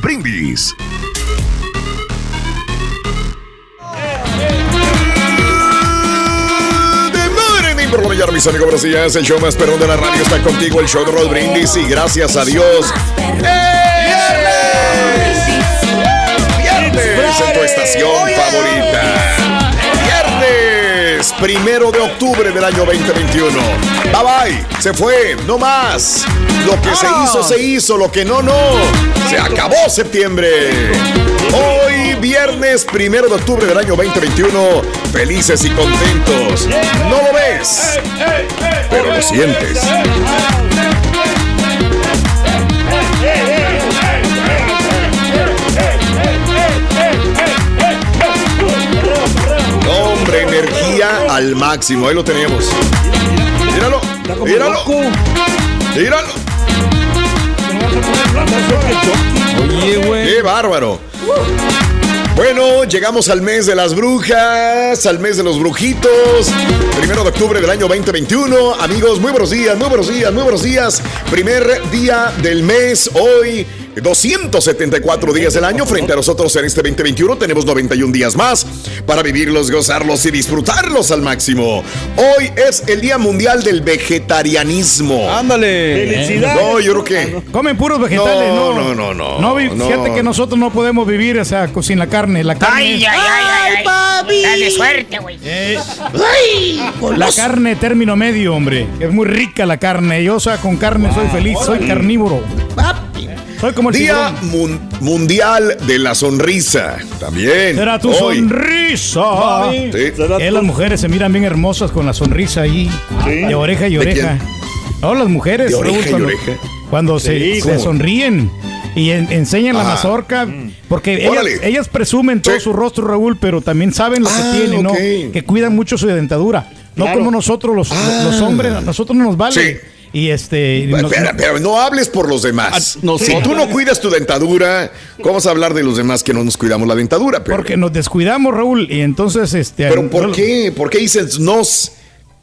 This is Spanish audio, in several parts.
Brindis. De morning, por la mis amigos, buenos días. El show más perrón de la radio está contigo, el show de Raúl Brindis. Y gracias a Dios. ¡Viernes! ¡Viernes en tu estación favorita! ¡Viernes! Primero de octubre del año 2021. Bye bye, se fue, no más. Lo que se hizo, se hizo, lo que no, no. Se acabó septiembre. Hoy, viernes primero de octubre del año 2021. Felices y contentos. No lo ves, pero lo sientes. Al máximo. Ahí lo tenemos. Míralo. Míralo. Míralo. Oye, güey. ¡Qué bárbaro! Bueno, llegamos al mes de las brujas, al mes de los brujitos. Primero de octubre del año 2021. Amigos, muy buenos días, muy buenos días, muy buenos días. Primer día del mes, hoy 274 días del año. Frente a nosotros en este 2021 tenemos 91 días más para vivirlos, gozarlos y disfrutarlos al máximo. Hoy es el Día Mundial del Vegetarianismo. Ándale. Felicidades. No, yo creo que... Comen puros vegetales, No, ¿no? no, no, no. No, fíjate No. que nosotros no podemos vivir, o sea, sin la carne. La carne, Ay, ay, ay, ay, papi. Dale suerte, güey. Eh, ¡Ay! la carne término medio, hombre. Es muy rica la carne. Yo, o sea, con carne soy feliz, soy carnívoro. Papi. Soy como el Día mun- Mundial de la Sonrisa. También. Será tu Hoy. sonrisa. Sí. Que las mujeres se miran bien hermosas con la sonrisa ahí. De oreja y ¿De oreja. No, las mujeres. De oreja Raúl, y cuando, oreja. Cuando se, Sí, se ¿cómo? sonríen y en- enseñan la Ah. mazorca. Porque ellas, ellas presumen todo Sí. su rostro, Raúl, pero también saben lo Ah, que tienen, ¿no? Que cuidan mucho su dentadura. No Claro. como nosotros, los, Ah. los hombres. A nosotros no nos vale. Sí. Y este. nos- pero no hables por los demás. Ah, no, si tú no cuidas tu dentadura, ¿cómo vas a hablar de los demás que no nos cuidamos la dentadura? Pero, porque nos descuidamos, Raúl. Y entonces, este. pero ¿por qué? ¿Por qué dices nos?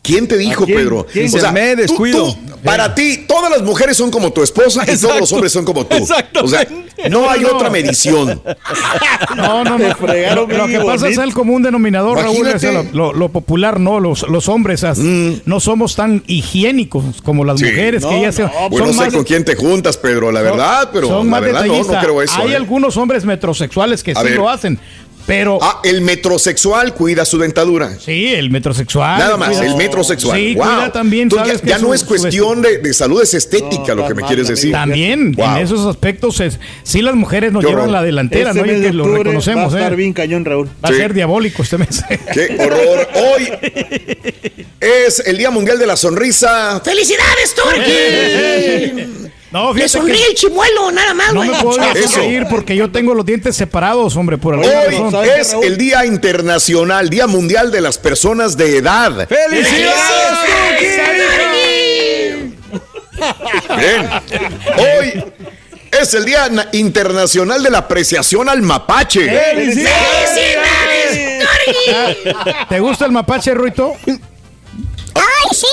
¿Quién te dijo, quién? Pedro? ¿Quién dice, "Me tú- descuido"? tú- para ti, todas las mujeres son como tu esposa y todos los hombres son como tú. O sea, no hay No, no. otra medición. No, no, no. fregaron Lo, lo que pasa es el común denominador, Raúl, Imagínate. o sea, lo, lo- lo popular, ¿no? Los, los hombres as- no somos tan higiénicos como las Sí. mujeres, que No, ellas se- no, son Bueno, no sé más, con quién te juntas, Pedro, la verdad, pero son la más verdad no, creo eso. Hay ¿eh? algunos hombres metrosexuales que A sí ver. lo hacen, pero Ah, el metrosexual cuida su dentadura. sí, el metrosexual. Nada más, cuida- el metrosexual. Sí, Wow. cuida también, Entonces, sabes ya, que ya no es cuestión de, de salud, es estética No, lo que me quieres decir. También, Wow. en esos aspectos, es, sí las mujeres nos Qué llevan horror. la delantera, Este ¿no? Y que lo reconocemos, Va a estar ¿eh? bien cañón, Raúl. Va a ser diabólico este mes. Qué horror. Hoy es el Día Mundial de la Sonrisa. ¡Felicidades, Turki! No, Le fíjate sonríe que el chimuelo, nada más, no me puedo Eso. reír porque yo tengo los dientes separados, hombre, por alguna Hoy razón. ¿sabes qué, es el Día Internacional, Día Mundial de las Personas de Edad. Bien. Hoy es el Día Na- Internacional de la Apreciación al Mapache. ¡Felicidades, Turki! ¿Te gusta el mapache, Ruito? ¡Ay, sí!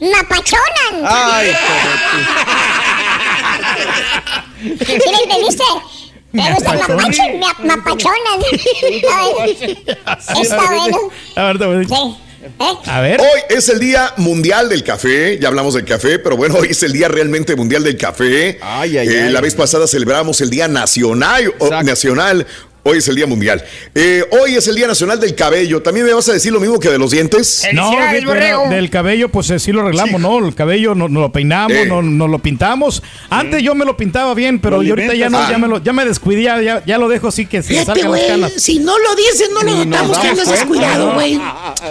¡Napachonan! Ay, ¿Sí entendiste? Me gusta el mapacho, me mapachonas. Está bueno. A ver, a ver. Sí. ¿Eh? A ver. Hoy es el Día Mundial del Café. Ya hablamos del café, pero bueno, hoy es el Día realmente mundial del café. Ay, ay, Eh, ay. La vez pasada celebramos el Día Nacional. o- nacional. Hoy es el Día Mundial. Eh, hoy es el Día Nacional del Cabello. ¿También me vas a decir lo mismo que de los dientes? No, del cabello, pues eh, sí lo arreglamos, ¿no? El cabello nos no lo peinamos, Eh. nos no lo pintamos. Antes yo me lo pintaba bien, pero yo ahorita ya no, ya me lo, ya me descuidé, ya, lo dejo así que se Fíjate, salgan las güey. canas. Si no lo dices, no lo notamos que andas descuidado, güey.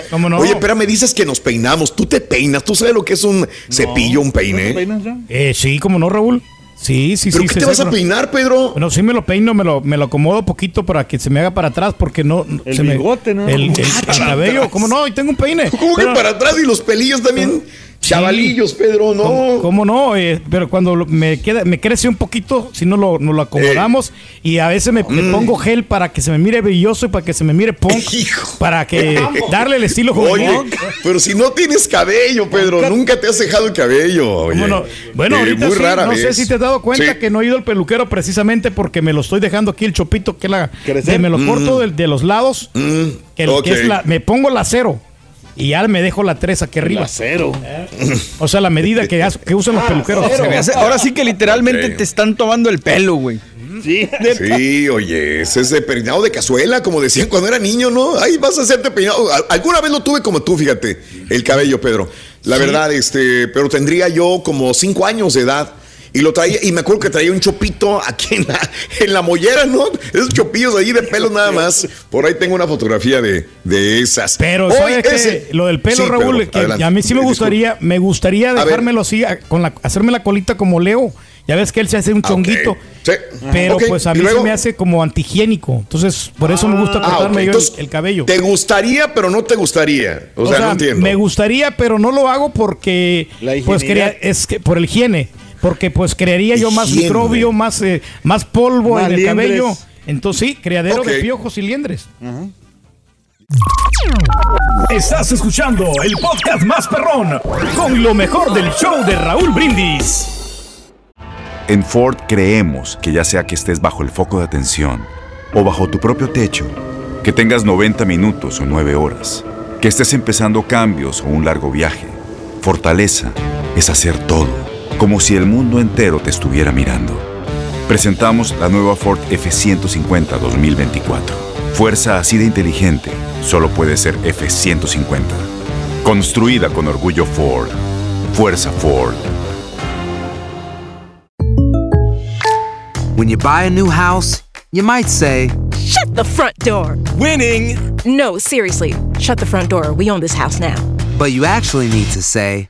¿Cómo no? Oye, pero me dices que nos peinamos. Tú te peinas. ¿Tú sabes lo que es un cepillo, un ¿No te peine? peinas ya? Eh, sí, ¿cómo no, Raúl? Sí, sí, ¿Pero sí. qué sí, te vas a pero- peinar, Pedro? Bueno, sí me lo peino, me lo, me lo acomodo poquito para que se me haga para atrás, porque no... El se me- bigote, ¿no? El, el- Ah, el cabello, ¿cómo no? Y tengo un peine. ¿Cómo que Pero- para atrás y los pelillos también? Chavalillos, Pedro, no. ¿Cómo, cómo no? Eh, pero cuando me queda, me crece un poquito, si no lo, nos lo acomodamos y a veces me, me Mm. pongo gel para que se me mire brilloso y para que se me mire punk, Hijo. para que darle el estilo Oye, pero si no tienes cabello, Pedro, nunca te has dejado el cabello. Oye. Bueno, Eh, ahorita muy sí, rara no sé si te has dado cuenta Sí. que no he ido al peluquero precisamente porque me lo estoy dejando aquí el chopito que la me lo corto de, de los lados, que, el- que Mm. ok. es la, me pongo la cero y ya me dejo la tres aquí arriba. Cero. O sea, la medida que, usan los peluqueros. Me hace- ahora sí que literalmente te están tomando el pelo, güey. Sí. Sí, oye, ese es de peinado de cazuela, como decían cuando era niño, ¿no? Ahí vas a hacerte peinado. Al- Alguna vez lo tuve como tú, fíjate, el cabello, Pedro. La verdad, este, pero tendría yo como cinco años de edad. Y lo traía, y me acuerdo que traía un chopito aquí en la, en la mollera, ¿no? Esos chopillos ahí de pelo nada más. Por ahí tengo una fotografía de, de esas. Pero Hoy ¿sabes es qué? el- Lo del pelo, Sí, Raúl, que adelante. a mí sí me gustaría, me gustaría dejármelo así, con la, hacerme la colita como Leo. Ya ves que él se hace un Ah, chonguito. Sí. Pero pues a ¿y mí luego? se me hace como antihigiénico. Entonces, por eso me gusta Ah, cortarme yo el- Entonces, el, cabello. Te gustaría, pero no te gustaría. O, sea, no entiendo. me gustaría, pero no lo hago porque La pues crea- es que por el higiene, porque pues crearía yo más Higiene. microbio, más eh, más polvo Más en el liendres. cabello. Entonces sí, criadero de piojos y liendres. Estás escuchando el podcast más perrón con lo mejor del show de Raúl Brindis. En Ford creemos que ya sea que estés bajo el foco de atención o bajo tu propio techo, que tengas 90 minutos o 9 horas, que estés empezando cambios o un largo viaje, fortaleza es hacer todo, como si el mundo entero te estuviera mirando. Presentamos la nueva Ford F150 2024. Fuerza así de inteligente solo puede ser F150. Construida con orgullo Ford. Fuerza Ford. When you buy a new house, you might say, Shut the front door. Winning. No, seriously. Shut the front door. We own this house now. but you actually need to say,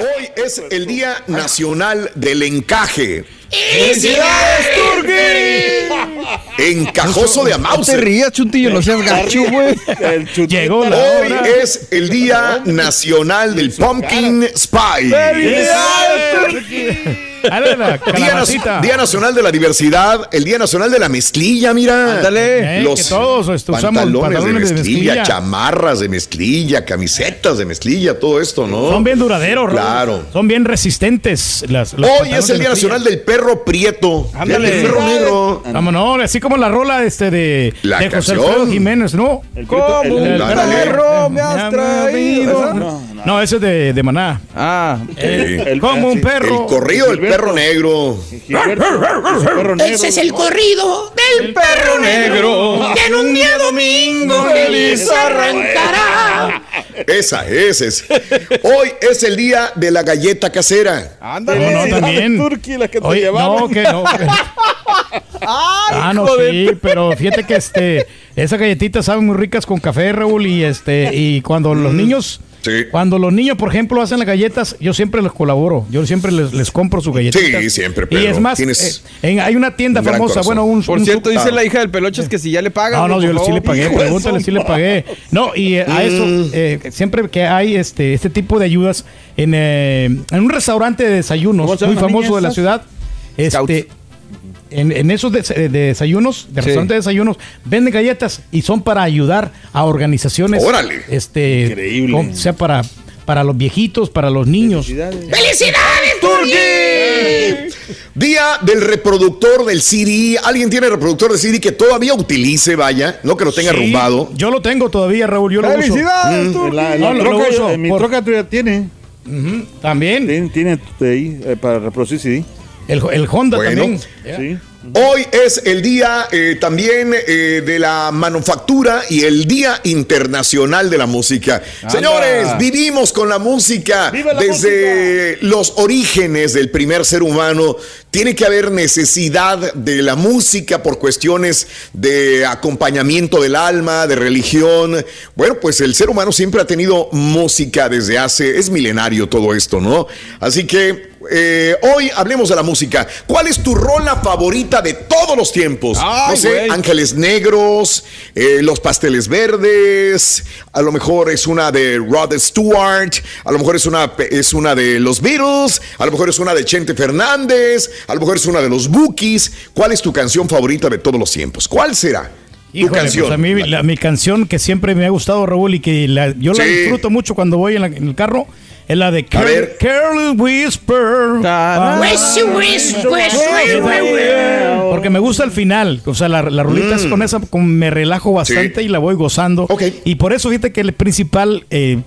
Hoy es el Día Nacional del Encaje. ¡Felicidades, Encajoso de No Amauser. te rías, chuntillo, no seas gacho, güey. Llegó la Hoy hora. es el Día Nacional del Pumpkin Spy. Dale Día, Día Nacional de la Diversidad, el Día Nacional de la Mezclilla, mira. Ándale. Eh, Los que todos, usamos pantalones, pantalones de, de mezclilla, chamarras de mezclilla, camisetas de mezclilla, todo esto, ¿no? Son bien duraderos. Claro. Son bien resistentes. Las, los Hoy es el Día. Nacional del Perro Prieto. Ándale. El perro negro. Vámonos, así como la rola este de, La de José. Alfredo Jiménez, ¿no? Como el- un el- perro me has traído. No, no, ese es de, de Maná. Ah, Eh, como un perro. El corrido del perro negro. Ese es el corrido del perro negro. Que en un día domingo feliz arrancará. Esa, esa es. Hoy es el día de la galleta casera. Ándale. No, no, también. Turqui, la que te Oye, llevaba. no, que no. ah, no, sí, pero fíjate que este, esas galletitas saben muy ricas con café, Raúl, y este, y cuando los niños, Sí. cuando los niños, por ejemplo, hacen las galletas, yo siempre les colaboro, yo siempre les, les compro sus galletitas. Sí, siempre, Y es más, eh, en- hay una tienda un famosa, bueno, un, Por un cierto, dice la hija del peloches que si ya le pagan. no, no, yo sí le pagué, pregúntale si le pagué. No, y eh, a eso, Mm. eh, siempre que hay este, este tipo de ayudas en, eh, en un restaurante de desayunos ¿Cómo se muy famoso de la ciudad, este, en, en esos des- de, desayunos, de Sí. restaurantes de desayunos, venden galletas y son para ayudar a organizaciones. Órale. Este, Increíble. con- sea para, para los viejitos, para los niños. ¡Felicidades, Turquí! Día del reproductor del CD. ¿Alguien tiene reproductor de CD que todavía utilice, vaya? No que lo tenga Sí, arrumbado. Yo lo tengo todavía, Raúl, yo lo uso. ¡Felicidades, Mm. Turqui! La, la No, lo- lo troca, uso eh, mi por- troca todavía tiene. También. Tiene, tiene ahí eh, para reproducir CD. El, el Honda Bueno. también. Sí. Hoy es el día eh, también eh, de la manufactura y el Día Internacional de la Música. Señores, vivimos con la música ¡Viva la desde los orígenes del primer ser humano. Tiene que haber necesidad de la música por cuestiones de acompañamiento del alma, de religión. Bueno, pues el ser humano siempre ha tenido música desde hace, es milenario todo esto, ¿no? Así que eh, hoy hablemos de la música. ¿Cuál es tu rola favorita de todos los tiempos? Ay, no sé. Ángeles Negros, eh, Los Pasteles Verdes, a lo mejor es una de Rod Stewart, a lo mejor es una, es una de los Beatles, a lo mejor es una de Chente Fernández, a lo mejor es una de los Bookies. ¿Cuál es tu canción favorita de todos los tiempos? ¿Cuál será? tu Híjole, canción. pues a mí la- mi canción que siempre me ha gustado, Raúl, y que la- yo la Sí. disfruto mucho cuando voy en, la- en el carro, es la de. Carly Whisper. Ah. Porque me gusta el final, o sea, la, la rolita es con esa como me relajo bastante Mm. Sí. y la voy gozando. Y por eso fíjate que el principal, eh,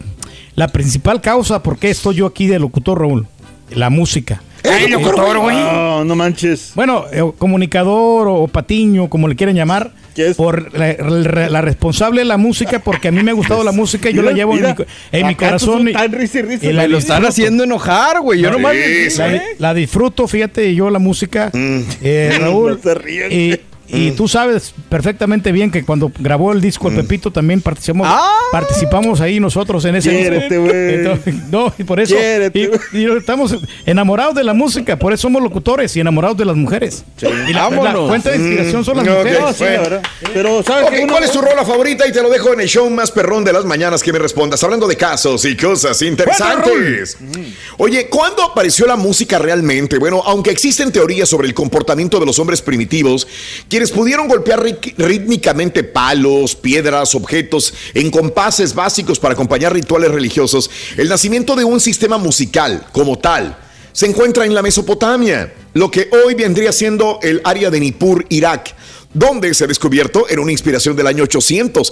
la principal causa por qué estoy yo aquí de locutor, Raúl, la música. Locutor, güey. No, no manches. Bueno, eh, comunicador o patiño, como le quieran llamar, ¿Qué es? por la, la- la responsable de la música, porque a mí me ha gustado la música y yo la Mira, llevo en mi, co- en mi corazón. y- tan risa y risa. y la Me lo están disfruto. haciendo enojar, güey. Yo No, nomás. La, la disfruto, fíjate, yo la música, eh, Raúl. No se ríen. y, y tú sabes perfectamente bien que cuando grabó el disco El Pepito también participamos, Ah. participamos ahí nosotros en ese Quiérete, disco. Entonces, No, y por eso. Y- y estamos enamorados de la música, por eso somos locutores y enamorados de las mujeres. Y la, la fuente de inspiración son las Mm, mujeres. No, sí, la verdad. Pero, ¿cuál es tu rola favorita? Y te lo dejo en el show más perrón de las mañanas que me respondas, hablando de casos y cosas interesantes. Oye, ¿cuándo apareció la música realmente? Bueno, aunque existen teorías sobre el comportamiento de los hombres primitivos, pudieron golpear rítmicamente palos, piedras, objetos en compases básicos para acompañar rituales religiosos, el nacimiento de un sistema musical como tal se encuentra en la Mesopotamia, lo que hoy vendría siendo el área de Nippur, Irak, donde se ha descubierto en una inspiración del año 800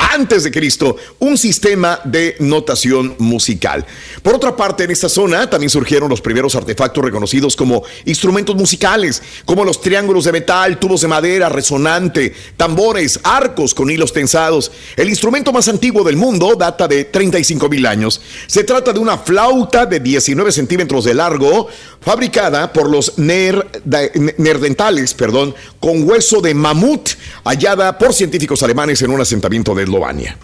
antes de Cristo, un sistema de notación musical. Por otra parte, en esta zona también surgieron los primeros artefactos reconocidos como instrumentos musicales, como los triángulos de metal, tubos de madera, resonante, tambores, arcos con hilos tensados. El instrumento más antiguo del mundo data de 35 mil años. Se trata de una flauta de 19 centímetros de largo, fabricada por los neerda- neandertales, perdón, con hueso de mamut, hallada por científicos alemanes en un asentamiento de Eslovenia.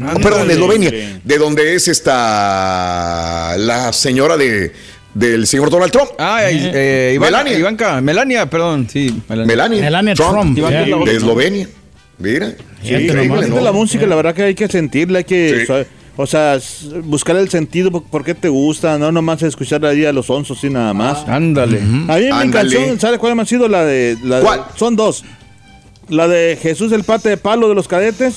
Oh, perdón, de Eslovenia, de donde es esta la señora de del señor Donald Trump. Ah, eh, Iván- Melania. Ivanka, Melania, perdón, sí. Melania, Melania Trump, de Eslovenia. Mira, Sí, increíble, ¿no? de la música, la verdad que hay que sentirla, hay que Sí. O sea, buscar el sentido por, qué te gusta, no nomás escuchar ahí a los onzos y nada más. Ándale. A mí mi Ándale. canción, ¿sabes cuál ha sido? La de, la. Son dos. La de Jesús el pate de palo de los cadetes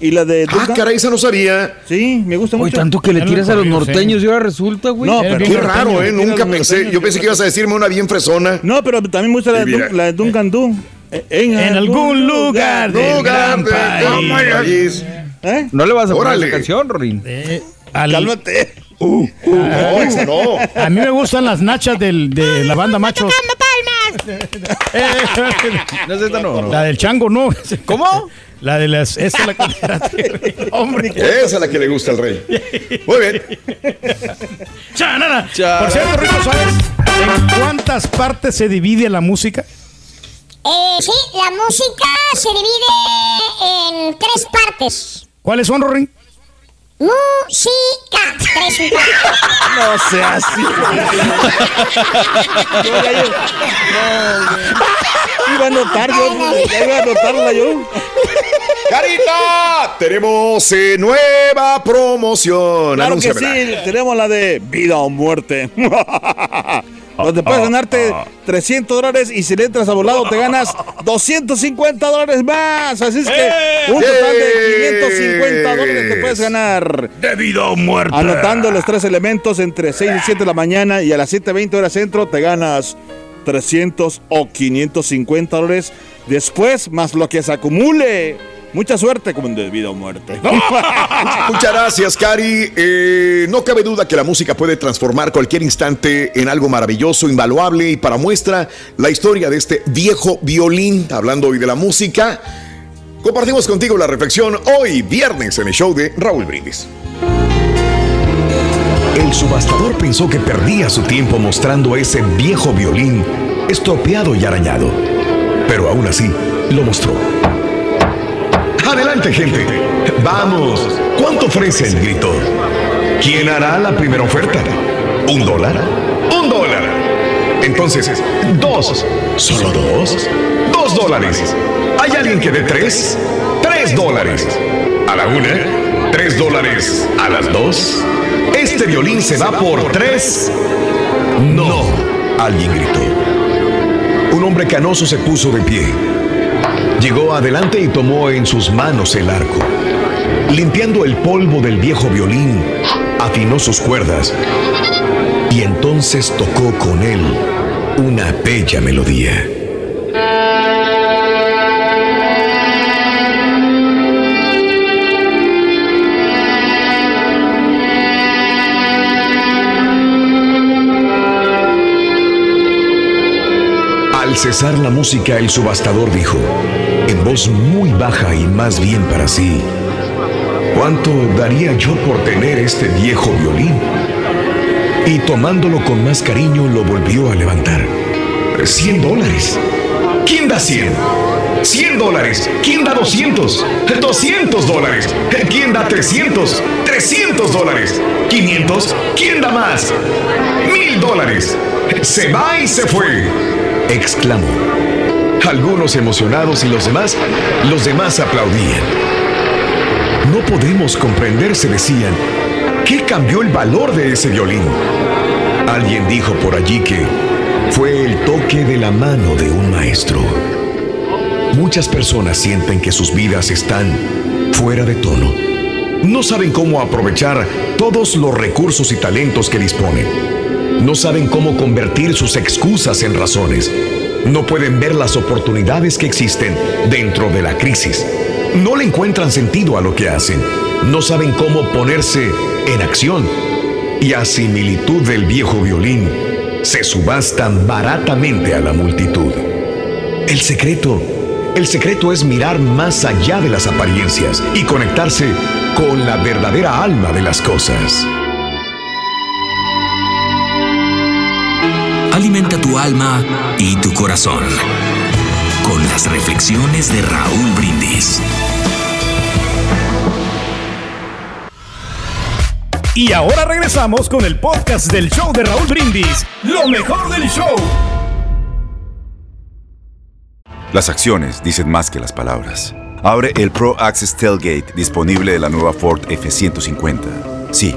y la de... Ah, Duncan. caray, esa no sabía. Sí, me gusta Oye, mucho. tanto que le tiras a los sí. norteños y ahora resulta, güey. No, pero... Qué norteño. raro, ¿eh? Nunca pensé. norteños, Yo pensé que ibas a decirme una bien fresona. No, pero también me gusta la, de la de Duncan Du. Eh, En, En algún lugar del Lugar gran de- del país. país. ¿Eh? No le vas a poner Órale. esa canción, Rorín. Eh, al- Cálmate. No, esa no. a mí me gustan las nachas del, de la banda Machos. Eh, No es esta, no. la del chango, no. ¿Cómo? La de las. Esa es la que. Hombre. Esa es la que le gusta al rey. Muy bien. Chanana. Cha- Por cierto, Rico, ¿sabes en cuántas partes se divide la música? Eh, sí, la música se divide en tres partes. ¿Cuáles son, Rorín? Música. No sea así. Yo ya yo- no, iba a anotar yo, ya iba a anotarla yo. Carita, tenemos eh, nueva promoción. Claro que Anúnciamela. sí, tenemos la de vida o muerte. Donde puedes ganarte 300 dólares y si le entras a volado te ganas 250 dólares más. Así es que un total de 550 dólares te puedes ganar. De vida o muerte. Anotando los tres elementos entre 6 y 7 de la mañana y a las 7.20 horas centro te ganas 300 o 550 dólares. Después, más lo que se acumule. Mucha suerte como en de vida o muerte. Muchas gracias, Cari. Eh, no cabe duda que la música puede transformar cualquier instante en algo maravilloso, invaluable y para muestra la historia de este viejo violín. Hablando hoy de la música, compartimos contigo la reflexión hoy, viernes, en el show de Raúl Brindis. El subastador pensó que perdía su tiempo mostrando ese viejo violín estropeado y arañado. Pero aún así, lo mostró. Adelante, gente. Vamos. ¿Cuánto ofrecen? gritó. ¿Quién hará la primera oferta? ¿Un dólar? ¡Un dólar! Entonces, dos. ¿Solo dos? Dos dólares. ¿Hay alguien que dé tres? Tres dólares. ¿A la una? ¿Tres dólares? ¿A las dos? Este violín se va por tres. No. Alguien gritó. Un hombre canoso se puso de pie. Llegó adelante y tomó en sus manos el arco. Limpiando el polvo del viejo violín, afinó sus cuerdas y entonces tocó con él una bella melodía. Al cesar la música, el subastador dijo, en voz muy baja y más bien para sí, ¿cuánto daría yo por tener este viejo violín? Y tomándolo con más cariño, lo volvió a levantar. ¡Cien dólares! ¿Quién da cien? ¡Cien dólares! ¿Quién da doscientos? ¡Doscientos dólares! ¿Quién da trescientos? ¡Trescientos dólares! ¿Quinientos? ¿Quién da más? ¡Mil dólares! ¡Se va y se fue! exclamó. Algunos emocionados y los demás, los demás aplaudían. No podemos comprender, se decían, ¿qué cambió el valor de ese violín? Alguien dijo por allí que fue el toque de la mano de un maestro. Muchas personas sienten que sus vidas están fuera de tono. No saben cómo aprovechar todos los recursos y talentos que disponen. No saben cómo convertir sus excusas en razones. No pueden ver las oportunidades que existen dentro de la crisis. No le encuentran sentido a lo que hacen. No saben cómo ponerse en acción. Y a similitud del viejo violín, se subastan baratamente a la multitud. El secreto, el secreto es mirar más allá de las apariencias y conectarse con la verdadera alma de las cosas. Alimenta tu alma y tu corazón con las reflexiones de Raúl Brindis. Y ahora regresamos con el podcast del show de Raúl Brindis. Lo mejor del show. Las acciones dicen más que las palabras. Abre el Pro Access Tailgate disponible de la nueva Ford F-150. Sí,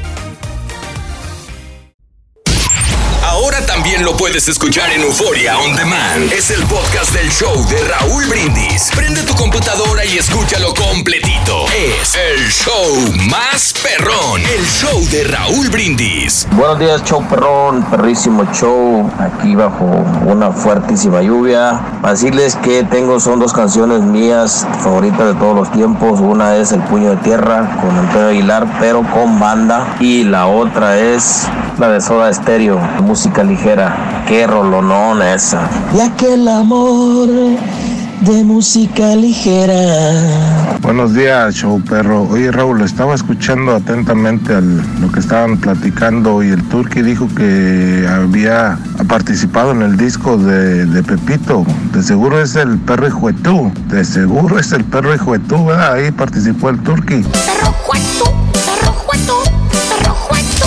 Ahora también lo puedes escuchar en Euforia On Demand. Es el podcast del show de Raúl Brindis. Prende tu computadora y escúchalo completito. Es el show más perrón. El show de Raúl Brindis. Buenos días, show perrón, perrísimo show, aquí bajo una fuertísima lluvia. Para decirles que tengo, son dos canciones mías favoritas de todos los tiempos. Una es El Puño de Tierra con Antonio Aguilar, pero con banda. Y la otra es la de Soda Stereo, música ligera. Qué rolonón esa. Y aquel amor de música ligera. Buenos días, show perro. Oye, Raúl, estaba escuchando atentamente al- lo que estaban platicando y el Turqui dijo que había participado en el disco de, de Pepito. De seguro es el perro Hijuetú. De seguro es el perro Hijuetú, ¿verdad? Ahí participó el Turqui. Perro jueto, perro jueto, perro jueto.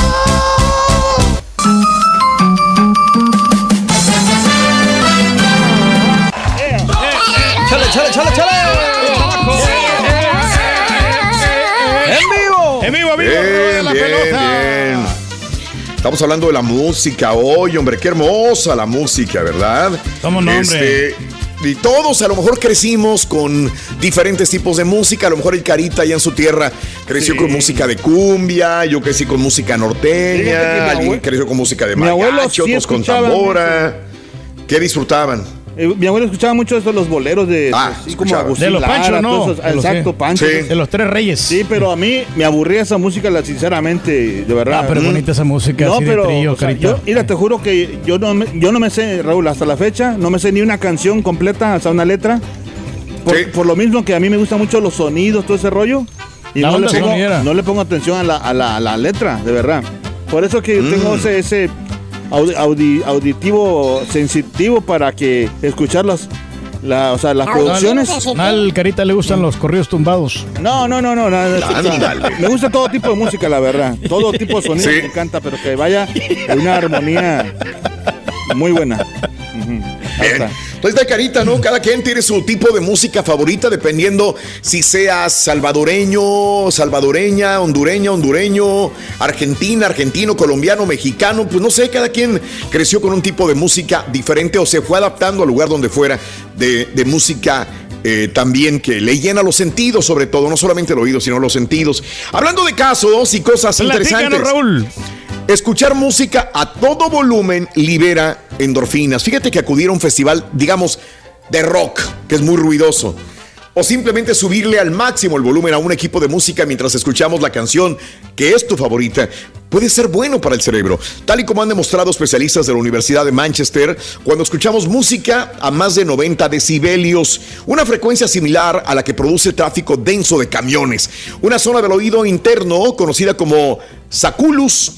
¡Chale, chale, chale, chale! ¡En vivo! ¡En vivo, amigo! Bien, la bien, pelota! bien. Estamos hablando de la música hoy, hombre, qué hermosa la música, ¿verdad? ¿Cómo no, hombre? Este, y todos a lo mejor crecimos con diferentes tipos de música. A lo mejor el Carita allá en su tierra creció Sí. con música de cumbia, yo crecí con música norteña, alguien creció con música de mi abuelo mariachi, sí otros con tambora. ¿Qué disfrutaban? Eh, mi abuelo escuchaba mucho esto, los boleros de, Ah, así como. Agustín De los Lara, Pancho, ¿no? todos esos- De los- exacto, sí. Pancho. Sí. De los tres reyes. Sí, pero a mí me aburría esa música, la, sinceramente, de verdad. Ah, pero Mm. bonita esa música, No, así de trío, o sea, yo, mira, te juro que yo no, me, yo no me sé, Raúl, hasta la fecha, no me sé ni una canción completa, hasta una letra. Por, Sí. por lo mismo que a mí me gustan mucho los sonidos, todo ese rollo. Y no le, pongo, sonidera. no le pongo atención a la, a la- a la letra, de verdad. Por eso que Mm. tengo ese, ese audi- audi- auditivo sensitivo para que escuchar las, la, o sea, las producciones. Al Carita le gustan los corridos tumbados. No, no, no, no. nada, Ándale. me gusta todo tipo de música, la verdad. Todo tipo de sonido Sí. me encanta, pero que vaya en una armonía muy buena. Bien. Entonces, de carita, ¿no? Cada quien tiene su tipo de música favorita, dependiendo si seas salvadoreño, salvadoreña, hondureña, hondureño, argentina, argentino, colombiano, mexicano. Pues no sé, cada quien creció con un tipo de música diferente o se fue adaptando al lugar donde fuera de, de música. eh, también que le llena los sentidos, sobre todo, no solamente el oído, sino los sentidos. Hablando de casos y cosas Platícanos, interesantes. Raúl. Escuchar música a todo volumen libera endorfinas. Fíjate que acudir a un festival, digamos, de rock, que es muy ruidoso. o simplemente subirle al máximo el volumen a un equipo de música mientras escuchamos la canción que es tu favorita puede ser bueno para el cerebro, tal y como han demostrado especialistas de la Universidad de Manchester cuando escuchamos música a más de 90 decibelios, una frecuencia similar a la que produce tráfico denso de camiones. Una zona del oído interno conocida como saculus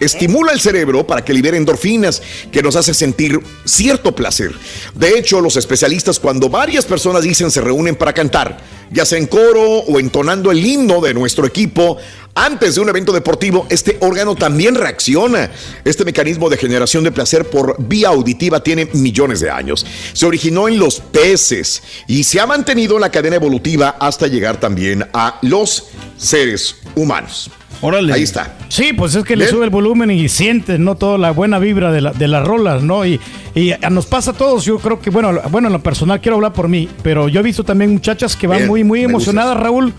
estimula el cerebro para que libere endorfinas que nos hace sentir cierto placer. De hecho, los especialistas cuando varias personas dicen se reúnen para cantar, ya sea en coro o entonando el himno de nuestro equipo, antes de un evento deportivo, este órgano también reacciona. Este mecanismo de generación de placer por vía auditiva tiene millones de años. Se originó en los peces y se ha mantenido en la cadena evolutiva hasta llegar también a los seres humanos. Órale. Ahí está. Sí, pues es que le sube el volumen y sientes, ¿no? Toda la buena vibra de, la- de las rolas, ¿no? Y, y a- nos pasa a todos, yo creo que, bueno, bueno, en lo personal quiero hablar por mí, pero yo he visto también muchachas que van Bien, muy, muy emocionadas, Raúl,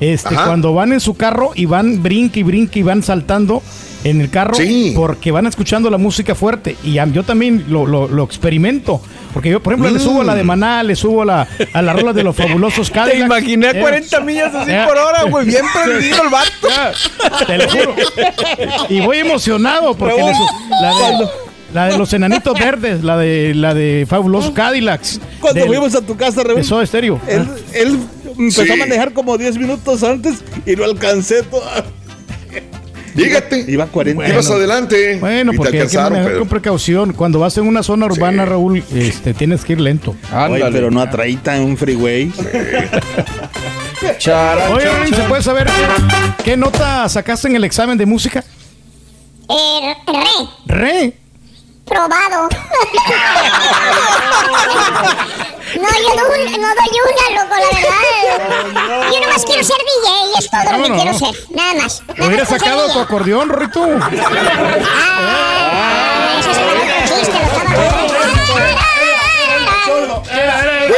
este, Ajá. cuando van en su carro y van brinque y brinque y van saltando en el carro porque van escuchando la música fuerte y yo también lo, lo- lo experimento porque yo por ejemplo le subo a la de Maná le subo a la a la rola de los fabulosos Cadillacs imaginé a Eh, 40 millas así eh, por hora, güey, bien prendido el vato. te lo juro. Y voy emocionado porque le la, de, la de los enanitos verdes, la de la de Fabulosos Cadillacs. Cuando del- fuimos a tu casa, Raúl. de Soda Stereo. Él, él empezó Sí. a manejar como 10 minutos antes y lo alcancé toda. Dígate. Iba a 40. Ibas adelante. Bueno, y te porque hay que manejar con precaución. Cuando vas en una zona urbana, Raúl, este, tienes que ir lento. Oye, pero no atraíta en un freeway. Oye, Rin, ¿se puede saber qué nota sacaste en el examen de música? Eh, re, Re. probado. No, yo no, no doy una, loco, la verdad. Yo nomás quiero ser DJ, es todo lo que quiero ser. Nada más. Nada Hubiera más por ser sacado tu acordeón, Rito. Ah,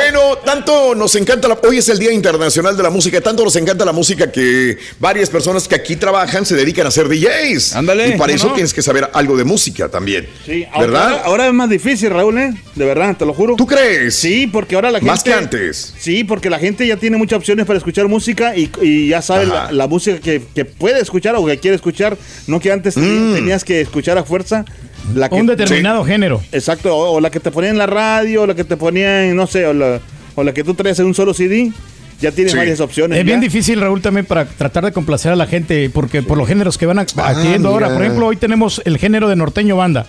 Bueno, tanto nos encanta la. Hoy es el Día Internacional de la Música. Tanto nos encanta la música que varias personas que aquí trabajan se dedican a ser DJs. Ándale. Y para eso tienes que saber algo de música también. Sí, ahora- ¿Verdad? Ahora, ahora es más difícil, Raúl, ¿eh? De verdad, te lo juro. ¿Tú crees? Sí, porque ahora la gente. Más que antes. Sí, porque la gente ya tiene muchas opciones para escuchar música y, y ya sabe la, la música que, que puede escuchar o que quiere escuchar. No que antes Mm. tenías que escuchar a fuerza. La que, Un determinado género. Exacto, o, o la que te ponían en la radio, o la que te ponían, no sé, o la, o la que tú traes en un solo CD. Ya tienes Sí. varias opciones. Es ya. bien difícil, Raúl, también para tratar de complacer a la gente, porque por los géneros que van a- adquiriendo ahora, por ejemplo, hoy tenemos el género de norteño banda.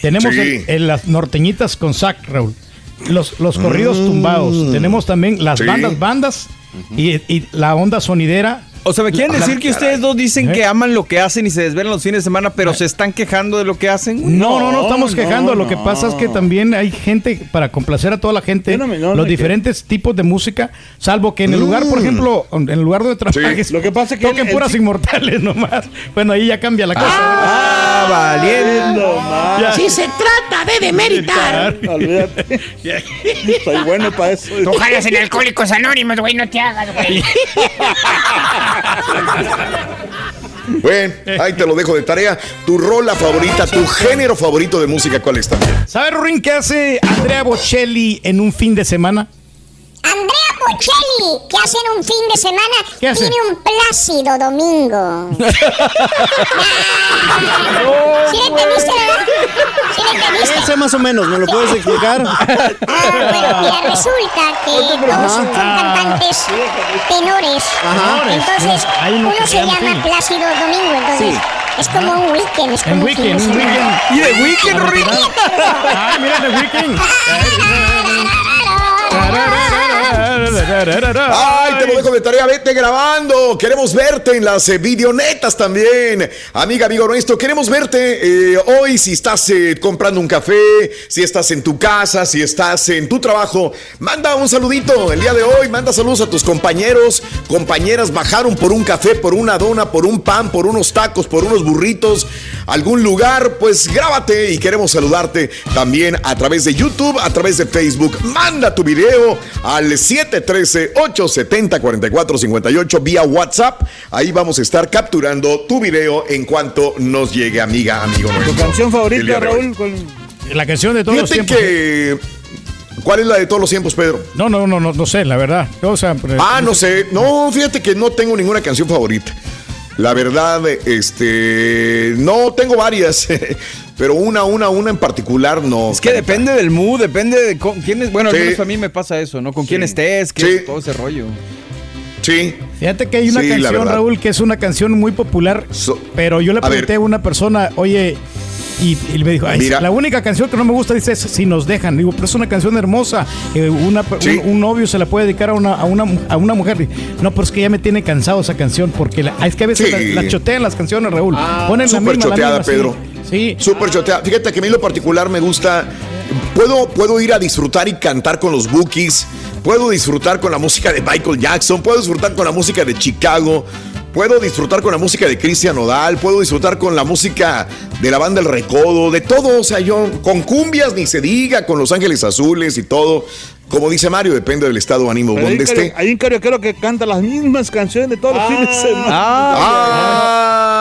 Tenemos Sí. el- el- las norteñitas con sac, Raúl. Los, los corridos Mm. tumbados. Tenemos también las Sí. bandas, bandas y, y la onda sonidera. O sea, ¿me quieren La- decir que ustedes dos dicen ¿Eh? que aman lo que hacen y se desvelan los fines de semana, pero se están quejando de lo que hacen? No, no, no estamos no, quejando. Lo que no. pasa es que también hay gente para complacer a toda la gente, no me- no los diferentes tipos de música, salvo que en el lugar, por Mm. ejemplo, en el lugar donde trabajes, Lo que pasa es que toquen el- el puras chi- inmortales nomás. Bueno, ahí ya cambia la cosa. Ah, valiendo. Ya. Si se trata de demeritar. Olvídate. Soy bueno para eso. Tú jalas en Alcohólicos Anónimos, güey, no te hagas, güey. Bueno, ahí te lo dejo de tarea. Tu rola favorita, tu género favorito de música, ¿cuál es también? ¿Sabe, Ruin, qué hace Andrea Bocelli en un fin de semana? Andrea Bocelli, que hace en un fin de semana, ¿Qué hace? tiene un plácido domingo. ¿Sí le entendiste, verdad? ¿Sí le entendiste? Ese más o menos, ¿me lo puedes explicar? Ah, bueno, mira, resulta que todos son cantantes tenores. Tenores. Entonces, Hay uno se llama. Plácido Domingo. Entonces, es como un weekend. Es como un de Weekend, un. Weekend. ¿Y de Weekend, Rick? Ah, mira, The Weekend. Ay, te lo dejo de tarea, vete grabando. Queremos verte en las eh, videonetas también. Amiga, amigo nuestro, queremos verte eh, hoy si estás eh, comprando un café, si estás en tu casa, si estás en tu trabajo. Manda un saludito el día de hoy, manda saludos a tus compañeros, compañeras. Bajaron por un café, por una dona, por un pan, por unos tacos, por unos burritos, algún lugar. Pues grábate y queremos saludarte también a través de YouTube, a través de Facebook. Manda tu video al 713-870-4458 vía WhatsApp. Ahí vamos a estar capturando tu video en cuanto nos llegue, amiga, amigo ¿Tu nuestro. canción favorita. Raúl? ¿Cuál? La canción de todos los Fíjate tiempos. que ¿Cuál es la de todos los tiempos, Pedro? No, no, no, no, no sé, la verdad. O sea, ah, no sé. No, fíjate que no tengo ninguna canción favorita. La verdad, este, no tengo varias, pero una, una, una en particular no. Es que depende del mood, depende de con quién es. Bueno, al menos a mí me pasa eso, ¿no? Con quién estés, que todo ese rollo. Sí. Fíjate que hay una canción, Raúl, que es una canción muy popular, pero yo le pregunté a, una persona, oye, y, me dijo, la única canción que no me gusta, dice, es Si nos dejan. Digo, pero es una canción hermosa. una, un, novio se la puede dedicar a una, a una, a una mujer. No, pero es que ya me tiene cansado esa canción, porque es que a veces la, chotean las canciones, Raúl. Ah, Ponen la misma, choteada, Pedro. Sí. Súper choteada. Fíjate que a mí lo particular me gusta. Puedo, puedo ir a disfrutar y cantar con los bookies. Puedo disfrutar con la música de Michael Jackson. Puedo disfrutar con la música de Chicago. Puedo disfrutar con la música de Cristian Odal, puedo disfrutar con la música de la banda El Recodo, de todo, o sea, yo con cumbias ni se diga, con Los Ángeles Azules y todo. Como dice Mario, depende del estado de ánimo donde esté. Hay un creo que canta las mismas canciones de todos los fines de semana. Ah,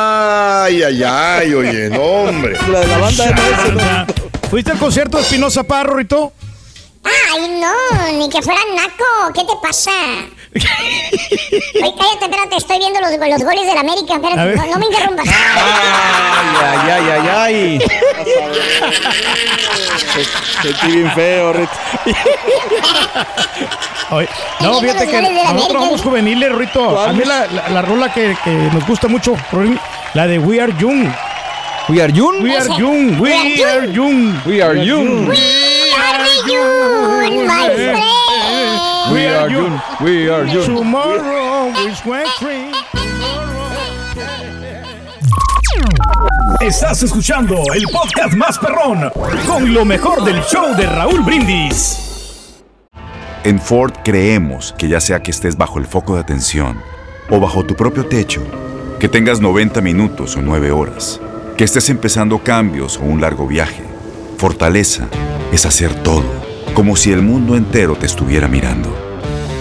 ay, ay, ay, oye, no, hombre. La de la banda de ¿Fuiste al concierto de Espinosa Parro, Rito? Ay, no, ni que fuera naco. ¿Qué te pasa? Oye, cállate, espérate, estoy viendo los, los goles del América. Espérate, no, me interrumpas. Ay, ay, ay, ay, ay. bien feo, Rito. no, fíjate que nosotros somos juveniles, Rito. A mí la, la, la rola que, que, nos gusta mucho, la de We Are Young. We Are Young? We Are Young. We Are Young. We Are Young. We Are Young, my friend. We Are Young. We Are Young. Tomorrow is free. Estás escuchando el podcast más perrón con lo mejor del show de Raúl Brindis. En Ford creemos que ya sea que estés bajo el foco de atención o bajo tu propio techo, que tengas 90 minutos o 9 horas, que estés empezando cambios o un largo viaje, fortaleza es hacer todo, como si el mundo entero te estuviera mirando.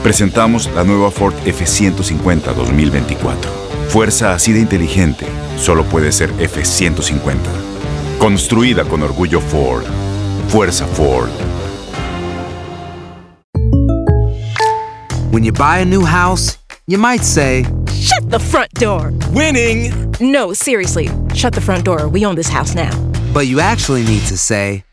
Presentamos la nueva Ford F150 2024. Fuerza así de inteligente solo puede ser F150. Construida con orgullo Ford. Fuerza Ford. When you buy a new house, you might say, Shut the front door! Winning! No, seriously, shut the front door. We own this house now. But you actually need to say,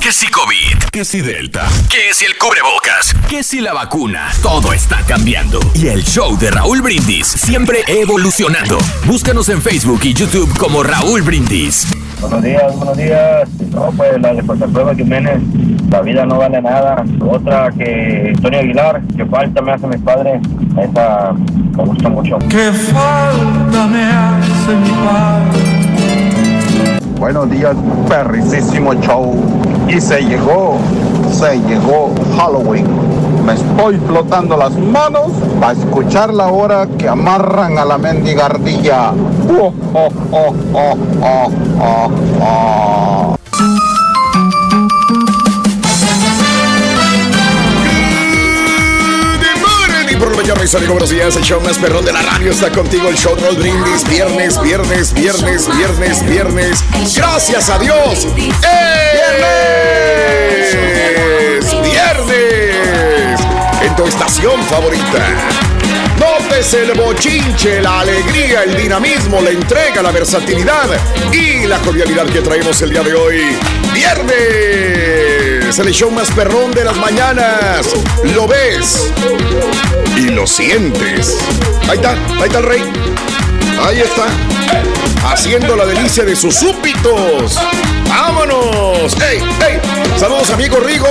¿Qué si COVID? ¿Qué si Delta? ¿Qué si el cubrebocas? ¿Qué si la vacuna? Todo está cambiando. Y el show de Raúl Brindis siempre evolucionando. Búscanos en Facebook y YouTube como Raúl Brindis. Buenos días, buenos días. No, pues la de José Prueba Jiménez, la vida no vale nada. Otra que Tony Aguilar, que falta me hace mis padres. Esa me gusta mucho. Que falta me hace mi padre. Buenos días, perricísimo show. Y se llegó, se llegó Halloween. Me estoy flotando las manos para escuchar la hora que amarran a la mendigardilla. Oh, oh, oh, oh, oh, oh. tardes, amigos. Buenos días. El show más perrón de la radio está contigo. El show Roll Brindis. Viernes, viernes, viernes, viernes, viernes. Gracias a Dios. ¡Viernes! ¡Viernes! En tu estación favorita. Nótese el bochinche, la alegría, el dinamismo, la entrega, la versatilidad y la cordialidad que traemos el día de hoy. Viernes, el show más perrón de las mañanas. Lo ves y lo sientes. Ahí está, ahí está el rey. Ahí está. Haciendo la delicia de sus súpitos. ¡Vámonos! ¡Ey, ey! Saludos, amigo Rigo.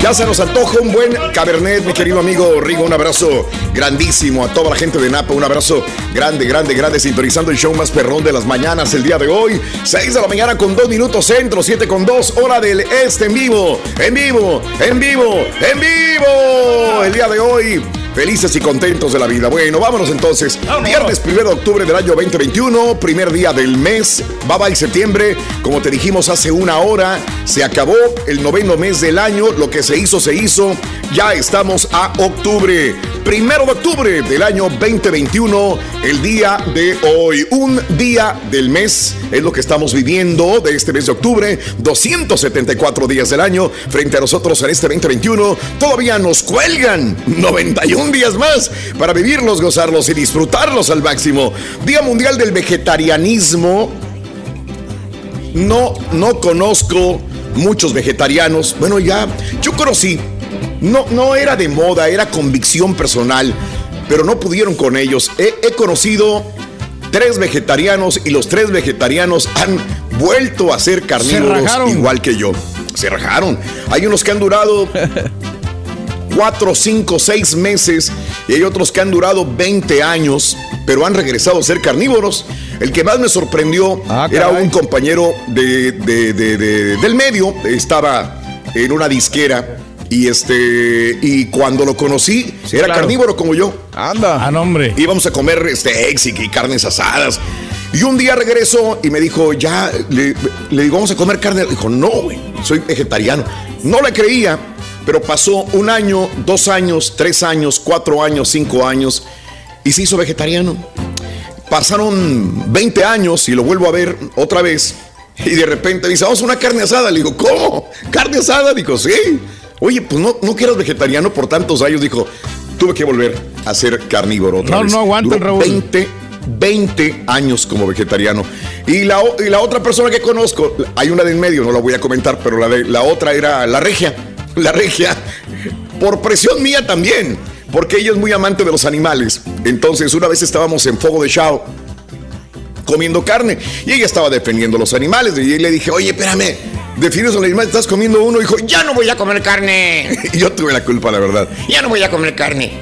Ya se nos antoja un buen Cabernet, mi querido amigo Rigo. Un abrazo grandísimo a toda la gente de Napa. Un abrazo grande, grande, grande. Sintonizando el show más perrón de las mañanas el día de hoy. 6 de la mañana con 2 minutos centro, 7 con 2, hora del este en vivo, en vivo, en vivo, en vivo. El día de hoy. Felices y contentos de la vida. Bueno, vámonos entonces. Viernes primero de octubre del año 2021, primer día del mes. Va el septiembre. Como te dijimos hace una hora, se acabó el noveno mes del año. Lo que se hizo, se hizo. Ya estamos a octubre. Primero de octubre del año 2021, el día de hoy. Un día del mes es lo que estamos viviendo de este mes de octubre. 274 días del año frente a nosotros en este 2021. Todavía nos cuelgan 91 días más para vivirlos, gozarlos y disfrutarlos al máximo. Día Mundial del Vegetarianismo. No, no conozco muchos vegetarianos. Bueno, ya, yo conocí. No, no era de moda, era convicción personal, pero no pudieron con ellos. He, he conocido tres vegetarianos y los tres vegetarianos han vuelto a ser carnívoros igual que yo. Se rajaron. Hay unos que han durado cuatro, cinco, seis meses y hay otros que han durado 20 años, pero han regresado a ser carnívoros. El que más me sorprendió era un compañero de, de- de- de- del medio, estaba en una disquera y este y cuando lo conocí era claro. carnívoro como yo. Anda. Ah, no, hombre. Íbamos a comer este ex y, y carnes asadas. Y un día regresó y me dijo, ya, le, le digo, vamos a comer carne. Dijo, no, güey, soy vegetariano. No le creía, pero pasó un año, dos años, tres años, cuatro años, cinco años y se hizo vegetariano. Pasaron 20 años y lo vuelvo a ver otra vez. Y de repente dice, vamos a una carne asada. Le digo, ¿cómo? ¿Carne asada? Dijo, sí. Oye, pues no, no que eras vegetariano por tantos años. Dijo, tuve que volver a ser carnívoro otra No, vez. no aguantan, Duró Raúl. 20, 20 años como vegetariano. Y la, y la otra persona que conozco, hay una de en medio, no la voy a comentar, pero la, de, la otra era la regia. La regia, por presión mía también, porque ella es muy amante de los animales. Entonces, una vez estábamos en Fuego de Chao comiendo carne y ella estaba defendiendo los animales. Y le dije, oye, espérame, defiendes a los animales, estás comiendo uno. Dijo, ya no voy a comer carne. y yo tuve la culpa, la verdad. Ya no voy a comer carne.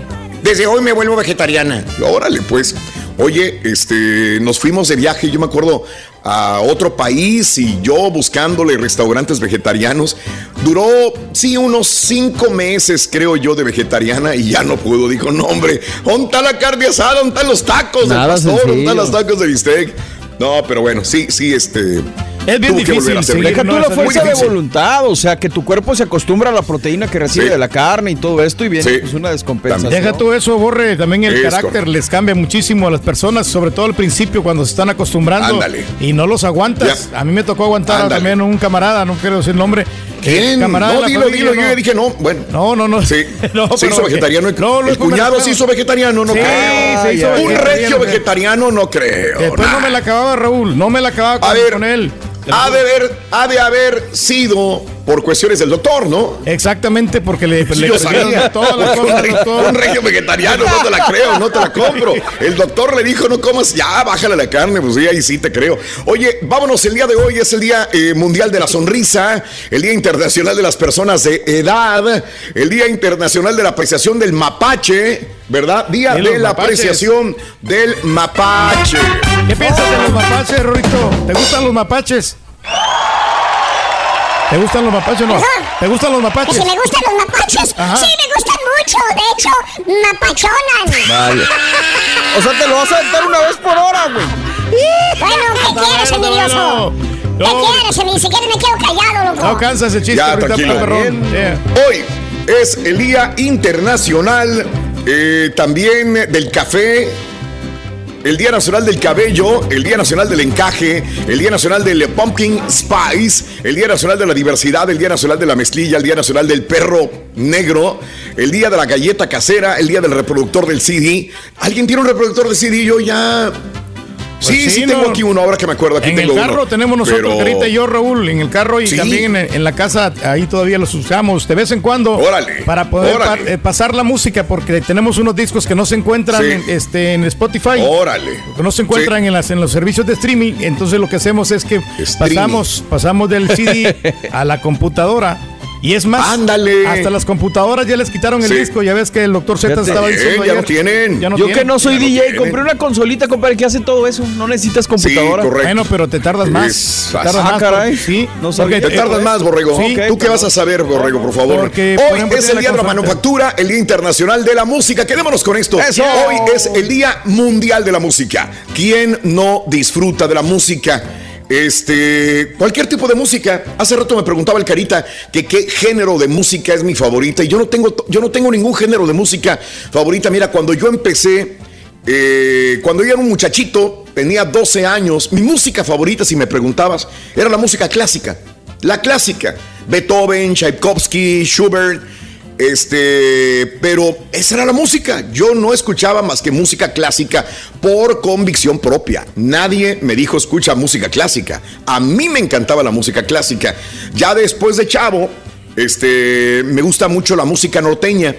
Desde hoy me vuelvo vegetariana. Órale, pues. Oye, este, nos fuimos de viaje, yo me acuerdo, a otro país y yo buscándole restaurantes vegetarianos. Duró, sí, unos cinco meses, creo yo, de vegetariana y ya no pudo. Dijo, no, hombre, ¿dónde está la carne asada? ¿Dónde están los tacos del Nada pastor? ¿Dónde están los tacos de bistec? No, pero bueno, sí, sí, este. Es bien difícil seguir, Deja no, tú la fuerza de voluntad, o sea, que tu cuerpo se acostumbra a la proteína que recibe Sí. de la carne y todo esto y viene Sí. pues una descompensación. Deja tú eso, Borre, también el Es carácter correcto. les cambia muchísimo a las personas, sobre todo al principio cuando se están acostumbrando Ándale. y no los aguantas. A mí me tocó aguantar Ándale. también un camarada, no quiero decir el nombre. ¿Quién? Camarada no, dilo, familia, dilo. no. Yo ya dije no. Bueno. No, no, no. Sí. No, se pero- hizo vegetariano. No, el cuñado se hizo vegetariano, no Sí, creo. se hizo un regio vegetariano, no creo. Después no me la acababa, Raúl, no me la acababa con, A ver, con él. Ha de, haber, ha de haber sido por cuestiones del doctor, ¿no? Exactamente, porque le, Sí, le yo sabía. las cosas, un, doctor. un regio vegetariano, no te la creo, no te la compro. El doctor le dijo, no comas, ya, bájale la carne, pues sí, ahí sí te creo. Oye, vámonos, el día de hoy es el Día eh, Mundial de la Sonrisa, el Día Internacional de las Personas de Edad, el Día Internacional de la Apreciación del Mapache, ¿verdad? Día de la mapaches. apreciación del mapache. ¿Qué piensas de los mapaches, Rorito? ¿Te gustan los mapaches? ¿Te gustan los mapaches o no? ¿Te gustan los Que mapaches? si me gustan los mapaches. Ajá. Sí, me gustan mucho. De hecho, mapachonan. Vale. O sea, te lo vas a aventar una vez por hora, güey. Bueno, ¿qué quieres, bueno, envidioso? ¿Qué No. quieres? Ni siquiera me quedo callado, loco. No cansas ese chiste, Ya, ahorita, tranquilo. perrón. Yeah. Hoy es el Día Internacional Eh, también del café, el Día Nacional del Cabello, el Día Nacional del Encaje, el Día Nacional del Pumpkin Spice, el Día Nacional de la Diversidad, el Día Nacional de la Mezclilla, el Día Nacional del Perro Negro, el Día de la Galleta Casera, el Día del Reproductor del CD. ¿Alguien tiene un reproductor de CD? Yo ya Pues sí, sí, sí, tengo aquí uno, ahora que me acuerdo. Aquí En el carro uno. tenemos nosotros, Pero- Carita y yo, Raúl, en el carro y Sí. también en, en la casa, ahí todavía los usamos de vez en cuando Órale, para poder órale. pa- eh, pasar la música porque tenemos unos discos que no se encuentran Sí. en, este, en Spotify. Órale. Que no se encuentran en, las, en los servicios de streaming. Entonces lo que hacemos es que pasamos, pasamos del CD a la computadora. Y es más, Ándale. hasta las computadoras ya les quitaron el Sí. disco. Ya ves que el doctor Z estaba Eh, diciendo ya ayer. no tienen. Ya no Yo tienen. que no soy Ya DJ, compré una consolita, compadre, que hace todo eso. No necesitas computadora. correcto. Bueno, pero te tardas más. Es Te tardas Ah, más. caray. Sí. No sabía. Te tardas más, Borrego. Sí. ¿Tú qué vas a saber, Borrego, por favor? Porque, por Hoy ejemplo, es el Día de la. Manufactura, el Día Internacional de la Música. Quedémonos con esto. Eso. Hoy es el Día Mundial de la Música. ¿Quién no disfruta de la música? Este, cualquier tipo de música. Hace rato me preguntaba el Carita que qué género de música es mi favorita y yo no tengo, yo no tengo ningún género de música favorita. Mira, cuando yo empecé, eh, cuando yo era un muchachito, tenía 12 años, mi música favorita, si me preguntabas, era la música clásica. La clásica. Beethoven, Tchaikovsky, Schubert. Este, pero esa era la música. Yo no escuchaba más que música clásica por convicción propia. Nadie me dijo escucha música clásica. A mí me encantaba la música clásica. Ya después de chavo, este, me gusta mucho la música norteña.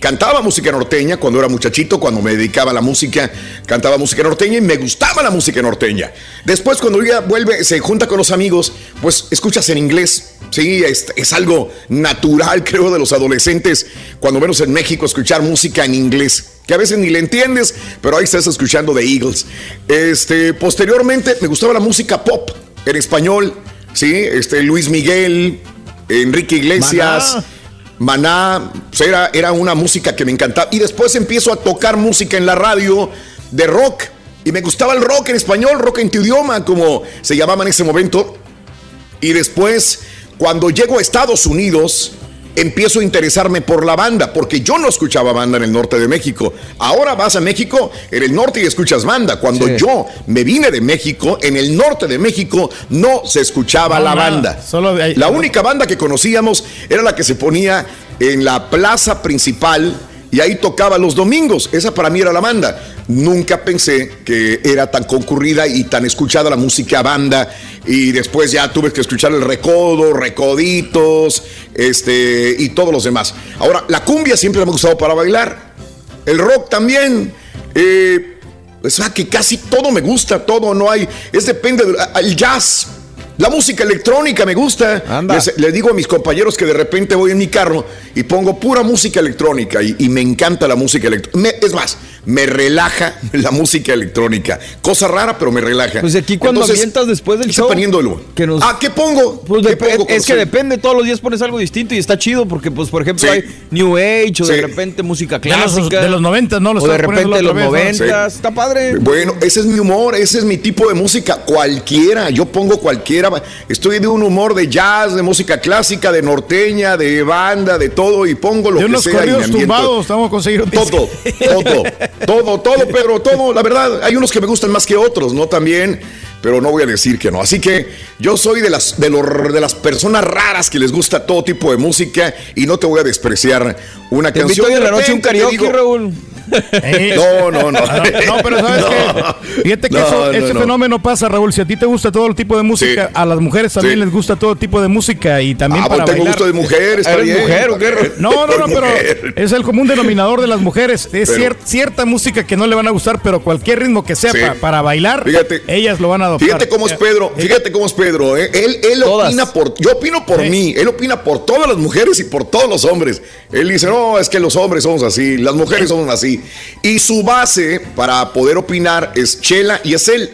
Cantaba música norteña cuando era muchachito, cuando me dedicaba a la música, cantaba música norteña y me gustaba la música norteña. Después, cuando ella vuelve, se junta con los amigos, pues escuchas en inglés. Sí, es, algo natural, creo, de los adolescentes, cuando menos en México, escuchar música en inglés, que a veces ni le entiendes, pero ahí estás escuchando de Eagles. Este, posteriormente, me gustaba la música pop en español, sí, este, Luis Miguel, Enrique Iglesias. Maná, pues era, era una música que me encantaba. Y después empiezo a tocar música en la radio de rock. Y me gustaba el rock en español, rock en tu idioma, como se llamaba en ese momento. Y después, cuando llego a Estados Unidos, empiezo a interesarme por la banda, porque yo no escuchaba banda en el norte de México. Ahora vas a México, en el norte y escuchas banda. Cuando Sí. yo me vine de México, en el norte de México no se escuchaba No, la nada. banda. Solo hay- La única banda que conocíamos era la que se ponía en la plaza principal y ahí tocaba los domingos. Esa para mí era la banda. Nunca pensé que era tan concurrida y tan escuchada la música banda. Y después ya tuve que escuchar el recodo, recoditos, este, y todos los demás. Ahora, la cumbia siempre me ha gustado para bailar. El rock también. Eh, sea que casi todo me gusta, todo no hay. Es depende del jazz. La música electrónica me gusta. Anda. Les, les digo a mis compañeros que de repente voy en mi carro y pongo pura música electrónica y, y me encanta la música electrónica. Es más, me relaja la música electrónica. Cosa rara, pero me relaja. Pues aquí cuando Entonces, avientas después del ¿qué está show. poniéndolo? que nos- Ah, ¿qué pongo? Pues ¿Qué pongo es que soy- depende, todos los días pones algo distinto y está chido porque, pues, por ejemplo, Sí. hay New Age o Sí. de repente música De los- clásica. de los 90, ¿no? Lo o de repente la los otra vez, ¿no? 90. Está padre. Bueno, ese es mi humor, ese es mi tipo de música, cualquiera, yo pongo cualquiera, estoy de un humor de jazz, de música clásica, de norteña, de banda, de todo y pongo lo De que unos sea y me corridos tumbados, a un disco. Todo, todo, todo, todo, Pedro, todo, la verdad, hay unos que me gustan más que otros, ¿no? También, pero no voy a decir que no. Así que yo soy de las, de, los- de las personas raras que les gusta todo tipo de música y no te voy a despreciar una Te canción. invito hoy De la noche a un karaoke, digo- Raúl. Eh, No, no, no. No, pero ¿sabes qué? Fíjate que No, eso- no, ese no. fenómeno pasa, Raúl. Si a ti te gusta todo el tipo de música, Sí. a las mujeres también Sí. les gusta todo tipo de música y también Ah, para pues tengo bailar. gusto de mujer, está ¿Eres bien. mujer o qué? No, no, no, pero mujer. es el común denominador de las mujeres. Es Pero- cier- cierta música que no le van a gustar, pero cualquier ritmo que sea Sí. pa- para bailar, Fíjate. ellas lo van a adoptar. Fíjate cómo es Pedro, fíjate cómo es Pedro, ¿eh? él, él Todas. opina por, yo opino por Sí. mí, él opina por todas las mujeres y por todos los hombres. Él dice, no, es que los hombres somos así, las mujeres somos así. Y su base para poder opinar es Chela y es él.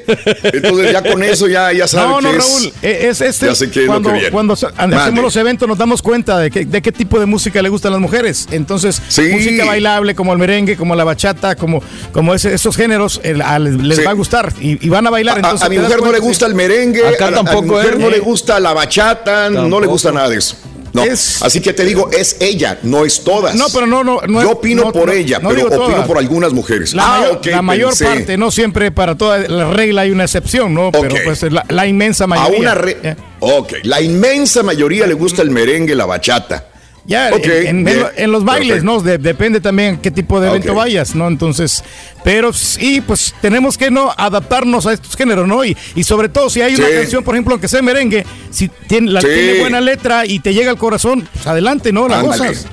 Entonces ya con eso ya, ya sabe No, no, que Raúl, eh, es este. Ya sé qué es lo cuando que viene. cuando hacemos los eventos nos damos cuenta de, que- de qué tipo de música le gustan las mujeres. Entonces, Sí. música bailable como el merengue, como la bachata, como, como ese- esos géneros, el- a- les, les Sí. va a gustar y, y van a bailar. A, Entonces, a mi mujer no le gusta el merengue, Acá a, la- a mi tampoco, mujer ¿eh? no le gusta la bachata, no le Tampoco. gusta nada de eso. No. Así que te digo, es ella, no es todas. No, pero no, no. no Yo opino por ella, pero opino por algunas mujeres. La, ah, mayor, la mayor parte, no siempre para toda la regla hay una excepción, ¿no? Pero pues la, la inmensa mayoría. A una re Ok, la inmensa mayoría le gusta el merengue, la bachata. Ya, en, los bailes, ¿no? depende también qué tipo de evento vayas, ¿no? Entonces, pero sí, pues tenemos que no adaptarnos a estos géneros, ¿no? Y, y sobre todo si hay una canción, por ejemplo, que sea merengue, si tiene, la, tiene buena letra y te llega al corazón, pues adelante, ¿no? Las cosas.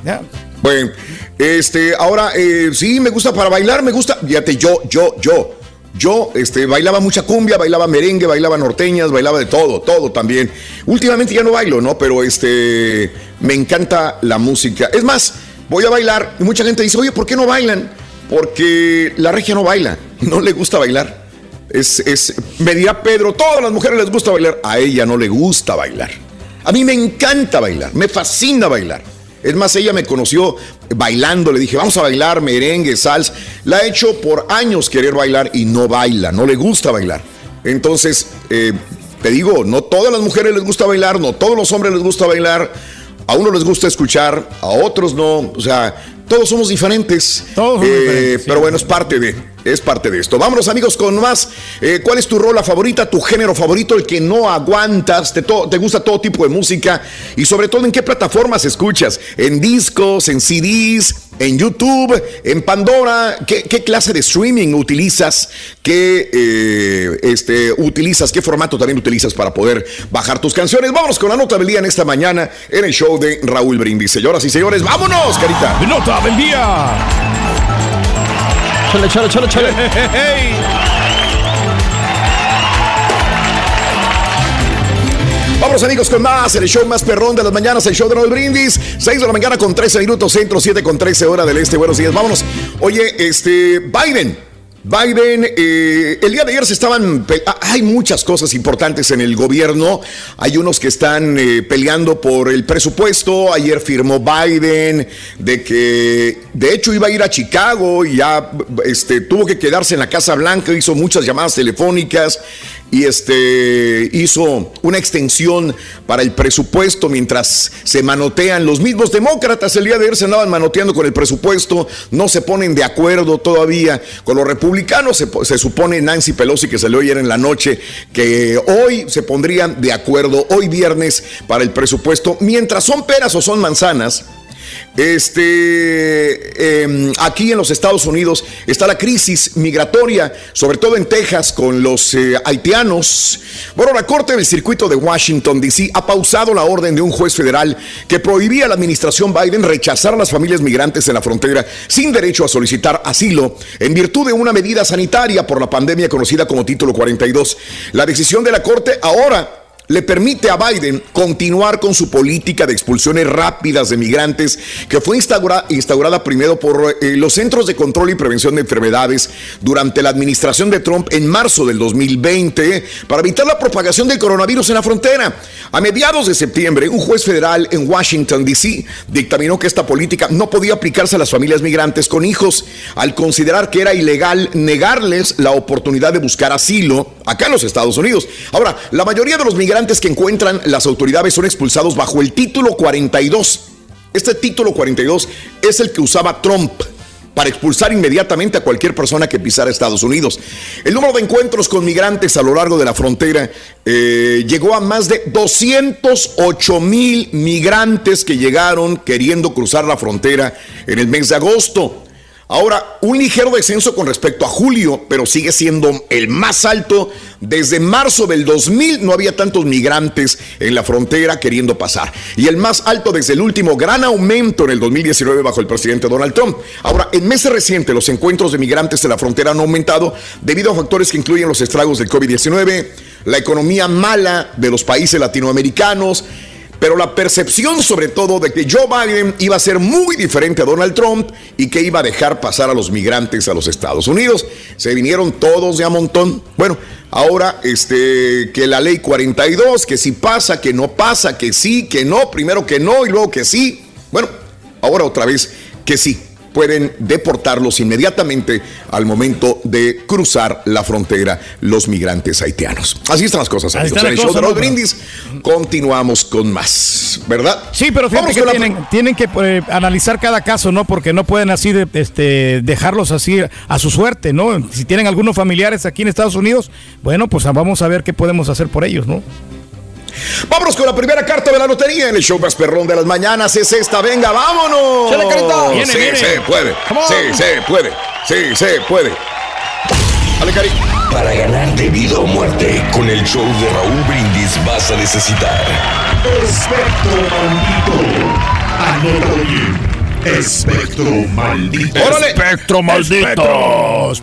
Bueno, este, ahora eh, sí me gusta para bailar, me gusta, fíjate, yo, yo, yo yo este, bailaba mucha cumbia, bailaba merengue, bailaba norteñas, bailaba de todo, todo también. Últimamente ya no bailo, ¿no? Pero este, me encanta la música. Es más, voy a bailar y mucha gente dice, oye, ¿por qué no bailan? Porque la regia no baila, no le gusta bailar. Es, es, me dirá Pedro, todas las mujeres les gusta bailar, a ella no le gusta bailar. A mí me encanta bailar, me fascina bailar. Es más, ella me conoció bailando, le dije, vamos a bailar merengue, salsa. La ha hecho por años querer bailar y no baila, no le gusta bailar. Entonces, eh, te digo, no todas las mujeres les gusta bailar, no todos los hombres les gusta bailar. A uno les gusta escuchar, a otros no. O sea, todos somos diferentes. Todos eh, Pero bueno, es parte de, es parte de esto. Vámonos amigos con más. Eh, ¿Cuál es tu rola favorita, tu género favorito, el que no aguantas? Te, te, gusta todo tipo de música? Y sobre todo, ¿en qué plataformas escuchas? ¿En discos, en CDs, en YouTube, en Pandora? ¿Qué, clase de streaming utilizas? ¿Qué eh, este, utilizas? ¿Qué formato también utilizas para poder bajar tus canciones? Vámonos con la nota del día en esta mañana en el show de Raúl Brindis. Señoras y señores, vámonos, carita. Nota del día. Chale, chale, chale, chale. Vamos amigos con más, el show más perrón de las mañanas, el show de Raúl Brindis, 6 de la mañana con 13 minutos, centro 7 con 13 hora del este, buenos días, vámonos. Oye, este, Biden, Biden, eh, el día de ayer se estaban, ah, hay muchas cosas importantes en el gobierno, hay unos que están eh, peleando por el presupuesto, ayer firmó Biden de que de hecho iba a ir a Chicago y ya este, tuvo que quedarse en la Casa Blanca, hizo muchas llamadas telefónicas, y este hizo una extensión para el presupuesto mientras se manotean. Los mismos demócratas el día de ayer se andaban manoteando con el presupuesto no se ponen de acuerdo todavía con los republicanos. Se, se supone Nancy Pelosi que salió ayer en la noche que hoy se pondrían de acuerdo hoy viernes para el presupuesto. Mientras son peras o son manzanas este, em, aquí en los Estados Unidos está la crisis migratoria, sobre todo en Texas con los eh, haitianos. Bueno, la Corte del Circuito de Washington, D.C. ha pausado la orden de un juez federal que prohibía a la administración Biden rechazar a las familias migrantes en la frontera sin derecho a solicitar asilo en virtud de una medida sanitaria por la pandemia conocida como Título 42. La decisión de la Corte ahora le permite a Biden continuar con su política de expulsiones rápidas de migrantes que fue instaurada, primero por eh, los Centros de Control y Prevención de Enfermedades durante la administración de Trump en marzo del 2020 para evitar la propagación del coronavirus en la frontera. A mediados de septiembre, un juez federal en Washington, D.C. dictaminó que esta política no podía aplicarse a las familias migrantes con hijos al considerar que era ilegal negarles la oportunidad de buscar asilo acá en los Estados Unidos. Ahora, la mayoría de los migrantes que encuentran las autoridades son expulsados bajo el título 42. Este título 42 es el que usaba Trump para expulsar inmediatamente a cualquier persona que pisara Estados Unidos. El número de encuentros con migrantes a lo largo de la frontera eh, llegó a más de 208 mil migrantes que llegaron queriendo cruzar la frontera en el mes de agosto. Ahora, un ligero descenso con respecto a julio, pero sigue siendo el más alto. Desde marzo del 2000 no había tantos migrantes en la frontera queriendo pasar. Y el más alto desde el último gran aumento en el 2019 bajo el presidente Donald Trump. Ahora, en meses recientes los encuentros de migrantes en la frontera han aumentado debido a factores que incluyen los estragos del COVID-19, la economía mala de los países latinoamericanos, pero la percepción sobre todo de que Joe Biden iba a ser muy diferente a Donald Trump y que iba a dejar pasar a los migrantes a los Estados Unidos. Se vinieron todos de a montón. Bueno, ahora este que la ley 42, que si pasa, que no pasa, que sí, que no, primero que no y luego que sí. Bueno, ahora otra vez que sí. Pueden deportarlos inmediatamente al momento de cruzar la frontera los migrantes haitianos. Así están las cosas, amigos. está En el la show cosa, de Raúl ¿no? Brindis continuamos con más, ¿verdad? Sí, pero fíjate Vamos que con la- tienen, tienen que eh, analizar cada caso, ¿no? Porque no pueden así de, este, dejarlos así a su suerte, ¿no? Si tienen algunos familiares aquí en Estados Unidos, bueno, pues vamos a ver qué podemos hacer por ellos, ¿no? Vámonos con la primera carta de la lotería en el show más perrón de las mañanas. Es esta, venga, vámonos. Chale, carita. Sí, Viene, se puede. Sí, se puede. Sí, se puede. Dale, Cari. Para ganar de vida o muerte, con el show de Raúl Brindis vas a necesitar. Espectro maldito. Espectro maldito. Órale. Espectro maldito.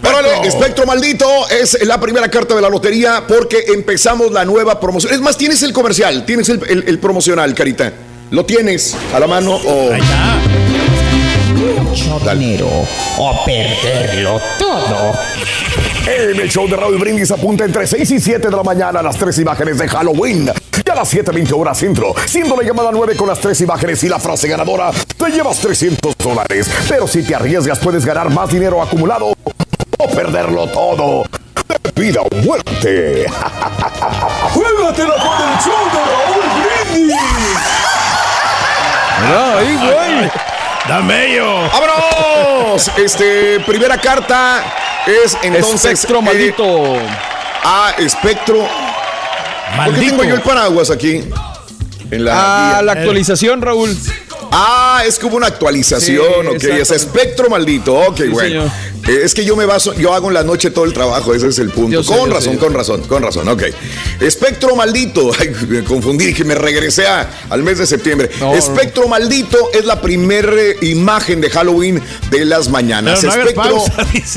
Órale, espectro maldito es la primera carta de la lotería porque empezamos la nueva promoción. Es más, tienes el comercial, tienes el, el- el promocional, Carita. ¿Lo tienes a la mano o...? Mucho dinero o perderlo todo. En el show de Raúl Brindis apunta entre 6 y 7 de la mañana las tres imágenes de Halloween. Y a las 7.20 horas centro, siendo la llamada 9 con las tres imágenes y la frase ganadora, te llevas 300 dólares. Pero si te arriesgas, puedes ganar más dinero acumulado o perderlo todo. De vida o muerte. ¡Juégatela con el show de Raúl Brindis! ahí, güey. Dame yo. ¡Vámonos! Este, primera carta es entonces. Espectro eh, maldito. ah, espectro. ¿Por qué tengo yo el paraguas aquí? En la Ah, la actualización, Raúl. Ah, es que hubo una actualización, Sí, ok. Es espectro maldito, ok, Sí, bueno. señor. Eh, es que yo me baso, yo hago en la noche todo el trabajo, ese es el punto. Sé, con razón, sé. con razón, con razón, ok. Espectro maldito, ay, me confundí, que me regresé a- al mes de septiembre. No, espectro maldito es la primera imagen de Halloween de las mañanas. No espectro pausa,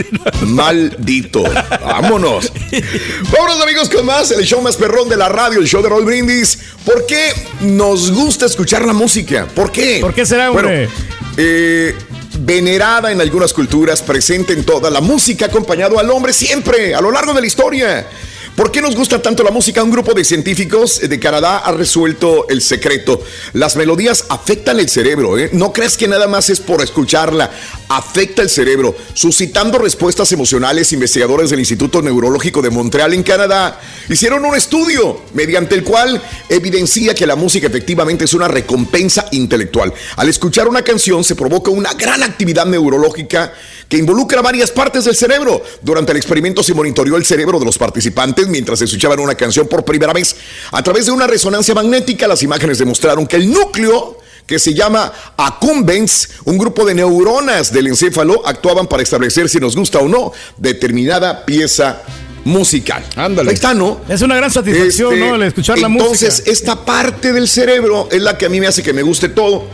maldito. Vámonos. Vámonos amigos con más, el show más perrón de la radio, el show de Roll Brindis. ¿Por qué nos gusta escuchar la música? ¿Por qué? ¿Por qué será, hombre? Bueno, eh, venerada en algunas culturas, presente en toda la música, acompañado al hombre siempre, a lo largo de la historia. ¿Por qué nos gusta tanto la música? Un grupo de científicos de Canadá ha resuelto el secreto. Las melodías afectan el cerebro, ¿eh? No creas que nada más es por escucharla, afecta el cerebro, suscitando respuestas emocionales. Investigadores del Instituto Neurológico de Montreal en Canadá hicieron un estudio mediante el cual evidencia que la música efectivamente es una recompensa intelectual. Al escuchar una canción se provoca una gran actividad neurológica que involucra varias partes del cerebro. Durante el experimento se monitoreó el cerebro de los participantes mientras escuchaban una canción por primera vez. A través de una resonancia magnética, las imágenes demostraron que el núcleo que se llama accumbens, un grupo de neuronas del encéfalo, actuaban para establecer si nos gusta o no determinada pieza musical. Ándale. Ahí está, ¿no? Es una gran satisfacción, Este, ¿no? El escuchar la música. Entonces, esta parte del cerebro es la que a mí me hace que me guste todo.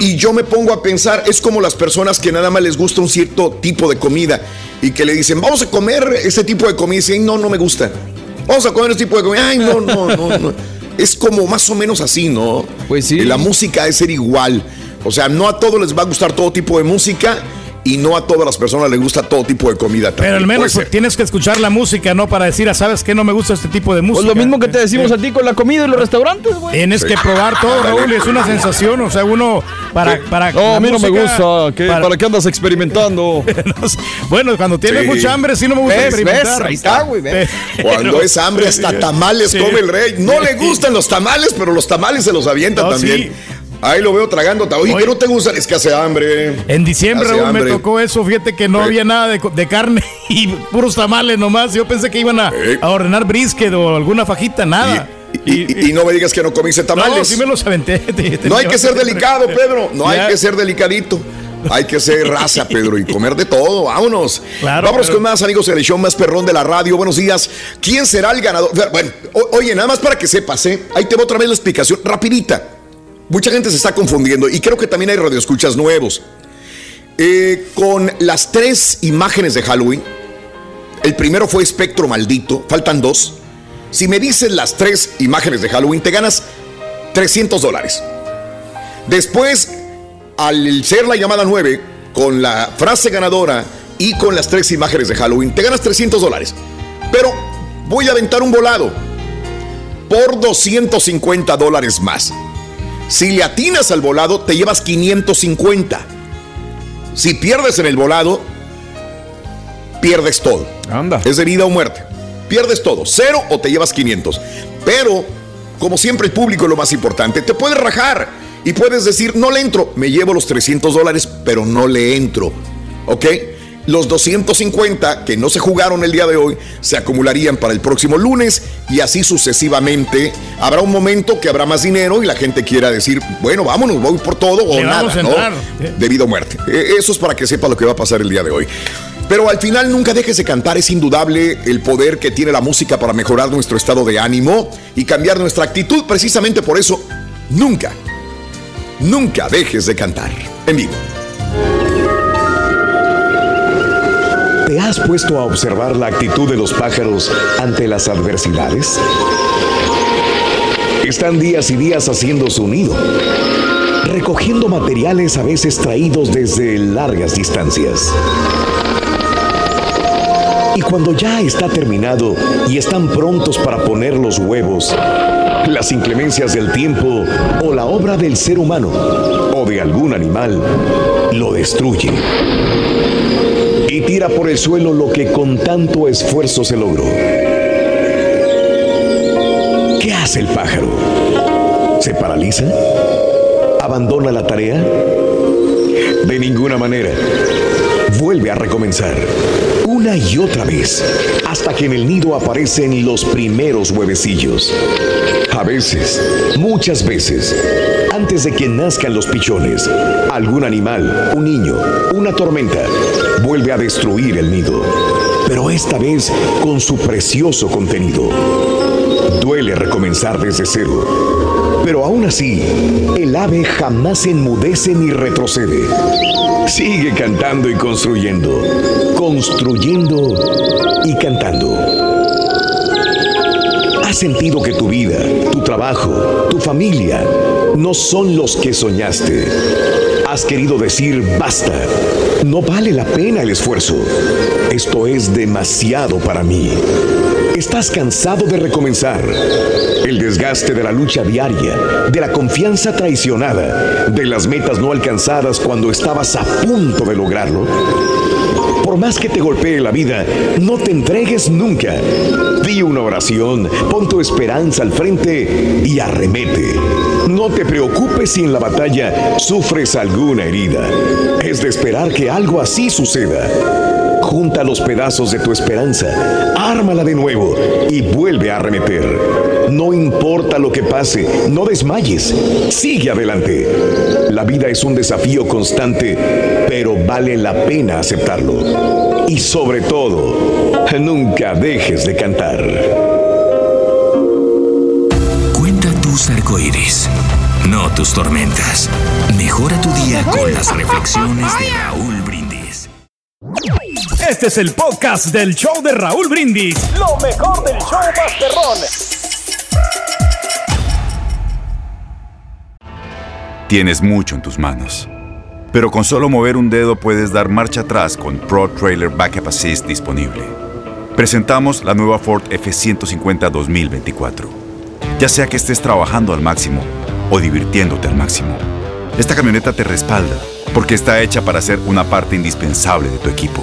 Y yo me pongo a pensar, es como las personas que nada más les gusta un cierto tipo de comida y que le dicen, vamos a comer este tipo de comida y dicen, no, no me gusta. Vamos a comer este tipo de comida. Ay, no, no, no, no. Es como más o menos así, ¿no? Pues sí. La música es ser igual. O sea, no a todos les va a gustar todo tipo de música y no a todas las personas les gusta todo tipo de comida. Pero al también. menos pues, tienes que escuchar la música, ¿no? Para decir, ah, ¿sabes qué? No me gusta este tipo de música. Pues lo mismo que te decimos a ti con la comida y los restaurantes, güey. Tienes que probar todo, Raúl, es una sensación. O sea, uno para. para No, a mí no me gusta. ¿Qué? ¿Para, qué andas experimentando? bueno, cuando tienes Sí. mucha hambre, sí no me gusta ¿Ves? experimentar. ¿Ves? Ahí está, güey. Cuando es hambre, hasta tamales Sí. come el rey. No le gustan los tamales, pero los tamales se los avienta No, también. Ahí lo veo tragando. Oye, ¿qué no te gustan? Es que hace hambre. En diciembre, Hace Raúl, me hambre. tocó eso. Fíjate que no Sí. había nada de, carne y puros tamales nomás. Yo pensé que iban a, Sí. a ordenar brisket o alguna fajita, nada. Y, y no me digas que no comiste tamales. No, sí me los aventé. No hay que ser delicado, Pedro. No hay que ser delicadito. Hay que ser raza, Pedro, y comer de todo. Vámonos. Claro, Vámonos pero- con más, amigos, del show más perrón de la radio. Buenos días. ¿Quién será el ganador? Bueno, o- oye, nada más para que sepas, ¿eh? Ahí te va otra vez la explicación, rapidita. Mucha gente se está confundiendo y creo que también hay radioescuchas nuevos. Eh, con las tres imágenes de Halloween, el primero fue Espectro Maldito, faltan dos. Si me dices las tres imágenes de Halloween, te ganas 300 dólares. Después, al ser la llamada 9, con la frase ganadora y con las tres imágenes de Halloween, te ganas 300 dólares. Pero voy a aventar un volado por 250 dólares más. Si le atinas al volado, te llevas 550. Si pierdes en el volado, pierdes todo. Anda. Es de vida o muerte. Pierdes todo. Cero o te llevas 500. Pero, como siempre, el público es lo más importante. Te puedes rajar y puedes decir, no le entro. Me llevo los 300 dólares, pero no le entro. ¿Ok? Los 250 que no se jugaron el día de hoy se acumularían para el próximo lunes y así sucesivamente. Habrá un momento que habrá más dinero y la gente quiera decir, bueno, vámonos, voy por todo o Le nada, vamos a ¿no? Debido a muerte. Eh, Eso es para que sepa lo que va a pasar el día de hoy. Pero al final nunca dejes de cantar, es indudable el poder que tiene la música para mejorar nuestro estado de ánimo y cambiar nuestra actitud. Precisamente por eso, nunca, nunca dejes de cantar en vivo. Has puesto a observar la actitud de los pájaros ante las adversidades? Están días y días haciendo su nido, recogiendo materiales a veces traídos desde largas distancias. Y cuando ya está terminado y están prontos para poner los huevos, las inclemencias del tiempo o la obra del ser humano o de algún animal lo destruyen y tira por el suelo lo que con tanto esfuerzo se logró. ¿Qué hace el pájaro? ¿Se paraliza? ¿Abandona la tarea? De ninguna manera. Vuelve a recomenzar. Una y otra vez. Hasta que en el nido aparecen los primeros huevecillos. A veces, muchas veces, antes de que nazcan los pichones, algún animal, un niño, una tormenta, vuelve a destruir el nido. Pero esta vez con su precioso contenido. Duele recomenzar desde cero. Pero aún así, el ave jamás enmudece ni retrocede. Sigue cantando y construyendo, construyendo y cantando. ¿Has sentido que tu vida, tu trabajo, tu familia no son los que soñaste? ¿Has querido decir basta? No vale la pena el esfuerzo. Esto es demasiado para mí. ¿Estás cansado de recomenzar? El desgaste de la lucha diaria, de la confianza traicionada, de las metas no alcanzadas cuando estabas a punto de lograrlo. Por más que te golpee la vida, no te entregues nunca. Di una oración, pon tu esperanza al frente y arremete. No te preocupes si en la batalla sufres alguna herida. Es de esperar que algo así suceda. Junta los pedazos de tu esperanza, ármala de nuevo y vuelve a arremeter. No importa lo que pase, no desmayes, sigue adelante. La vida es un desafío constante, pero vale la pena aceptarlo. Y sobre todo, nunca dejes de cantar. Cuenta tus arcoíris, no tus tormentas. Mejora tu día con las reflexiones de Raúl. Este es el podcast del show de Raúl Brindis. Lo mejor del show Masterrón. Tienes mucho en tus manos. Pero con solo mover un dedo puedes dar marcha atrás con Pro Trailer Backup Assist disponible. Presentamos la nueva Ford F150 2024. Ya sea que estés trabajando al máximo o divirtiéndote al máximo, esta camioneta te respalda porque está hecha para ser una parte indispensable de tu equipo.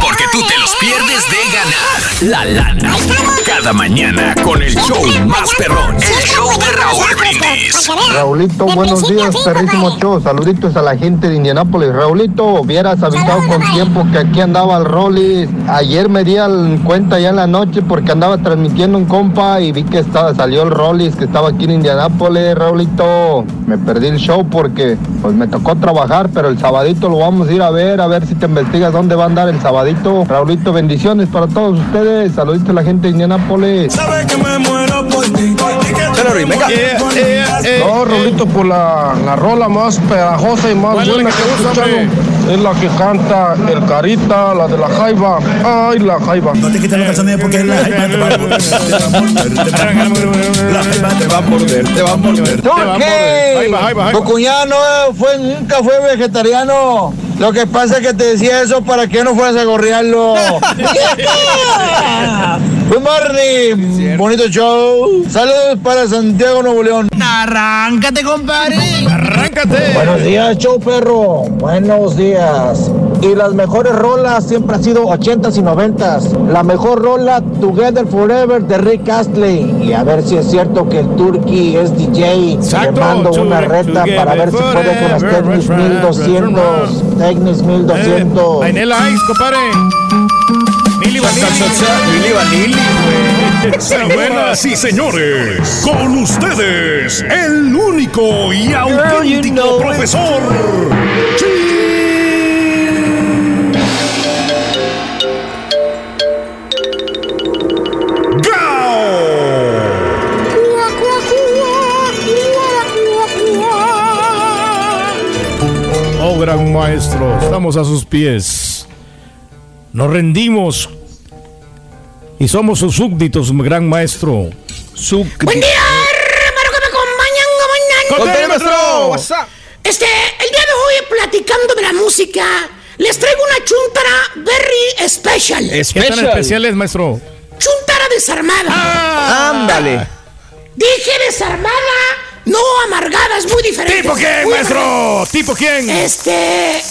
Porque tú te los pierdes de ganar la lana. Cada mañana con el show más perrón. El show de Raúl Brindis. Raulito, buenos días, perrísimo show. Saluditos a la gente de Indianápolis. Raulito, hubieras avisado con tiempo que aquí andaba el Rollis. Ayer me di al cuenta ya en la noche porque andaba transmitiendo un compa y vi que estaba, salió el Rollis, que estaba aquí en Indianápolis, Raulito. Me perdí el show porque pues me tocó trabajar, pero el sabadito lo vamos a ir a ver, a ver si te investigas dónde va a andar el sabadito. Raulito, bendiciones para todos ustedes. Saluditos a la gente de Indianápolis. No, Raulito, por la, la rola más pegajosa y más ¿Cuál es buena la que que he te escuchado. Es la que canta el Carita, la de la Jaiba. Ay, la Jaiba. No te quites los calzones porque la Jaiba te va a morder. La jaiba te va a morder, te va a morder. Tu cuñado no fue, nunca fue vegetariano. Lo que pasa es que te decía eso para que no fueras a gorrearlo. Good morning, bonito show. Saludos para Santiago Nuevo León. Arráncate, compadre. Arráncate. Buenos días, show perro. Buenos días. Y las mejores rolas siempre han sido 80s y 90s. La mejor rola, Together Forever, de Rick Astley. Y a ver si es cierto que el Turkey es DJ. Exacto. Le mando una Together reta para ver si puede con las Technics 1200. Technics 1200. Vainilla Ice, compadre. Mili Vanilli. Señoras y señores, con ustedes, el único y auténtico profesor. Maestro, estamos a sus pies. Nos rendimos y somos sus súbditos, gran maestro. Buen día, hermano, que me acompañan Conté, maestro. WhatsApp. Este, el día de hoy, platicando de la música, les traigo una chuntara very special. ¿Qué tan especial es, maestro? Chuntara desarmada. Ah. Ándale. Dije desarmada, no amargada, es muy diferente. ¿Tipo quién, Muy maestro? ¿Tipo quién? Este,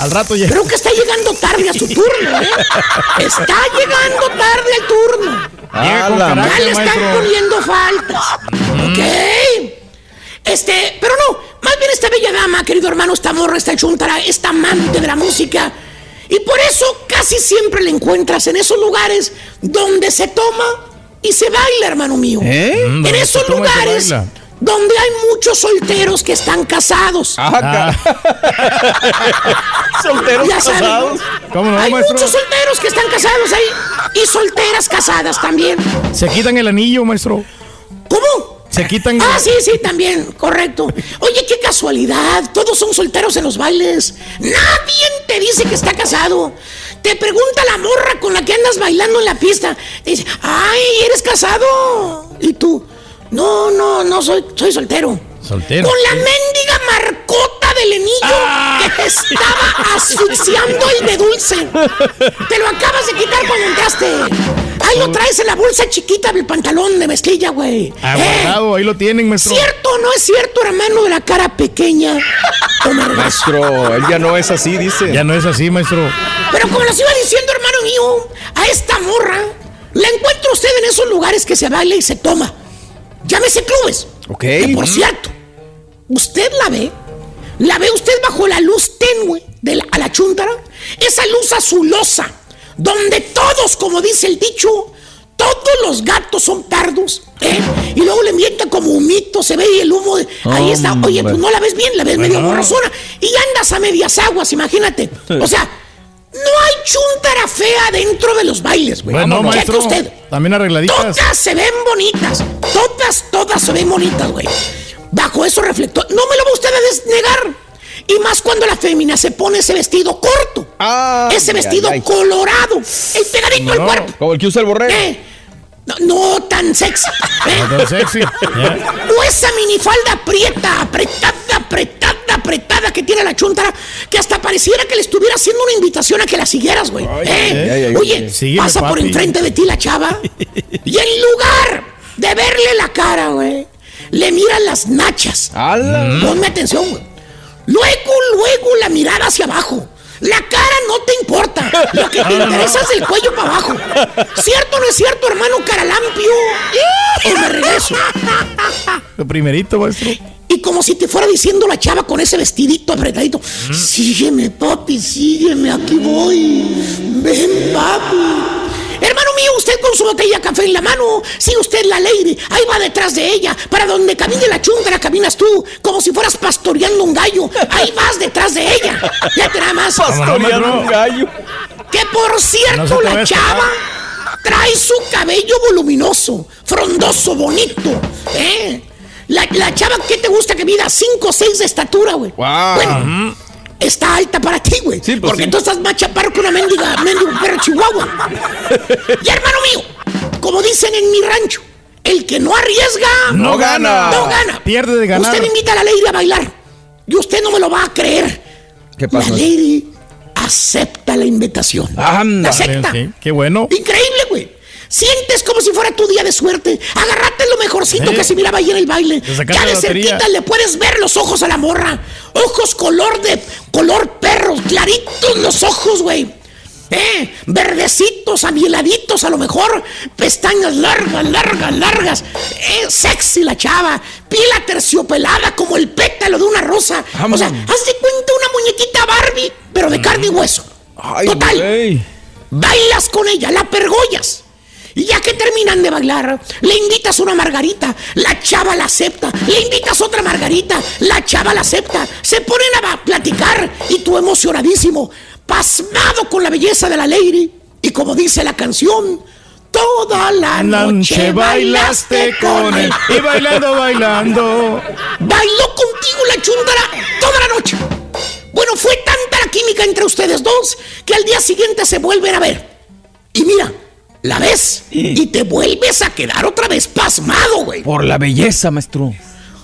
Al rato ya. creo que está llegando tarde a su turno, ¿eh? Está llegando tarde al turno. Llega con Ala, Ya le están maestro. poniendo faltas. Ok. Este, pero no, más bien esta bella dama, querido hermano, esta morra, esta chuntara, esta amante de la música. Y por eso casi siempre la encuentras en esos lugares donde se toma y se baila, hermano mío. ¿Eh? Mm, En esos lugares baila. Donde hay muchos solteros que están casados. Ah, Solteros Ya saben, casados. ¿Cómo no, Hay maestro? muchos solteros que están casados ahí y solteras casadas también. Se quitan el anillo, maestro. ¿Cómo? Se quitan. Ah, sí, sí, también, correcto. Oye, qué casualidad, todos son solteros en los bailes. Nadie te dice que está casado. Te pregunta la morra con la que andas bailando en la pista. Te dice, ay, ¿eres casado? Y tú, no, no, no, soy, soy soltero. Soltero. Con la mendiga marcota del anillo que te estaba asfixiando el de dulce. Te lo acabas de quitar cuando entraste. Ahí lo traes en la bolsa chiquita del pantalón de mezclilla, güey. Eh, Aguardado, ahí lo tienen, maestro. ¿Cierto o no es cierto, hermano de la cara pequeña? Maestro, él ya no es así, dice. Ya no es así, maestro. Pero como les iba diciendo, hermano mío, a esta morra la encuentra usted en esos lugares que se baila y se toma. Llámese clubes. Ok. Que por cierto, usted la ve, la ve usted bajo la luz tenue de la, a la chúntara, esa luz azulosa, donde todos, como dice el dicho, todos los gatos son pardos, ¿eh? Y luego le mienta como humito, se ve y el humo, de- ahí está. Oye, pues no la ves bien, la ves medio borrosona. Y andas a medias aguas, imagínate. O sea, no hay chúntara fea dentro de los bailes, güey. Bueno, maestro. usted. También arregladitas. Todas se ven bonitas. Todas, todas se ven bonitas, güey. Bajo esos reflectores. No me lo va usted a desnegar. Y más cuando la fémina se pone ese vestido corto. Ese vestido colorado, el pegadito al cuerpo. Como el que usa el borrego. ¿Eh? No, no tan sexy. ¿eh? No tan sexy. O esa minifalda aprieta, apretada, apretada, apretada que tiene la chuntara, que hasta pareciera que le estuviera haciendo una invitación a que la siguieras, güey. ¿Eh? ay, ay, Oye, pasa por enfrente de ti la chava y en lugar de verle la cara, güey, le miran las nachas. ¡Hala! Ponme atención, güey. Luego, luego la mirada hacia abajo. La cara no te importa. Lo que te interesa es el cuello para abajo. ¿Cierto o no es cierto, hermano Caralampio? O me regreso. Lo primerito, maestro. Y como si te fuera diciendo la chava con ese vestidito apretadito. Sígueme, papi, sígueme, aquí voy. Ven, papi. Hermano mío, usted con su botella de café en la mano, sigue usted la lady, ahí va detrás de ella, para donde camine la chuntara caminas tú, como si fueras pastoreando un gallo, ahí vas detrás de ella. Ya te nada más. Pastoreando un gallo. Que por cierto, la chava trae su cabello voluminoso, frondoso, bonito. ¿eh? La, la chava, ¿qué te gusta que mida? 5 o 6 de estatura, güey. Wow. Bueno, está alta para ti, güey. Sí, pues porque sí. tú estás más chaparro que una mendiga, mendigo perro chihuahua. y hermano mío, como dicen en mi rancho, el que no arriesga, No gana. No gana. Pierde de ganar. Usted invita a la lady a bailar y usted no me lo va a creer. ¿Qué La pasa? lady acepta la invitación. Anda. La acepta. Sí, qué bueno. Increíble, güey. Sientes como si fuera tu día de suerte. Agarrate lo mejorcito Sí. que se miraba ahí en el baile. Ya de cerquita le puedes ver los ojos a la morra. Ojos color de color perro, claritos los ojos, güey. Eh, verdecitos, amieladitos a lo mejor, pestañas largas, largas, largas, eh, sexy la chava, piel aterciopelada como el pétalo de una rosa. O sea, haz de cuenta una muñequita Barbie, pero de carne y hueso. Ay, Total. Bailas con ella, la pergollas. Y ya que terminan de bailar, le invitas una margarita, la chava la acepta, le invitas otra margarita, la chava la acepta, se ponen a platicar y tú emocionadísimo, pasmado con la belleza de la lady. Y como dice la canción, toda la noche bailaste con él. Y bailando, bailando. Bailó contigo la chuntara toda la noche. Bueno, fue tanta la química entre ustedes dos que al día siguiente se vuelven a ver. Y mira, la ves y te vuelves a quedar otra vez pasmado, güey. Por la belleza, maestro.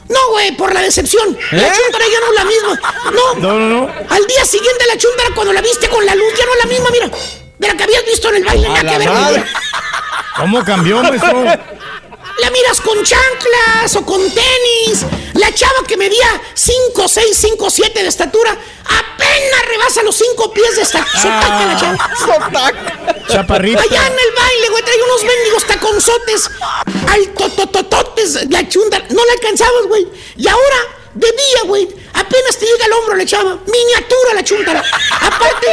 No, güey, por la decepción. La ¿Eh? chuntara ya no es la misma. No. No, no, no. Al día siguiente la chuntara cuando la viste con la luz ya no es la misma, mira. De la que habías visto en el baile, nada la que ver. ¿Cómo cambió, maestro? La miras con chanclas o con tenis. La chava que medía 5, 6, 5, 7 de estatura apenas rebasa los 5 pies de estatura. Sotaca la chava. Chaparrita. Allá en el baile, güey, trae unos mendigos taconzotes altotototes. La chunda, no la alcanzabas, güey. Y ahora, de día, güey, apenas te llega al hombro la chava. Miniatura la chuntara. Aparte,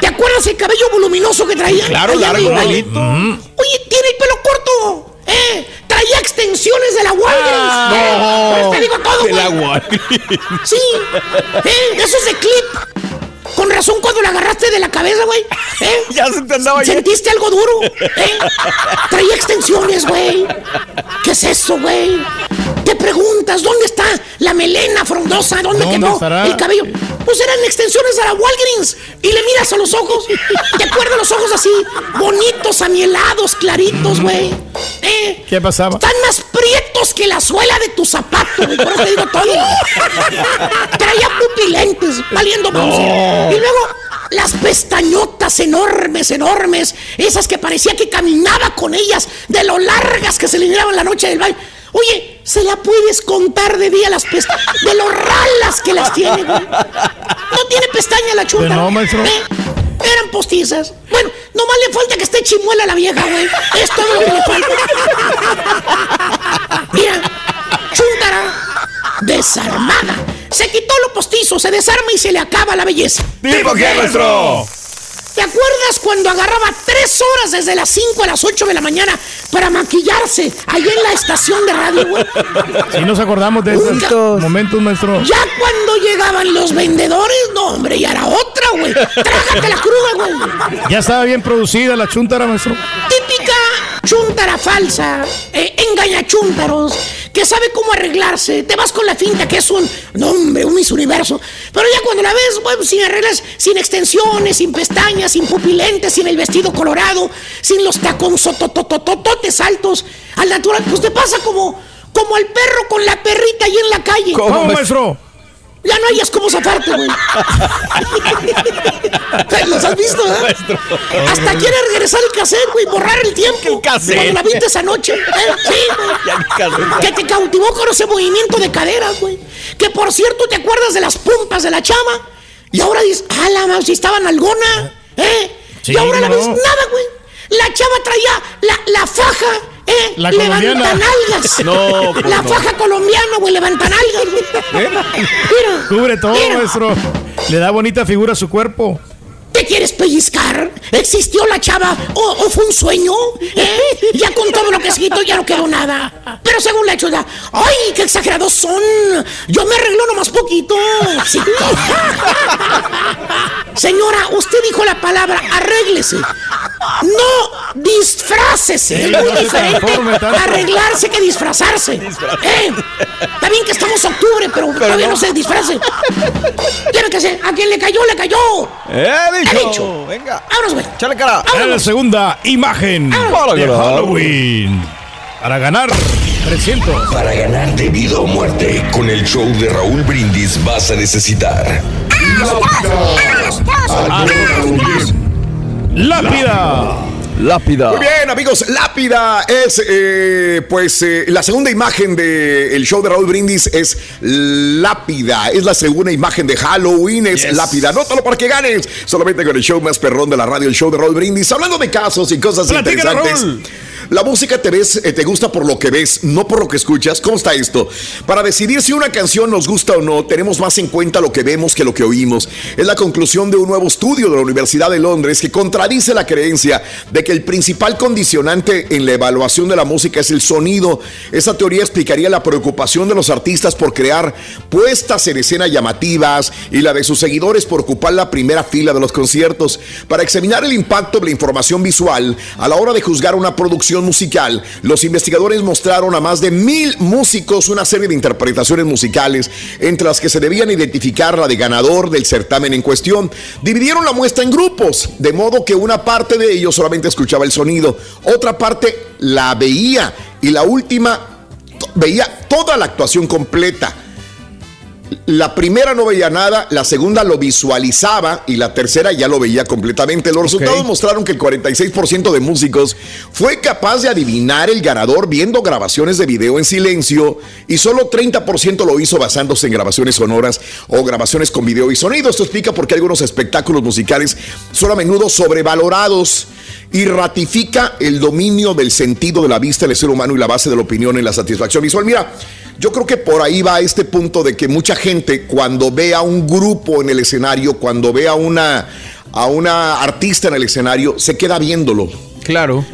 ¿te acuerdas el cabello voluminoso que traía? Claro, Allá largo, bonito. Oye, tiene el pelo corto. ¿Eh? Traía extensiones de la Walgreens. Ah, ¿eh? no. Te digo todo, De la. Walgreens. Sí. ¿Eh? Eso es de clip. Con razón cuando la agarraste de la cabeza, güey. ¿Eh? Ya se te andaba. ¿Sentiste algo duro? ¿Eh? Traía extensiones, güey. ¿Qué es eso, güey? Te preguntas, ¿dónde está la melena frondosa? ¿Dónde, ¿Dónde quedó estará? el cabello? Pues eran extensiones a la Walgreens. Y le miras a los ojos. ¿Te acuerdas los ojos así? Bonitos, amielados, claritos, güey. ¿Eh? ¿Qué pasaba? Están más prietos que la suela de tu zapato, güey. Por eso te digo todo. Traía pupilentes, valiendo mouse. Y luego las pestañotas enormes, enormes. Esas que parecía que caminaba con ellas de lo largas que se le miraban la noche del baile. Oye, se la puedes contar de día las pestañas, de lo ralas que las tiene, güey. No tiene pestaña la chunta. Pues no, maestro. ¿Eh? Eran postizas. Bueno, nomás le falta que esté chimuela la vieja, güey. Es todo lo que le falta. Mira, Chuntara, desarmada. Se quitó lo postizo, se desarma y se le acaba la belleza. ¿Tipo qué, maestro? ¿Te acuerdas cuando agarraba tres horas desde las 5 a las 8 de la mañana para maquillarse allá en la estación de radio, güey? Sí nos acordamos de esos momentos, maestro. Ya cuando llegaban los vendedores, no, hombre, ya era otra, güey. Trágate la cruda, güey. Ya estaba bien producida la chuntara, maestro. Típica chuntara falsa, eh, engañachúntaros, que sabe cómo arreglarse. Te vas con la finta que es un, no hombre, un Miss Universo. Pero ya cuando la ves, bueno, sin arreglas, sin extensiones, sin pestañas, sin pupilentes, sin el vestido colorado, sin los taconzotototototes altos, al natural, pues te pasa como, como al perro con la perrita ahí en la calle. ¿Cómo, maestro? Ya no hayas cómo zafarte, güey. ¿Los has visto, eh? Hasta quiere regresar el cassette, güey, borrar el tiempo. Cuando la viste esa noche. Eh, sí, güey. Que te cautivó con ese movimiento de caderas, güey. Que por cierto, ¿te acuerdas de las pompas de la chama? Y ahora dices, ah, la si estaba en alguna, ¿eh? y ahora la ves nada, güey. La chava traía la, la faja ¿Eh? La Levantanalgas. No, pues La no. faja colombiana, güey, levantanalgas, güey. Mira. Cubre todo, Mira. maestro. Le da bonita figura a su cuerpo. ¿Te quieres pellizcar? ¿Existió la chava o, o fue un sueño? ¿Eh? Ya con todo lo que quitó ya no quedó nada. Pero según la ya, ¡ay, qué exagerados son! Yo me arreglo nomás poquito. Sí. Señora, usted dijo la palabra arréglese. No disfrácese. Es muy no diferente arreglarse que disfrazarse. ¿Eh? Está bien que estamos en octubre, pero, todavía no. se disfrace. Tiene que ser. A quien le cayó, le cayó. ¡Eh, He dicho! dicho. Venga. Vámonos, güey. Chale cara. En la segunda imagen de. Halloween. Para ganar 300. Para ganar de vida o muerte con el show de Raúl Brindis vas a necesitar Lápida. Lápida. Muy bien, amigos, Lápida es, eh, pues, eh, la segunda imagen del show de Raúl Brindis es Lápida. Es la segunda imagen de Halloween, es Yes. Lápida. Nótalo para que ganes. Solamente con el show más perrón de la radio, el show de Raúl Brindis. Hablando de casos y cosas interesantes. Raúl. La música te ves, eh, te gusta por lo que ves, no por lo que escuchas. ¿Cómo está esto? Para decidir si una canción nos gusta o no, tenemos más en cuenta lo que vemos que lo que oímos. Es la conclusión de un nuevo estudio de la Universidad de Londres que contradice la creencia de que el principal condicionante en la evaluación de la música es el sonido. Esa teoría explicaría la preocupación de los artistas por crear puestas en escena llamativas y la de sus seguidores por ocupar la primera fila de los conciertos. Para examinar el impacto de la información visual a la hora de juzgar una producción musical, los investigadores mostraron a más de mil músicos una serie de interpretaciones musicales, entre las que se debían identificar la de ganador del certamen en cuestión. Dividieron la muestra en grupos, de modo que una parte de ellos solamente escuchaba el sonido, otra parte la veía y la última veía toda la actuación completa. La primera no veía nada, la segunda lo visualizaba y la tercera ya lo veía completamente. Los resultados mostraron que el 46% de músicos fue capaz de adivinar el ganador viendo grabaciones de video en silencio y solo 30% lo hizo basándose en grabaciones sonoras o grabaciones con video y sonido. Esto explica por qué algunos espectáculos musicales son a menudo sobrevalorados y ratifica el dominio del sentido de la vista del ser humano y la base de la opinión en la satisfacción visual. Mira, yo creo que por ahí va este punto de que mucha gente cuando ve a un grupo en el escenario, cuando ve a una, a una artista en el escenario, se queda viéndolo. Claro.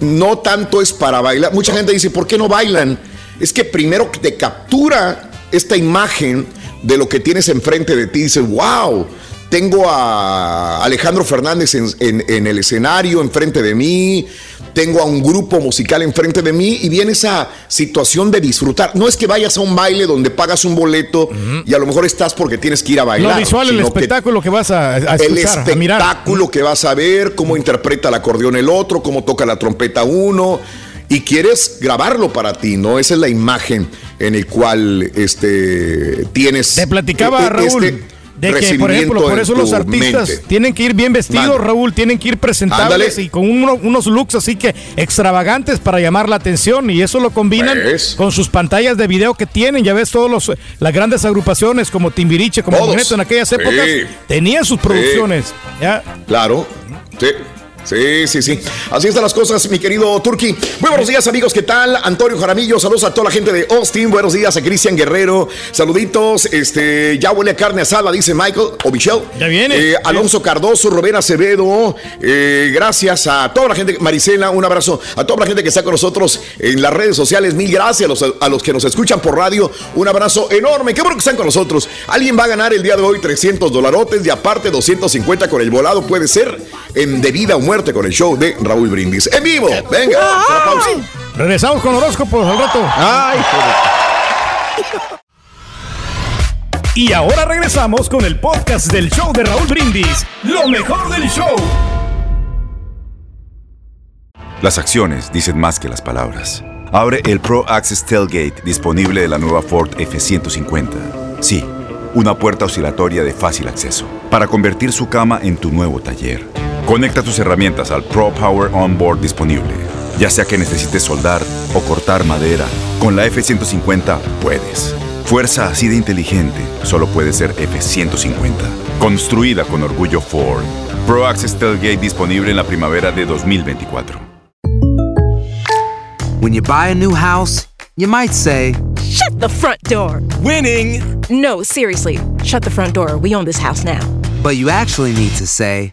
No tanto es para bailar. Mucha gente dice, ¿por qué no bailan? Es que primero te captura esta imagen de lo que tienes enfrente de ti, dices, wow, tengo a Alejandro Fernández en, en- en el escenario enfrente de mí, tengo a un grupo musical enfrente de mí y viene esa situación de disfrutar. No es que vayas a un baile donde pagas un boleto y a lo mejor estás porque tienes que ir a bailar. Lo visual, el que espectáculo que vas a, a el escuchar, a mirar. espectáculo que vas a ver, cómo interpreta el acordeón el otro, cómo toca la trompeta uno. Y quieres grabarlo para ti, ¿no? Esa es la imagen en el cual este, tienes. Te platicaba, eh, Raúl, este de que, por ejemplo, por eso los artistas mente. tienen que ir bien vestidos. Raúl, tienen que ir presentables Ándale. y con uno- unos looks así que extravagantes para llamar la atención y eso lo combinan ¿Ves? con sus pantallas de video que tienen. Ya ves, todos los las grandes agrupaciones como Timbiriche, como. Magneto en aquellas Sí. épocas tenían sus producciones. ¿ya? Claro, sí. Sí, sí, sí. Así están las cosas, mi querido Turki. Muy buenos días, amigos. ¿Qué tal? Antonio Jaramillo, saludos a toda la gente de Austin. Buenos días a Cristian Guerrero. Saluditos. Este, ya huele a carne asada, dice Michael o Michelle. Ya viene. Eh, Alonso Cardoso, Rubén Acevedo. eh, gracias a toda la gente. Marisela, un abrazo a toda la gente que está con nosotros en las redes sociales. Mil gracias a los, a los que nos escuchan por radio. Un abrazo enorme. Qué bueno que están con nosotros. Alguien va a ganar el día de hoy 300 dolarotes y aparte 250 con el volado. Puede ser en de vida o muerte con el show de Raúl Brindis. En vivo. Venga, una pausa. Regresamos con horóscopos al rato. Ay, Y ahora regresamos con el podcast del show de Raúl Brindis. Lo mejor del show. Las acciones dicen más que las palabras. Abre el Pro Access Tailgate disponible de la nueva Ford F-150. Sí, una puerta oscilatoria de fácil acceso para convertir su cama en tu nuevo taller. Conecta tus herramientas al Pro Power Onboard disponible. Ya sea que necesites soldar o cortar madera, con la F-150 puedes. Fuerza así de inteligente solo puede ser F-150. Construida con orgullo Ford. Pro Access Tailgate disponible en la primavera de 2024. When you buy a new house, you might say, Shut the front door. Winning. No, seriously. Shut the front door. We own this house now. but you actually need to say,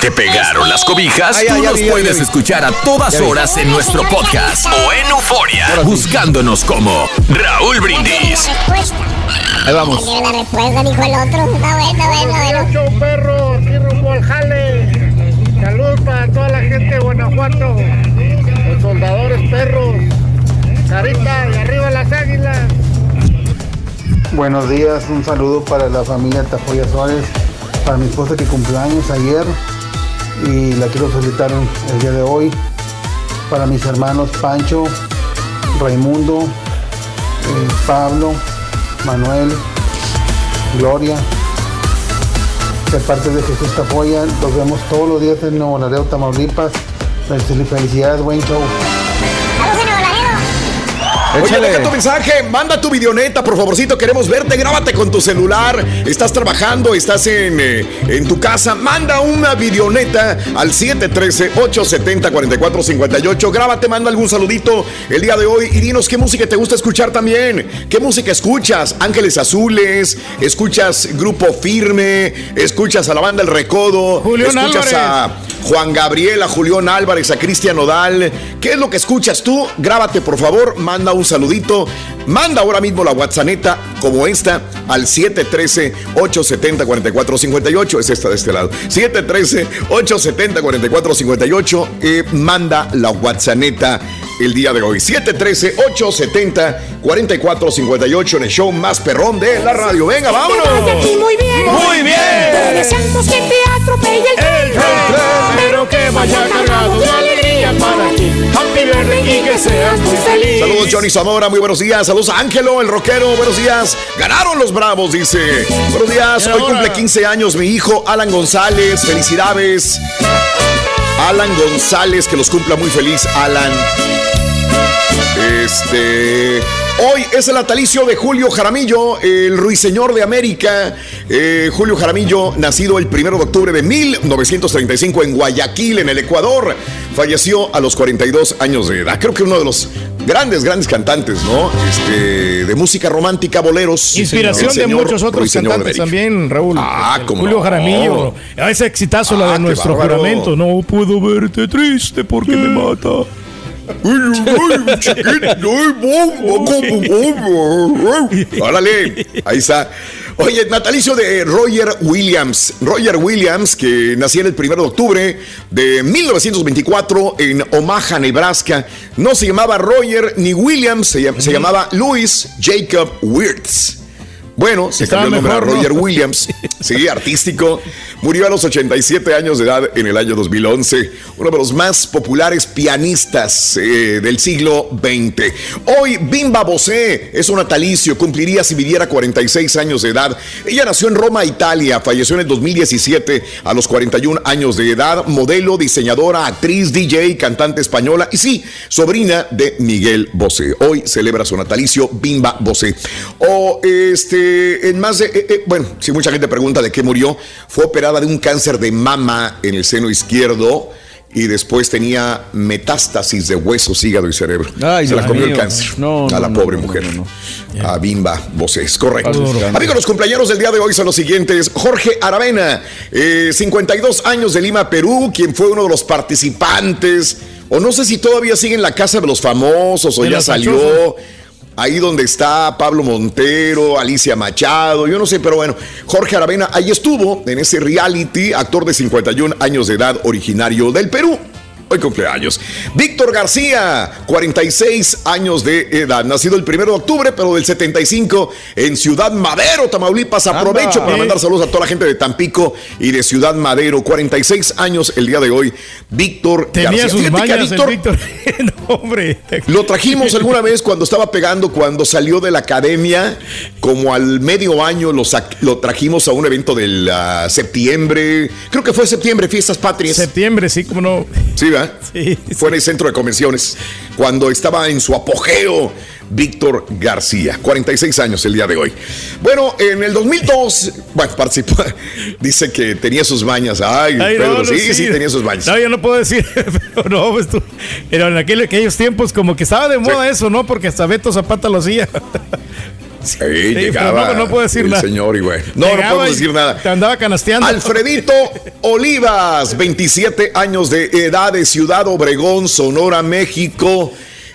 Te pegaron las cobijas? Ay, Tú ay, nos ay, ay, puedes ay. escuchar a todas horas en nuestro podcast o en Euforia, buscándonos como Raúl Brindis. Ahí vamos. Una respuesta, dijo el otro. Está bueno, bueno, bueno. Show perro, aquí rumbo al jale. Saludos para toda la gente de Guanajuato. Los soldadores perros. Carita y arriba las águilas. Buenos días, un saludo para la familia Tafoya Suárez, para mi esposa que cumplió años ayer y la quiero felicitar el día de hoy, para mis hermanos Pancho, Raimundo, eh, Pablo, Manuel, Gloria, de parte de Jesús Tafoya, los vemos todos los días en Nuevo Laredo, Tamaulipas. Felicidades, buen show. Oye, Échale. deja tu mensaje, manda tu videoneta, por favorcito, queremos verte, grábate con tu celular, estás trabajando, estás en, eh, en tu casa, manda una videoneta al 713-870-4458, grábate, manda algún saludito el día de hoy y dinos qué música te gusta escuchar también, qué música escuchas, Ángeles Azules, escuchas Grupo Firme, escuchas a la banda El Recodo, Julián escuchas a Juan Gabriel, a Julián Álvarez, a Cristian Nodal. ¿Qué es lo que escuchas tú? Grábate, por favor, manda un saludito. Manda ahora mismo la WhatsApp como esta al 713-870-4458. Es esta de este lado. 713-870-4458. Eh, manda la WhatsApp el día de hoy. 713-870-4458 en el show más perrón de la radio. Venga, vámonos. Muy bien. Muy bien. Te deseamos que te atropelle el tren. Pero que vaya cargado de alegría para ti. Happy birthday y que seas muy feliz. Saludos Johnny Zamora, muy buenos días. Saludos a Ángelo, el rockero, buenos días. Ganaron los Bravos, dice. Buenos días, hoy cumple 15 años mi hijo Alan González. Felicidades. Alan González, que los cumpla muy feliz, Alan. Este. Hoy es el natalicio de Julio Jaramillo, el ruiseñor de América. Eh, Julio Jaramillo, nacido el 1 de octubre de 1935 en Guayaquil, en el Ecuador. Falleció a los 42 años de edad. Creo que uno de los grandes, grandes cantantes, ¿no? Este, de música romántica, boleros. Inspiración de muchos otros ruiseñor cantantes también, Raúl. Ah, El cómo Julio no. Jaramillo. Ese exitazo, la Ah, de qué nuestro bárbaro. juramento. No puedo verte triste porque me mata. Órale, ahí está. Oye, natalicio de Roger Williams. Roger Williams, que nació el 1 de octubre de 1924 en Omaha, Nebraska. No se llamaba Roger ni Williams, se, se llamaba Louis Jacob Wirtz. Bueno, se cambió el nombre a Roger Williams, sí, artístico. Murió a los 87 años de edad en el año 2011, uno de los más populares pianistas eh, del siglo XX. Hoy Bimba Bosé es un natalicio, cumpliría si viviera 46 años de edad. Ella nació en Roma, Italia, falleció en el 2017 a los 41 años de edad, modelo, diseñadora, actriz, DJ, cantante española y sí, sobrina de Miguel Bosé. Hoy celebra su natalicio Bimba Bosé. O este en más de, eh, eh, bueno, si mucha gente pregunta de qué murió, fue operada de un cáncer de mama en el seno izquierdo y después tenía metástasis de huesos, hígado y cerebro. Se la comió el cáncer a la pobre mujer. A Bimba Voces, correcto. Amigos, los cumpleaños del día de hoy son los siguientes. Jorge Aravena, 52 eh, años de Lima, Perú, quien fue uno de los participantes, o no sé si todavía sigue en la casa de los famosos o ya salió ahí donde está Pablo Montero, Alicia Machado, yo no sé, pero bueno, Jorge Aravena ahí estuvo en ese reality, actor de 51 años de edad, originario del Perú. Hoy cumpleaños. Víctor García, 46 años de edad. Nacido el 1 de octubre, pero del 75 en Ciudad Madero, Tamaulipas. Aprovecho para mandar saludos a toda la gente de Tampico y de Ciudad Madero. 46 años el día de hoy. Víctor Tenía García. sus Víctor. no, hombre. Lo trajimos alguna vez cuando estaba pegando, cuando salió de la academia, como al medio año lo, lo trajimos a un evento del uh, septiembre. Creo que fue septiembre, Fiestas Patrias. Septiembre, sí, como no. Sí, ¿verdad? Sí, Fue en el centro de convenciones cuando estaba en su apogeo Víctor García, 46 años el día de hoy. Bueno, en el 2002, bueno, participó, dice que tenía sus bañas. Ay, Pedro, sí, sí, tenía sus bañas. No, yo no puedo decir, pero no, pues tú, pero en aquellos tiempos como que estaba de moda eso, ¿no? Porque hasta Beto Zapata lo hacía. Sí, llegaba no, puedo decir el nada. señor y güey. No, no puedo decir nada. Te andaba canasteando. Alfredito Olivas, 27 años de edad de Ciudad Obregón, Sonora, México.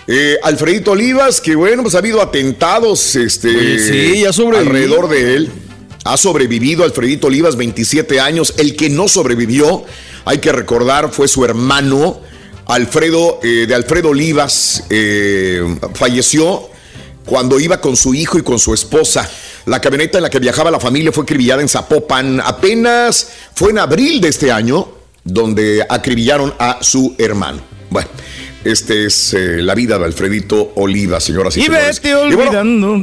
Eh, Alfredito Olivas, que bueno, pues ha habido atentados este, sí, ya alrededor de él. Ha sobrevivido Alfredito Olivas, 27 años. El que no sobrevivió, hay que recordar, fue su hermano, Alfredo, eh, de Alfredo Olivas. Eh, falleció cuando iba con su hijo y con su esposa. La camioneta en la que viajaba la familia fue acribillada en Zapopan. Apenas fue en abril de este año donde acribillaron a su hermano. Bueno. Este es eh, la vida de Alfredito Oliva, señoras y, y señores. Vete olvidando.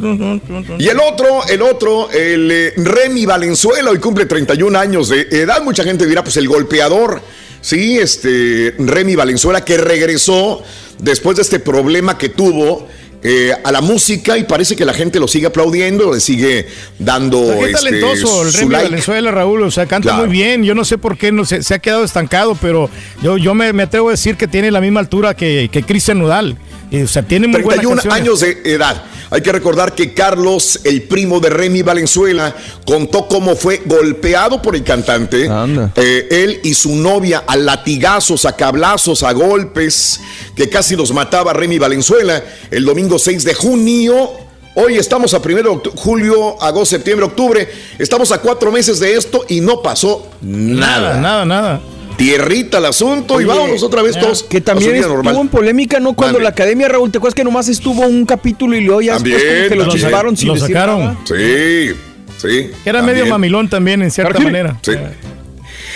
Y, el otro, el otro, el eh, Remy Valenzuela, hoy cumple 31 años de edad. Mucha gente dirá, pues el golpeador. Sí, este Remy Valenzuela que regresó después de este problema que tuvo eh, a la música y parece que la gente lo sigue aplaudiendo, le sigue dando. Qué este, talentoso el Remy Valenzuela, Raúl. O sea, canta muy bien. Yo no sé por qué no se, se ha quedado estancado, pero yo, yo me, me, atrevo a decir que tiene la misma altura que, que Cristian Nudal. O sea, tiene muy 31 años de edad. Hay que recordar que Carlos, el primo de Remy Valenzuela, contó cómo fue golpeado por el cantante. Eh, él y su novia a latigazos, a cablazos, a golpes, que casi los mataba Remy Valenzuela el domingo 6 de junio. Hoy estamos a primero de julio, agosto, septiembre, octubre. Estamos a cuatro meses de esto y no pasó nada. Nada, nada, nada tierrita el asunto y vámonos otra vez todos. Que también estuvo normal. en polémica, ¿no? Cuando la academia, Raúl, ¿te acuerdas que nomás estuvo un capítulo y luego ya también, después que lo chisparon sin lo sacaron? Sí, sí. Era medio mamilón también, en cierta manera. Sí.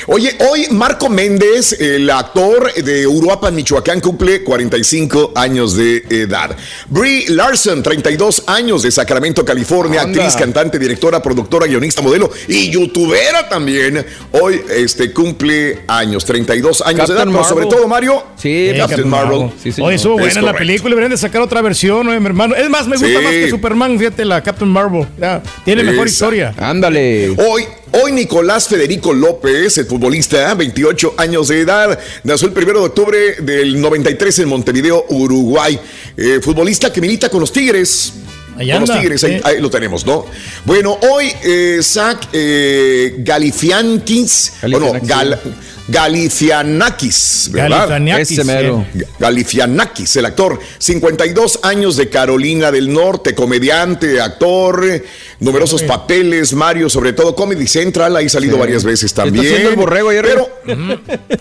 Oye, hoy Marco Méndez, el actor de Uruapan, Michoacán, cumple 45 años de edad. Brie Larson, 32 años de Sacramento, California, actriz, cantante, directora, productora, guionista, modelo y youtubera también. Hoy este, cumple años, 32 años de edad, pero sobre todo Mario. Sí, Captain Marvel. Sí, Hoy estuvo buena la película, deberían de sacar otra versión, mi hermano. Es más, me gusta más que Superman, fíjate, la Captain Marvel. Ya, tiene mejor historia. Ándale. Hoy, hoy Nicolás Federico López, el futbolista, 28 años de edad, nació el 1 de octubre del 93 en Montevideo, Uruguay. Eh, futbolista que milita con los Tigres. Allá con anda, los Tigres, ahí, lo tenemos, ¿no? Bueno, hoy eh, Zach eh, Galifianakis, bueno, Gal, Galifianakis, ¿verdad? Galifianakis, Ese mero. sí. Galifianakis, el actor, 52 años de Carolina del Norte, comediante, actor, eh, numerosos papeles, Mario, sobre todo Comedy Central, ahí ha salido Sí. varias veces ¿Qué también. está haciendo el borrego ayer? Pero,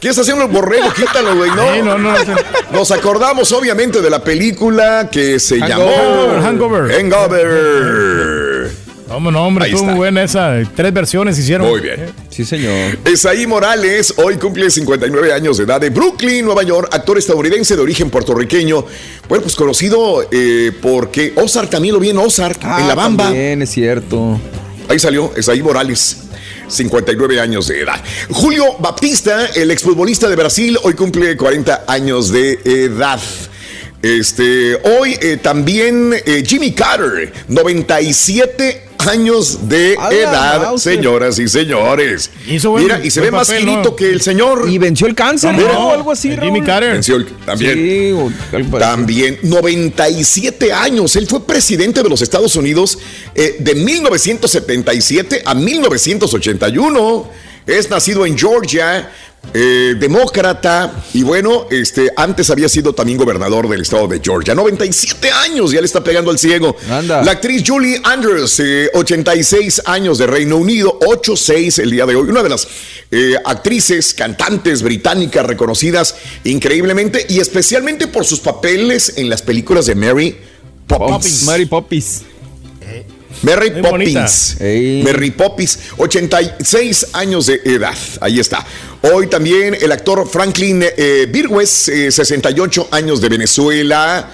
¿qué está haciendo el borrego? Quítalo, güey, ¿no? Sí, no, no, no. Nos acordamos, obviamente, de la película que se Hangover, llamó Hangover. Hangover. Vamos, no, hombre, estuvo está. muy buena esa. Tres versiones hicieron. Muy bien. Sí, señor. Esaí Morales hoy cumple 59 años de edad de Brooklyn, Nueva York, actor estadounidense de origen puertorriqueño. Bueno, pues conocido eh, porque Ozark también lo vi en Ozark, en La Bamba. Ah, También es cierto. Ahí salió Esaí Morales. 59 años de edad. Julio Baptista, el exfutbolista de Brasil, hoy cumple 40 años de edad. Este, hoy eh, también eh, Jimmy Carter, 97 años de edad, Mauser. señoras y señores. Hizo buen- Mira, y se ve buen más papel, finito ¿no? que el señor. Y venció el cáncer, ¿Cómo ¿no? no? O algo así, El. Jimmy Carter. Venció el- también. Sí, o. También 97 años. Él fue presidente de los Estados Unidos eh, de 1977 a 1981. Es nacido en Georgia, eh, demócrata y bueno, este, antes había sido también gobernador del estado de Georgia. 97 años, ya le está pegando al ciego. Anda. La actriz Julie Andrews, eh, 86 años de Reino Unido, 8-6 el día de hoy. Una de las eh, actrices, cantantes británicas reconocidas increíblemente y especialmente por sus papeles en las películas de Mary Poppins. Mary Poppins. Mary Muy. Poppins. Ey. Mary Poppins, 86 años de edad. Ahí está. Hoy también el actor Franklin eh, Virgües, eh, 68 años de Venezuela,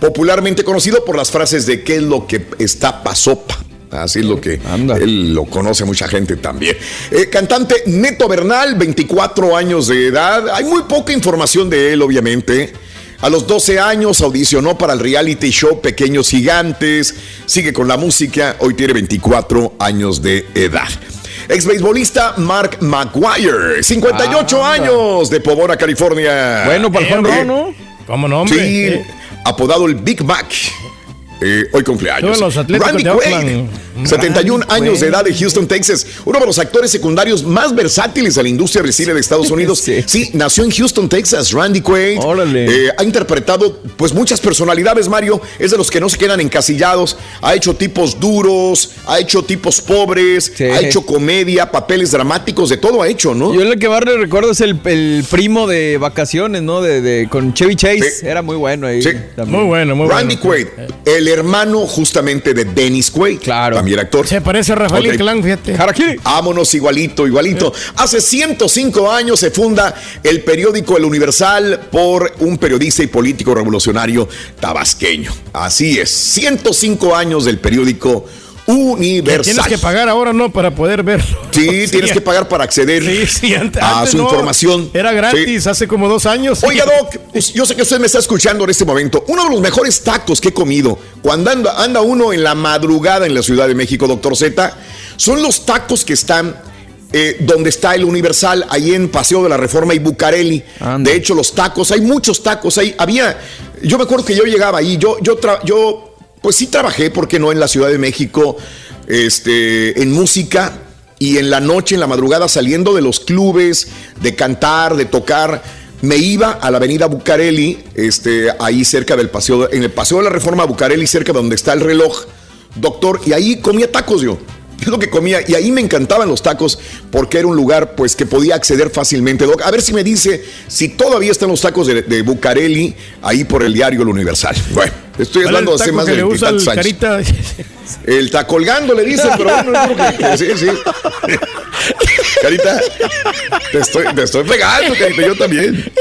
popularmente conocido por las frases de ¿qué es lo que está pasopa? Así es lo que Anda. él lo conoce mucha gente también. Eh, cantante Neto Bernal, 24 años de edad. Hay muy poca información de él, obviamente. A los 12 años audicionó para el reality show Pequeños Gigantes. Sigue con la música. Hoy tiene 24 años de edad. Ex beisbolista Mark McGuire, 58 Anda. años de Pomona, California. Bueno, para el Eh, Juan eh, ¿no? ¿Cómo no, hombre? Sí, Eh, apodado el Big Mac. Eh, hoy cumpleaños. Los Randy de Quaid, Oakland. 71 Randy años de edad de Houston, Texas. Uno de los actores secundarios más versátiles de la industria del cine de Estados Unidos. Sí. Sí, nació en Houston, Texas. Randy Quaid. Órale. Eh, ha interpretado pues muchas personalidades, Mario. Es de los que no se quedan encasillados. Ha hecho tipos duros, ha hecho tipos pobres, Sí. ha hecho comedia, papeles dramáticos, de todo ha hecho, ¿no? Yo lo que más le recuerdo es el, el primo de vacaciones, ¿no? De, de- con Chevy Chase. Sí. Era muy bueno ahí. Sí. también. Muy bueno, muy Randy bueno. Quaid, el hermano justamente de Dennis Quaid. Claro. También actor. Se parece a Rafael Ok. Inclán, fíjate. Harakiri. Vámonos igualito, igualito. Hace 105 años se funda el periódico El Universal por un periodista y político revolucionario tabasqueño. Así es, 105 años del periódico Universal. Tienes que pagar ahora, ¿no? Para poder verlo. Sí, tienes que pagar para acceder Sí, sí, antes- a su no. información. Era gratis Sí. hace como dos años. Oiga, Doc, yo sé que usted me está escuchando en este momento. Uno de los mejores tacos que he comido cuando anda, anda uno en la madrugada en la Ciudad de México, doctor Z, son los tacos que están eh, donde está el Universal, ahí en Paseo de la Reforma y Bucareli. De hecho, los tacos, hay muchos tacos ahí. Había, yo me acuerdo que yo llegaba ahí, yo, yo, tra- yo pues sí trabajé, porque no, en la Ciudad de México, este, en música y en la noche, en la madrugada, saliendo de los clubes, de cantar, de tocar, me iba a la avenida Bucareli, este, ahí cerca del paseo, en el paseo de la Reforma Bucareli, cerca de donde está el reloj, doctor, y ahí comía tacos yo. Es lo que comía y ahí me encantaban los tacos porque era un lugar pues que podía acceder fácilmente. A ver si me dice si todavía están los tacos de, de Bucareli ahí por el diario El Universal. Bueno, estoy ¿Cuál es hablando hace más que de le usa el carita. El está colgando, le dicen, pero bueno, que- sí, sí. Carita, te estoy, te estoy pegando, Carita, yo también.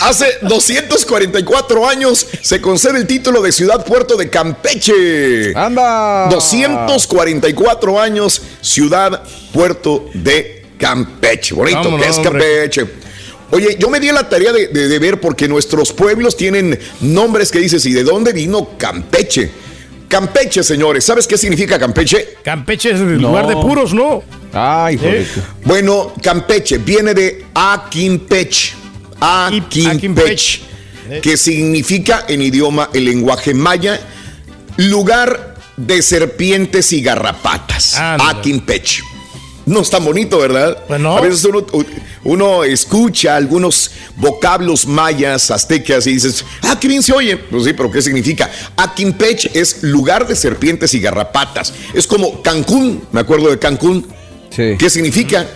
Hace 244 años se concede el título de ciudad puerto de Campeche. ¡Anda! 244 años, ciudad puerto de Campeche. Bonito Vámonos, que es hombre. Oye, yo me di la tarea de, de- de ver porque nuestros pueblos tienen nombres que dices, ¿y de dónde vino Campeche? Campeche, señores, ¿sabes qué significa Campeche? Campeche es el lugar de puros, ¿no? Ay, joder. Sí. Bueno, Campeche viene de Aquimpech. Aquimpech, que significa en idioma, el lenguaje maya, lugar de serpientes y garrapatas. Aquimpech. no es tan bonito, ¿verdad? Pues no. A veces uno, uno escucha algunos vocablos mayas, aztecas y dices, ah, qué bien se oye. Pues sí, pero ¿qué significa? Aquimpech es lugar de serpientes y garrapatas. Es como Cancún, me acuerdo de Cancún. ¿Qué significa?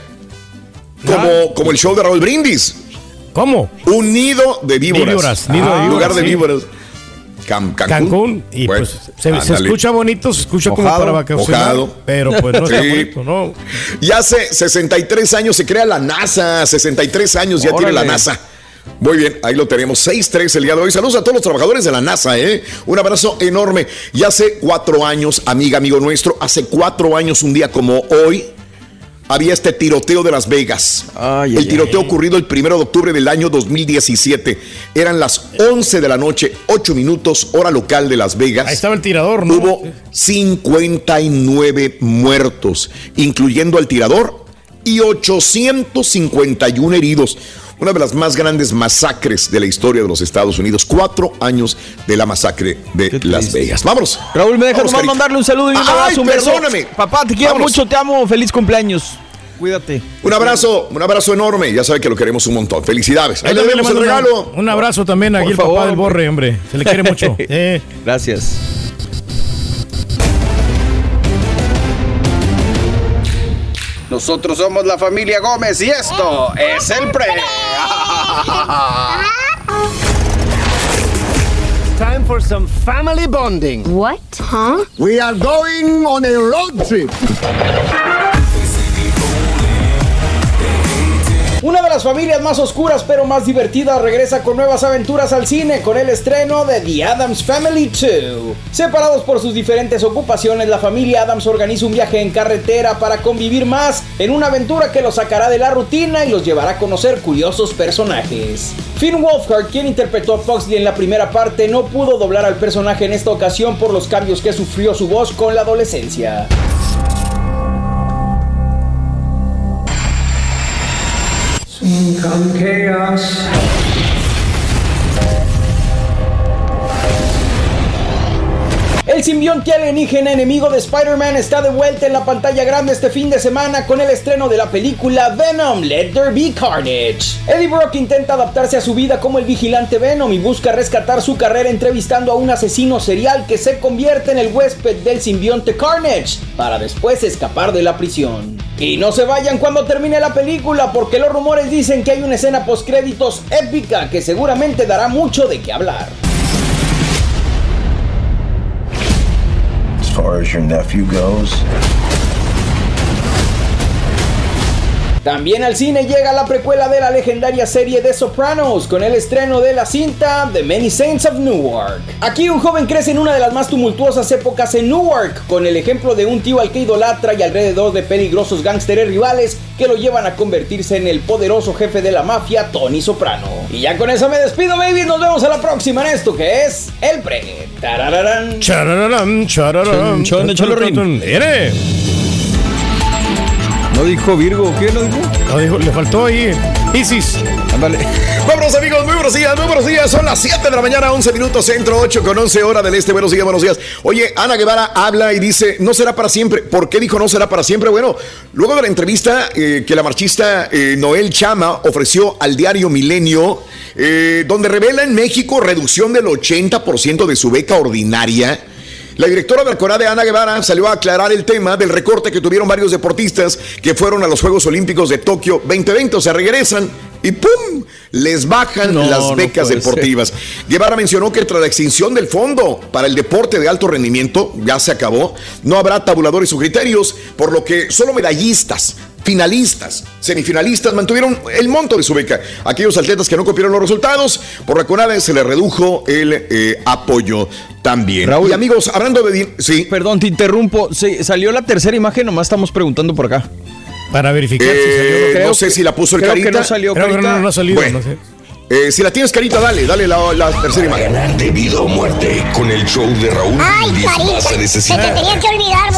Como, como el show de Raúl Brindis. ¿Cómo? Un nido de víboras. Víboras, nido de Ah, víboras, lugar de sí. víboras. Cancún. Cancún. Y Bueno, pues se, escucha bonito, se escucha como Mojado, para vacacionar. Pero pues no está Sí. bonito, ¿no? Y hace 63 años se crea la NASA. 63 años ya tiene la. NASA. Muy bien, ahí lo tenemos. 6-3 el día de hoy. Saludos a todos los trabajadores de la NASA, ¿eh? Un abrazo enorme. Y hace cuatro años, amiga, amigo nuestro, hace cuatro años, un día como hoy, había este tiroteo de Las Vegas. el tiroteo ocurrido el primero de octubre del año 2017. Eran las 11 de la noche, 8 minutos, hora local de Las Vegas. Ahí estaba el tirador, ¿no? Hubo 59 muertos, incluyendo al tirador, y 851 heridos. Una de las más grandes masacres de la historia de los Estados Unidos. Cuatro años de la masacre de Las Vegas. Vámonos. Raúl, me dejas Vamos, nomás mandarle un saludo y un Ay, abrazo. un beso. perdóname. Papá, te quiero Vámonos. mucho, te amo. Feliz cumpleaños. Cuídate. Un abrazo, un abrazo enorme. Ya sabe que lo queremos un montón. Felicidades. Ahí le damos el regalo. Un, abrazo también aquí Por el favor, papá del borre, hombre. Se le quiere mucho. Eh. Gracias. Nosotros somos la familia Gómez y esto es el pre. Time for some family bonding. What? Huh? We are going on a road trip. Una de las familias más oscuras pero más divertidas regresa con nuevas aventuras al cine con el estreno de The Adams Family 2. Separados por sus diferentes ocupaciones, la familia Adams organiza un viaje en carretera para convivir más en una aventura que los sacará de la rutina y los llevará a conocer curiosos personajes. Finn Wolfhard, quien interpretó a Foxley en la primera parte, no pudo doblar al personaje en esta ocasión por los cambios que sufrió su voz con la adolescencia. Come chaos. El simbionte alienígena enemigo de Spider-Man está de vuelta en la pantalla grande este fin de semana con el estreno de la película Venom Let There Be Carnage. Eddie Brock intenta adaptarse a su vida como el vigilante Venom y busca rescatar su carrera entrevistando a un asesino serial que se convierte en el huésped del simbionte Carnage para después escapar de la prisión. Y no se vayan cuando termine la película porque los rumores dicen que hay una escena postcréditos épica que seguramente dará mucho de qué hablar. Far as your nephew goes, También al cine llega la precuela de la legendaria serie de Sopranos con el estreno de la cinta The Many Saints of Newark. Aquí un joven crece en una de las más tumultuosas épocas en Newark, con el ejemplo de un tío al que idolatra y alrededor de peligrosos gángsteres rivales que lo llevan a convertirse en el poderoso jefe de la mafia, Tony Soprano. Y ya con eso me despido, baby. Nos vemos a la próxima en esto que es El Pre. Tarararán. Charararán, charararán. Chon, chon, échale rin. Viene. No dijo Virgo, ¿qué no dijo? No dijo, le faltó ahí. Isis. Ándale. Vámonos amigos, muy buenos días, muy buenos días. Son las 7 de la mañana, 11 minutos centro, 8 con 11 hora del este. Buenos días, buenos días. Oye, Ana Guevara habla y dice, no será para siempre. ¿Por qué dijo no será para siempre? Bueno, luego de la entrevista eh, que la marchista eh, Noel Chama ofreció al diario Milenio, eh, donde revela en México reducción del 80% de su beca ordinaria. La directora del Corade, Ana Guevara, salió a aclarar el tema del recorte que tuvieron varios deportistas que fueron a los Juegos Olímpicos de Tokio 2020. O sea, regresan y ¡pum! Les bajan No, las becas deportivas. Guevara mencionó que tras la extinción del fondo para el deporte de alto rendimiento, ya se acabó, no habrá tabuladores o criterios, por lo que solo medallistas, finalistas, semifinalistas mantuvieron el monto de su beca. Aquellos atletas que no cumplieron los resultados, por la CONADE se les redujo el eh, apoyo también. Raúl. Y amigos, hablando de... Sí. Perdón, te interrumpo. Sí, salió la tercera imagen, nomás estamos preguntando por acá. Para verificar si salió. Eh, Creo no sé que- si la puso el creo que carita. no salió, Creo que Carita. no, no ha salido. Bueno. no sé. Eh, si la tienes carita, dale, dale la, la tercera imagen. Ganar de vida o muerte con el show de Raúl Ay, Carita, se te necesitar. tenía que olvidar.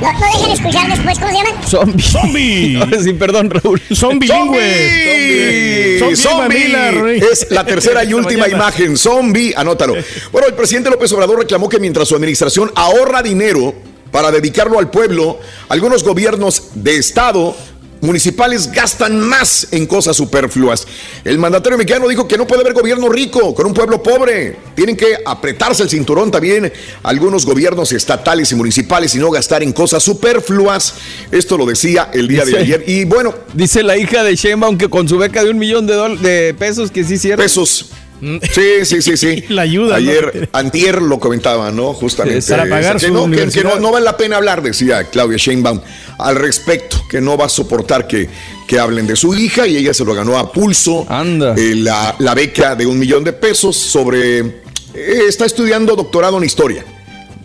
No, no dejen escuchar después, ¿cómo se llama? Zombie. Zombie. Ahora sí, perdón, Raúl. Son bilingües. Zombie, Zombie, es la tercera y última imagen. Zombie, anótalo. Bueno, el presidente López Obrador reclamó que mientras su administración ahorra dinero para dedicarlo al pueblo, algunos gobiernos de Estado municipales gastan más en cosas superfluas. El mandatario mexicano dijo que no puede haber gobierno rico con un pueblo pobre. Tienen que apretarse el cinturón también algunos gobiernos estatales y municipales y no gastar en cosas superfluas. Esto lo decía el día de ayer. Y bueno. Dice la hija de Sheinbaum que con su beca de un millón de, de pesos, que sí cierto. Pesos. Sí, sí, sí, sí. La ayuda. Ayer, antier lo comentaba, ¿no? Justamente. para pagar que, su no, que- no, no vale la pena hablar, decía Claudia Sheinbaum al respecto, que no va a soportar que, que hablen de su hija y ella se lo ganó a pulso. eh, la, la beca de un millón de pesos sobre... eh, está estudiando doctorado en historia.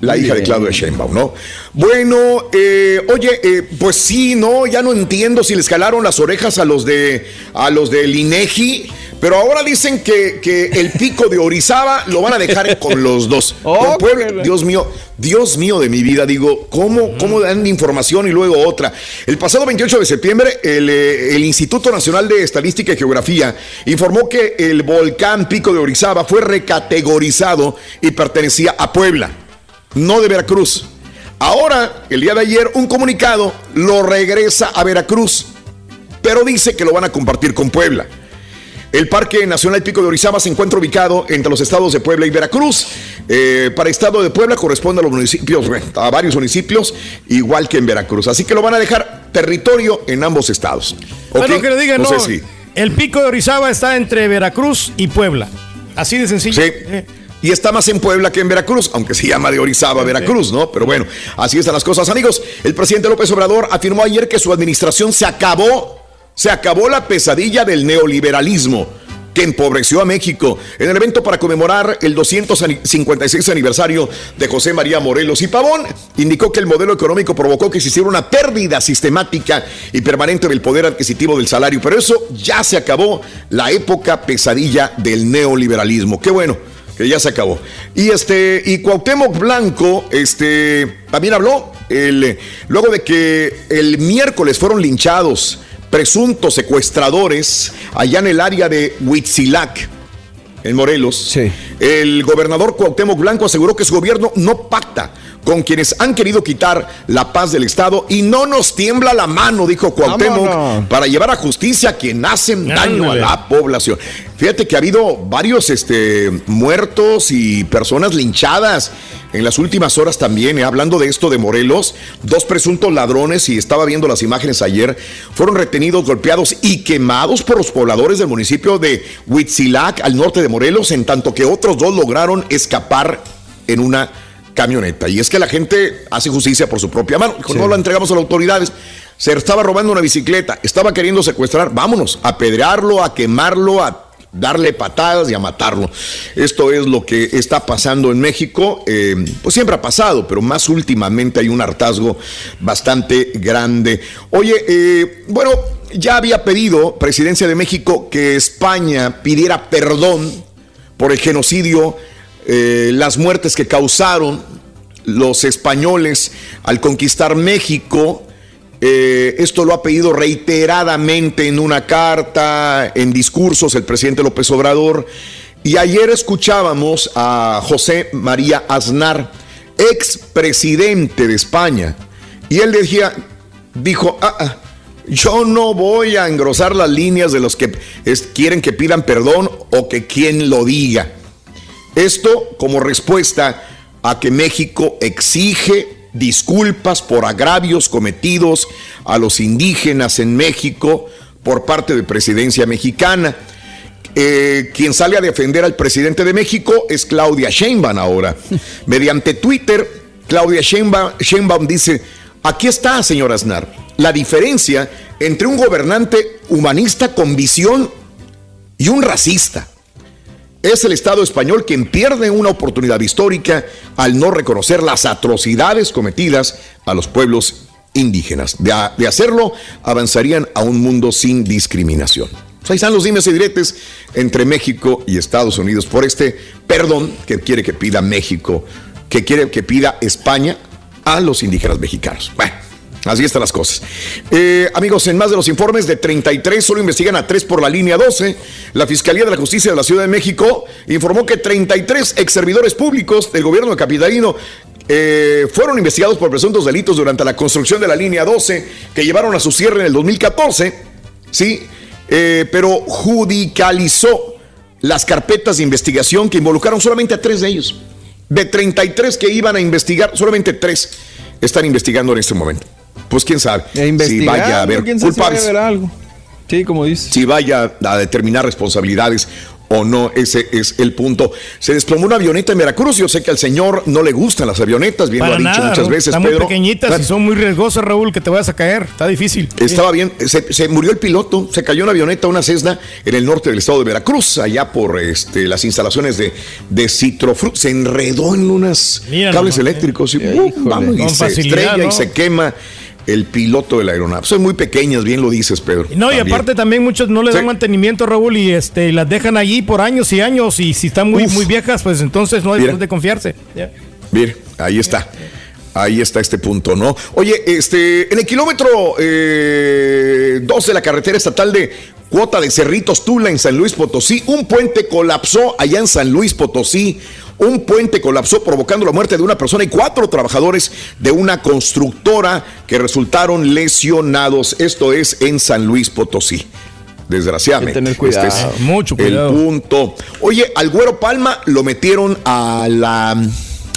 La hija de. Claudia Sheinbaum, ¿no? Bueno, eh, oye, eh, pues sí, no, ya no entiendo si les jalaron las orejas a los de a los del INEGI, pero ahora dicen que, que el pico de Orizaba lo van a dejar con los dos. Puebla. Dios mío, Dios mío de mi vida, digo, ¿cómo, cómo dan información y luego otra? El pasado 28 de septiembre, el, eh, el Instituto Nacional de Estadística y Geografía informó que el volcán Pico de Orizaba fue recategorizado y pertenecía a Puebla no de Veracruz. Ahora, el día de ayer, un comunicado lo regresa a Veracruz, pero dice que lo van a compartir con Puebla. El Parque Nacional Pico de Orizaba se encuentra ubicado entre los estados de Puebla y Veracruz. Eh, para el estado de Puebla corresponde a los municipios, a varios municipios, igual que en Veracruz. Así que lo van a dejar territorio en ambos estados. ¿Ok? Bueno, que le digan, no no, sé si. el pico de Orizaba está entre Veracruz y Puebla. Así de sencillo. Sí. Y está más en Puebla que en Veracruz, aunque se llama de Orizaba, Veracruz, ¿no? Pero bueno, así están las cosas, amigos. El presidente López Obrador afirmó ayer que su administración se acabó, se acabó la pesadilla del neoliberalismo que empobreció a México. En el evento para conmemorar el 256 aniversario de José María Morelos y Pavón, indicó que el modelo económico provocó que se hiciera una pérdida sistemática y permanente del poder adquisitivo del salario. Pero eso ya se acabó, la época pesadilla del neoliberalismo. Qué bueno que ya se acabó. Y este, y Cuauhtémoc Blanco, este, también habló, el, luego de que el miércoles fueron linchados presuntos secuestradores allá en el área de Huitzilac, en Morelos. El gobernador Cuauhtémoc Blanco aseguró que su gobierno no pacta con quienes han querido quitar la paz del Estado y no nos tiembla la mano, dijo Cuauhtémoc, Vámonos. para llevar a justicia a quien hacen daño a la población. Fíjate que ha habido varios este, muertos y personas linchadas en las últimas horas también, eh, hablando de esto de Morelos, dos presuntos ladrones, y estaba viendo las imágenes ayer, fueron retenidos, golpeados y quemados por los pobladores del municipio de Huitzilac, al norte de Morelos, en tanto que otros dos lograron escapar en una camioneta. Y es que la gente hace justicia por su propia mano. Dijo, no lo entregamos a las autoridades. Se estaba robando una bicicleta, estaba queriendo secuestrar, vámonos, a apedrearlo, a quemarlo, a darle patadas y a matarlo. Esto es lo que está pasando en México. Eh, pues siempre ha pasado, pero más últimamente hay un hartazgo bastante grande. Oye, eh, bueno, ya había pedido Presidencia de México que España pidiera perdón por el genocidio, eh, las muertes que causaron los españoles al conquistar México. Eh, esto lo ha pedido reiteradamente en una carta, en discursos, el presidente López Obrador. Y ayer escuchábamos a José María Aznar, expresidente de España, y él decía, dijo, "Ah, ah, yo no voy a engrosar las líneas de los que quieren que pidan perdón o que quien lo diga. Esto como respuesta a que México exige disculpas por agravios cometidos a los indígenas en México por parte de presidencia mexicana. Eh, quien sale a defender al presidente de México es Claudia Sheinbaum ahora. Mediante Twitter, Claudia Sheinbaum, Sheinbaum dice, aquí está, señor Aznar, la diferencia entre un gobernante humanista con visión y un racista. Es el Estado español quien pierde una oportunidad histórica al no reconocer las atrocidades cometidas a los pueblos indígenas. De, hacerlo, avanzarían a un mundo sin discriminación. Pues ahí están los dimes y diretes entre México y Estados Unidos por este perdón que quiere que pida México, que quiere que pida España a los indígenas mexicanos. Bueno. Así están las cosas. Eh, amigos, en más de los informes de 33, solo investigan a 3 por la línea 12. La Fiscalía de la Justicia de la Ciudad de México informó que 33 ex servidores públicos del gobierno capitalino eh, fueron investigados por presuntos delitos durante la construcción de la línea 12 que llevaron a su cierre en el 2014, ¿sí? Eh, pero judicializó las carpetas de investigación que involucraron solamente a tres de ellos. De 33 que iban a investigar, solamente tres están investigando en este momento. Pues quién sabe si vaya a haber culpables. algo. Sí, como dice. Si vaya a determinar responsabilidades o no, ese es el punto. Se desplomó una avioneta en Veracruz. Yo sé que al señor no le gustan las avionetas, bien lo ha dicho muchas veces. Están muy pequeñitas y son muy riesgosas, Raúl, que te vayas a caer. Está difícil. Estaba bien, se, murió el piloto, se cayó una avioneta, una Cessna, en el norte del estado de Veracruz, allá por este, las instalaciones de, de Citrofruit. Se enredó en unos cables eléctricos y, y se estrella y se quema el piloto de la aeronave. Son muy pequeñas, bien lo dices, Pedro. No, y aparte también muchos no le dan mantenimiento, Raúl, y este las dejan allí por años y años, y si están muy, muy viejas, pues entonces no hay de confiarse. Bien, ahí está. Ahí está este punto, ¿no? Oye, este, en el kilómetro eh, 2 de la carretera estatal de Cuota de Cerritos Tula en San Luis Potosí, un puente colapsó allá en San Luis Potosí. Un puente colapsó provocando la muerte de una persona y cuatro trabajadores de una constructora que resultaron lesionados. Esto es en San Luis Potosí. Desgraciadamente. Tener cuidado. Este es Mucho cuidado. El punto. Oye, al Güero Palma lo metieron a la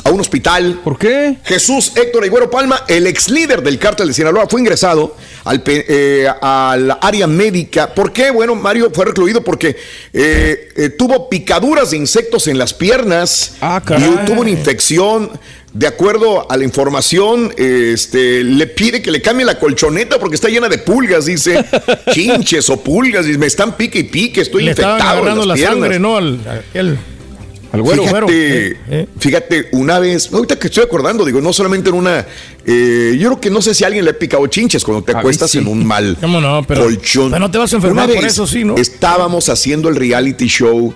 a un hospital. ¿Por qué? Jesús Héctor Higuero Palma, el ex líder del cártel de Sinaloa, fue ingresado al, eh, área médica. ¿Por qué? Bueno, Mario fue recluido porque eh, eh, tuvo picaduras de insectos en las piernas ah, y tuvo una infección. De acuerdo a la información, este, le pide que le cambie la colchoneta porque está llena de pulgas, dice. Chinches o pulgas, y me están pique y pique, estoy infectado. En las la sangre, ¿no? Al, fíjate, eh. fíjate, una vez, ahorita que estoy acordando, digo, no solamente en una. Eh, yo creo que no sé si alguien le ha picado chinches cuando te acuestas en un mal colchón. Pero no te vas a enfermar por eso, sí, ¿no? Estábamos haciendo el reality show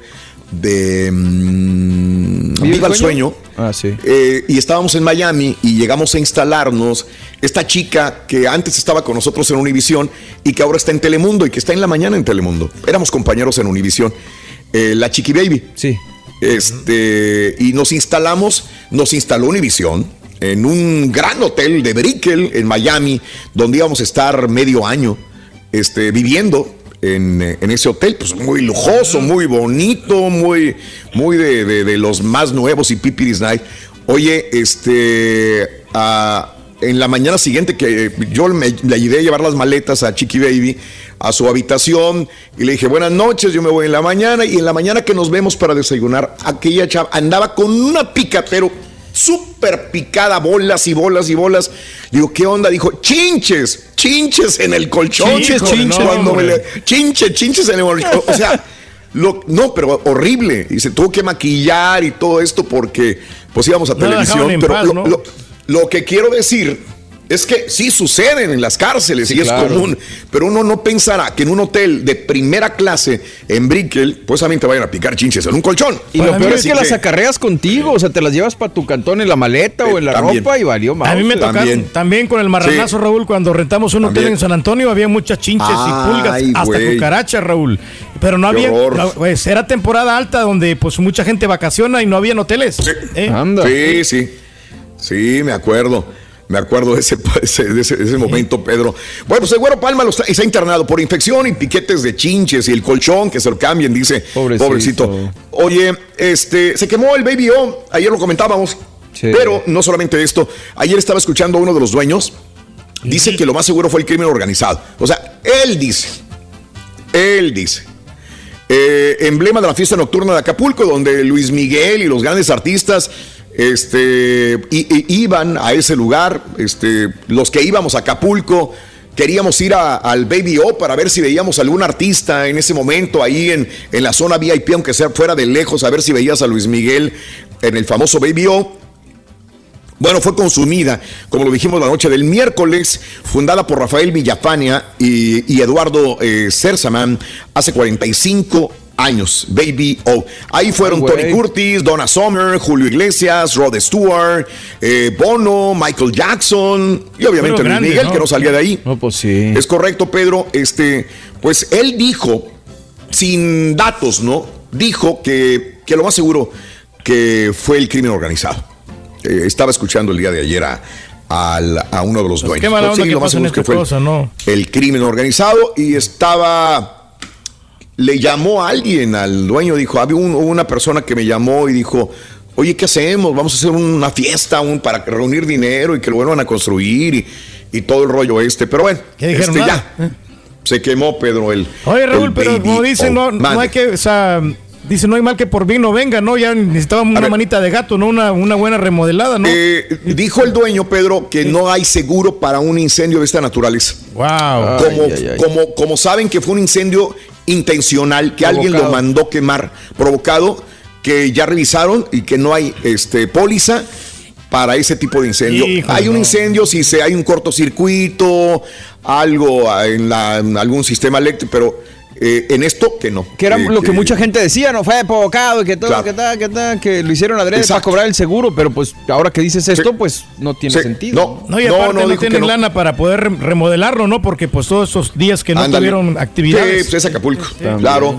de mmm, Viva el Sueño. Ah, sí. Eh, y estábamos en Miami y llegamos a instalarnos. Esta chica que antes estaba con nosotros en Univisión y que ahora está en Telemundo y que está en la mañana en Telemundo. Éramos compañeros en Univisión. la Chiqui Baby. Sí. Este, y nos instalamos, nos instaló Univision en un gran hotel de Brickell en Miami, donde íbamos a estar medio año este, viviendo en, ese hotel, pues muy lujoso, muy bonito, muy, muy de, los más nuevos y Pipiris Night. Oye, este, en la mañana siguiente que yo me, le ayudé a llevar las maletas a Chiqui Baby, a su habitación y le dije, buenas noches, yo me voy en la mañana y en la mañana que nos vemos para desayunar, aquella chava andaba con una pica, pero súper picada, bolas y bolas y bolas. Digo, ¿qué onda? Dijo, chinches, chinches en el colchón. Chinches, chinches. chinches, chinches en el colchón. O sea, no, pero horrible. Y se tuvo que maquillar y todo esto porque pues íbamos a televisión. Pero lo que quiero decir es que sí suceden en las cárceles y es común, pero uno no pensará que en un hotel de primera clase en Brickell, pues también te vayan a picar chinches en un colchón. Y lo peor es que, las acarreas contigo, o sea, te las llevas para tu cantón en la maleta o en la ropa y valió más. A mí me tocaron también. con el marranazo, Raúl, cuando rentamos un hotel en San Antonio, había muchas chinches y pulgas, hasta cucarachas, Raúl. Pero no había, pues era temporada alta donde pues mucha gente vacaciona y no había hoteles. Sí, ¿Eh? sí, sí, sí, me acuerdo. Me acuerdo de ese, de ese, momento, Pedro. Bueno, pues el Güero Palma lo está, internado por infección y piquetes de chinches y el colchón que se lo cambien, dice. Pobrecito. Oye, este, se quemó el Baby O, ayer lo comentábamos. Pero no solamente esto, ayer estaba escuchando a uno de los dueños, dice que lo más seguro fue el crimen organizado. O sea, él dice, él dice, eh, emblema de la fiesta nocturna de Acapulco, donde Luis Miguel y los grandes artistas este, iban a ese lugar, este, los que íbamos a Acapulco, queríamos ir al Baby O para ver si veíamos algún artista en ese momento ahí en, en la zona VIP, aunque sea fuera de lejos, a ver si veías a Luis Miguel en el famoso Baby O. Bueno, fue consumida, como lo dijimos la noche del miércoles, fundada por Rafael Villafania y, Eduardo eh, hace 45 años, Baby O. Ahí fueron Tony Curtis, Donna Summer, Julio Iglesias, Rod Stewart, eh, Bono, Michael Jackson y obviamente Luis Miguel, que no salía de ahí. No, pues sí. Es correcto, Pedro. Este, pues él dijo, sin datos, ¿no? Dijo que, que lo más seguro que fue el crimen organizado. Eh, estaba escuchando el día de ayer a, a uno de los Pues dueños. qué mala onda Sí, que lo más pasen seguro es que estas fue el- cosas, ¿no? el crimen organizado y estaba le llamó a alguien al dueño dijo había un- una persona que me llamó y dijo oye qué hacemos vamos a hacer una fiesta un, para reunir dinero y que lo vuelvan a construir y, y todo el rollo este pero bueno este, ya. se quemó Pedro el Oye, Raúl, el pero como dicen, no, no hay que, o sea, dice, no hay mal que por bien no venga, ¿no? Ya necesitábamos una manita de gato, ¿no? Una, una buena remodelada, ¿no? Eh, dijo el dueño Pedro que no hay seguro para un incendio de esta naturaleza Wow. como, como, como saben que fue un incendio intencional, que alguien lo mandó quemar, provocado, que ya revisaron y que no hay este póliza para ese tipo de incendio. Híjole, hay un incendio si se hay un cortocircuito, algo en, la- en algún sistema eléctrico, pero eh, en esto que no. Que era Eh, lo que mucha gente decía, no fue provocado y que todo, Claro. que tal, que tal, que lo hicieron adrede para cobrar el seguro, pero pues ahora que dices esto, pues no tiene Sí. sentido. No, y No, aparte no, no, tienen no. lana para poder re- remodelarlo, ¿no? Porque pues todos esos días que no tuvieron actividades. Sí, pues es Acapulco. Claro.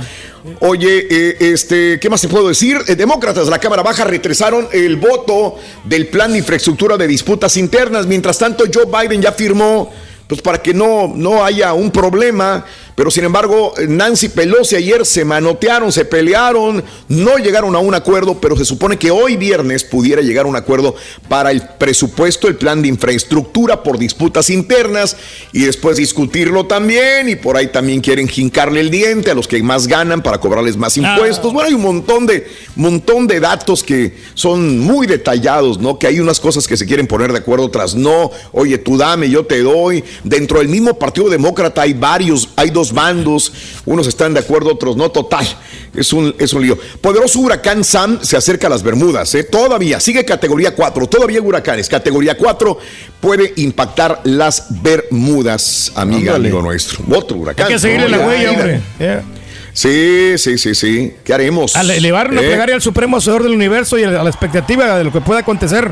Oye, eh, este, ¿qué más te puedo decir? Eh, demócratas de la Cámara Baja retrasaron el voto del plan de infraestructura de disputas internas. Mientras tanto, Joe Biden ya firmó, pues para que no, no haya un problema. Pero sin embargo, Nancy Pelosi ayer se manotearon, se pelearon, no llegaron a un acuerdo, pero se supone que hoy viernes pudiera llegar a un acuerdo para el presupuesto, el plan de infraestructura por disputas internas y después discutirlo también. Y por ahí también quieren jincarle el diente a los que más ganan para cobrarles más impuestos. Bueno, hay un montón de, montón de datos que son muy detallados, ¿no? Que hay unas cosas que se quieren poner de acuerdo, otras no. Oye, tú dame, yo te doy. Dentro del mismo Partido Demócrata hay varios, hay dos bandos. Unos están de acuerdo, otros no. Total, es un, es un lío. Poderoso huracán Sam se acerca a las Bermudas, ¿eh? Todavía, sigue categoría 4. Todavía huracanes. Categoría 4 puede impactar las Bermudas, amiga, Ándale. amigo nuestro. Otro huracán. Hay que seguirle ¿no? la huella, hombre. Yeah. Sí, sí, sí, sí. ¿Qué haremos? Al elevar una ¿Eh? plegaria al Supremo Hacedor del Universo y a la expectativa de lo que pueda acontecer.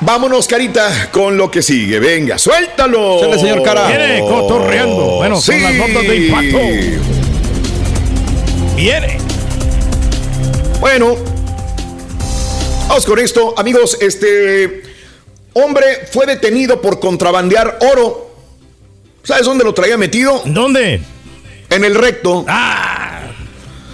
Vámonos, Carita, con lo que sigue. Venga, suéltalo. Sale, señor Cara. Viene cotorreando. Bueno, son las notas de impacto. Viene. Bueno, vamos con esto. Amigos, este hombre fue detenido por contrabandear oro. ¿Sabes dónde lo traía metido? ¿Dónde? En el recto.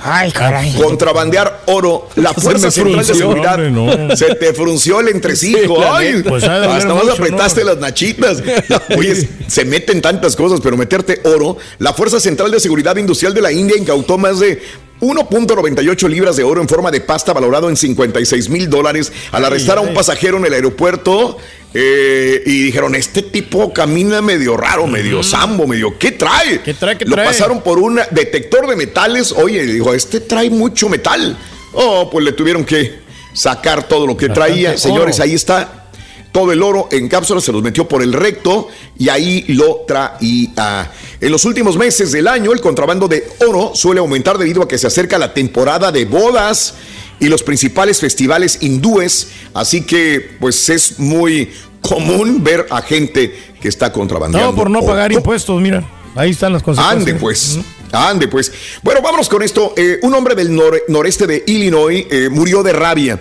Ay, caray. Contrabandear oro. La Se Fuerza Central de Seguridad. hombre, no. Se te frunció el entresijo. Sí, Ay. Pues hasta más mucho, apretaste ¿no? las nachitas. Oye, se meten tantas cosas, pero meterte oro. La Fuerza Central de Seguridad Industrial de la India incautó más de 1.98 libras de oro en forma de pasta valorado en 56 mil dólares al arrestar a un pasajero en el aeropuerto eh, y dijeron, este tipo camina medio raro, medio sambo, medio, ¿qué trae? ¿Qué trae? ¿Qué Lo trae? pasaron por un detector de metales, oye, dijo, este trae mucho metal. Oh, pues le tuvieron que sacar todo lo que Bastante traía. Señores, ahí está todo el oro en cápsulas, se los metió por el recto y ahí lo traía. En los últimos meses del año, el contrabando de oro suele aumentar debido a que se acerca la temporada de bodas y los principales festivales hindúes, así que pues es muy común ver a gente que está contrabandeando. No, por no pagar impuestos, mira. Ahí están las consecuencias. Ande pues. Ande pues. Bueno, vámonos con esto. Eh, un hombre del nor- noreste de Illinois eh, murió de rabia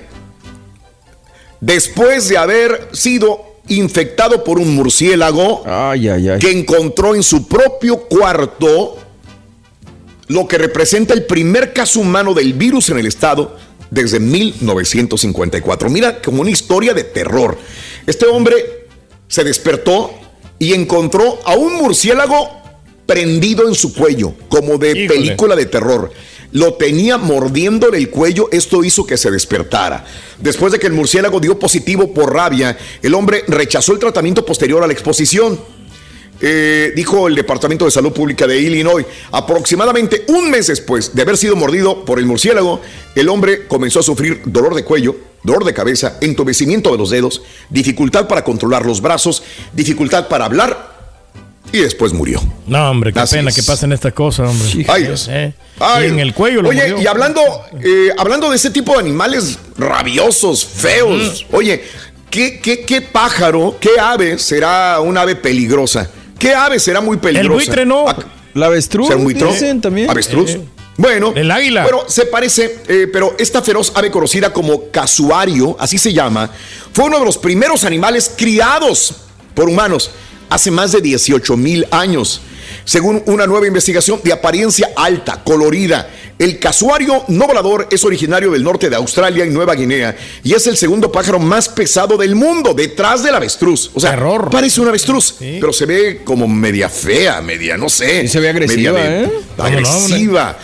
después de haber sido infectado por un murciélago que encontró en su propio cuarto lo que representa el primer caso humano del virus en el estado desde 1954. Mira, como una historia de terror. Este hombre se despertó y encontró a un murciélago prendido en su cuello, como de Híjole. película de terror. Lo tenía mordiéndole el cuello, esto hizo que se despertara. Después de que el murciélago dio positivo por rabia, el hombre rechazó el tratamiento posterior a la exposición. Eh, dijo el Departamento de Salud Pública de Illinois. Aproximadamente un mes después de haber sido mordido por el murciélago, el hombre comenzó a sufrir dolor de cuello, dolor de cabeza, entumecimiento de los dedos, dificultad para controlar los brazos, dificultad para hablar y después murió. No, hombre, qué Así pena es. que pasen estas cosas, hombre. Ay, Dios. Eh, Ay, y en el cuello lo Oye, y hablando, eh, hablando de ese tipo de animales rabiosos, feos, oye, ¿qué, qué, qué pájaro, qué ave será una ave peligrosa? ¿Qué ave será muy peligrosa? El buitre no. La avestruz, dicen también. ¿Avestruz? Eh, Bueno, el águila. Bueno, se parece, eh, pero esta feroz ave conocida como casuario, así se llama, fue uno de los primeros animales criados por humanos hace más de 18 mil años. Según una nueva investigación de apariencia alta, colorida, el casuario no volador es originario del norte de Australia y Nueva Guinea y es el segundo pájaro más pesado del mundo, detrás del avestruz. O sea, parece un avestruz, pero se ve como media fea, media, no sé. Y se ve agresiva, media ¿eh? Agresiva.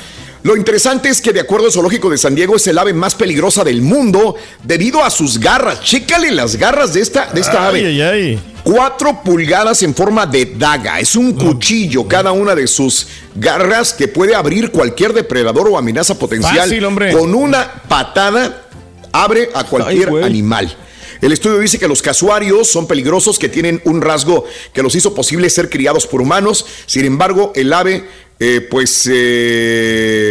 Lo interesante es que de acuerdo al zoológico de San Diego es el ave más peligrosa del mundo debido a sus garras. Chécale las garras de esta, de esta ave. Ay, ay. Cuatro pulgadas en forma de daga. Es un cuchillo cada una de sus garras que puede abrir cualquier depredador o amenaza potencial. Fácil, hombre. Con una patada abre a cualquier animal. El estudio dice que los casuarios son peligrosos, que tienen un rasgo que los hizo posible ser criados por humanos. Sin embargo, el ave, eh, pues,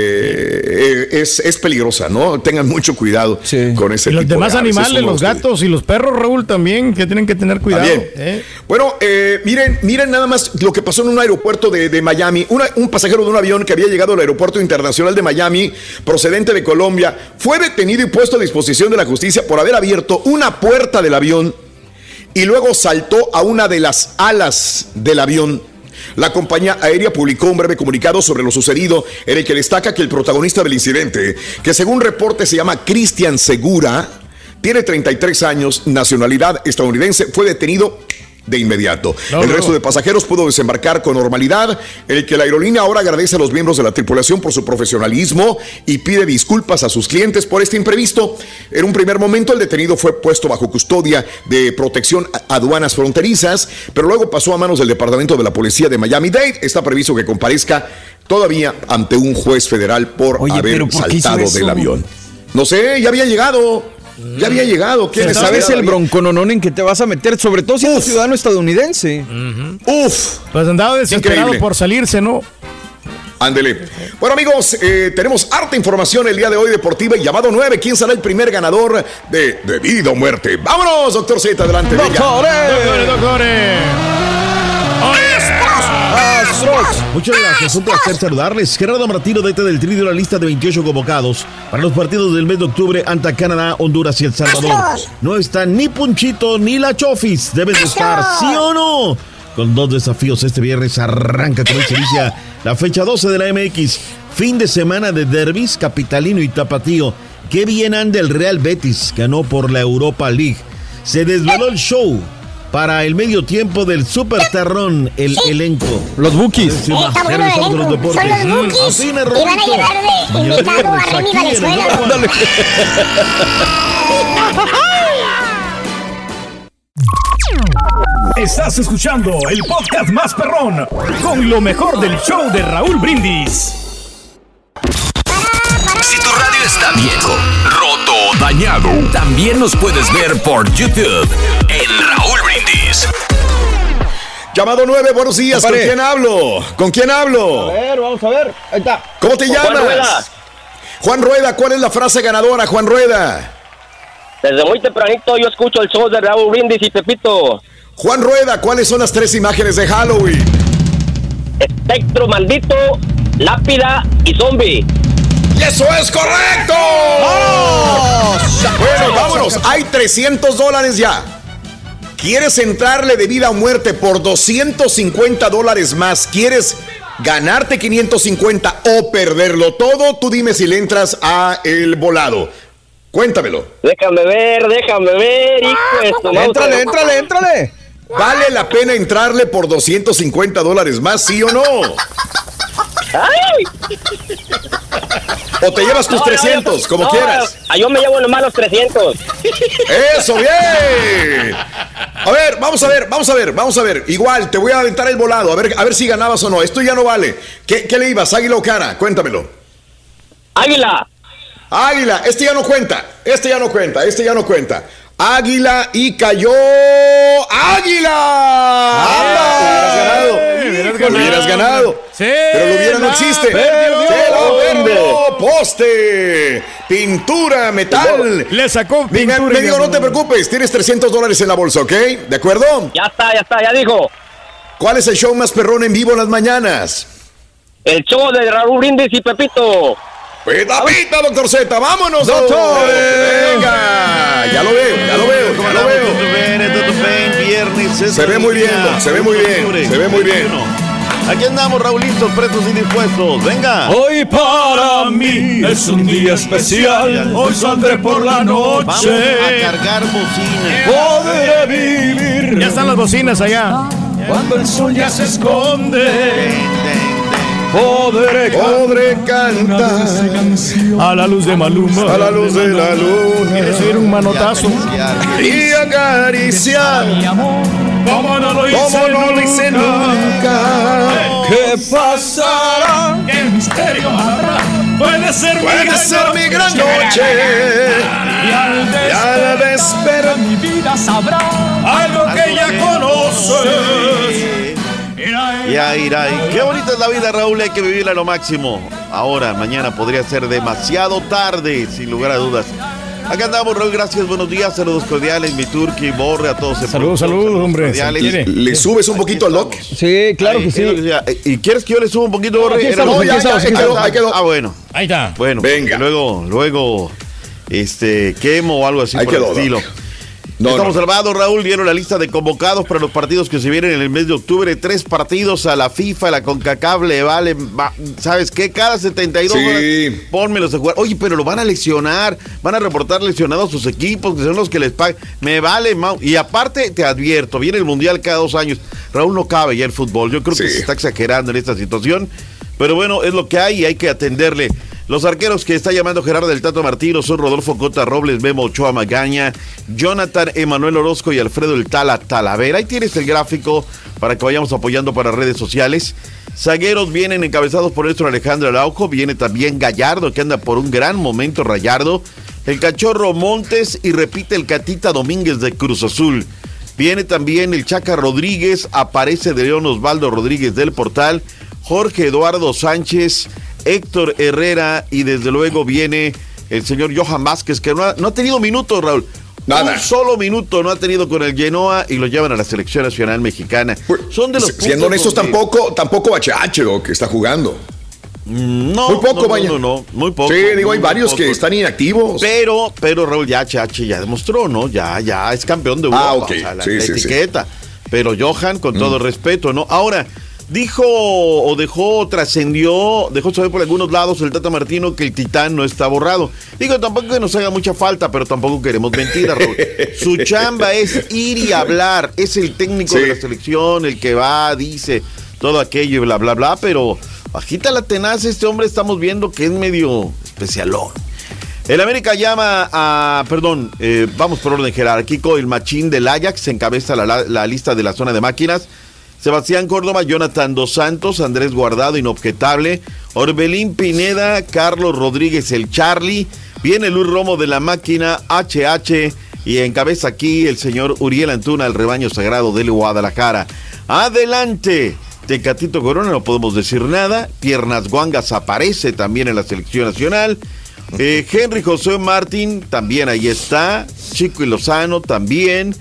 eh, es, es peligrosa, ¿no? Tengan mucho cuidado con ese Y los tipo demás de aves. animales, los gatos y los perros, Raúl, también, que tienen que tener cuidado. ¿eh? Bueno, eh, miren, miren nada más lo que pasó en un aeropuerto de, de Miami. Una- un pasajero de un avión que había llegado al aeropuerto internacional de Miami, procedente de Colombia, fue detenido y puesto a disposición de la justicia por haber abierto una puerta del avión y luego saltó a una de las alas del avión. La compañía aérea publicó un breve comunicado sobre lo sucedido en el que destaca que el protagonista del incidente, que según reporte se llama Cristian Segura, tiene 33 años, nacionalidad estadounidense, fue detenido de inmediato. No, el no. resto de pasajeros pudo desembarcar con normalidad, el que la aerolínea ahora agradece a los miembros de la tripulación por su profesionalismo y pide disculpas a sus clientes por este imprevisto. En un primer momento el detenido fue puesto bajo custodia de protección a aduanas fronterizas, pero luego pasó a manos del Departamento de la Policía de Miami-Dade. Está previsto que comparezca todavía ante un juez federal por Oye, haber pero ¿por qué hizo saltado del avión. No sé, ya había llegado. Ya había llegado. ¿Quién ¿Sabes sabe? el broncononón en que te vas a meter? Sobre todo si eres ciudadano estadounidense. Uf. Pues andaba desesperado Increíble. por salirse, ¿no? Ándele. Bueno, amigos, eh, tenemos harta información el día de hoy deportiva y llamado 9. ¿Quién será el primer ganador de, de vida o muerte? Vámonos, doctor Z, adelante. venga. Doctores, Muchas gracias, un placer saludarles. Gerardo Martino, DT del Tri, dio la lista de 28 convocados para los partidos del mes de octubre ante Canadá, Honduras y El Salvador. No está ni Punchito ni la Chofis. Deben de estar, ¿sí o no? Con dos desafíos este viernes arranca con inicia la fecha 12 de la MX. Fin de semana de derbis, capitalino y tapatío. Qué bien anda el Real Betis, ganó por la Europa League. Se desveló el show para el medio tiempo del Super Terrón, el elenco. Los Bookies. Eh, está bueno el elenco. Son los Bookies. Así me Y van a llevar de invitado a Remy Valenzuela. Estás escuchando el podcast más perrón con lo mejor del show de Raúl Brindis. Si tu radio está viejo, roto o dañado, también nos puedes ver por YouTube Llamado 9, buenos días. ¿Con quién hablo? ¿Con quién hablo? A ver, vamos a ver. Ahí está. ¿Cómo te Juan llamas? Rueda. Juan Rueda, ¿cuál es la frase ganadora, Juan Rueda? Desde muy tempranito yo escucho el show de Raúl Brindis y Pepito. Juan Rueda, ¿cuáles son las tres imágenes de Halloween? Espectro maldito, lápida y zombie. ¡Y eso es correcto! Bueno, vámonos. Hay 300 dólares ya. ¿Quieres entrarle de vida o muerte por 250 dólares más? ¿Quieres ganarte 550 o perderlo todo? Tú dime si le entras a el volado. Cuéntamelo. Déjame ver, déjame ver, hijo de tu madre. Éntrale, éntrale, éntrale. ¿Vale la pena entrarle por 250 dólares más, sí o no? ¡Ay! ¿O te llevas tus No, no, 300, yo- como no, quieras? ah, Yo me llevo nomás los 300. ¡Eso, bien! A ver, vamos a ver, vamos a ver, vamos a ver. Igual, te voy a aventar el volado, a ver, a ver si ganabas o no. Esto ya no vale. ¿Qué, qué le ibas, águila o cara? Cuéntamelo. Águila. Águila, este ya no cuenta, este ya no cuenta, este ya no cuenta. Águila y cayó. ¡Águila! ¡Anda! Hubieras ganado. Hubieras ganado. Sí, Pero lo hubiera no existe. perdió. Se lo perdió. Poste. Pintura, metal. Le sacó pintura. me y digo, no te preocupes, tienes 300 dólares en la bolsa, ¿ok? ¿De acuerdo? Ya está, ya está, ya dijo. ¿Cuál es el show más perrón en vivo en las mañanas? El show de Raúl Brindis y Pepito. Pita, pita, doctor Z, vámonos, doctor. Venga, ya lo veo, ya lo veo, ya lo veo. Se ve muy bien, se ve muy bien, se ve muy bien. Aquí andamos, Raulitos, presos y dispuestos. Venga. Hoy para mí es un día especial. Hoy saldré por la noche. Vamos a cargar bocinas. Podré vivir. Ya están las bocinas allá. Cuando el sol ya se esconde. Podré, Podré cantar A la luz de Maluma. a la luz de la luna Y recibir un manotazo. y acariciar Como no lo hice, como no lo hice nunca. ¿Qué pasará? ¿Qué misterio habrá? Puede ser mi gran ser mi gran noche. Y al Y al despertar mi vida sabrá algo que ya conoces. Ya irá. Qué bonita es la vida, Raúl. Hay que vivirla a lo máximo. Ahora, mañana podría ser demasiado tarde, sin lugar a dudas. Acá andamos, Raúl. Gracias, buenos días. Saludos cordiales, mi turqui, borre a todos. Saludos, saludos, hombre. Cordiales. ¿Le subes un poquito al lock? Sí, claro que sí. ¿Y quieres que yo le suba un poquito, Borre? aquí aquí estamos, ya, quedó, ahí quedó. Ah, bueno. Ahí está. Bueno, Venga. Luego, luego, este, quemo o algo así Ahí por quedó, el estilo. Doc. No, Estamos no. salvados, Raúl. Dieron la lista de convocados para los partidos que se vienen en el mes de octubre. Tres partidos a la FIFA, a la CONCACAF le vale, va- ¿sabes qué? Cada 72 Sí. horas, pónmelos a jugar. Oye, pero lo van a lesionar, van a reportar lesionados sus equipos, que son los que les pagan. Me vale, Mau. Y aparte, te advierto, viene el Mundial cada dos años. Raúl, no cabe ya el fútbol. Yo creo que se está exagerando en esta situación. Pero bueno, es lo que hay y hay que atenderle. Los arqueros que está llamando Gerardo del Tato Martino son Rodolfo Cota Robles, Memo Ochoa Magaña, Jonathan Emanuel Orozco y Alfredo El Tala Talavera. Ahí tienes el gráfico para que vayamos apoyando para redes sociales. Zagueros vienen encabezados por nuestro Alejandro Araujo, viene también Gallardo que anda por un gran momento Rayardo, el Cachorro Montes y repite el Catita Domínguez de Cruz Azul. Viene también el Chaca Rodríguez, aparece de León Osvaldo Rodríguez del Portal, Jorge Eduardo Sánchez, Héctor Herrera y desde luego viene el señor Johan Vázquez, que no ha, no ha tenido minutos, Raúl. Nada. Un solo minuto no ha tenido con el Genoa y lo llevan a la selección nacional mexicana. Son de los Pues, Siendo honestos, donde- tampoco, tampoco lo que está jugando. No, Muy poco, no, no, vaya. No, no, muy poco. Sí, digo, hay varios que están inactivos. Pero, pero Raúl ya HH ya demostró, ¿no? Ya, ya es campeón de Europa. Ah, o sea, la, Sí, la sí, sí. etiqueta. Pero Johan, con todo respeto, ¿no? Ahora, dijo o dejó, trascendió, dejó saber por algunos lados el Tata Martino que el Titán no está borrado. Digo, tampoco que nos haga mucha falta, pero tampoco queremos mentiras, Raúl. Su chamba es ir y hablar. Es el técnico Sí. de la selección, el que va, dice todo aquello y bla, bla, bla, pero bajita la tenaz, este hombre estamos viendo que es medio especialón. El América llama a, perdón, eh, vamos por orden jerárquico, el machín del Ajax encabeza la, la- la lista de la zona de máquinas. Sebastián Córdoba, Jonathan Dos Santos, Andrés Guardado, inobjetable, Orbelín Pineda, Carlos Rodríguez, el Charlie, viene Luis Romo de la máquina, HH, y encabeza aquí el señor Uriel Antuna, el rebaño sagrado del Guadalajara. Adelante. Tecatito Corona, no podemos decir nada. Piernas Guangas aparece también en la selección nacional. Eh, Henry José Martín también ahí está. Chico y Lozano también.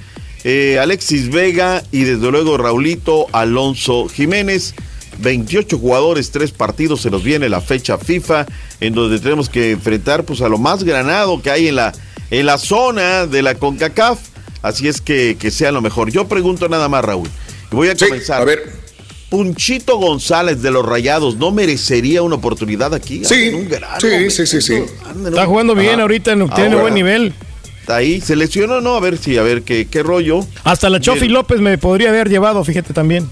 Eh, Alexis Vega y desde luego Raulito Alonso Jiménez. 28 jugadores, tres partidos, se nos viene la fecha FIFA en donde tenemos que enfrentar pues a lo más granado que hay en la, en la zona de la CONCACAF. Así es que, que sea lo mejor. Yo pregunto nada más, Raúl. Y voy a comenzar. a ver. Punchito González de los Rayados no merecería una oportunidad aquí. Sí, un sí, sí, sí, sí. Está jugando bien Ajá. ahorita, tiene Ahora, buen nivel. Está ahí, se lesionó, ¿no? A ver si, a ver qué, qué rollo. Hasta la Chofi. López me podría haber llevado, fíjate también.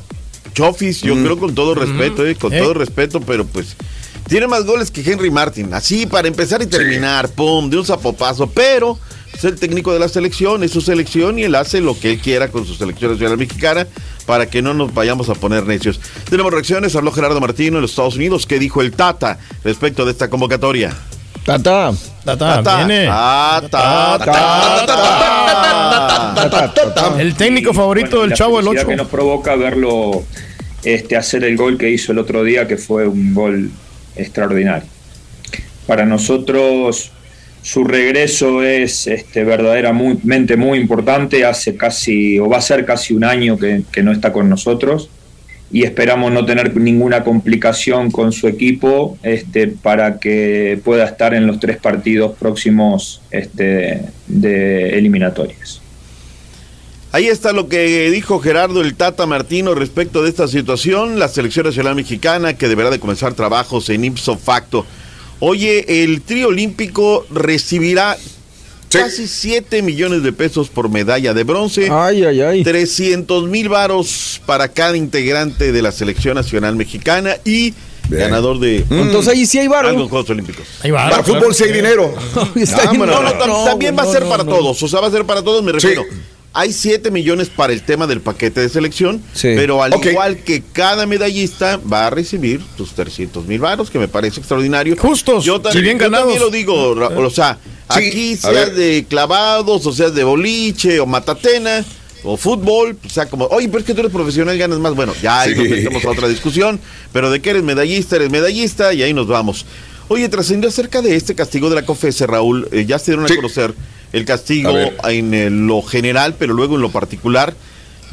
Chofis, yo creo con todo respeto, eh, con Eh. todo respeto, pero pues tiene más goles que Henry Martin. Así para empezar y terminar, pum, de un zapopazo, pero es el técnico de la selección, es su selección y él hace lo que él quiera con su selección nacional mexicana para que no nos vayamos a poner necios. Tenemos reacciones, habló Gerardo Martino en los Estados Unidos, ¿qué dijo el Tata respecto de esta convocatoria? Tata. Tata, Tata, viene. Tata, Tata. El técnico favorito Bueno, del Chavo el felicidad 8. que nos provoca verlo este, hacer el gol que hizo el otro día, que fue un gol extraordinario. Para nosotros su regreso es este, verdaderamente muy importante, hace casi, o va a ser casi un año que, que no está con nosotros, y esperamos no tener ninguna complicación con su equipo este, para que pueda estar en los tres partidos próximos este, de eliminatorias. Ahí está lo que dijo Gerardo el Tata Martino respecto de esta situación, la selección nacional mexicana que deberá de comenzar trabajos en ipso facto. Oye, el trío olímpico recibirá casi 7 millones de pesos por medalla de bronce. Ay, ay, ay. 300 mil varos para cada integrante de la selección nacional mexicana y ganador de. Entonces ahí sí hay varo. Algo en Juegos Olímpicos. Para fútbol sí hay dinero. No, no, tam- también va a ser para todos. O sea, va a ser para todos, me refiero. Hay 7 millones para el tema del paquete de selección, pero al igual que cada medallista va a recibir sus 300 mil varos, que me parece extraordinario. Justos, Yo también, y bien yo también ganados. lo digo, o sea, Sí, aquí a seas ver. de clavados, o seas de boliche, o matatena, o fútbol, o sea, como, oye, pero es que tú eres profesional, ganas más. Bueno, ya ahí nos metemos a otra discusión, pero de que eres medallista, eres medallista, y ahí nos vamos. Oye, trascendió acerca de este castigo de la COFESE, Raúl, eh, ya se dieron a conocer el castigo en eh, lo general, pero luego en lo particular.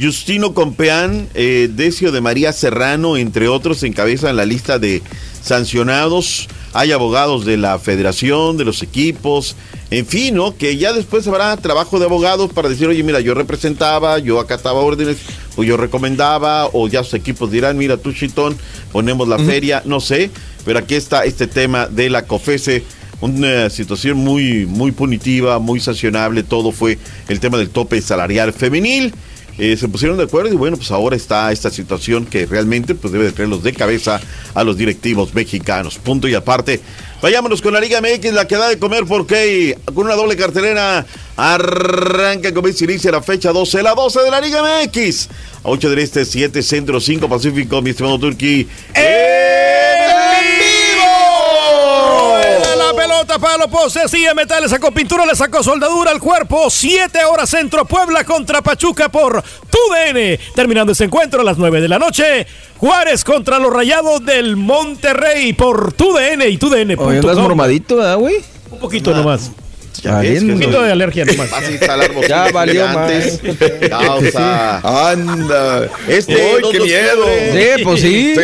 Justino Compeán, eh, Decio de María Serrano, entre otros, encabezan la lista de sancionados. Hay abogados de la federación, de los equipos, en fin, ¿no? Que ya después habrá trabajo de abogados para decir, oye, mira, yo representaba, yo acataba órdenes, o yo recomendaba, o ya sus equipos dirán, mira, tú, Chitón, ponemos la feria, no sé. Pero aquí está este tema de la COFESE, una situación muy, muy punitiva, muy sancionable, todo fue el tema del tope salarial femenil. Eh, se pusieron de acuerdo y bueno, pues ahora está esta situación que realmente pues debe de traerlos de cabeza a los directivos mexicanos. Punto y aparte. Vayámonos con la Liga MX, la que da de comer porque con una doble cartelera arranca como se inicia la fecha 12, la 12 de la Liga MX. A 8 del Este, 7 Centro, 5 Pacífico, mi estimado Turki. Rueda pelota para los postes. Y Metal le sacó pintura, le sacó soldadura al cuerpo. Siete horas centro Puebla contra Pachuca por TUDN. Terminando ese encuentro a las 9 de la noche. Juárez contra los Rayados del Monterrey por TUDN y TUDN. Oye, andas mormadito, ¿verdad, güey? Un poquito nomás. Ya ves que Un poquito de alergia nomás. Ya valió gigantes. Causa. Anda. Este, Uy, qué miedo. Sí, pues sí.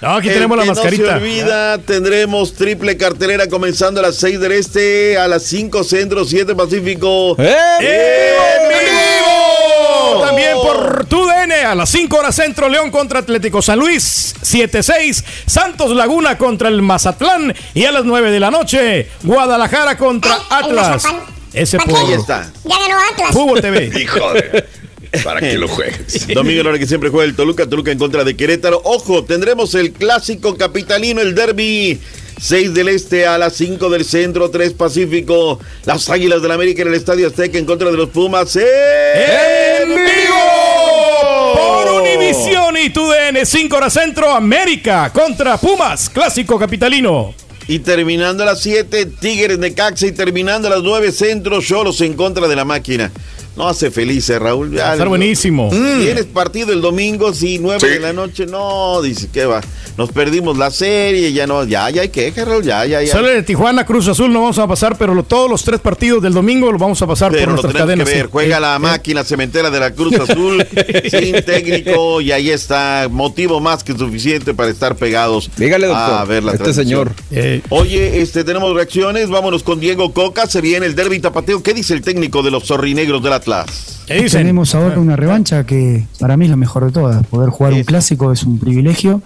No, aquí El tenemos la mascarita. No se olvida, tendremos triple cartelera comenzando a las 6 del este, a las 5 centro, 7 pacífico. ¡Eh! ¡En vivo! También por TUDN a las 5 horas centro, León contra Atlético San Luis, 7-6, Santos Laguna contra el Mazatlán y a las 9 de la noche, Guadalajara contra Atlas. Ese ¿Para por Ahí está. Ya ganó Atlas. Fútbol TV. Hijo de. Para que lo juegues. Domingo, la hora que siempre juega el Toluca, Toluca en contra de Querétaro. Ojo, tendremos el clásico capitalino, el derby. 6 del Este a las 5 del Centro, 3 Pacífico. Las Águilas del América en el Estadio Azteca en contra de los Pumas. ¡En vivo! Por Univisión y TUDN, 5 horas centro, América contra Pumas, clásico capitalino. Y terminando a las 7, Tigres de Caxa. Y terminando a las 9, Centro, Cholos en contra de la máquina. No hace feliz, eh, Raúl. Va a estar buenísimo. Tienes partido el domingo, sí, 9 Sí. de la noche. No, dice que va. Nos perdimos la serie, ya no, ya, ya hay que, Raúl, ya, ya, ya. Solo de Tijuana, Cruz Azul no vamos a pasar, pero lo- todos los tres partidos del domingo los vamos a pasar Pero por lo nuestras tenemos cadenas. que ver. sí. Juega Eh, la eh, máquina cementera de la Cruz Azul sin técnico y ahí está. Motivo más que suficiente para estar pegados. Dígale, doctor, A ver la este señor. eh, Oye, este, tenemos reacciones. Vámonos con Diego Coca. Se viene el derby tapateo. ¿Qué dice el técnico de los zorrinegros del Atlas? ¿qué dicen? Tenemos ahora una revancha que para mí es la mejor de todas. Poder jugar un clásico es un privilegio.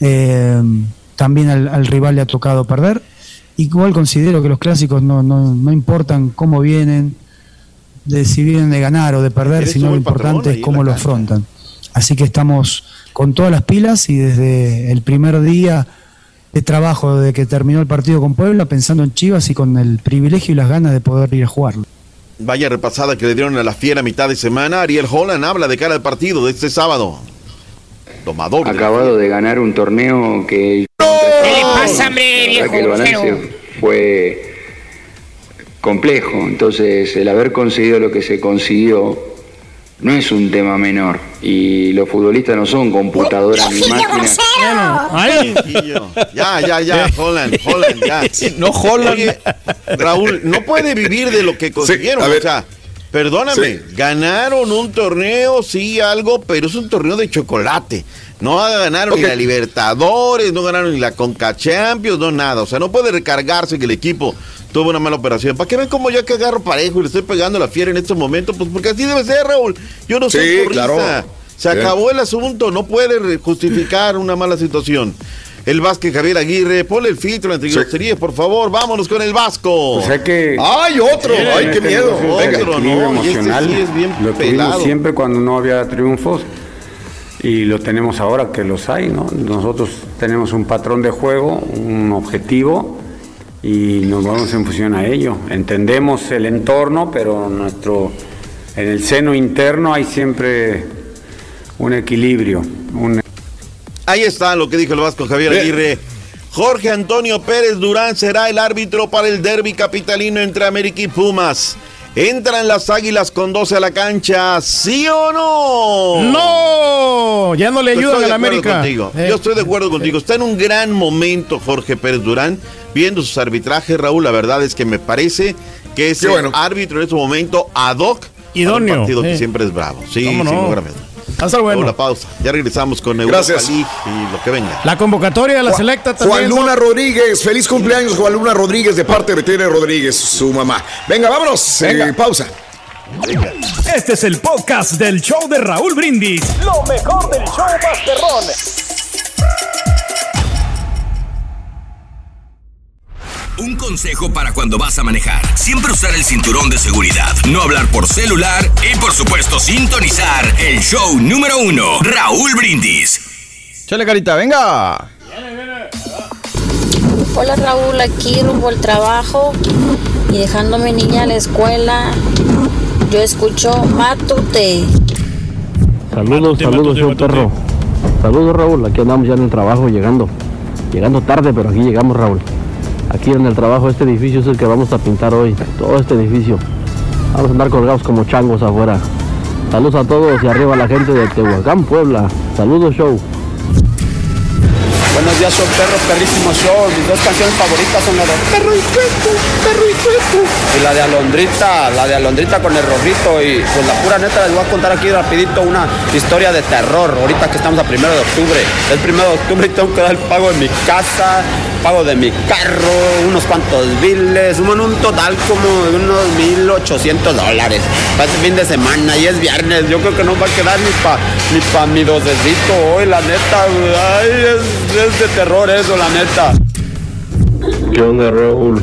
Eh, también al, al rival le ha tocado perder. Igual considero que los clásicos no, no, no importan cómo vienen, de si vienen de ganar o de perder, sino lo importante es cómo lo cancha. afrontan. Así que estamos con todas las pilas y desde el primer día de trabajo de que terminó el partido con Puebla, pensando en Chivas y con el privilegio y las ganas de poder ir a jugarlo. Vaya repasada que le dieron a la fiera a mitad de semana. Ariel Holland habla de cara al partido de este sábado. Tomador. acabado de ganar un torneo que ¿Qué le pasa, hombre, viejo verdad que el balance grosero? fue complejo. Entonces, el haber conseguido lo que se consiguió no es un tema menor. Y los futbolistas no son computadoras ni ¡Viejillo máquinas. Ay. Ya, ya, ya, Holland, Holland, ya. No Holland. Oye, Raúl, no puede vivir de lo que consiguieron. a ver. o sea, Perdóname, ganaron un torneo, sí, algo, pero es un torneo de chocolate. No ganaron ni la Libertadores, no ganaron ni la Conca Champions, no nada. O sea, no puede recargarse que el equipo tuvo una mala operación. ¿Para qué ven como yo que agarro parejo y le estoy pegando la fiera en estos momentos? Pues porque así debe ser, Raúl. Yo no soy Sí, claro. Se Bien. acabó el asunto, no puede justificar una mala situación. El Vázquez Javier Aguirre, ponle el filtro entre groserías, por favor, vámonos con el Vasco. Pues hay que. ¡Ay, otro! Sí, ¡Ay, qué este miedo! otro, no, este emocional sí es bien lo tuvimos pelado. siempre cuando no había triunfos y lo tenemos ahora que los hay, ¿no? Nosotros tenemos un patrón de juego, un objetivo y nos vamos en función a ello. Entendemos el entorno, pero nuestro en el seno interno hay siempre un equilibrio, un Ahí está lo que dijo el Vasco Javier. Aguirre. Jorge Antonio Pérez Durán será el árbitro para el derby capitalino entre América y Pumas. ¿Entran las águilas con 12 a la cancha? ¿Sí o no? ¡No! Ya no le ayudan estoy a de la acuerdo América. Eh. Yo estoy de acuerdo contigo. Está en un gran momento Jorge Pérez Durán, viendo sus arbitrajes, Raúl. La verdad es que me parece que es el árbitro en este momento ad hoc Idóneo, un partido que siempre es bravo. Sí, ¿Cómo no? Va a estar bueno. Luego la pausa. Ya regresamos con Europa Gracias. League y lo que venga. La convocatoria de la Juan- selecta también. Juan Luna Rodríguez, feliz cumpleaños Juan Luna Rodríguez de parte de Tere Rodríguez, su mamá. Venga, vámonos, eh, pausa. Este es el podcast del show de Raúl Brindis. Lo mejor del show Masterrón. Un consejo para cuando vas a manejar. Siempre usar el cinturón de seguridad, no hablar por celular y por supuesto sintonizar el show número uno, Raúl Brindis. Chale, carita, venga. Hola Raúl, aquí rumbo al trabajo y dejando a mi niña a la escuela. Yo escucho Matute. Saludos, saludos, show perro. Saludos, Raúl. Aquí andamos ya en el trabajo, llegando. Llegando tarde, pero aquí llegamos, Raúl. Aquí en el trabajo, este edificio es el que vamos a pintar hoy. Todo este edificio. Vamos a andar colgados como changos afuera. Saludos a todos y arriba a la gente de Tehuacán, Puebla. Saludos, show. Buenos días, show perro, perrísimo show. Mis dos canciones favoritas son la de Perro y Cueco, Perro y Cueco. Y la de Alondrita, la de Alondrita con el rorrito. Y pues la pura neta les voy a contar aquí rapidito una historia de terror. Ahorita que estamos a primero de octubre. Es primero de octubre y tengo que dar el pago de mi casa, pago de mi carro, unos cuantos biles, bueno, un total como de unos 1800 dólares. Para este fin de semana y es viernes. Yo creo que no va a quedar ni pa, ni pa mi docecito hoy, la neta. Ay, es, es de terror eso, la neta. ¿Qué onda, Raúl?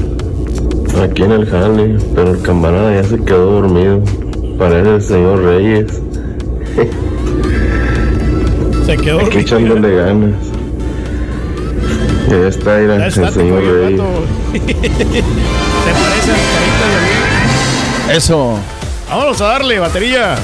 Aquí en el jale, pero el camarada ya se quedó dormido. Parece el señor Reyes. Se quedó Aquí echándole ganas. Ya está, Ya el señor te parece de. Eso. Vámonos a darle batería.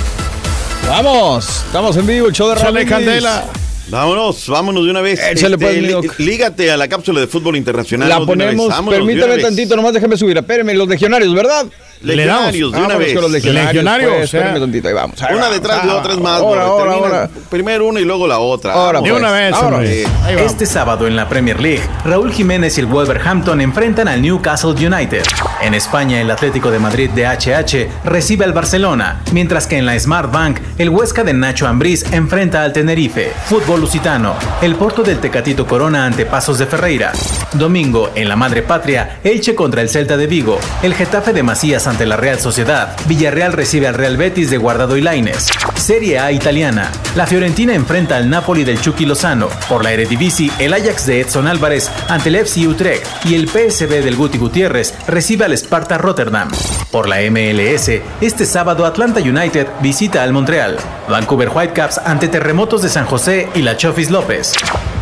Vamos. Estamos en vivo, el show de Raúl Chale, Brindis. candela. Vámonos, vámonos de una vez. Échale, pues, lí- doc. lígate a la cápsula de fútbol internacional. La ponemos, Vámonos permítame tantito, nomás déjeme subir. Espérenme, los legionarios, ¿verdad? Legionarios, de una vez. los legionarios. Legionarios, pues, o sea, espérenme tantito, ahí vamos. ahí Una vamos. detrás de Ah, otra es más. Ahora, bro. ahora, Termina ahora. Primero una y luego la otra. Ahora. De una vez, Ahora. Eh. Este sábado en la Premier League, Raúl Jiménez y el Wolverhampton enfrentan al Newcastle United. En España, el Atlético de Madrid de HH recibe al Barcelona, mientras que en la Smart Bank, el Huesca de Nacho Ambriz enfrenta al Tenerife. Fútbol lusitano, el Porto del Tecatito Corona ante Pasos de Ferreira. Domingo, en la Madre Patria, Elche contra el Celta de Vigo, el Getafe de Macías ante la Real Sociedad, Villarreal recibe al Real Betis de Guardado y Laines. Serie A italiana, la Fiorentina enfrenta al Napoli del Chucky Lozano. Por la Eredivisie, el Ajax de Edson Álvarez ante el FC Utrecht y el PSV del Guti Gutiérrez recibe al Sparta Rotterdam. Por la MLS, este sábado Atlanta United visita al Montreal. Vancouver Whitecaps ante Terremotos de San José y la Chofis López.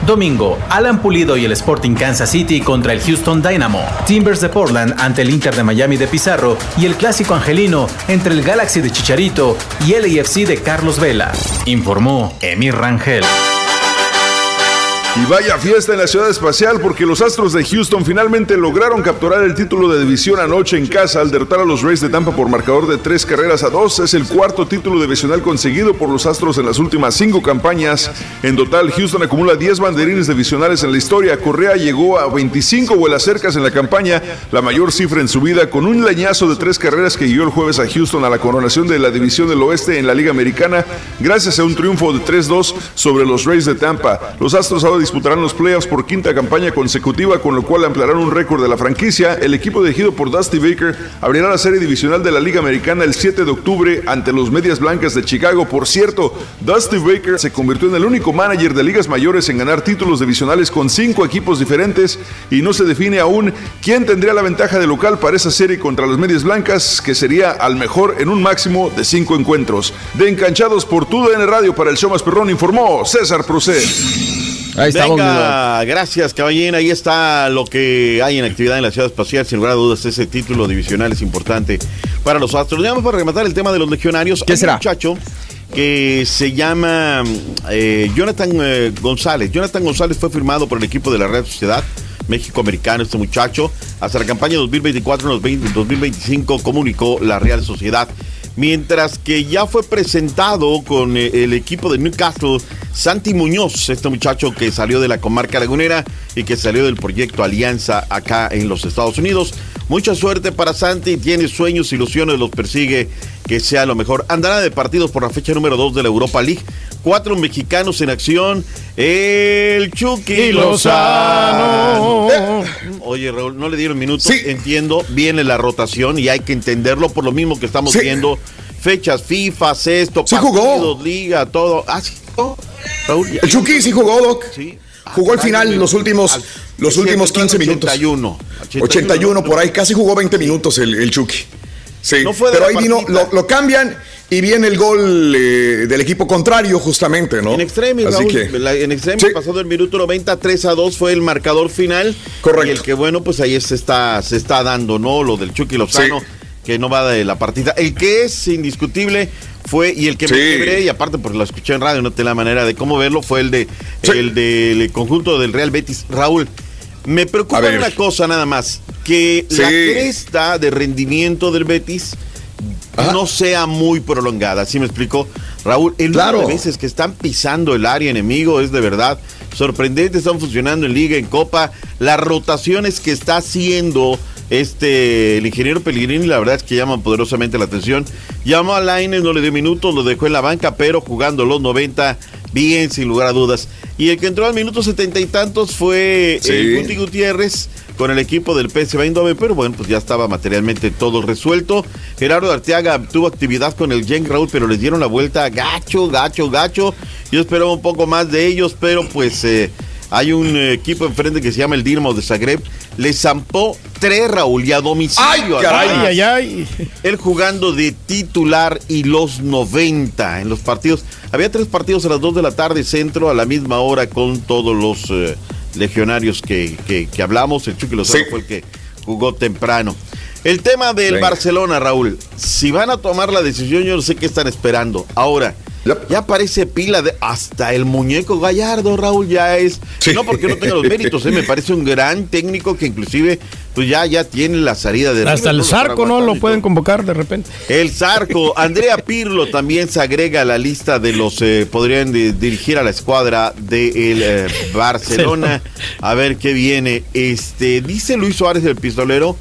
Domingo, Alan Pulido y el Sporting Kansas City contra el Houston Dynamo. Timbers de Portland ante el Inter de Miami de Pizarro y el clásico angelino entre el Galaxy de Chicharito y el AFC de Carlos Vela. Informó Emir Rangel. Y vaya fiesta en la ciudad espacial porque los Astros de Houston finalmente lograron capturar el título de división anoche en casa al derrotar a los Rays de Tampa por marcador de tres carreras a dos. Es el cuarto título divisional conseguido por los Astros en las últimas cinco campañas. En total, Houston acumula 10 banderines divisionales en la historia. Correa llegó a 25 vuelas cercas en la campaña, la mayor cifra en su vida, con un leñazo de tres carreras que guió el jueves a Houston a la coronación de la división del oeste en la Liga Americana, gracias a un triunfo de 3-2 sobre los Rays de Tampa. Los Astros ahora disputarán los playoffs por quinta campaña consecutiva, con lo cual ampliarán un récord de la franquicia. El equipo dirigido por Dusty Baker abrirá la serie divisional de la Liga Americana el 7 de octubre ante los Medias Blancas de Chicago. Por cierto, Dusty Baker se convirtió en el único manager de ligas mayores en ganar títulos divisionales con cinco equipos diferentes y no se define aún quién tendría la ventaja de local para esa serie contra las Medias Blancas, que sería al mejor en un máximo de cinco encuentros. De enganchados por TUDN Radio para el show más perrón informó César Procés. Ahí Venga, gracias, caballero. Ahí está lo que hay en actividad en la ciudad espacial. Sin lugar a dudas, ese título divisional es importante para los astros. Ya para rematar el tema de los legionarios. ¿Qué será? Un muchacho que se llama eh, Jonathan eh, González. Jonathan González fue firmado por el equipo de la Real Sociedad México Americano, este muchacho. Hasta la campaña 2024-2025 comunicó la Real Sociedad mientras que ya fue presentado con eh, el equipo de Newcastle Santi Muñoz, este muchacho que salió de la comarca lagunera y que salió del proyecto Alianza acá en los Estados Unidos. Mucha suerte para Santi, tiene sueños, ilusiones, los persigue que sea lo mejor. Andará de partidos por la fecha número 2 de la Europa League. Cuatro mexicanos en acción. El Chucky Lozano. Oye, Raúl, no le dieron minutos. Sí. Entiendo, viene la rotación y hay que entenderlo por lo mismo que estamos viendo. Fechas FIFA, sexto, sí partidos, liga, todo. Ah, sí, Raúl, el Chucky sí jugó, Doc. Sí. Jugó al final los últimos, los últimos 15 minutos. 81, 81. por ahí, casi jugó 20 minutos el, el Chucky. Sí, pero ahí vino, lo, cambian y viene el gol eh, del equipo contrario, justamente, ¿no? En extremis, Raúl, que, en extremis, sí. pasado el minuto 90, 3 a 2 fue el marcador final. Correcto. Y el que, bueno, pues ahí se está, se está dando, ¿no? Lo del Chucky Lozano, sí. que no va de la partida. El que es indiscutible fue, y el que sí. me quebré, y aparte porque lo escuché en radio, no tengo la manera de cómo verlo, fue el de el del conjunto del Real Betis. Raúl, me preocupa una cosa nada más, que sí. la cresta de rendimiento del Betis Ajá. no sea muy prolongada. ¿Sí me explico? Raúl, el claro. número de veces que están pisando el área enemigo es de verdad sorprendente. Están funcionando en liga, en copa. Las rotaciones que está haciendo este el ingeniero Pellegrini, la verdad es que llaman poderosamente la atención. Llamó a Laines, no le dio minutos, lo dejó en la banca, pero jugando los 90 bien, sin lugar a dudas. Y el que entró al minuto setenta y tantos fue sí. el Guti Gutiérrez con el equipo del PSV Eindhoven, pero bueno, pues ya estaba materialmente todo resuelto. Gerardo Arteaga tuvo actividad con el Gen Raúl, pero les dieron la vuelta gacho, gacho, gacho. Yo esperaba un poco más de ellos, pero pues eh, hay un equipo enfrente que se llama el Dinamo de Zagreb. Le zampó tres Raúl y a domicilio. Ay, caray, ay, ay. Él jugando de titular y los 90 en los partidos. Había tres partidos a las 2 de la tarde, centro, a la misma hora con todos los eh, legionarios que, que, que, hablamos. El Chucky Lozano sí. fue el que jugó temprano. El tema del Venga. Barcelona, Raúl. Si van a tomar la decisión, yo no sé qué están esperando. Ahora, Yep. Ya parece pila de hasta el muñeco Gallardo, Raúl, ya es. Sí. No porque no tenga los méritos, ¿eh? me parece un gran técnico que inclusive pues ya, ya tiene la salida de Hasta River, el Zarco, ¿no? Lo pueden convocar de repente. El Zarco, Andrea Pirlo también se agrega a la lista de los eh, podrían de, dirigir a la escuadra del de eh, Barcelona. A ver qué viene. Este, dice Luis Suárez el pistolero.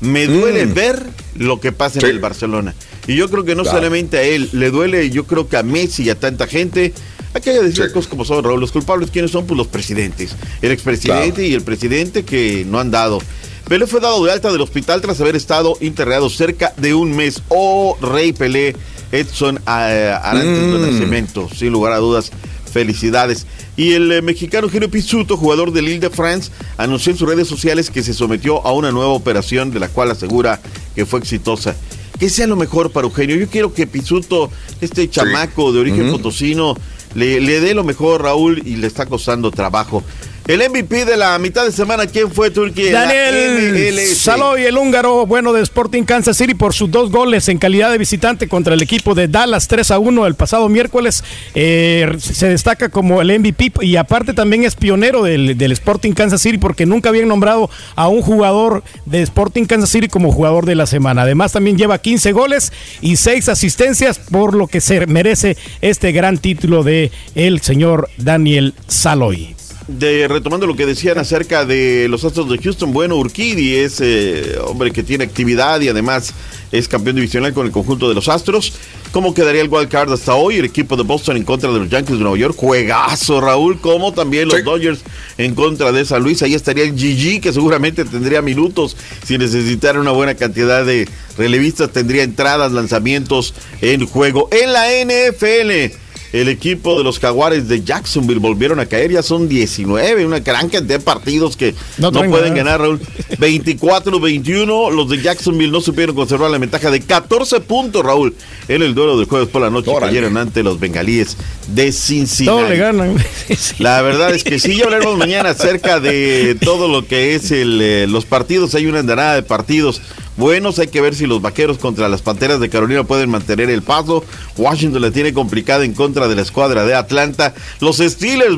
Me duele mm. ver lo que pasa sí. en el Barcelona. Y yo creo que no claro. solamente a él, le duele, yo creo que a Messi y a tanta gente. Hay que decir sí. cosas como son, Raúl. Los culpables, ¿quiénes son? Pues los presidentes. El expresidente claro. y el presidente que no han dado. Pelé fue dado de alta del hospital tras haber estado internado cerca de un mes. Oh, Rey Pelé, Edson Arantes mm. de Nacimiento, sin lugar a dudas. Felicidades. Y el eh, mexicano Gino Pizzuto, jugador del Lille de France, anunció en sus redes sociales que se sometió a una nueva operación de la cual asegura que fue exitosa que sea lo mejor para Eugenio. Yo quiero que Pisuto, este chamaco de origen uh -huh. potosino, le, le, dé lo mejor, Raúl, y le está costando trabajo. El MVP de la mitad de semana, ¿quién fue Turquía? Daniel Saloy, el húngaro bueno de Sporting Kansas City por sus dos goles en calidad de visitante contra el equipo de Dallas 3 a 1 el pasado miércoles. Eh, se destaca como el MVP y aparte también es pionero del, del, Sporting Kansas City porque nunca habían nombrado a un jugador de Sporting Kansas City como jugador de la semana. Además también lleva 15 goles y 6 asistencias por lo que se merece este gran título de el señor Daniel Saloy de, retomando lo que decían acerca de los Astros de Houston, bueno, Urquidi es eh, hombre que tiene actividad y además es campeón divisional con el conjunto de los Astros. ¿Cómo quedaría el wild card hasta hoy? El equipo de Boston en contra de los Yankees de Nueva York. Juegazo, Raúl. Como también los Dodgers en contra de San Luis. Ahí estaría el GG, que seguramente tendría minutos. Si necesitara una buena cantidad de relevistas, tendría entradas, lanzamientos en juego. En la NFL el equipo de los Jaguares de Jacksonville volvieron a caer, ya son 19, una gran cantidad de partidos que no, pueden ganar, Raúl. 24-21, los de Jacksonville no supieron conservar la ventaja de 14 puntos, Raúl, en el duelo de jueves por la noche cayeron ante los bengalíes de Cincinnati. le ganan. La verdad es que sí, ya hablaremos mañana acerca de todo lo que es el, eh, los partidos, hay una andanada de partidos buenos. Hay que ver si los vaqueros contra las panteras de Carolina pueden mantener el paso. Washington la tiene complicada en contra de la escuadra de Atlanta. Los Steelers